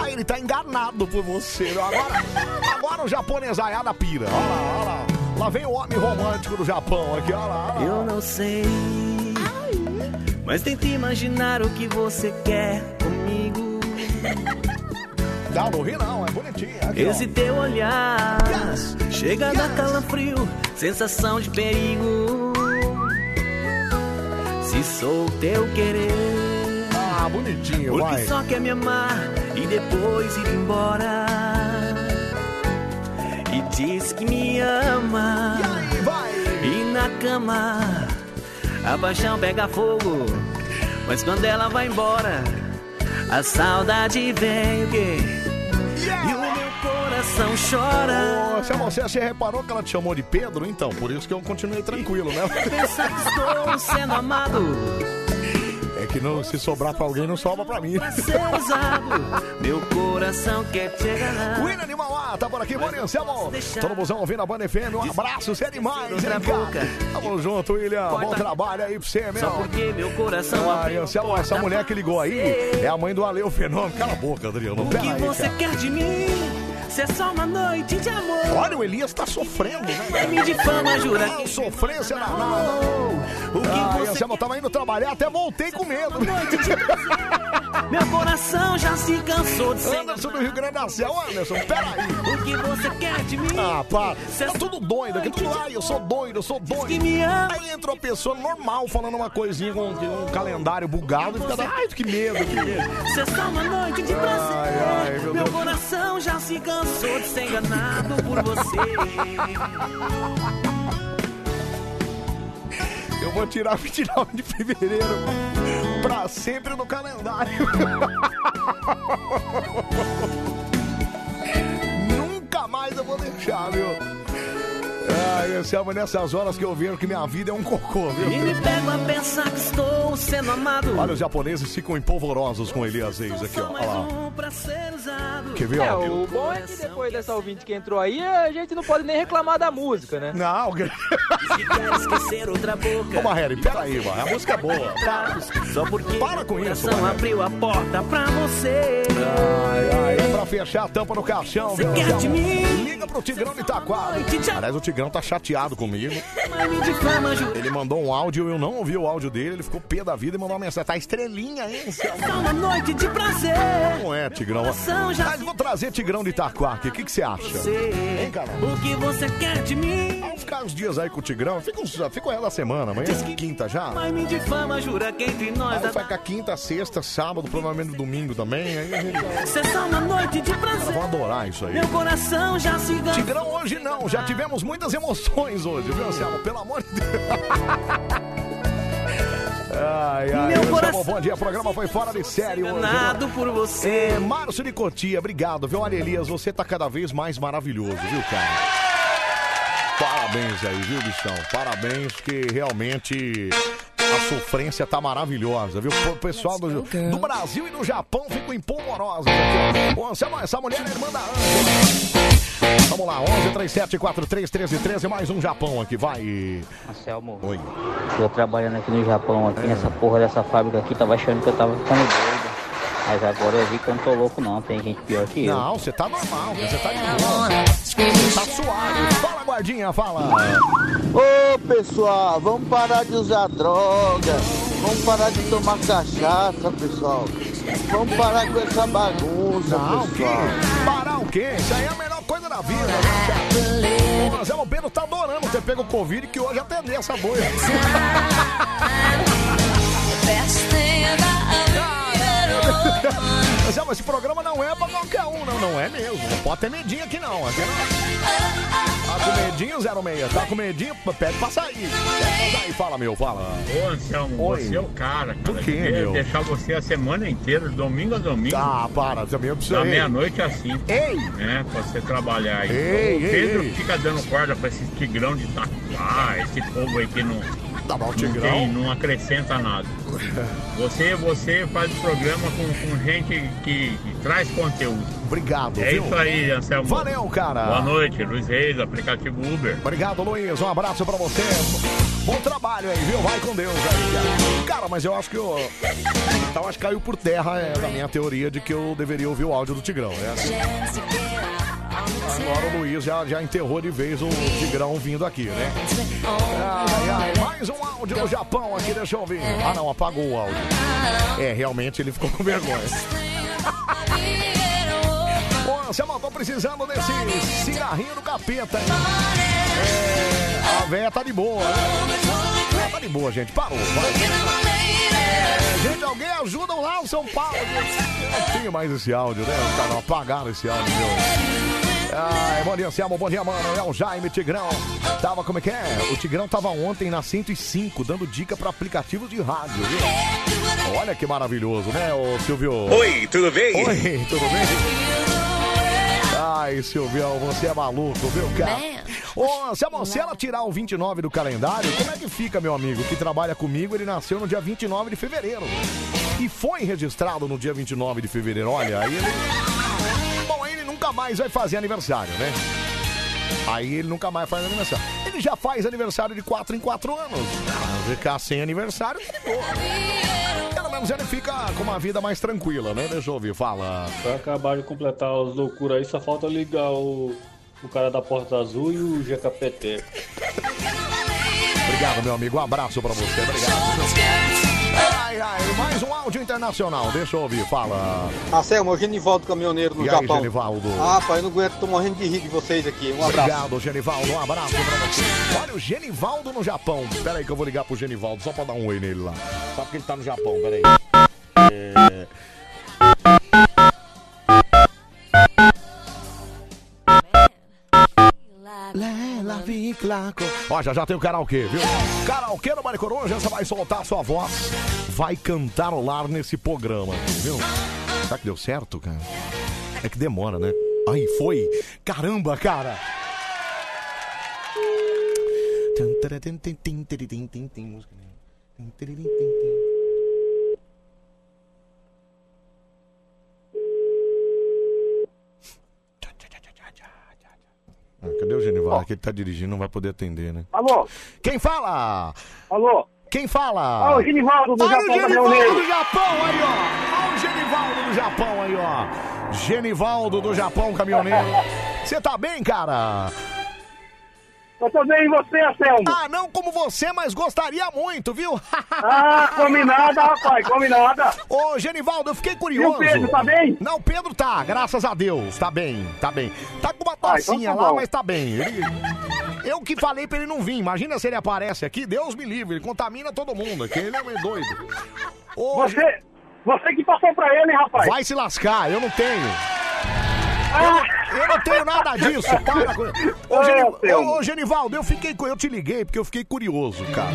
[SPEAKER 1] Aí ele tá enganado por você. Agora, agora o japonesaiada pira. Olha lá, olha lá. Lá vem o homem romântico do Japão aqui, olha lá. olha lá.
[SPEAKER 95] Eu não sei, mas tenta imaginar o que você quer comigo.
[SPEAKER 1] Não, não ri não, é bonitinho. Aqui, ó.
[SPEAKER 95] Esse teu olhar chega a dar calafrio, sensação de perigo. Se sou teu querer,
[SPEAKER 1] Ah, bonitinho,
[SPEAKER 95] porque
[SPEAKER 1] vai.
[SPEAKER 95] só quer me amar e depois ir embora. E diz que me ama. E na cama a paixão pega fogo, mas quando ela vai embora, a saudade vem quê? E o coração chora.
[SPEAKER 1] Ô, Selma, você, reparou que ela te chamou de Pedro? Então, por isso que eu continuei tranquilo, né?
[SPEAKER 95] Pensa que estou sendo amado.
[SPEAKER 1] É que não, se sobrar pra alguém, não sobra pra mim.
[SPEAKER 95] Meu coração quer te enganar.
[SPEAKER 1] William de Mauá, tá por aqui, bom Anselmo. Todo busão ouvindo a Banda FM, um abraço, você é demais, hein, cara? Tamo junto, William, bom trabalho aí pra você, meu.
[SPEAKER 95] Só porque meu coração abriu
[SPEAKER 1] Anselmo, essa mulher que ligou aí é a mãe do Aleu Fenômeno. Cala a boca, Adriano,
[SPEAKER 95] O que você quer de mim? É só uma noite de amor.
[SPEAKER 1] Olha, o Elias tá sofrendo, né?
[SPEAKER 95] Me difama, jura
[SPEAKER 1] Ah, sofrência danada.
[SPEAKER 95] O que
[SPEAKER 1] Ah,
[SPEAKER 95] você
[SPEAKER 1] eu tava indo trabalhar, até voltei com medo. *laughs*
[SPEAKER 95] Meu coração já se cansou de ser.
[SPEAKER 1] Anderson do Rio Grande do Sul. Anderson, peraí.
[SPEAKER 95] O que você quer de mim?
[SPEAKER 1] Ah, para. Tá tudo doido aqui, tudo lá. Eu sou doido, eu sou doido. Aí entra uma pessoa normal falando uma coisinha com um, um calendário bugado e fica. Ai, que medo, que medo.
[SPEAKER 95] É só uma noite de prazer.
[SPEAKER 1] Ai, ai, meu
[SPEAKER 95] meu coração já se cansou de ser enganado por você.
[SPEAKER 1] Eu vou tirar *laughs* 29 de fevereiro pra sempre no calendário. *laughs* Nunca mais eu vou deixar, viu? Ai, Anselmo, nessas horas que eu vejo que minha vida é um cocô, viu?
[SPEAKER 95] E me pego a pensar que estou sendo amado.
[SPEAKER 1] Olha, os japoneses ficam empolvorosos com Elias Reis aqui, ó. Olha lá. Quer ver,
[SPEAKER 96] É,
[SPEAKER 1] ó?
[SPEAKER 96] o bom é que depois dessa ouvinte que entrou aí, a gente não pode nem reclamar da música, né?
[SPEAKER 1] Não, *laughs*
[SPEAKER 95] Se quer esquecer outra boca.
[SPEAKER 1] Ô, Marreri, peraí, mano. A música é boa.
[SPEAKER 95] Só porque
[SPEAKER 1] Para com isso, Marreri.
[SPEAKER 95] abriu a porta pra você.
[SPEAKER 1] Ai, ai, é pra fechar a tampa no caixão, viu?
[SPEAKER 95] quer de mim?
[SPEAKER 1] Liga pro Tigrão de Itaquara. Aliás, o Tigrão tá chateado comigo.
[SPEAKER 95] Jura.
[SPEAKER 1] Ele mandou um áudio, eu não ouvi o áudio dele, ele ficou pé da vida e mandou uma mensagem. Tá estrelinha, hein,
[SPEAKER 95] uma noite de prazer.
[SPEAKER 1] Não é, Tigrão. Mas vou trazer Tigrão de Itaquá aqui. O que que você acha? Hein, cara?
[SPEAKER 95] O que você quer de mim?
[SPEAKER 1] Vamos ficar uns dias aí com o Tigrão. Fica, uns, fica da semana. Amanhã é quinta já.
[SPEAKER 95] Mas me difama, jura que entre nós
[SPEAKER 1] Aí fica quinta, sexta, sábado, provavelmente domingo também. Aí a gente...
[SPEAKER 95] Se só uma noite de prazer.
[SPEAKER 1] Vão adorar isso aí.
[SPEAKER 95] Meu coração já se cansou.
[SPEAKER 1] Tigrão hoje não, já tivemos muitas emoções hoje, viu, Anselmo? Pelo amor de Deus. *laughs* Ai, ai,
[SPEAKER 95] Meu coração-
[SPEAKER 1] bom dia. O programa foi fora de série hoje.
[SPEAKER 95] Por você.
[SPEAKER 1] É, Márcio de Cotia, obrigado, viu? Olha, Elias, você tá cada vez mais maravilhoso, viu, cara? Parabéns aí, viu, bichão? Parabéns, porque realmente a sofrência tá maravilhosa, viu? O pessoal do, do Brasil e do Japão ficam empolvorosos aqui, ó. Ô, Anselmo, essa mulher é irmã da Ângela. Vamos lá, 11 37 43 13 13, mais um Japão aqui, vai.
[SPEAKER 97] Anselmo,
[SPEAKER 1] Oi.
[SPEAKER 97] eu trabalhando aqui no Japão, aqui nessa porra dessa fábrica aqui, tava achando que eu tava ficando doido. Mas agora eu vi que eu não tô louco não, tem gente pior que eu.
[SPEAKER 1] Não, você tá normal, você tá de boa. Tá suave. Fala, guardinha, fala.
[SPEAKER 98] Ô pessoal, vamos parar de usar droga, vamos parar de tomar cachaça, pessoal. Vamos parar com essa bagunça,
[SPEAKER 1] Não, que?
[SPEAKER 98] pessoal.
[SPEAKER 1] Parar o quê? Isso aí é a melhor coisa da vida, né, cara? Ô, Zé Pedro tá adorando ter pego o Covid, que hoje atendeu essa boia. Mas, é, mas esse programa não é pra qualquer um, não. Não é mesmo. Não pode ter medinho aqui, não. Aqui não. Tá com medinho, 06? Tá com medinho? Pede pra sair. Pede pra sair. Fala, meu, fala.
[SPEAKER 99] Ô Anselmo,
[SPEAKER 1] Oi.
[SPEAKER 99] você é o cara, cara.
[SPEAKER 1] Por quê,
[SPEAKER 99] Devia
[SPEAKER 1] meu?
[SPEAKER 99] deixar você a semana inteira, domingo a domingo.
[SPEAKER 1] Ah, para, também eu preciso.
[SPEAKER 99] Da
[SPEAKER 1] Ei.
[SPEAKER 99] meia-noite assim.
[SPEAKER 1] Ei!
[SPEAKER 99] Né, pra você trabalhar aí.
[SPEAKER 1] Ei,
[SPEAKER 99] o Pedro
[SPEAKER 1] ei.
[SPEAKER 99] fica dando corda pra esse tigrão de Itaquá, esse povo aí que não.
[SPEAKER 1] Tá bom,
[SPEAKER 99] não, tem, não acrescenta nada. *laughs* Você, você faz o programa com, com gente que, que traz conteúdo.
[SPEAKER 1] Obrigado,
[SPEAKER 99] É
[SPEAKER 1] viu?
[SPEAKER 99] isso aí, Anselmo.
[SPEAKER 1] Valeu, cara.
[SPEAKER 99] Boa noite, Luiz Reis, aplicativo Uber.
[SPEAKER 1] Obrigado, Luiz. Um abraço pra você. Bom trabalho aí, viu? Vai com Deus aí, cara. Mas eu acho que eu. Então acho que caiu por terra é, a minha teoria de que eu deveria ouvir o áudio do Tigrão, né? Agora o Luiz já, já enterrou de vez o Tigrão vindo aqui, né? Ai, ai, mais um áudio do Japão aqui, deixa eu ouvir. Ah, não, apagou o áudio. É, realmente ele ficou com vergonha. *laughs* Ô, Anselmo, tô precisando desse cigarrinho do capeta? É, a véia tá de boa, né? Tá de boa, gente. Parou, vai. É, gente, alguém ajuda lá o São Paulo. gente. Não tinha mais esse áudio, né? Os caras apagaram esse áudio, viu? Ai, bom dia, Anselmo. Bom dia, mano. É o Jaime Tigrão. Tava, como é que é? O Tigrão tava ontem na 105, dando dica pra aplicativos de rádio, viu? Olha que maravilhoso, né, ô Silvio?
[SPEAKER 100] Oi, tudo bem?
[SPEAKER 1] Oi, tudo bem? Ai, Silvião, você é maluco, viu, cara? Ô, se ela tirar o 29 do calendário, como é que fica, meu amigo, que trabalha comigo? Ele nasceu no dia 29 de fevereiro. E foi registrado no dia 29 de fevereiro. Olha, aí ele. Bom, aí ele nunca mais vai fazer aniversário, né? Aí ele nunca mais faz aniversário. Ele já faz aniversário de 4 em 4 anos. Ficar sem aniversário, de boa. Menos ele fica com uma vida mais tranquila, né? Deixa eu ouvir, fala.
[SPEAKER 101] Pra acabar de completar as loucuras aí, só falta ligar o, o cara da Porta Azul e o GKPT.
[SPEAKER 1] Obrigado, meu amigo. Um abraço pra você. Obrigado. Ai, ai, mais um áudio internacional. Deixa eu ouvir, fala.
[SPEAKER 102] Anselmo, é o Genivaldo Caminhoneiro no
[SPEAKER 1] E aí,
[SPEAKER 102] Japão.
[SPEAKER 1] Genivaldo?
[SPEAKER 102] Ah, pai, eu não aguento, tô morrendo de rir de vocês aqui. Um abraço.
[SPEAKER 1] Obrigado, Genivaldo. Um abraço pra você. Olha o Genivaldo no Japão. Pera aí que eu vou ligar pro Genivaldo só pra dar um oi nele lá. Só porque ele tá no Japão, pera aí. É... Ó, já já tem o karaokê, viu? Karaokê no Mari Coruja, você vai soltar a sua voz, vai cantarolar nesse programa, viu? Será que deu certo, cara? É que demora, né? Aí, foi! Caramba, cara! Ah, cadê o Genivaldo? Que ele tá dirigindo, não vai poder atender, né?
[SPEAKER 99] Alô?
[SPEAKER 1] Quem fala?
[SPEAKER 99] Alô?
[SPEAKER 1] Quem fala?
[SPEAKER 99] Ah, o Genivaldo do
[SPEAKER 1] Olha
[SPEAKER 99] Japão,
[SPEAKER 1] o Genivaldo do Japão aí, ó. Olha o Genivaldo do Japão aí, ó. Genivaldo do Japão, caminhoneiro. Você tá bem, cara?
[SPEAKER 99] Eu tô bem, e você, Anselmo?
[SPEAKER 1] Ah, não como você, mas gostaria muito, viu? *laughs*
[SPEAKER 99] Ah, combinada, rapaz, combinada.
[SPEAKER 1] Ô, Genivaldo, eu fiquei curioso.
[SPEAKER 99] E o Pedro, tá bem?
[SPEAKER 1] Não, o Pedro tá, graças a Deus. Tá bem, tá bem. Tá com uma
[SPEAKER 99] Ah, então
[SPEAKER 1] tocinha
[SPEAKER 99] tá
[SPEAKER 1] lá, mas tá bem. Ele- Eu que falei pra ele não vir. Imagina se ele aparece aqui, Deus me livre, ele contamina todo mundo aqui. Ele é meio doido. Ô,
[SPEAKER 99] Você, você que passou pra ele, hein, rapaz?
[SPEAKER 1] Vai se lascar, eu não tenho.
[SPEAKER 99] Ah.
[SPEAKER 1] Eu, não tenho nada disso. *laughs* Para com... Ô, Geni- ô, Genivaldo, eu fiquei, eu te liguei porque eu fiquei curioso, cara.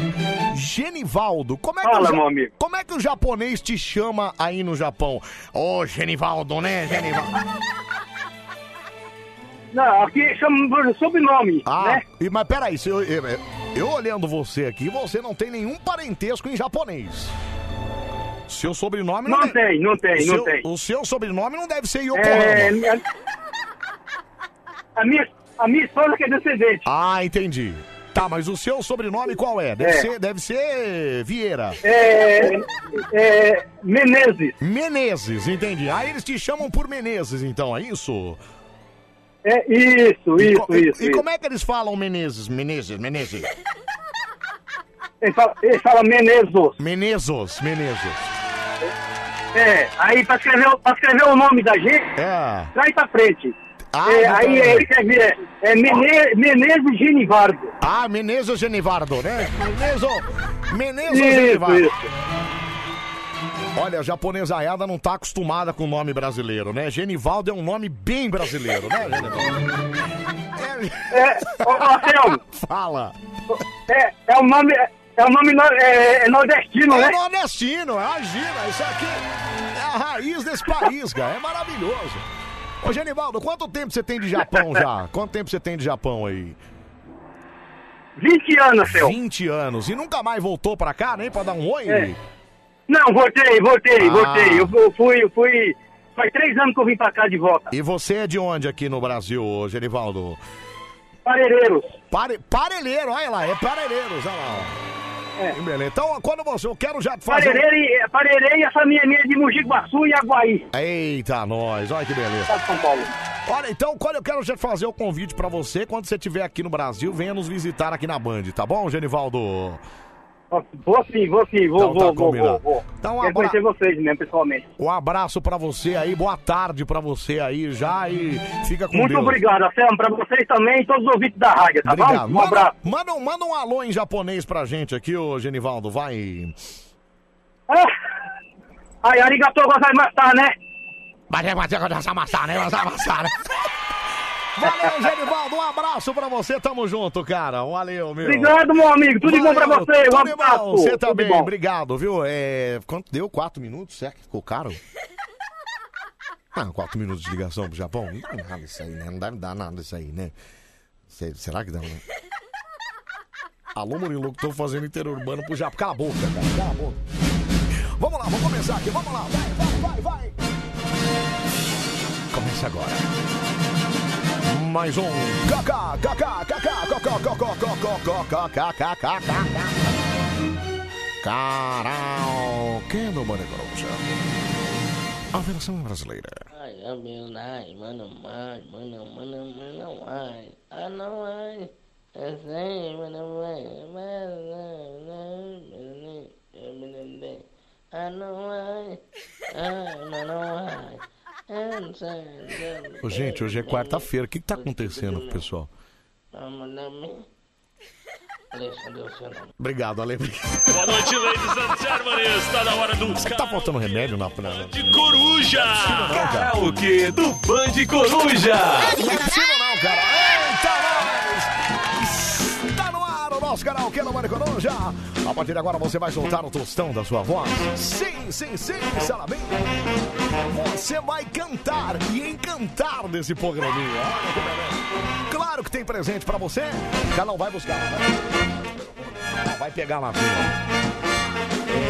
[SPEAKER 1] Genivaldo, como é que,
[SPEAKER 99] Fala,
[SPEAKER 1] o,
[SPEAKER 99] meu amigo.
[SPEAKER 1] como é que o japonês te chama aí no Japão? Ô, Genivaldo, né, Genivaldo?
[SPEAKER 99] Não, aqui chama por sobrenome,
[SPEAKER 1] Ah,
[SPEAKER 99] né?
[SPEAKER 1] e- mas peraí, se eu, eu, eu olhando você aqui, você não tem nenhum parentesco em japonês. Seu sobrenome
[SPEAKER 99] Não
[SPEAKER 1] deve-
[SPEAKER 99] tem, não tem, não
[SPEAKER 1] seu-
[SPEAKER 99] tem.
[SPEAKER 1] O seu sobrenome não deve ser Yokohama.
[SPEAKER 99] É, a, minha, a minha esposa que é descendente.
[SPEAKER 1] Ah, entendi. Tá, mas o seu sobrenome qual é? Deve,
[SPEAKER 99] É.
[SPEAKER 1] ser, deve ser Vieira.
[SPEAKER 99] É, é Menezes.
[SPEAKER 1] Menezes, entendi. Aí eles te chamam por Menezes, então, é isso?
[SPEAKER 99] É isso,
[SPEAKER 1] E
[SPEAKER 99] isso,
[SPEAKER 1] co- e-
[SPEAKER 99] isso.
[SPEAKER 1] E, como é que eles falam Menezes? Menezes, Menezes.
[SPEAKER 99] Ele fala, ele fala Menezos.
[SPEAKER 1] Menezos, Menezes.
[SPEAKER 99] É, aí pra escrever, pra escrever o nome da gente,
[SPEAKER 1] É.
[SPEAKER 99] traz pra frente.
[SPEAKER 1] Ah,
[SPEAKER 99] É, aí ele escreve é, é Mene, Menezes Genivardo.
[SPEAKER 1] Ah, Menezes Genivardo, né? Menezo, Menezes
[SPEAKER 99] Isso,
[SPEAKER 1] Genivardo.
[SPEAKER 99] isso.
[SPEAKER 1] Olha, a japonesaiada não tá acostumada com o nome brasileiro, né? Genivaldo é um nome bem brasileiro, né, Genivaldo?
[SPEAKER 99] É, ô, ô, Anselmo,
[SPEAKER 1] Fala.
[SPEAKER 99] é, é o nome, é o nome no- é, é nordestino,
[SPEAKER 1] É
[SPEAKER 99] né?
[SPEAKER 1] nordestino, imagina, isso aqui é a raiz desse país, cara, é maravilhoso. Ô, Genivaldo, quanto tempo você tem de Japão *laughs* já? Quanto tempo você tem de Japão aí?
[SPEAKER 99] 20 anos, Anselmo.
[SPEAKER 1] 20 anos. E nunca mais voltou pra cá, nem pra dar um oi?
[SPEAKER 99] É. Não, voltei, voltei,
[SPEAKER 1] Ah.
[SPEAKER 99] voltei. Eu, eu fui, eu fui. Faz três anos que eu vim pra cá de volta.
[SPEAKER 1] E você é de onde aqui no Brasil, Genivaldo?
[SPEAKER 99] Parelheiros.
[SPEAKER 1] Pare... Parelheiro, olha lá, é Parelheiros, olha lá.
[SPEAKER 99] É.
[SPEAKER 1] Então, quando você, eu quero já fazer...
[SPEAKER 99] Parelheiro e, Parelheiro e essa minha minha de Mogi Guaçu e Aguaí.
[SPEAKER 1] Eita, nós, olha que beleza.
[SPEAKER 99] São Paulo.
[SPEAKER 1] Olha, então, quando eu quero já fazer o convite pra você, quando você estiver aqui no Brasil, venha nos visitar aqui na Band, tá bom, Genivaldo?
[SPEAKER 99] Vou sim, vou sim, vou,
[SPEAKER 1] Então tá
[SPEAKER 99] vou, vou,
[SPEAKER 1] combinado.
[SPEAKER 99] vou, vou.
[SPEAKER 1] Então, um
[SPEAKER 99] Quero
[SPEAKER 1] abra-
[SPEAKER 99] conhecer vocês mesmo, pessoalmente.
[SPEAKER 1] Um abraço pra você aí, boa tarde pra você aí já e fica com
[SPEAKER 99] Muito
[SPEAKER 1] Deus.
[SPEAKER 99] obrigado, Anselmo, pra vocês também e todos os ouvintes da rádio, tá
[SPEAKER 1] Obrigado.
[SPEAKER 99] bom? Um abraço.
[SPEAKER 1] Manda, manda, um- manda um alô em japonês pra gente aqui, ô Genivaldo, vai.
[SPEAKER 99] Ah, Aí, arigatou gozaimasu, né?
[SPEAKER 1] Mas é, mas é, mas é né? Mas é amassar, né? Valeu, Genivaldo, um abraço pra você, tamo junto, cara. Valeu, meu.
[SPEAKER 99] Obrigado, meu amigo. Tudo de bom pra você. Um abraço.
[SPEAKER 1] Você também, obrigado, viu? É, quanto deu? Quatro minutos? Será que ficou caro? Ah, quatro minutos de ligação pro Japão? Não dá nada isso aí, né? Não deve dar nada isso aí, né? Se- Será que dá? Né? Alô, Murilo, que tô fazendo interurbano pro Japão. Cala a boca, cara. Cala a boca. Vamos lá, vamos começar aqui. Vamos lá. Vai, vai, vai, vai. Começa agora. Mais um. Karaokê do Bande Coruja. A versão brasileira.
[SPEAKER 95] Ai, meu, ai, mano, ai, mano, mano, mano, ai, ah, não, ai, mano, ai, mano, ah, não, ah, não, não sei.
[SPEAKER 1] Ô, gente, hoje é quarta-feira. O que, que tá acontecendo com o pessoal? Obrigado, Ale.
[SPEAKER 103] Boa noite, ladies and gentlemen. Está na hora do
[SPEAKER 1] Tá faltando remédio na praia?
[SPEAKER 103] de Coruja. Karaokê do Band Coruja.
[SPEAKER 1] É não, cara. Eita, nós! Nosso karaokê no Bande Coruja. A partir de agora você vai soltar o tostão da sua voz. Sim, sim, sim, Sarabim. Você vai cantar e encantar desse programinha. Claro que tem presente pra você. Já não vai buscar. Vai, vai pegar lá.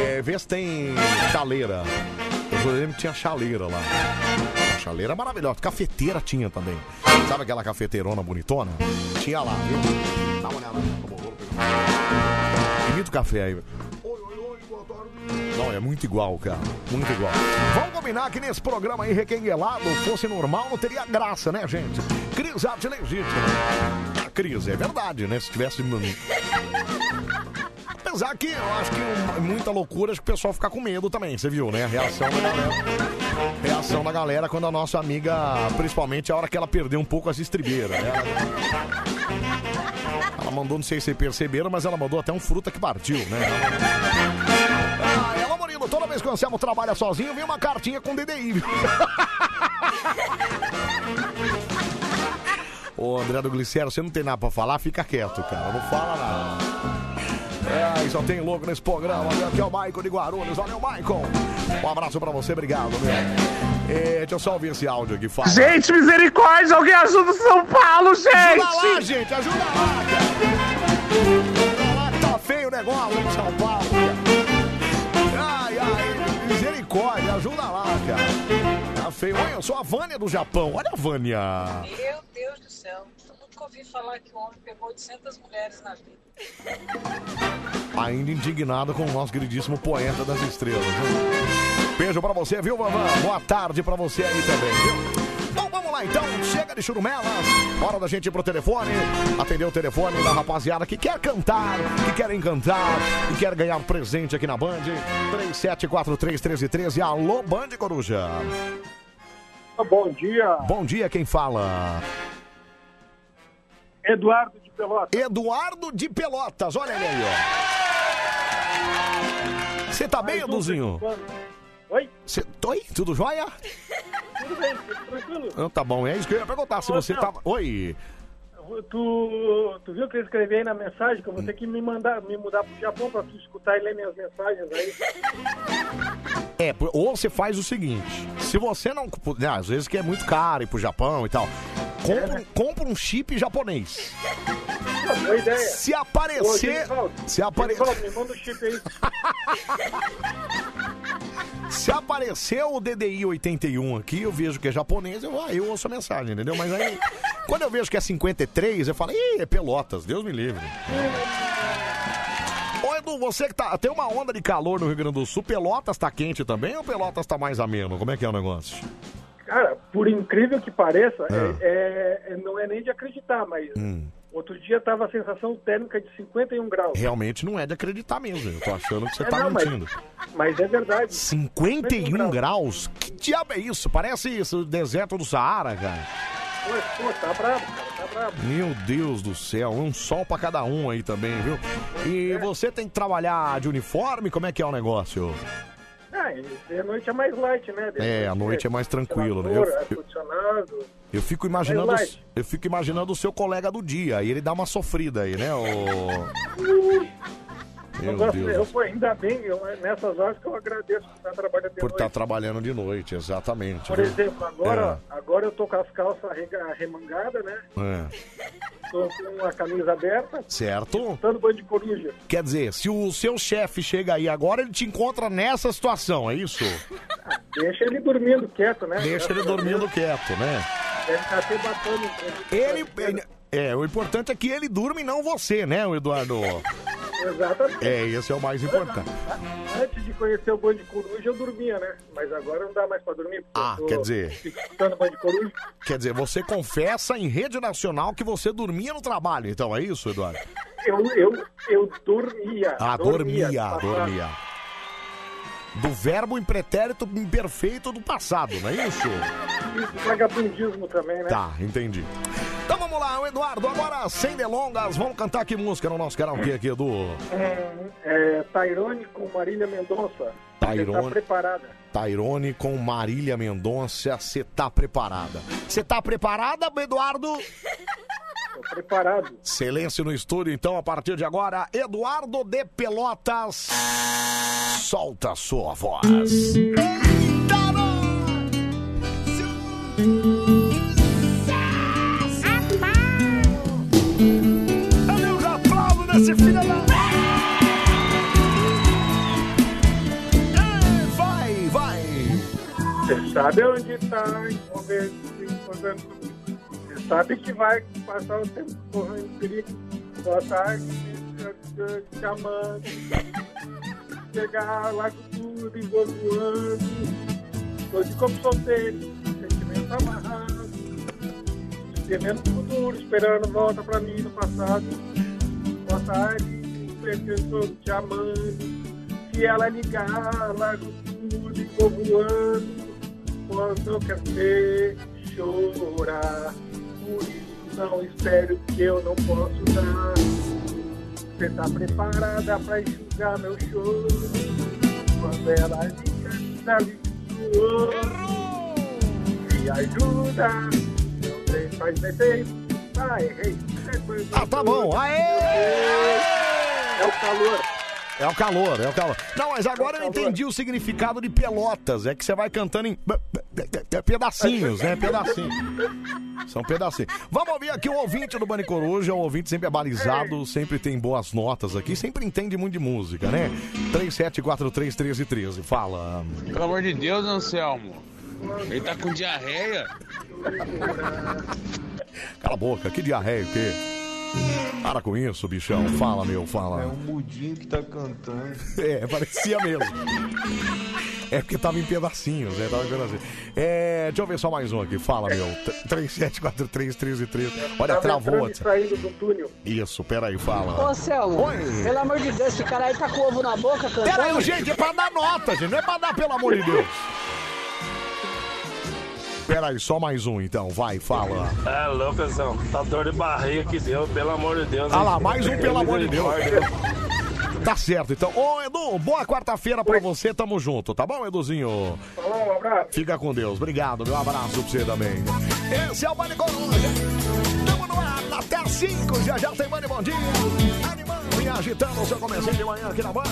[SPEAKER 1] É, vê se tem chaleira. Eu lembro que tinha chaleira lá. Chaleira maravilhosa. Cafeteira tinha também. Sabe aquela cafeteirona bonitona? Tinha lá, viu? Dá uma olhada. Imita o café aí. Não, é muito igual, cara. Muito igual. Vamos combinar que nesse programa aí, requenguelado, fosse normal, não teria graça, né, gente? Cris arte legítima. A Cris, é verdade, né? Se tivesse. Apesar que eu acho que muita loucura, acho que o pessoal fica com medo também, você viu, né? A reação da galera. Reação da galera quando a nossa amiga, principalmente a hora que ela perdeu um pouco as estribeiras, né? Ela mandou, não sei se perceberam, mas ela mandou até um fruta que partiu, né? Ah, ela, Murilo, toda vez que o Anselmo trabalha sozinho, vem uma cartinha com DDI. Ô, André do Glicério, você não tem nada pra falar, fica quieto, cara. Não fala nada. É, e só tem louco nesse programa. Aqui é o Michael de Guarulhos. Valeu, Michael. Um abraço pra você, obrigado, meu. É, deixa eu só ouvir esse áudio aqui, fala.
[SPEAKER 104] Gente, misericórdia, alguém ajuda o São Paulo, gente!
[SPEAKER 1] Ajuda lá, gente, ajuda lá, cara. Ajuda lá que tá feio o negócio em São Paulo, cara. Ai, ai, misericórdia, ajuda lá, cara. Tá feio. Olha, eu sou a Vânia do Japão. Olha a Vânia.
[SPEAKER 105] Meu Deus do ouvi falar que o homem pegou 800 mulheres na vida.
[SPEAKER 1] Ainda indignado com o nosso queridíssimo poeta das estrelas. Viu? Beijo pra você, viu, Vavã? Boa tarde pra você aí também, viu? Bom, vamos lá então. Chega de churumelas. Hora da gente ir pro telefone. Atender o telefone da rapaziada que quer cantar, que quer encantar e quer ganhar presente aqui na Band. 37431313. Alô, Band Coruja.
[SPEAKER 39] Bom dia.
[SPEAKER 1] Bom dia, quem fala?
[SPEAKER 39] Eduardo de Pelotas.
[SPEAKER 1] Eduardo de Pelotas. Olha ele aí, ó. Você tá bem,
[SPEAKER 39] um
[SPEAKER 1] Eduzinho?
[SPEAKER 39] Oi?
[SPEAKER 1] Cê... Oi, tudo jóia? *laughs*
[SPEAKER 39] Tudo bem, tudo tranquilo.
[SPEAKER 1] Então tá bom, é isso que eu ia perguntar. Se
[SPEAKER 39] Ô,
[SPEAKER 1] você
[SPEAKER 39] Celso.
[SPEAKER 1] tava. Oi.
[SPEAKER 39] Tu, tu viu que eu escrevi aí na mensagem que eu vou ter que me mandar, me mudar pro Japão pra tu escutar e ler minhas mensagens aí.
[SPEAKER 1] É, ou você faz o seguinte: se você não. né, às vezes que é muito caro ir pro Japão e tal. Compra, compra um chip japonês.
[SPEAKER 39] Boa ideia.
[SPEAKER 1] Se
[SPEAKER 39] Ô,
[SPEAKER 1] aparecer.
[SPEAKER 39] Genivaldo,
[SPEAKER 1] Se aparecer.
[SPEAKER 39] Me manda o chip aí. *laughs*
[SPEAKER 1] Se aparecer o DDI 81 aqui, eu vejo que é japonês, eu, ah, eu ouço a mensagem, entendeu? Mas aí, quando eu vejo que é 53, eu falo, ih, é Pelotas, Deus me livre. Ô Edu, você que tá. Tem uma onda de calor no Rio Grande do Sul, Pelotas tá quente também ou Pelotas tá mais ameno? Como é que é o negócio?
[SPEAKER 39] Cara, por incrível que pareça,
[SPEAKER 1] Ah.
[SPEAKER 39] é, é- não é nem de acreditar, mas
[SPEAKER 1] Hum.
[SPEAKER 39] outro dia tava a sensação térmica de 51 graus.
[SPEAKER 1] Realmente não é de acreditar mesmo, eu tô achando que você
[SPEAKER 39] É,
[SPEAKER 1] tá
[SPEAKER 39] não, mas-
[SPEAKER 1] mentindo.
[SPEAKER 39] Mas é verdade.
[SPEAKER 1] 51 graus? Que diabo é isso? Parece isso, o deserto do Saara, cara.
[SPEAKER 39] Pô, pô, tá brabo, cara, tá brabo.
[SPEAKER 1] Meu Deus do céu, um sol pra cada um aí também, viu? E você tem que trabalhar de uniforme? Como é que é o negócio?
[SPEAKER 39] Ah, e de noite é mais light, né?
[SPEAKER 1] É, a noite é mais tranquilo, né? Eu, eu, fico imaginando,
[SPEAKER 39] Mais light.
[SPEAKER 1] eu fico imaginando o seu colega do dia, e ele dá uma sofrida aí, né? O... *laughs* Meu
[SPEAKER 39] Agora,
[SPEAKER 1] Deus.
[SPEAKER 39] eu, pô, ainda bem, eu, nessas horas que eu agradeço por estar trabalhando de
[SPEAKER 1] Por
[SPEAKER 39] noite.
[SPEAKER 1] estar trabalhando de noite, exatamente.
[SPEAKER 39] Por
[SPEAKER 1] viu?
[SPEAKER 39] exemplo, agora, agora eu tô com as calças arrega- arremangadas, né?
[SPEAKER 1] É.
[SPEAKER 39] Tô com a camisa aberta,
[SPEAKER 1] Certo?
[SPEAKER 39] dando banho de coruja.
[SPEAKER 1] Quer dizer, se o seu chefe chega aí agora, ele te encontra nessa situação, é isso?
[SPEAKER 39] Deixa ele dormindo quieto, né?
[SPEAKER 1] Deixa ele dormindo quieto, né?
[SPEAKER 39] Deve estar se batendo.
[SPEAKER 1] Ele, ele- É, o importante é que ele durma e não você, né, o Eduardo?
[SPEAKER 39] Exatamente.
[SPEAKER 1] É, esse é o mais importante.
[SPEAKER 39] Antes de conhecer o Band de Coruja, eu dormia, né? Mas agora não dá mais pra dormir.
[SPEAKER 1] Ah, quer dizer-
[SPEAKER 39] Band de Coruja.
[SPEAKER 1] Quer dizer, você confessa em rede nacional que você dormia no trabalho, então é isso, Eduardo?
[SPEAKER 39] Eu, eu, eu dormia.
[SPEAKER 1] Ah, dormia,
[SPEAKER 39] passava.
[SPEAKER 1] dormia. Do verbo impretérito imperfeito do passado, não é isso?
[SPEAKER 39] Isso, vagabundismo também, né?
[SPEAKER 1] Tá, entendi. Então vamos lá, o Eduardo, agora sem delongas, vamos cantar que música no nosso karaokê aqui, Edu?
[SPEAKER 39] É, é, Tairone com Marília Mendonça.
[SPEAKER 1] Tairone.
[SPEAKER 39] Você tá preparada?
[SPEAKER 1] Tairone com Marília Mendonça, você tá preparada? Você tá preparada, Eduardo?
[SPEAKER 39] Tô preparado.
[SPEAKER 1] Silêncio no estúdio, então, a partir de agora, Eduardo de Pelotas, solta a sua voz. Os aplausos desse filho da... Vai, vai!
[SPEAKER 39] Você sabe onde tá envolvendo, envolvendo. Sabe que vai passar o tempo correndo perigo. Boa tarde, te amando. Chegar lá com tudo voando. Tô de como solteiro, sentimento amarrado. Temendo no futuro, esperando volta pra mim no passado. Boa tarde, pretensor te amando. Se ela ligar, largo tudo e vou voando. Quando eu quero ver chorar. Por não espero que eu não posso dar. Você tá preparada pra enxugar meu choro? Quando ela liga, ligando. Me ajuda. Não sei, faz defeito. Vai, errei.
[SPEAKER 1] Ah, tá bom. Aê!
[SPEAKER 39] É o calor.
[SPEAKER 1] É o calor, é o calor. Não, mas agora eu entendi o significado de pelotas. É que você vai cantando em pedacinhos, né? Pedacinhos. São pedacinhos. Vamos ouvir aqui o ouvinte do Bani Coruja. O ouvinte sempre é balizado, sempre tem boas notas aqui, sempre entende muito de música, né? 37431313. Fala.
[SPEAKER 106] Pelo amor de Deus, Anselmo. Ele tá com diarreia.
[SPEAKER 1] Cala a boca, que diarreia, o quê? Para com isso, bichão. Fala, meu, fala.
[SPEAKER 100] É o Mudinho que tá cantando. *laughs*
[SPEAKER 1] É, parecia mesmo. É porque tava em pedacinhos, né? Tava em pedacinhos. É, deixa eu ver só mais um aqui. Fala, meu. 37431313. Olha,
[SPEAKER 39] Tava
[SPEAKER 1] travou.
[SPEAKER 39] entrando e saindo do túnel.
[SPEAKER 1] Isso, peraí, fala.
[SPEAKER 107] Ô, Selmo,
[SPEAKER 1] Oi.
[SPEAKER 107] pelo amor de Deus, esse cara aí tá com ovo na boca cantando.
[SPEAKER 1] Peraí, gente, é pra dar nota, gente. Não é pra dar, pelo amor de Deus. Peraí, só mais um então. Vai, fala.
[SPEAKER 49] É louco, Zão. Tá dor de barriga que deu, pelo amor de Deus.
[SPEAKER 1] Ah
[SPEAKER 49] hein?
[SPEAKER 1] lá, mais um, pelo amor de Deus. Tá certo, então. Ô, Edu, boa quarta-feira pra você. Tamo junto, tá bom, Eduzinho?
[SPEAKER 39] Um abraço.
[SPEAKER 1] Fica com Deus. Obrigado, meu abraço pra você também. Esse é o Bande Coruja. Até às 5. Já já tem Bande Bom Dia. Animando e agitando o seu comecinho de manhã aqui na Band.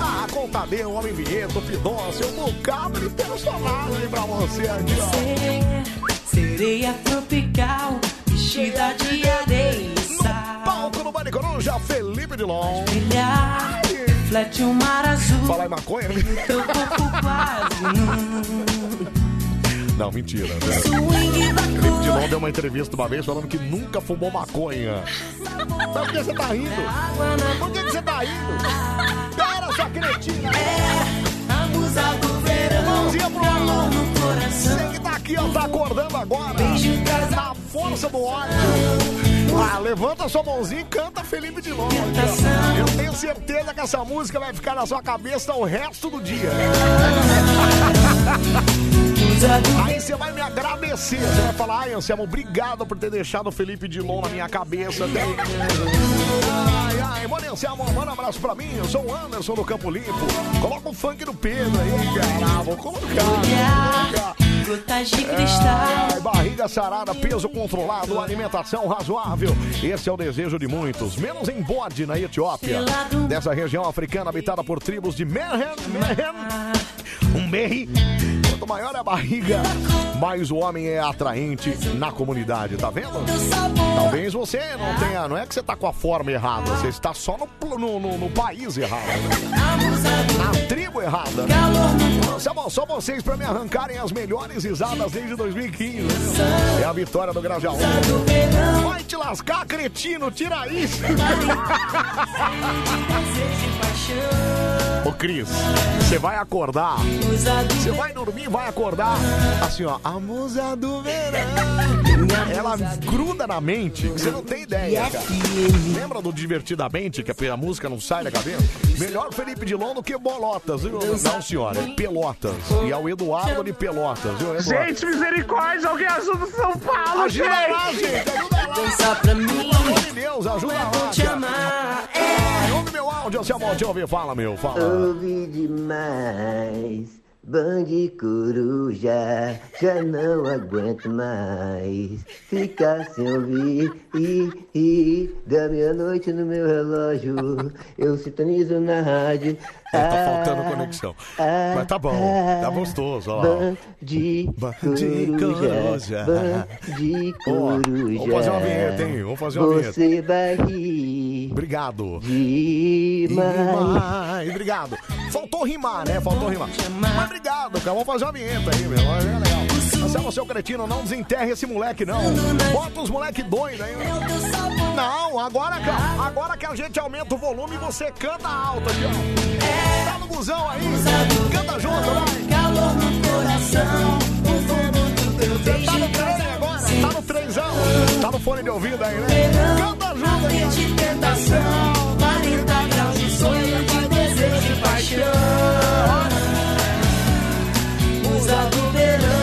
[SPEAKER 1] Ah, Contadeu, Homem Vinheta, o Pidonce, um bocado de personagem pra você aqui, ó.
[SPEAKER 60] Sereia tropical, vestida de areia.
[SPEAKER 1] Palco no Bande Coruja, Felipe Dilon.
[SPEAKER 60] Brilhar, reflete o mar azul.
[SPEAKER 1] Falar em maconha?
[SPEAKER 60] Teu corpo quase nu.
[SPEAKER 1] Não, mentira. Né? Felipe Dilon deu uma entrevista uma vez falando que nunca fumou maconha. Mas por que você tá rindo? Por que você tá rindo? Pera, sua cretina!
[SPEAKER 60] Verão,
[SPEAKER 1] Mãozinha pro alto. Você que tá aqui, ó, tá acordando agora. Na força do ódio. Ah, levanta sua mãozinha e canta Felipe de Longe. Eu tenho certeza que essa música vai ficar na sua cabeça o resto do dia. *laughs* Aí você vai me agradecer. Você vai falar, ai, Anselmo, obrigado por ter deixado o Felipe Dilon na minha cabeça. Ai, ai, mano, Anselmo, manda um abraço pra mim. Eu sou o Anderson do Campo Limpo. Coloca o funk do Pedro aí, cara. Vou colocar. vou colocar.
[SPEAKER 60] Gotas de cristal.
[SPEAKER 1] Ai, barriga sarada, peso controlado, alimentação razoável. Esse é o desejo de muitos, menos em Bode, na Etiópia. Dessa região africana habitada por tribos de Mehen, Mehen, Umberri. Quanto maior é a barriga, mais o homem é atraente na comunidade, tá vendo? Talvez você não tenha, não é que você tá com a forma errada, você está só no, no, no- no país errado. Na tribo errada. Bom, só vocês pra me arrancarem as melhores risadas desde 2015. né? É a vitória do Grajaú. Vai te lascar, cretino, tira isso. *laughs* Ô Cris, você vai acordar. Você vai dormir vai acordar. Assim, ó, a musa do verão. Ela gruda na mente, que você não tem ideia, cara. Lembra do Divertidamente, que a música não sai da cabeça? Melhor Felipe Dilon do que Bolotas, viu? Não, senhora, é Pelotas. E é o Eduardo de Pelotas, viu? Eduardo?
[SPEAKER 60] Gente, misericórdia, alguém ajuda o São Paulo,
[SPEAKER 1] Ajuda lá, gente, ajuda lá.
[SPEAKER 60] Pra mim.
[SPEAKER 1] Pelo amor de Deus, ajuda lá, cara. Ai, Ouve meu áudio, seu amor, deixa eu ouvir. Fala, meu, fala.
[SPEAKER 108] Ouvi demais, Bande Coruja, já não aguento mais ficar sem ouvir. E, e, da meia-noite no meu relógio, eu sintonizo na rádio.
[SPEAKER 1] É, tá faltando conexão. Mas tá bom, tá gostoso, lá.
[SPEAKER 108] Bande Coruja. Bande
[SPEAKER 1] Ó,
[SPEAKER 108] Coruja.
[SPEAKER 1] vamos fazer uma vinheta, hein? Vamos fazer uma vinheta.
[SPEAKER 108] Você vai rir
[SPEAKER 1] Obrigado.
[SPEAKER 108] demais.
[SPEAKER 1] Obrigado. Faltou rimar, né? Faltou rimar. Mas obrigado, cara. Vamos fazer uma vinheta aí, meu. É legal. Marcelo, seu cretino, não desenterre esse moleque, não. Bota os moleque doido aí. Não, agora, cara, agora que a gente aumenta o volume, você canta alto aqui, ó. Tá no busão aí. Canta junto, vai.
[SPEAKER 60] Calor no coração, o fogo do teu
[SPEAKER 1] tá no trem tá no trenzão. Tá no fone de ouvido aí, né? Canta junto aí.
[SPEAKER 60] de tentação, 40 graus de sonho, de desejo e paixão. Musa do verão.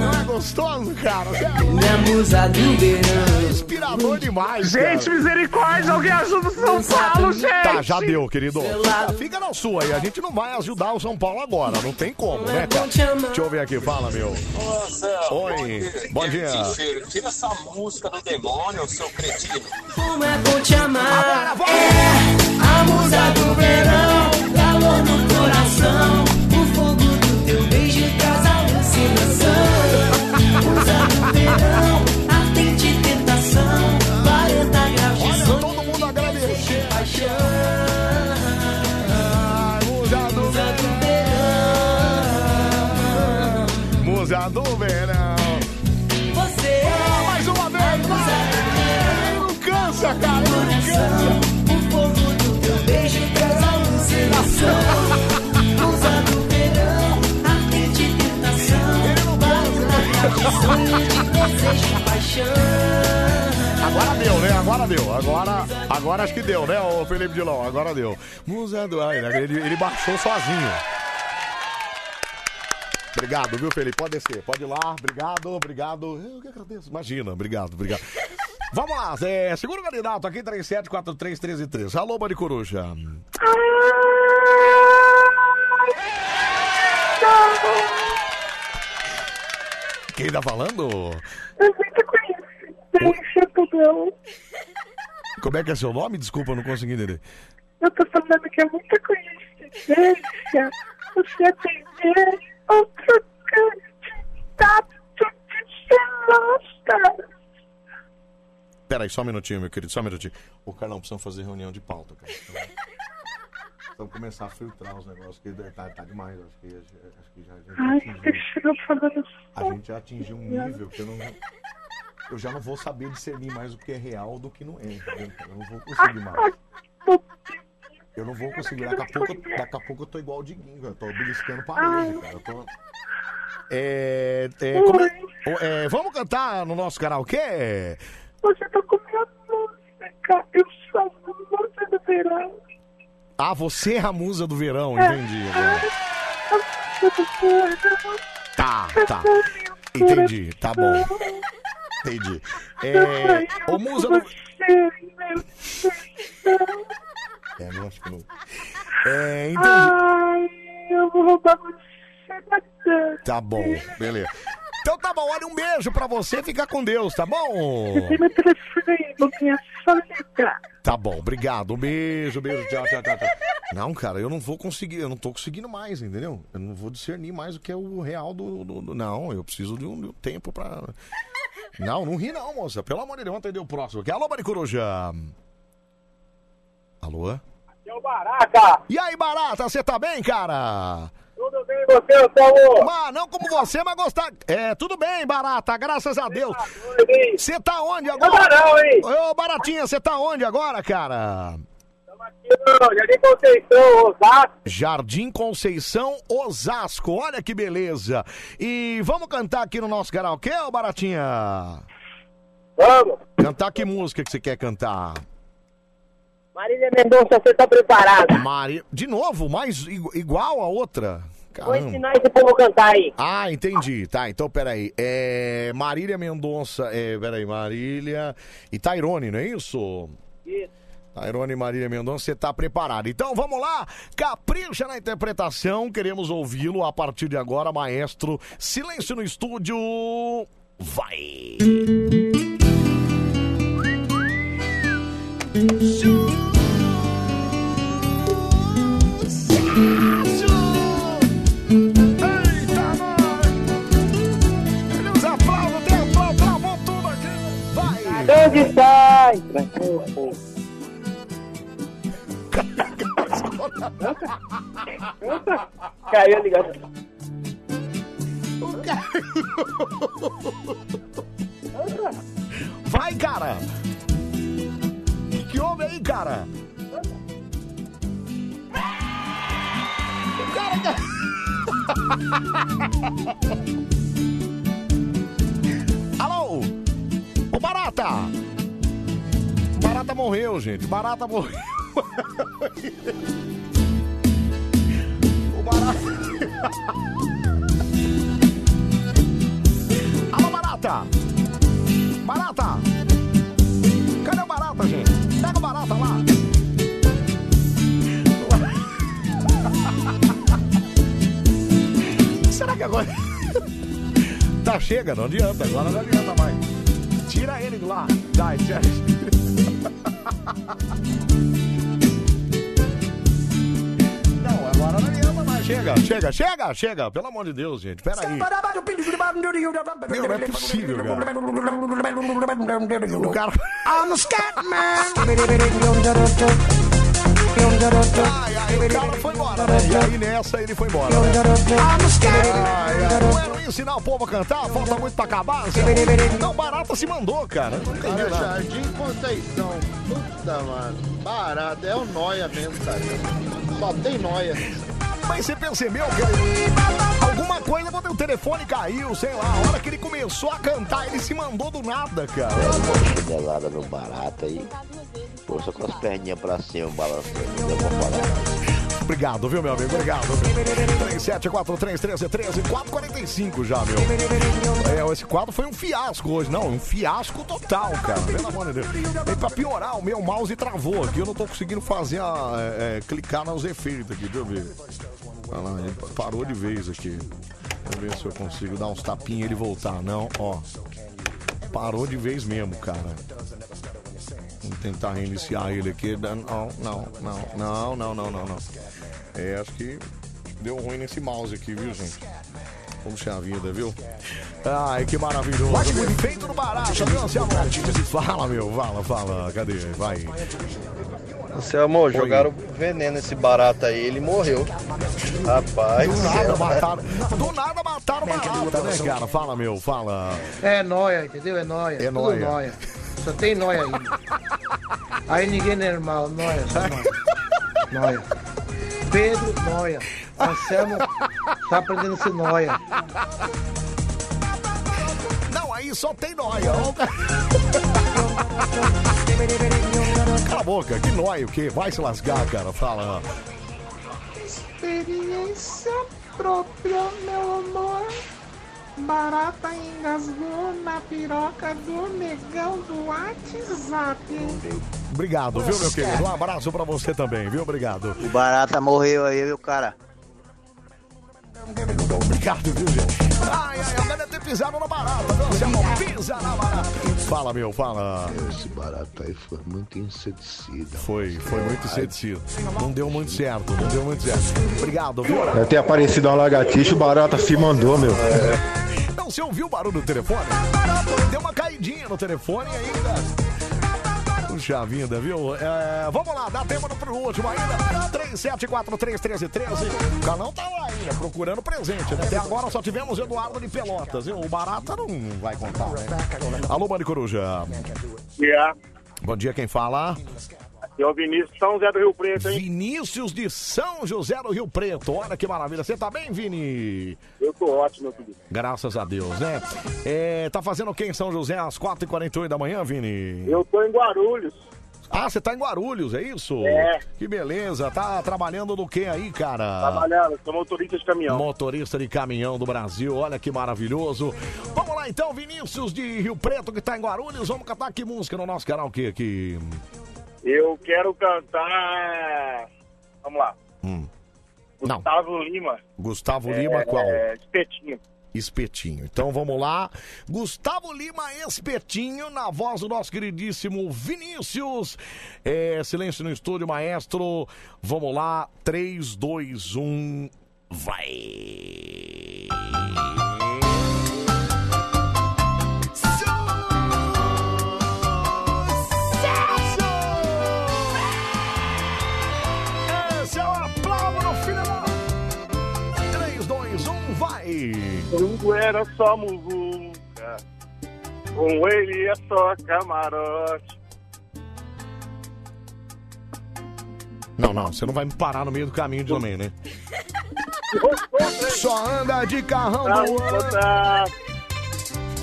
[SPEAKER 1] Não é gostoso, cara?
[SPEAKER 60] Minha musa do verão.
[SPEAKER 1] Demais,
[SPEAKER 60] Gente,
[SPEAKER 1] cara.
[SPEAKER 60] misericórdia, alguém ajuda o São Paulo, gente.
[SPEAKER 1] Tá, já deu, querido. Ah, Fica na sua aí. A gente não vai ajudar o São Paulo agora. Não tem como, né, cara? Deixa eu ver aqui. Fala, meu. Oi. Bom dia.
[SPEAKER 109] Tira essa música do demônio, seu cretino.
[SPEAKER 60] Como é bom te amar. É a musa do verão, calor no coração.
[SPEAKER 1] Agora deu, né? Agora deu. Agora, agora acho que deu, né, o Felipe Dilon? Agora deu. Musa do... Ai, ele, ele baixou sozinho. Obrigado, viu, Felipe? Pode descer, pode ir lá. Obrigado, obrigado. Eu que agradeço. Imagina, obrigado, obrigado. Vamos lá, é, segura o candidato aqui, 37431313. Alô, Bande Coruja. Quem tá falando? Como é que é seu nome? Desculpa, eu não consegui entender.
[SPEAKER 60] Eu tô falando que é muita coincidência você atender outro candidato de Velosta.
[SPEAKER 1] Peraí, só um minutinho, meu querido, só um minutinho. Ô, Carlão, precisamos fazer reunião de pauta, cara. Vamos começar a filtrar os negócios, que tá, tá demais. Acho que, acho que já, a gente
[SPEAKER 60] Ai,
[SPEAKER 1] atingiu- a gente já atingiu um nível que eu não. Eu já não vou saber discernir mais o que é real do que não é, entendeu? Eu não vou conseguir mais. Eu não vou conseguir. Daqui a pouco, daqui a pouco eu tô igual o Diguinho, eu tô beliscando parede, cara. Eu tô. É, é, é- é, vamos cantar no nosso karaokê?
[SPEAKER 60] Você tocou minha música. Eu sou a música do verão.
[SPEAKER 1] Ah, você é a musa do verão, entendi. agora. Tá, tá. Entendi, tá bom. Entendi. É, ô, musa do. É, não acho que não. É, entendi.
[SPEAKER 60] Ai, eu vou roubar você da.
[SPEAKER 1] Tá bom, beleza. Então tá bom, olha, um beijo pra você, fica com Deus, tá bom?
[SPEAKER 85] Soneca.
[SPEAKER 1] Tá bom, obrigado. Um beijo, beijo, tchau, tchau, tchau, tchau. Não, cara, eu não vou conseguir, eu não tô conseguindo mais, entendeu? Eu não vou discernir mais o que é o real do. do- do- não, eu preciso de um, de um tempo pra. Não, não ri não, moça. Pelo amor de Deus, vamos atender o próximo aqui. Alô, Maricoruja. Alô?
[SPEAKER 110] É o Barata.
[SPEAKER 1] E aí, Barata, você tá bem, cara?
[SPEAKER 110] Tudo bem, você?
[SPEAKER 1] Mas não como você, mas gostar. É, tudo bem, Barata, graças a Deus. Você tá onde agora?
[SPEAKER 110] Não, hein?
[SPEAKER 1] Ô, Baratinha, você tá onde agora, cara?
[SPEAKER 110] Jardim Conceição, Osasco.
[SPEAKER 1] Jardim Conceição, Osasco. Olha que beleza. E vamos cantar aqui no nosso karaokê, ô Baratinha?
[SPEAKER 110] Vamos.
[SPEAKER 1] Cantar que música que você quer cantar?
[SPEAKER 111] Marília Mendonça, você tá preparado?
[SPEAKER 1] Maria. De novo, mais igu- igual a outra?
[SPEAKER 111] Vou
[SPEAKER 1] Caramba.
[SPEAKER 111] ensinar esse povo a cantar aí.
[SPEAKER 1] Ah, entendi. Tá, então peraí. É. Marília Mendonça. É, peraí, Marília. E Tairone, não é isso?
[SPEAKER 111] Isso.
[SPEAKER 1] Tairone e Marília Mendonça, você tá preparado. Então vamos lá, capricha na interpretação, queremos ouvi-lo a partir de agora, maestro. Silêncio no estúdio. Vai!
[SPEAKER 111] Onde? Tranquilo. Caiu a ligação.
[SPEAKER 1] Vai, cara! O que houve aí, cara? Tá- *laughs* Alô? Ô, Barata! Barata morreu, gente. Barata morreu. *laughs* O Barata. *laughs* Alô, Barata! Barata! Cadê o Barata, gente? Pega o Barata lá! Será que agora. *laughs* tá, chega, não adianta, agora não adianta mais. Tira ele de lá. Dai, tira *laughs* Não, agora não adianta mais. Chega, chega, chega, chega. Pelo amor de Deus, gente. Pera aí. Meu, não é possível, cara. O cara.
[SPEAKER 60] I'm a Scatman. *laughs*
[SPEAKER 1] O cara foi embora, né? E aí nessa ele foi embora. Né? Ai, não é não ensinar o povo a cantar? Falta muito pra acabar? Não, barata se mandou, cara. Não entendi
[SPEAKER 98] Cara. Jardim Conceição. Puta, mano. Barato. É o noia mesmo, cara. Só tem noia.
[SPEAKER 1] Mas você percebeu que alguma coisa quando o telefone caiu, sei lá, a hora que ele começou a cantar, ele se mandou do nada, cara.
[SPEAKER 108] Chinelada no barato aí. Força com as perninhas pra cima, balançando. Pra falar.
[SPEAKER 1] Obrigado, viu, meu amigo? Obrigado. 37431313, 445 já, meu. É, esse quadro foi um fiasco hoje. Não, um fiasco total, cara. Pelo amor de Deus. E pra piorar, o meu mouse travou aqui. Eu não tô conseguindo fazer a. é, é, clicar nos efeitos aqui. Deixa eu ver. Olha lá, ele parou de vez aqui. Vamos ver se eu consigo dar uns tapinhos e ele voltar. Não, ó. Parou de vez mesmo, cara. Vamos tentar reiniciar ele aqui. Não, não, não, não, não, não, não, não. É, acho que deu ruim nesse mouse aqui, viu, gente? Puxa a vida, viu? Ai, que maravilhoso. Feito no barato, Anselmo? Fala, meu, fala, fala. Cadê? Vai.
[SPEAKER 112] Anselmo, jogaram veneno nesse barata aí, ele morreu. Rapaz.
[SPEAKER 1] Do nada mataram. Do nada mataram barata, né, cara? Fala, meu, fala.
[SPEAKER 113] É nóia, entendeu? É nóia.
[SPEAKER 1] É
[SPEAKER 113] tudo
[SPEAKER 1] nóia.
[SPEAKER 113] nóia. Só tem nóia aí. Aí ninguém é normal, nóia, só *laughs* nóia. Nóia. Pedro, nóia. Anselmo tá aprendendo a ser nóia.
[SPEAKER 1] Não, aí só tem cara. Cala a boca, que nóia o quê? Vai se lascar, cara. Fala.
[SPEAKER 60] Experiência própria, meu amor. Barata engasgou na piroca do negão do WhatsApp.
[SPEAKER 1] Obrigado, viu, meu querido? Um abraço pra você também, viu? Obrigado.
[SPEAKER 108] O barata morreu aí, viu, cara?
[SPEAKER 1] Obrigado, viu, gente? Ai, ai, agora deve ter pisaram na barata, viu, Anselmo? Pisa na barata. Fala, meu, fala.
[SPEAKER 100] Esse barato aí foi muito inseticida.
[SPEAKER 1] Foi, foi muito inseticida. Não deu muito certo, não deu muito certo. Obrigado, viu?
[SPEAKER 100] Deve ter aparecido uma lagartixa, o barata se mandou, meu.
[SPEAKER 1] Não, você ouviu o barulho do telefone? Deu uma caidinha no telefone ainda. Puxa vida, viu? É, vamos lá, dá tempo pro último ainda. 37431313. O Calão tá lá ainda, procurando presente, né? Até agora só tivemos Eduardo de Pelotas, viu? O Barata não vai contar, né? Alô, Mari Coruja.
[SPEAKER 110] Yeah.
[SPEAKER 1] Bom dia, quem fala?
[SPEAKER 110] Aqui é o Vinícius de São José do Rio Preto, hein?
[SPEAKER 1] Vinícius de São José do Rio Preto. Olha que maravilha. Você tá bem, Vini?
[SPEAKER 110] Eu tô ótimo, meu querido.
[SPEAKER 1] Graças a Deus, né? É, tá fazendo o que em São José às 4h48 da manhã, Vini?
[SPEAKER 110] Eu tô em Guarulhos.
[SPEAKER 1] Ah, você tá em Guarulhos, é isso?
[SPEAKER 110] É.
[SPEAKER 1] Que beleza. Tá trabalhando no que aí, cara?
[SPEAKER 110] Trabalhando, sou motorista de caminhão.
[SPEAKER 1] Motorista de caminhão do Brasil, olha que maravilhoso. Vamos lá então, Vinícius de Rio Preto, que tá em Guarulhos. Vamos cantar que música no nosso canal aqui? aqui?
[SPEAKER 110] Eu quero cantar. Vamos lá.
[SPEAKER 1] Hum. Não.
[SPEAKER 110] Gustavo Lima.
[SPEAKER 1] Gustavo
[SPEAKER 110] É,
[SPEAKER 1] Lima, qual?
[SPEAKER 110] é, Espetinho.
[SPEAKER 1] Espetinho. Então vamos lá. Gustavo Lima Espetinho, na voz do nosso queridíssimo Vinícius. É, silêncio no estúdio, maestro. Vamos lá. 3, 2, 1. Vai!
[SPEAKER 110] Tudo era só muvuca. Com ele é só camarote.
[SPEAKER 1] Não, não, você não vai me parar no meio do caminho também, né? Só anda de carrão
[SPEAKER 110] Pra
[SPEAKER 1] voando.
[SPEAKER 110] botar.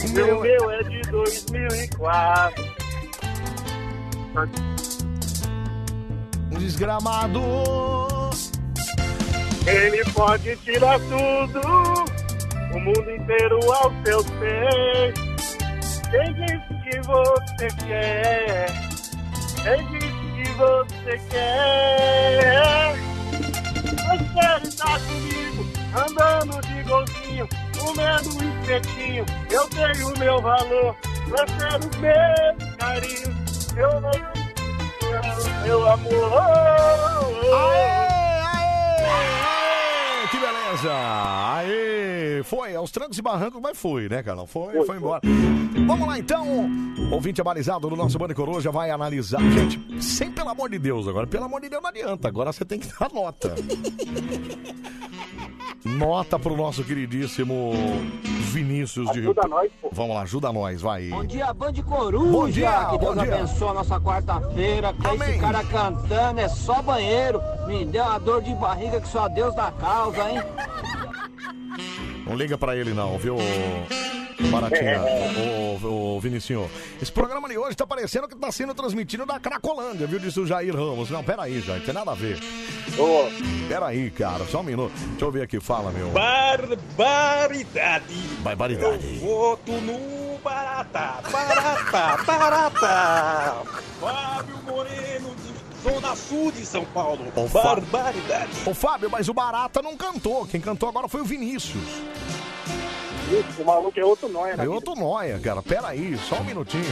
[SPEAKER 1] O meu
[SPEAKER 110] meu, meu é de 2004.
[SPEAKER 1] Desgramado.
[SPEAKER 110] Ele pode tirar tudo, o mundo inteiro ao seu pé. Quem disse que você quer? Quem disse que você quer? Você está comigo, andando de golzinho, comendo espetinho. Eu tenho o meu valor, você o meu carinho. Eu não meu amor.
[SPEAKER 1] Aê, que beleza! Aê! Foi, aos trancos e barrancos, mas foi, né, cara? Foi, foi, embora. Vamos lá, então. Ouvinte abalizado do nosso Bande Coruja vai analisar. Gente, sem pelo amor de Deus agora. Pelo amor de Deus não adianta. Agora você tem que dar nota. *laughs* Nota pro nosso queridíssimo Vinícius de Rio
[SPEAKER 110] Ajuda nós, pô.
[SPEAKER 1] Vamos lá, ajuda nós, vai.
[SPEAKER 114] Bom dia, Band Coruja.
[SPEAKER 1] Bom dia,
[SPEAKER 114] que Deus
[SPEAKER 1] dia.
[SPEAKER 114] abençoe a nossa quarta-feira. Que esse cara cantando é só banheiro. Me deu uma dor de barriga que só Deus dá causa, hein?
[SPEAKER 1] Não liga pra ele não, viu, Baratinha, *laughs* ô, ô, ô, Vinicinho. Esse programa de hoje tá parecendo que tá sendo transmitido da Cracolândia, viu, disse o Jair Ramos. Não, peraí, Jair, tem nada a ver. Peraí, cara, só um minuto. Deixa eu ver aqui, fala, meu.
[SPEAKER 115] Barbaridade.
[SPEAKER 1] Barbaridade.
[SPEAKER 115] Voto no Barata. Barata, Barata. *laughs* Fábio Moreno, Zona Sul de São Paulo.
[SPEAKER 1] Ô,
[SPEAKER 115] Barbaridade.
[SPEAKER 1] Ô, Fábio, mas o Barata não cantou. Quem cantou agora foi o Vinícius.
[SPEAKER 110] O maluco é outro nóia, né?
[SPEAKER 1] É outro noia, cara. Peraí, só um minutinho.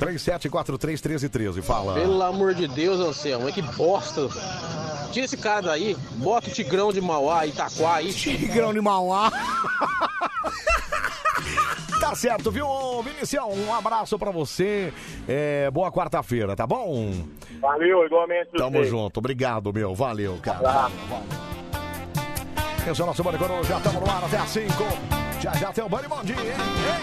[SPEAKER 1] 37431313, fala.
[SPEAKER 116] Pelo amor de Deus, Anselmo, é que bosta. Tira esse cara daí, bota o Tigrão de Mauá, Itaquá aí.
[SPEAKER 1] Tigrão de Mauá. *laughs* *laughs* Tá certo, viu, Vinicião? Um abraço pra você. É, boa quarta-feira, tá bom?
[SPEAKER 110] Valeu, igualmente.
[SPEAKER 1] Tamo
[SPEAKER 110] você.
[SPEAKER 1] junto. Obrigado, meu. Valeu, cara. Esse é o nosso Bande Coruja. Já estamos no ar até às 5. Já já tem o Bande Bom Dia, hein?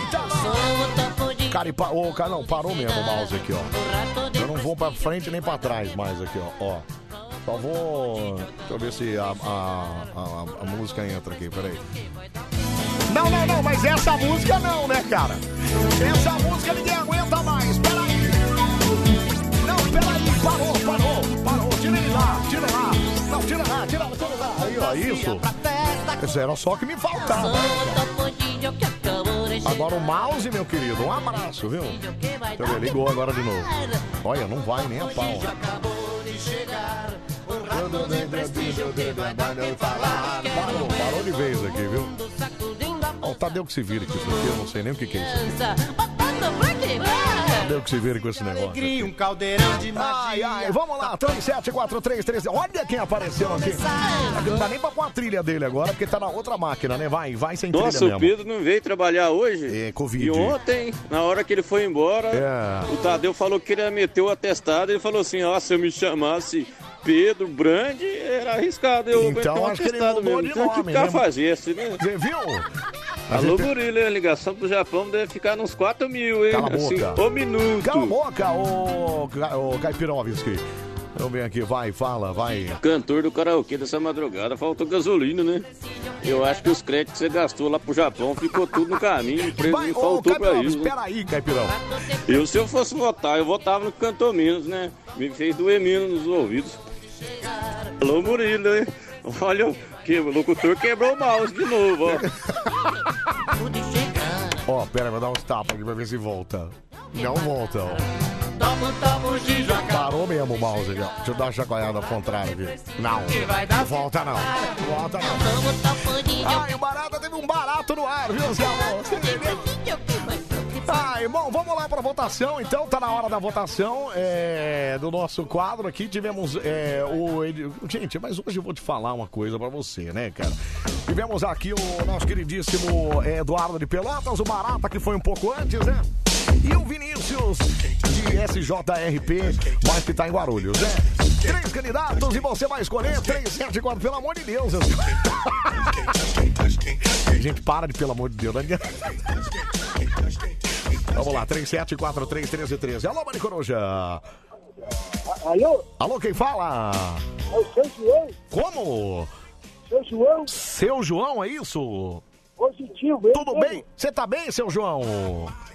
[SPEAKER 1] Eita! Cara, e pa... Ô, cara, não, parou mesmo o mouse aqui, ó. Eu não vou pra frente nem pra trás mais aqui, ó. ó. Só vou. Deixa eu ver se a, a, a, a música entra aqui, peraí. Não, não, não, mas essa música não, né, cara? Essa música ninguém aguenta mais. Peraí. Não, peraí, parou, parou, parou. Tira ele lá, tira lá. Não, tira lá, tira lá, tira lá. Aí, ó, isso. Isso era só que me faltava. Agora o mouse, meu querido, um abraço, viu? Eu ver, ligou agora de novo. Olha, não vai nem a pau. Parou, parou de vez aqui, viu? O Tadeu que se vira com isso aqui, eu não sei nem o que, que é isso. Tadeu que se vira com esse negócio. aqui.
[SPEAKER 85] um caldeirão de
[SPEAKER 1] Ai, ai, vamos lá, 374313. Olha quem apareceu aqui. Não dá nem pra pôr a trilha dele agora, porque tá na outra máquina, né? Vai, vai sem
[SPEAKER 117] Nossa,
[SPEAKER 1] trilha
[SPEAKER 117] o
[SPEAKER 1] mesmo.
[SPEAKER 117] Pedro não veio trabalhar hoje?
[SPEAKER 1] É, Covid.
[SPEAKER 117] E ontem, na hora que ele foi embora,
[SPEAKER 1] É.
[SPEAKER 117] o Tadeu falou que queria meter o atestado. Ele falou assim: ó, se eu me chamasse Pedro Brandi, era arriscado eu
[SPEAKER 1] Então,
[SPEAKER 117] meter
[SPEAKER 1] acho que ele
[SPEAKER 117] atestado
[SPEAKER 1] mudou
[SPEAKER 117] mesmo.
[SPEAKER 1] de
[SPEAKER 117] Então, que
[SPEAKER 1] nome,
[SPEAKER 117] ficar
[SPEAKER 1] né?
[SPEAKER 117] fazesse, né?
[SPEAKER 1] Você viu? A
[SPEAKER 117] Alô,
[SPEAKER 1] gente-
[SPEAKER 117] Murilo, a ligação pro Japão deve ficar nos 4 mil, hein?
[SPEAKER 1] Cala a
[SPEAKER 117] Assim,
[SPEAKER 1] boca.
[SPEAKER 117] o minuto.
[SPEAKER 1] Cala a boca, ô, Ca- ô Caipirovski. Vamos ver aqui, vai, fala, vai.
[SPEAKER 117] Cantor do karaokê dessa madrugada, faltou gasolina, né? Eu acho que os créditos que você gastou lá pro Japão ficou tudo no caminho, o preço
[SPEAKER 1] Vai,
[SPEAKER 117] não
[SPEAKER 1] ô,
[SPEAKER 117] faltou pra
[SPEAKER 1] Caipirão,
[SPEAKER 117] isso. né?
[SPEAKER 1] espera aí, Caipirão.
[SPEAKER 117] Eu, se eu fosse votar, eu votava no que cantou menos, né? Me fez doer menos nos ouvidos. Alô, Murilo, hein? Olha, que o locutor quebrou o mouse de novo, ó.
[SPEAKER 1] Ó, pera, vou dar uns tapas aqui pra ver se volta. Não volta, ó. Parou mesmo o mouse aqui, ó. Deixa eu dar uma chacoalhada ao contrário aqui. Não, volta não. Volta não. Ai, o barata teve um barato no ar, viu, Zé Amor? Você entendeu? Ai, bom, vamos lá pra votação, então. Tá na hora da votação é, do nosso quadro aqui. Tivemos é, o. Gente, mas hoje eu vou te falar uma coisa pra você, né, cara? Tivemos aqui o nosso queridíssimo Eduardo de Pelotas, o Barata, que foi um pouco antes, né? E o Vinícius de SJRP, mas que tá em Guarulhos, né? Três candidatos e você vai escolher três, sete, quatro, pelo amor de Deus. *laughs* Gente, para de pelo amor de Deus. né? Vamos lá, 37431313. Alô, Mari Coruja.
[SPEAKER 110] Alô?
[SPEAKER 1] Alô, quem fala?
[SPEAKER 110] É o seu João?
[SPEAKER 1] Como?
[SPEAKER 110] Seu João?
[SPEAKER 1] Seu João, é isso?
[SPEAKER 110] Positivo?
[SPEAKER 1] Tudo bem? Você tá bem, seu João?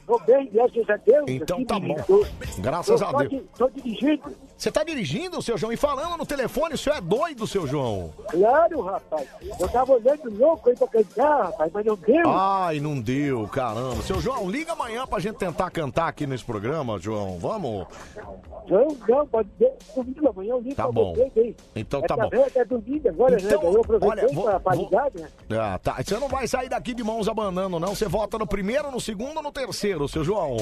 [SPEAKER 110] Tô bem, graças a Deus.
[SPEAKER 1] Então tá bom. Graças
[SPEAKER 110] tô
[SPEAKER 1] a Deus.
[SPEAKER 110] Tô dirigindo.
[SPEAKER 1] Você tá dirigindo, seu João, e falando no telefone, o senhor é doido, seu João.
[SPEAKER 110] Claro, rapaz. Eu tava olhando louco aí pra cantar, rapaz, mas não deu.
[SPEAKER 1] Ai, não deu, caramba. Seu João, liga amanhã pra gente tentar cantar aqui nesse programa, João. Vamos?
[SPEAKER 110] Não, não, pode ser. Domingo amanhã eu ligo
[SPEAKER 1] Tá
[SPEAKER 110] pra
[SPEAKER 1] bom.
[SPEAKER 110] vocês aí.
[SPEAKER 1] Então
[SPEAKER 110] é
[SPEAKER 1] tá bom.
[SPEAKER 110] até domingo agora,
[SPEAKER 1] Então,
[SPEAKER 110] né? Eu aproveitei
[SPEAKER 1] olha, vou-
[SPEAKER 110] pra, ligar, né?
[SPEAKER 1] Ah, tá. Você não vai sair daqui de mãos abanando, não. Você vota no primeiro, no segundo ou no terceiro, seu João?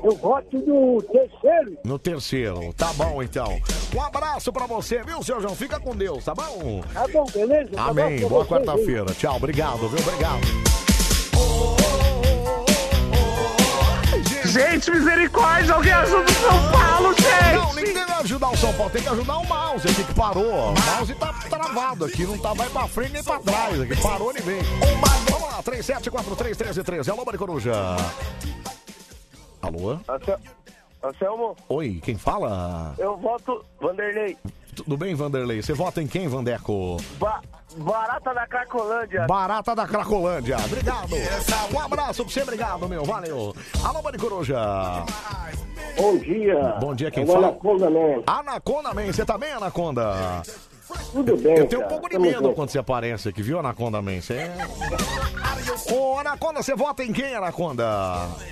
[SPEAKER 110] Eu voto no terceiro.
[SPEAKER 1] No terceiro. Tá bom, então. Um abraço pra você, viu, seu João? Fica com Deus, tá bom?
[SPEAKER 110] Tá bom, beleza? Tá
[SPEAKER 1] Amém.
[SPEAKER 110] bom pra
[SPEAKER 1] Boa quarta-feira. Tchau. Obrigado, viu? Obrigado.
[SPEAKER 85] Gente, misericórdia, alguém ajuda o São Paulo, gente!
[SPEAKER 1] Não, ninguém vai ajudar o São Paulo. Tem que ajudar o mouse aqui que parou. O mouse tá travado aqui. Não tá vai pra frente nem pra trás aqui. Parou nem vem. Vamos lá. 37431313. Alô, Mari Coruja. Alô?
[SPEAKER 98] Anselmo,
[SPEAKER 1] Oi, quem fala?
[SPEAKER 98] eu voto Vanderlei.
[SPEAKER 1] Tudo bem, Vanderlei? Você vota em quem, Vandeco?
[SPEAKER 98] Ba- barata da Cracolândia.
[SPEAKER 1] Barata da Cracolândia. Obrigado. Um abraço pra você, obrigado, meu. Valeu. Alô, Mari Coruja.
[SPEAKER 110] Bom dia.
[SPEAKER 1] Bom dia, quem
[SPEAKER 110] É
[SPEAKER 1] fala?
[SPEAKER 110] Anaconda Man.
[SPEAKER 1] Anaconda Man. Você tá bem, Anaconda?
[SPEAKER 110] Tudo bem,
[SPEAKER 1] Eu tenho um pouco de medo quando você aparece aqui, viu, Anaconda Man? Você é... Ô, Anaconda, você vota em quem, Anaconda?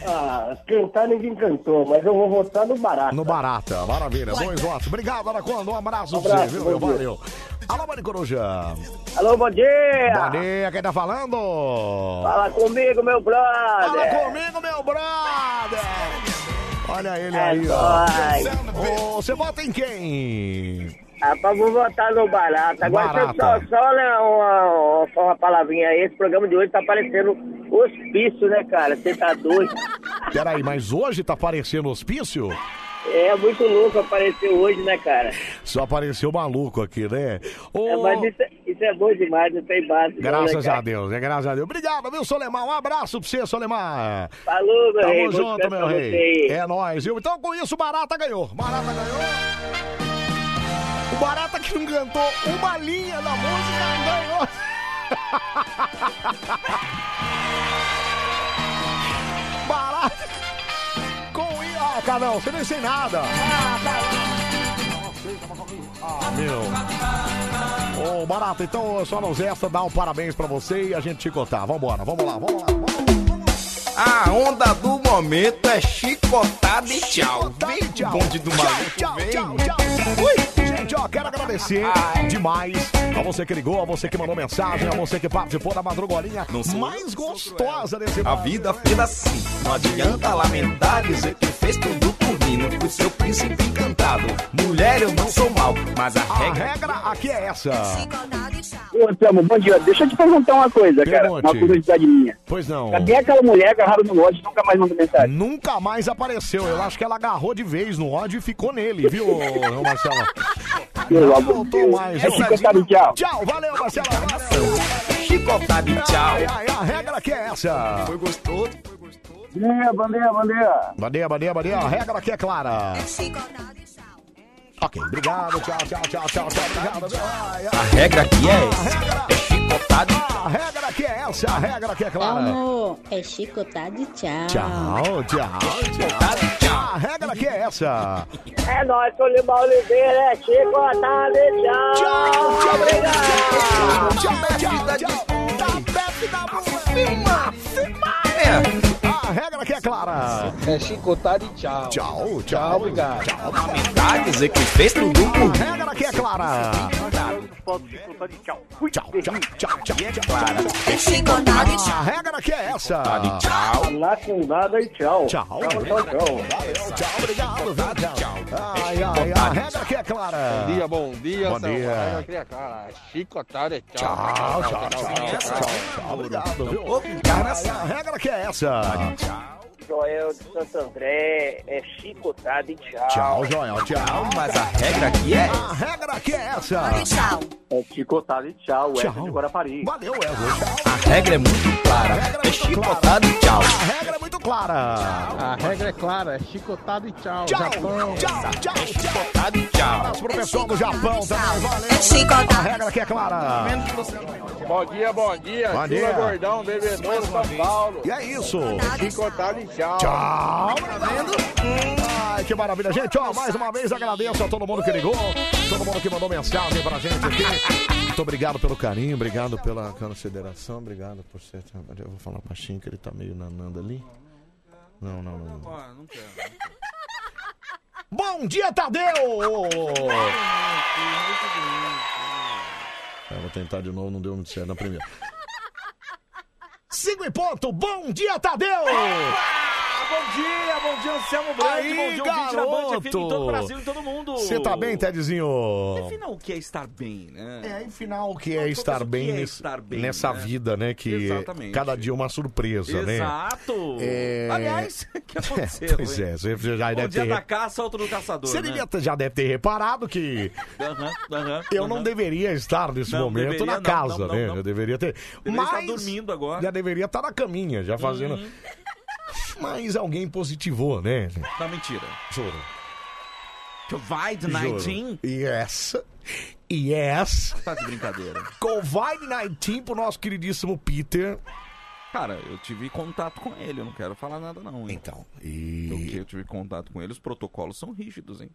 [SPEAKER 110] Ah, cantar ninguém cantou, mas eu vou votar no Barata.
[SPEAKER 1] No Barata. Maravilha. Bons votos. Obrigado, Anaconda. Um abraço,
[SPEAKER 110] Um
[SPEAKER 1] pra você,
[SPEAKER 110] abraço,
[SPEAKER 1] viu. Valeu. Alô, Mari Coruja.
[SPEAKER 110] Alô, bom dia!
[SPEAKER 1] Bom dia, quem tá falando?
[SPEAKER 110] Fala comigo, meu brother!
[SPEAKER 1] Fala comigo, meu brother! Olha ele
[SPEAKER 110] É
[SPEAKER 1] aí, ó.
[SPEAKER 110] nóis.
[SPEAKER 1] Ô, você vota em quem?
[SPEAKER 110] Rapaz, vou votar no Barata. Agora,
[SPEAKER 1] Barata.
[SPEAKER 110] só, só né, uma, uma, uma palavrinha aí. Esse programa de hoje tá parecendo hospício, né, cara? Você tá doido. *laughs*
[SPEAKER 1] Peraí, mas hoje tá aparecendo hospício?
[SPEAKER 110] É muito louco aparecer hoje, né, cara?
[SPEAKER 1] Só apareceu maluco aqui, né? Ô,
[SPEAKER 110] É, mas isso, é- isso é bom demais, não tem base. não,
[SPEAKER 1] Graças
[SPEAKER 110] né,
[SPEAKER 1] a? Deus, é graças a Deus. Obrigado, viu, Solemar? Um abraço pra você, Solemar.
[SPEAKER 110] Falou, meu
[SPEAKER 1] Tamo
[SPEAKER 110] rei. Bom
[SPEAKER 1] junto, meu rei. É nóis, viu? Então com isso, o Barata ganhou. Barata ganhou. O Barata que não cantou uma linha da música ganhou. *laughs* Barata. Com isso. Ah, Canão, você nem sei nada. Ah, meu. Ô, Barata, então só nos resta dar um parabéns pra você e a gente te contar. Vambora, vamos lá, vamos lá.
[SPEAKER 85] A onda do momento é chicotada e tchau. Vem, bonde do maluco,
[SPEAKER 1] Tchau,
[SPEAKER 85] vem.
[SPEAKER 1] tchau, tchau. Ui, gente, ó, quero agradecer demais a você que ligou, a você que mandou mensagem, a você que participou da madrugolinha mais gostosa desse
[SPEAKER 118] A vida fez assim, não adianta lamentar, dizer que fez tudo Não fui seu príncipe encantado. Mulher, eu não sou mal, mas a
[SPEAKER 1] A
[SPEAKER 118] regra.
[SPEAKER 1] regra aqui é essa.
[SPEAKER 119] Ô, Anselmo, bom dia. Deixa eu te perguntar uma coisa, cara.
[SPEAKER 1] Pergunte.
[SPEAKER 119] Uma curiosidade minha.
[SPEAKER 1] Pois não.
[SPEAKER 119] Cadê aquela mulher agarrada no ódio e nunca mais mandou mensagem?
[SPEAKER 1] Nunca mais apareceu. Eu acho que ela agarrou de vez no ódio e ficou nele, viu, ô, Marcelo? *laughs*
[SPEAKER 119] Pelo
[SPEAKER 1] Não
[SPEAKER 119] amor
[SPEAKER 1] voltou mais.
[SPEAKER 119] É
[SPEAKER 1] viu?
[SPEAKER 119] chicotado, tchau.
[SPEAKER 1] Tchau, valeu, Marcelo. Valeu.
[SPEAKER 118] Chicotado e tchau.
[SPEAKER 1] Ai, ai, a regra aqui é essa.
[SPEAKER 118] Foi gostoso.
[SPEAKER 119] Bandeira, bandeira, bandeira.
[SPEAKER 1] Badia, badia, badia. A regra aqui é clara. Ok, obrigado. Tchau, tchau, tchau, tchau, tchau. Obrigado. viu? Ai, ai.
[SPEAKER 118] A regra aqui é essa. É chicotado.
[SPEAKER 1] A regra aqui é essa. A regra aqui é clara.
[SPEAKER 120] Amor, é chicotado e tchau.
[SPEAKER 1] Tchau, tchau, tchau. A regra aqui é essa.
[SPEAKER 111] É nóis, sou Lima Oliveira, é Chico Atali, tchau.
[SPEAKER 1] Tchau, tchau,
[SPEAKER 111] obrigado.
[SPEAKER 1] Tchau, tchau, tchau. Tá perto da Filma, filma. A regra aqui é clara.
[SPEAKER 113] É chicotado e tchau.
[SPEAKER 1] Tchau, tchau.
[SPEAKER 113] obrigado.
[SPEAKER 118] Tá dizer que fez tudo por
[SPEAKER 1] A regra aqui é clara.
[SPEAKER 111] Tchau.
[SPEAKER 1] Tchau, tchau, tchau, tchau.
[SPEAKER 120] É chicotado e
[SPEAKER 1] A regra aqui é essa.
[SPEAKER 118] Tchau.
[SPEAKER 111] Lá com nada e tchau.
[SPEAKER 1] Tchau.
[SPEAKER 111] Tchau, tchau, tchau.
[SPEAKER 1] Tchau, obrigado. Tchau. Ai, ai, a regra aqui é clara.
[SPEAKER 116] Bom dia, bom dia,
[SPEAKER 1] Bom dia.
[SPEAKER 116] A regra aqui é clara. Chicotado e tchau.
[SPEAKER 1] Tchau, tchau, tchau, tchau, tchau. Obrigado, viu? A regra aqui é essa. Ciao.
[SPEAKER 111] Joel de Santo André, é chicotado e tchau.
[SPEAKER 1] Tchau, Joel, tchau.
[SPEAKER 118] Mas a regra aqui é
[SPEAKER 1] A regra aqui é essa.
[SPEAKER 111] É chicotado e tchau,
[SPEAKER 1] Tchau.
[SPEAKER 111] de Guarapari.
[SPEAKER 1] Valeu, Wesley. Tchau.
[SPEAKER 118] A regra é muito clara. É chicotado e tchau.
[SPEAKER 1] A regra é muito clara.
[SPEAKER 113] A regra é clara, é chicotado e tchau.
[SPEAKER 1] Tchau,
[SPEAKER 113] Japão.
[SPEAKER 1] tchau, tchau, tchau.
[SPEAKER 118] Chicotado e tchau.
[SPEAKER 1] Abraço pro pessoal do Japão também, valeu.
[SPEAKER 120] É chicotado.
[SPEAKER 1] A regra aqui é clara.
[SPEAKER 116] Bom dia, bom dia.
[SPEAKER 1] Bom dia.
[SPEAKER 116] Gordão, bebedouro, São Paulo.
[SPEAKER 1] E é isso.
[SPEAKER 116] Chicotado e tchau.
[SPEAKER 1] Tchau. Tá vendo? Ai, que maravilha. Gente, ó, mais uma vez agradeço a todo mundo que ligou, todo mundo que mandou mensagem pra gente aqui. Muito obrigado pelo carinho, obrigado pela consideração, obrigado por ser. Eu vou falar baixinho que ele tá meio nanando ali. Não, não, não. não.
[SPEAKER 103] não quero.
[SPEAKER 1] Bom dia, Tadeu! É, vou tentar de novo, não deu muito certo na primeira. Cinco e ponto, bom dia, Tadeu!
[SPEAKER 103] Bom dia, bom dia, Anselmo Brandi,
[SPEAKER 1] Aí,
[SPEAKER 103] bom dia, ouvinte da Band FM em todo o. Brasil e todo mundo.
[SPEAKER 1] Você tá bem, Tedzinho?
[SPEAKER 103] Afinal, o que é estar bem, né?
[SPEAKER 1] É, afinal, o que é estar bem,
[SPEAKER 103] é
[SPEAKER 1] nesse-
[SPEAKER 103] estar bem,
[SPEAKER 1] nessa
[SPEAKER 103] né?
[SPEAKER 1] vida, né? Que
[SPEAKER 103] Exatamente.
[SPEAKER 1] cada dia é uma surpresa, né?
[SPEAKER 103] Exato.
[SPEAKER 1] É...
[SPEAKER 103] Aliás, *laughs* o que *laughs* aconteceu?
[SPEAKER 1] pois é, você já
[SPEAKER 103] Um
[SPEAKER 1] deve
[SPEAKER 103] dia
[SPEAKER 1] ter...
[SPEAKER 103] da caça, outro do caçador,
[SPEAKER 1] Você
[SPEAKER 103] né?
[SPEAKER 1] já deve ter reparado que
[SPEAKER 103] Aham, aham, *laughs*
[SPEAKER 1] eu não
[SPEAKER 103] aham.
[SPEAKER 1] deveria estar nesse
[SPEAKER 103] Não,
[SPEAKER 1] momento
[SPEAKER 103] deveria
[SPEAKER 1] na
[SPEAKER 103] não,
[SPEAKER 1] casa,
[SPEAKER 103] não, não,
[SPEAKER 1] né?
[SPEAKER 103] não.
[SPEAKER 1] Eu deveria ter.
[SPEAKER 103] Deveria estar
[SPEAKER 1] Mas
[SPEAKER 103] dormindo agora.
[SPEAKER 1] já deveria estar na caminha, já fazendo. Mas alguém positivou, né?
[SPEAKER 103] Não, mentira.
[SPEAKER 1] Juro.
[SPEAKER 103] Covid-19?
[SPEAKER 1] Juro. Yes. Yes.
[SPEAKER 103] Tá de brincadeira.
[SPEAKER 1] Covid-19 pro nosso queridíssimo Peter.
[SPEAKER 103] Cara, eu tive contato com ele, eu não quero falar nada não, hein?
[SPEAKER 1] Então, e...
[SPEAKER 103] Eu, que eu tive contato com ele, os protocolos são rígidos, hein?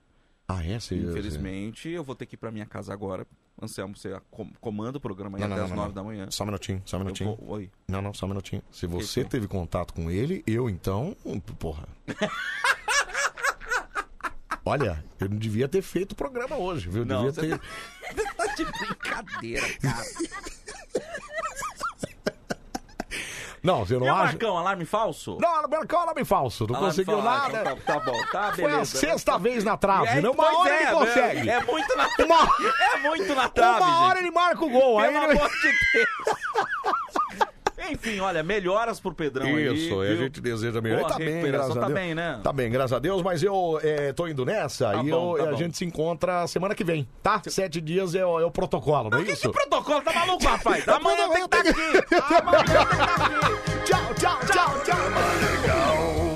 [SPEAKER 1] Ah, é? Você-
[SPEAKER 103] Infelizmente, eu vou ter que ir pra minha casa agora. Anselmo, você com- comanda o programa aí
[SPEAKER 1] Não,
[SPEAKER 103] até
[SPEAKER 1] não,
[SPEAKER 103] as nove da manhã.
[SPEAKER 1] Só um minutinho, só um minutinho.
[SPEAKER 103] vou- Oi.
[SPEAKER 1] Não, não, só um minutinho. Se você teve contato com ele, eu então. Porra. *laughs* Olha, eu não devia ter feito o programa hoje, viu? Eu
[SPEAKER 103] Não,
[SPEAKER 1] devia ter. *laughs*
[SPEAKER 103] tá de brincadeira, cara. *laughs*
[SPEAKER 1] Não, você não
[SPEAKER 103] e o
[SPEAKER 1] acha?
[SPEAKER 103] Marcão, alarme falso?
[SPEAKER 1] Não, Marcão, alarme falso. Não
[SPEAKER 103] Alarme
[SPEAKER 1] conseguiu
[SPEAKER 103] falso.
[SPEAKER 1] nada.
[SPEAKER 103] Tá, tá bom, tá,
[SPEAKER 1] Foi a
[SPEAKER 103] beleza.
[SPEAKER 1] sexta vez na trave,
[SPEAKER 103] É,
[SPEAKER 1] né? Uma hora
[SPEAKER 103] é,
[SPEAKER 1] ele consegue.
[SPEAKER 103] É muito na
[SPEAKER 1] Uma- *laughs*
[SPEAKER 103] É muito na trave,
[SPEAKER 1] Uma hora
[SPEAKER 103] gente.
[SPEAKER 1] ele marca o gol. Aí
[SPEAKER 103] Pelo
[SPEAKER 1] ele...
[SPEAKER 103] amor de Deus. *laughs* Enfim, olha, melhoras pro Pedrão aí.
[SPEAKER 1] Isso, e a
[SPEAKER 103] viu?
[SPEAKER 1] gente deseja melhor.
[SPEAKER 103] Boa
[SPEAKER 1] tá bem, graças a
[SPEAKER 103] tá
[SPEAKER 1] Deus.
[SPEAKER 103] bem, né?
[SPEAKER 1] Tá bem, graças a Deus, mas eu é, tô indo nessa
[SPEAKER 103] Tá
[SPEAKER 1] e
[SPEAKER 103] bom,
[SPEAKER 1] eu-
[SPEAKER 103] tá
[SPEAKER 1] a
[SPEAKER 103] bom.
[SPEAKER 1] gente se encontra semana que vem, tá? Sete dias é, o- é o protocolo, não é isso?
[SPEAKER 103] Protocolo, tá maluco, rapaz? Amanhã tem que estar aqui. Amanhã tem que estar aqui. *laughs*
[SPEAKER 1] Tchau, tchau, tchau, tchau.